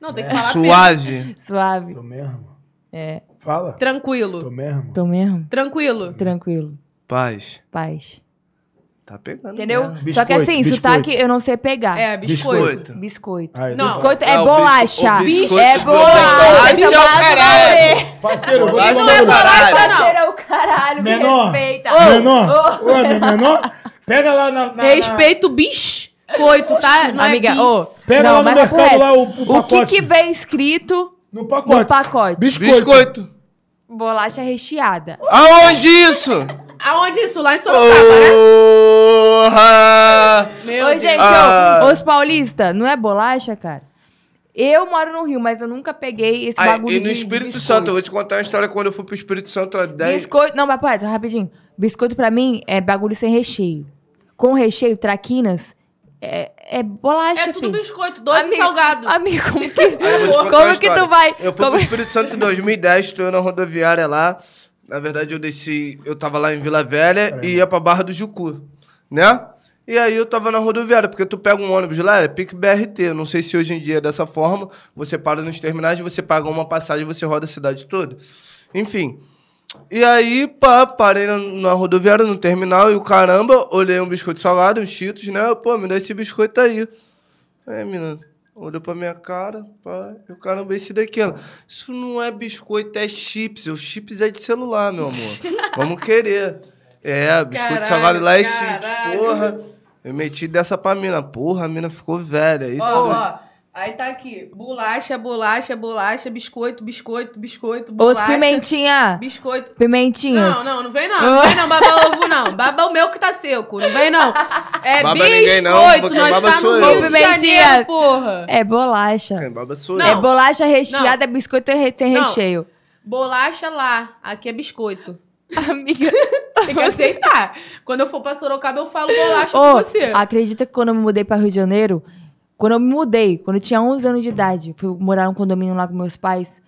Não, tem que falar Suave. Suave. Tô mesmo? É. Fala. Tô Tranquilo. mesmo? Tô mesmo? Tranquilo. Tranquilo. Paz. Paz. Tá pegando. Entendeu? mesmo. Só que Biscoito, assim, biscoito. sotaque eu não sei pegar. É, biscoito. Biscoito. Biscoito. Aí, Não. Biscoito É, é o bolacha. bisco- o é biscoito bolacha. bolacha é o chamado caralho. valer. Parceiro, vou Bolacha te é falar. barato. Parceiro é o caralho, me Menor. respeita. Menor. Menor. Pega lá na... na Respeito o biscoito, tá? Não Amiga, é. Pega não, lá no mercado lá o- o O que que vem escrito No pacote. No pacote. Biscoito. Biscoito. Bolacha recheada. Aonde isso? Aonde isso? Lá em Sorocaba, né? Porra! Meu Ô, Deus. gente, Ah. ô, os paulistas, não é bolacha, cara? Eu moro no Rio, mas eu nunca peguei esse Aí, bagulho e no de Espírito biscoito. Santo, eu vou te contar uma história quando eu fui pro Espírito Santo há 10. Biscoito. Não, mas pode, rapidinho. Biscoito pra mim é bagulho sem recheio. Com recheio, traquinas, é, é bolacha, É tudo filho. biscoito, doce e Amigo- salgado. Amigo, como que. Como que tu vai. Eu fui como- pro Espírito Santo em 2010, tô na rodoviária lá. Na verdade, eu desci, eu tava lá em Vila Velha e ia pra Barra do Jucu, né? E aí eu tava na rodoviária, porque tu pega um ônibus lá, é pique BRT. Não sei se hoje em dia é dessa forma. Você para nos terminais, você paga uma passagem você roda a cidade toda. Enfim. E aí, pá, parei na, na rodoviária, no terminal, e o caramba, olhei um biscoito salgado, uns cheetos, né? Pô, me dá esse biscoito aí. Aí, menina, olhou pra minha cara, pá, e o caramba, esse daqui, ela. Isso não é biscoito, é chips. O chips é de celular, meu amor. *laughs* Vamos querer. É, biscoito salgado lá é caralho. chips. Porra. Eu meti dessa pra mina. Porra, a mina ficou velha. Isso Ó, mesmo. ó. Aí tá aqui. Bolacha, bolacha, bolacha, biscoito, biscoito, biscoito, bolacha. pimentinha. Biscoito. Pimentinhas. Não, não, não vem não. Não vem não, baba ovo não. Baba o meu que tá seco. Não vem não. É Baba biscoito. ninguém não, porque Nós baba tá no. Rio de Pimentinhas. Janeiro, porra. É bolacha. Quem baba sou Não. É bolacha recheada, é biscoito Não. recheio. Bolacha lá. Aqui é biscoito. Amiga. *laughs* Tem que aceitar. Quando eu for pra Sorocaba, eu falo bolacha Ô, com você. acredita que quando eu me mudei pra Rio de Janeiro, quando eu me mudei, quando eu tinha 11 anos de idade, fui morar num condomínio lá com meus pais,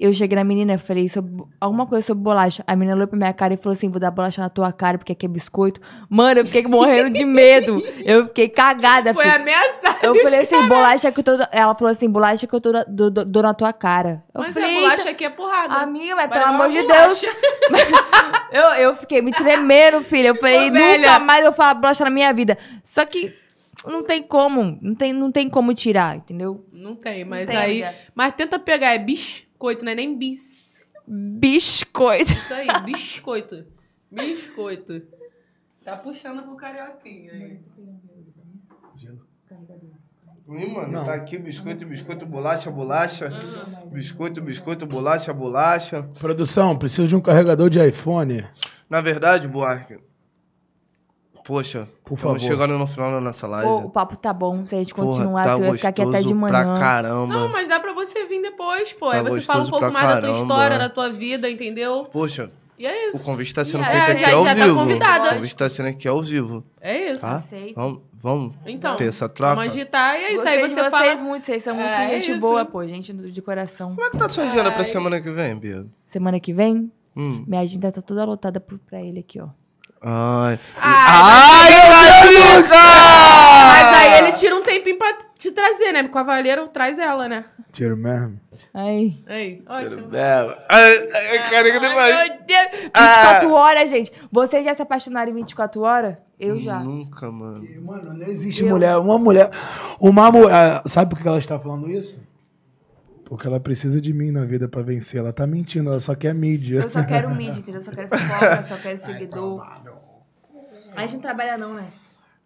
eu cheguei na menina e falei sobre, alguma coisa sobre bolacha. A menina olhou pra minha cara e falou assim, vou dar bolacha na tua cara porque aqui é biscoito. Mano, eu fiquei morrendo de medo. Eu fiquei cagada. Foi filho. ameaçado. Eu falei assim, bolacha que eu tô... Ela falou assim, bolacha que eu tô, dou- dou na tua cara. Eu Mas falei, a bolacha "Eita, aqui é porrada. Amiga, mas pelo amor de. Deus. *laughs* Eu, eu fiquei me tremendo, filha. Eu falei, Ô, velha. nunca mais eu falo bolacha na minha vida. Só que não tem como. Não tem, não tem como tirar, entendeu? Não tem, mas tem, aí... amiga. Mas tenta pegar, é biscoito, não é nem bis. Biscoito. Isso aí, *laughs* biscoito. Biscoito. Tá puxando pro carioquinha aí. Ih, mano, tá aqui biscoito, biscoito, bolacha, bolacha. Biscoito, biscoito, bolacha, bolacha. Produção, preciso de um carregador de iPhone. Na verdade, Buarque. Poxa, Por estamos favor. chegando no final da nossa live. Pô, o papo tá bom. Se a gente Porra, continuar, tá você vai ficar aqui até de manhã. Pra caramba. Não, mas dá pra você vir depois, pô. Tá aí você fala um pouco mais da tua caramba. história, da tua vida, entendeu? Poxa, E é o isso. convite tá sendo É, feito aqui já- ao já tá vivo. convidada. O convite tá sendo aqui ao vivo. É isso. Tá? Aceito. Vamos, vamos Então, ter essa troca. vamos agitar e é isso. Gostei Aí você vocês fala... muito, vocês são muito É gente isso. boa, pô. Gente de coração. Como é que tá a sua agenda pra semana que vem, Bia? Semana que vem, Hum. minha agenda tá toda lotada pra ele aqui, ó. Ai. Ai, Ai! Mas aí ele tira um tempinho pra te trazer, né? O cavaleiro traz ela, né? Tiro mesmo. Ai. Aí, ótimo. É. Ai, ai, Calica demais. Meu Deus. 24 horas, gente. Vocês já se apaixonaram em 24 horas? Eu já. Nunca, mano. Mano, não existe mulher. Uma mulher. Uma mulher. Sabe por que ela está falando isso? Porque ela precisa de mim na vida pra vencer. Ela tá mentindo, ela só quer mídia. Eu só quero mídia, entendeu? Eu só quero fofoca, só quero *laughs* seguidor. A gente não trabalha não, né?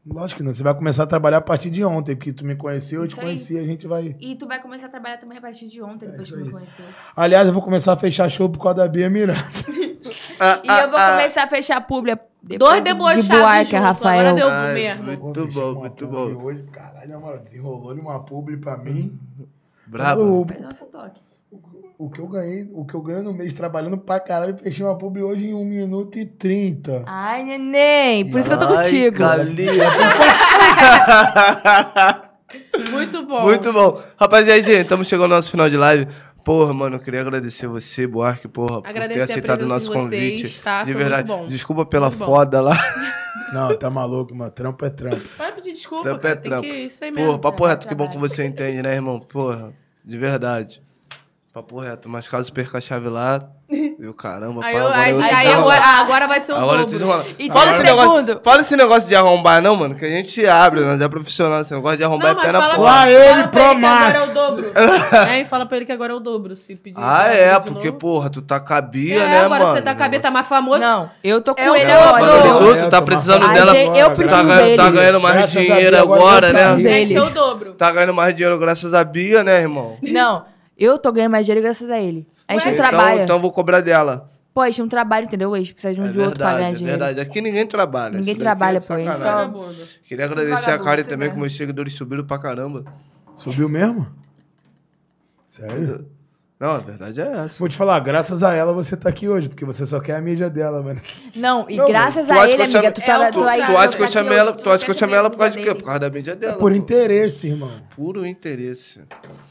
Lógico que não. Você vai começar a trabalhar a partir de ontem, porque tu me conheceu, eu te Isso aí. conheci, a gente vai. E tu vai começar a trabalhar também a partir de ontem, depois que me conheceu. Aliás, eu vou começar a fechar show por causa da Bia Miranda. *laughs* Ah, E eu vou começar a fechar publi Dois de debochados Buarque, junto, Rafael. agora deu Ai, mesmo. muito bom, muito bom. Hoje, caralho, na moral, desenrolou uma publi pra mim. Brabo. O, nosso toque. o que eu ganhei, o que eu ganho no mês trabalhando pra caralho, fechei uma publi hoje em 1 minuto e 30. Ai, neném, por isso que eu tô Ai, contigo. *laughs* Muito bom. Muito bom. Rapaziadinha, estamos chegando ao nosso final de live. Porra, mano, eu queria agradecer você, Buarque, porra, por Agradecer ter a aceitado o nosso de vocês, convite. tá? De verdade. muito bom. Desculpa pela Muito bom. foda lá. *laughs* Não, tá maluco, mano. Trampo é trampo. Pode pedir desculpa, Trampo é cara. Tem trampo. que... Isso aí mesmo. Porra, papo reto, que bom que você entende, né, irmão? Porra, de verdade. Papo reto. Mas caso perca a chave lá, *laughs* o caramba, Aí, pá, eu, agora aí, eu aí agora, agora vai ser o Agora eu dobro. E Fala tem esse, um negócio, segundo. fala esse negócio de arrombar, não, mano, que a gente abre, nós é profissional. Esse negócio de arrombar Não, é pé na fala, porra. Lá ele, fala pra ele que Pro agora é o Max. dobro. *laughs* é, e fala pra ele que agora é o dobro, se pedir. Ah, é, porque, novo. porra, tu tá cabia, É, né, agora mano? você tá cabelo, tá mais famoso. Não, eu tô com É o ele dobro. agora. Valorizou, tu tá precisando mais dela. Eu tá, preciso ganhando, tá ganhando mais Graças a dinheiro agora agora, né? Tem que ser o dobro. Tá ganhando mais dinheiro graças a Bia, né, irmão? Não, Eu tô ganhando mais dinheiro graças a ele. A gente não Então, trabalha. então eu vou cobrar dela. Pô, a gente não trabalha, entendeu? A gente precisa de um É de outro pra ganhar verdade, é dinheiro. verdade. Aqui ninguém trabalha. Ninguém trabalha, é pô, ele sacanagem. só-. Queria agradecer a Karen também, que mesmo. meus seguidores subiram pra caramba. Subiu mesmo? Sério? Não, a verdade é essa. Vou te falar, graças a ela você tá aqui hoje, porque você só quer a mídia dela, mano. Não, e Não, graças a ele, amiga, tu tá, É tu aí. Tu acha que eu tá chamei ela, tu acha que eu chamei ela por causa de quê? Por causa da mídia dela. Por pô. interesse, irmão. Puro interesse.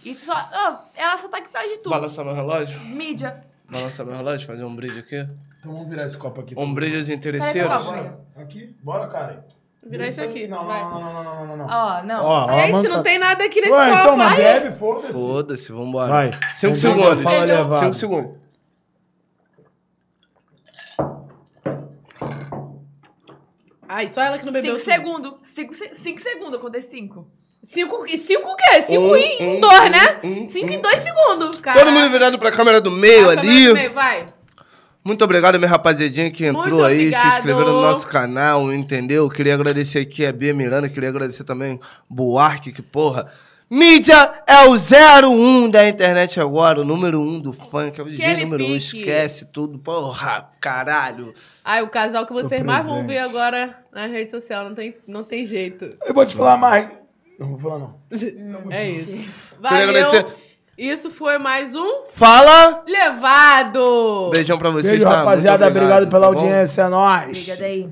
E só, ó, ela só tá aqui por causa de tudo. Balançar meu relógio? Mídia. Balançar meu relógio? Fazer um brinde aqui? Então vamos virar esse copo aqui. Um brinde Peraí, interesseiros? Aqui? Bora, Karen. Virar isso aqui. Não, vai. não, não, não, não, não, não, não. Ó, não. Ó, ó, Gente, não tem nada aqui nesse Ué, copo. então, mas Ai, bebe, foda-se. Foda-se, vambora. Vai. Cinco segundos. fala levado. Cinco segundos. Ai, só ela que não bebeu. Cinco tudo. segundos. Cinco, se- cinco segundos, eu contei cinco. Cinco, e cinco o quê? Cinco Um, em um, dois, né? um, um, cinco um. em dois segundos. Todo Caraca. mundo virado pra câmera do meio Passa mais ali. no meio, Vai. Muito obrigado, minha rapaziadinha que entrou aí, se inscreveram no nosso canal, entendeu? Queria agradecer aqui a Bia Miranda, queria agradecer também Buarque, que porra. Mídia é o 01 da internet agora, o número 1 do funk, é o DJ número 1, pique. esquece tudo, porra, caralho. Ai, o casal que vocês mais vão ver agora na rede social. Não tem, não tem jeito. Eu vou te falar mais. Não vou falar, não. *laughs* É isso. Queria Valeu. Isso foi mais um Fala! Levado. Beijão pra vocês, Beijo, tá? rapaziada. Muito Obrigado pela tá audiência. É nóis. Obrigada aí.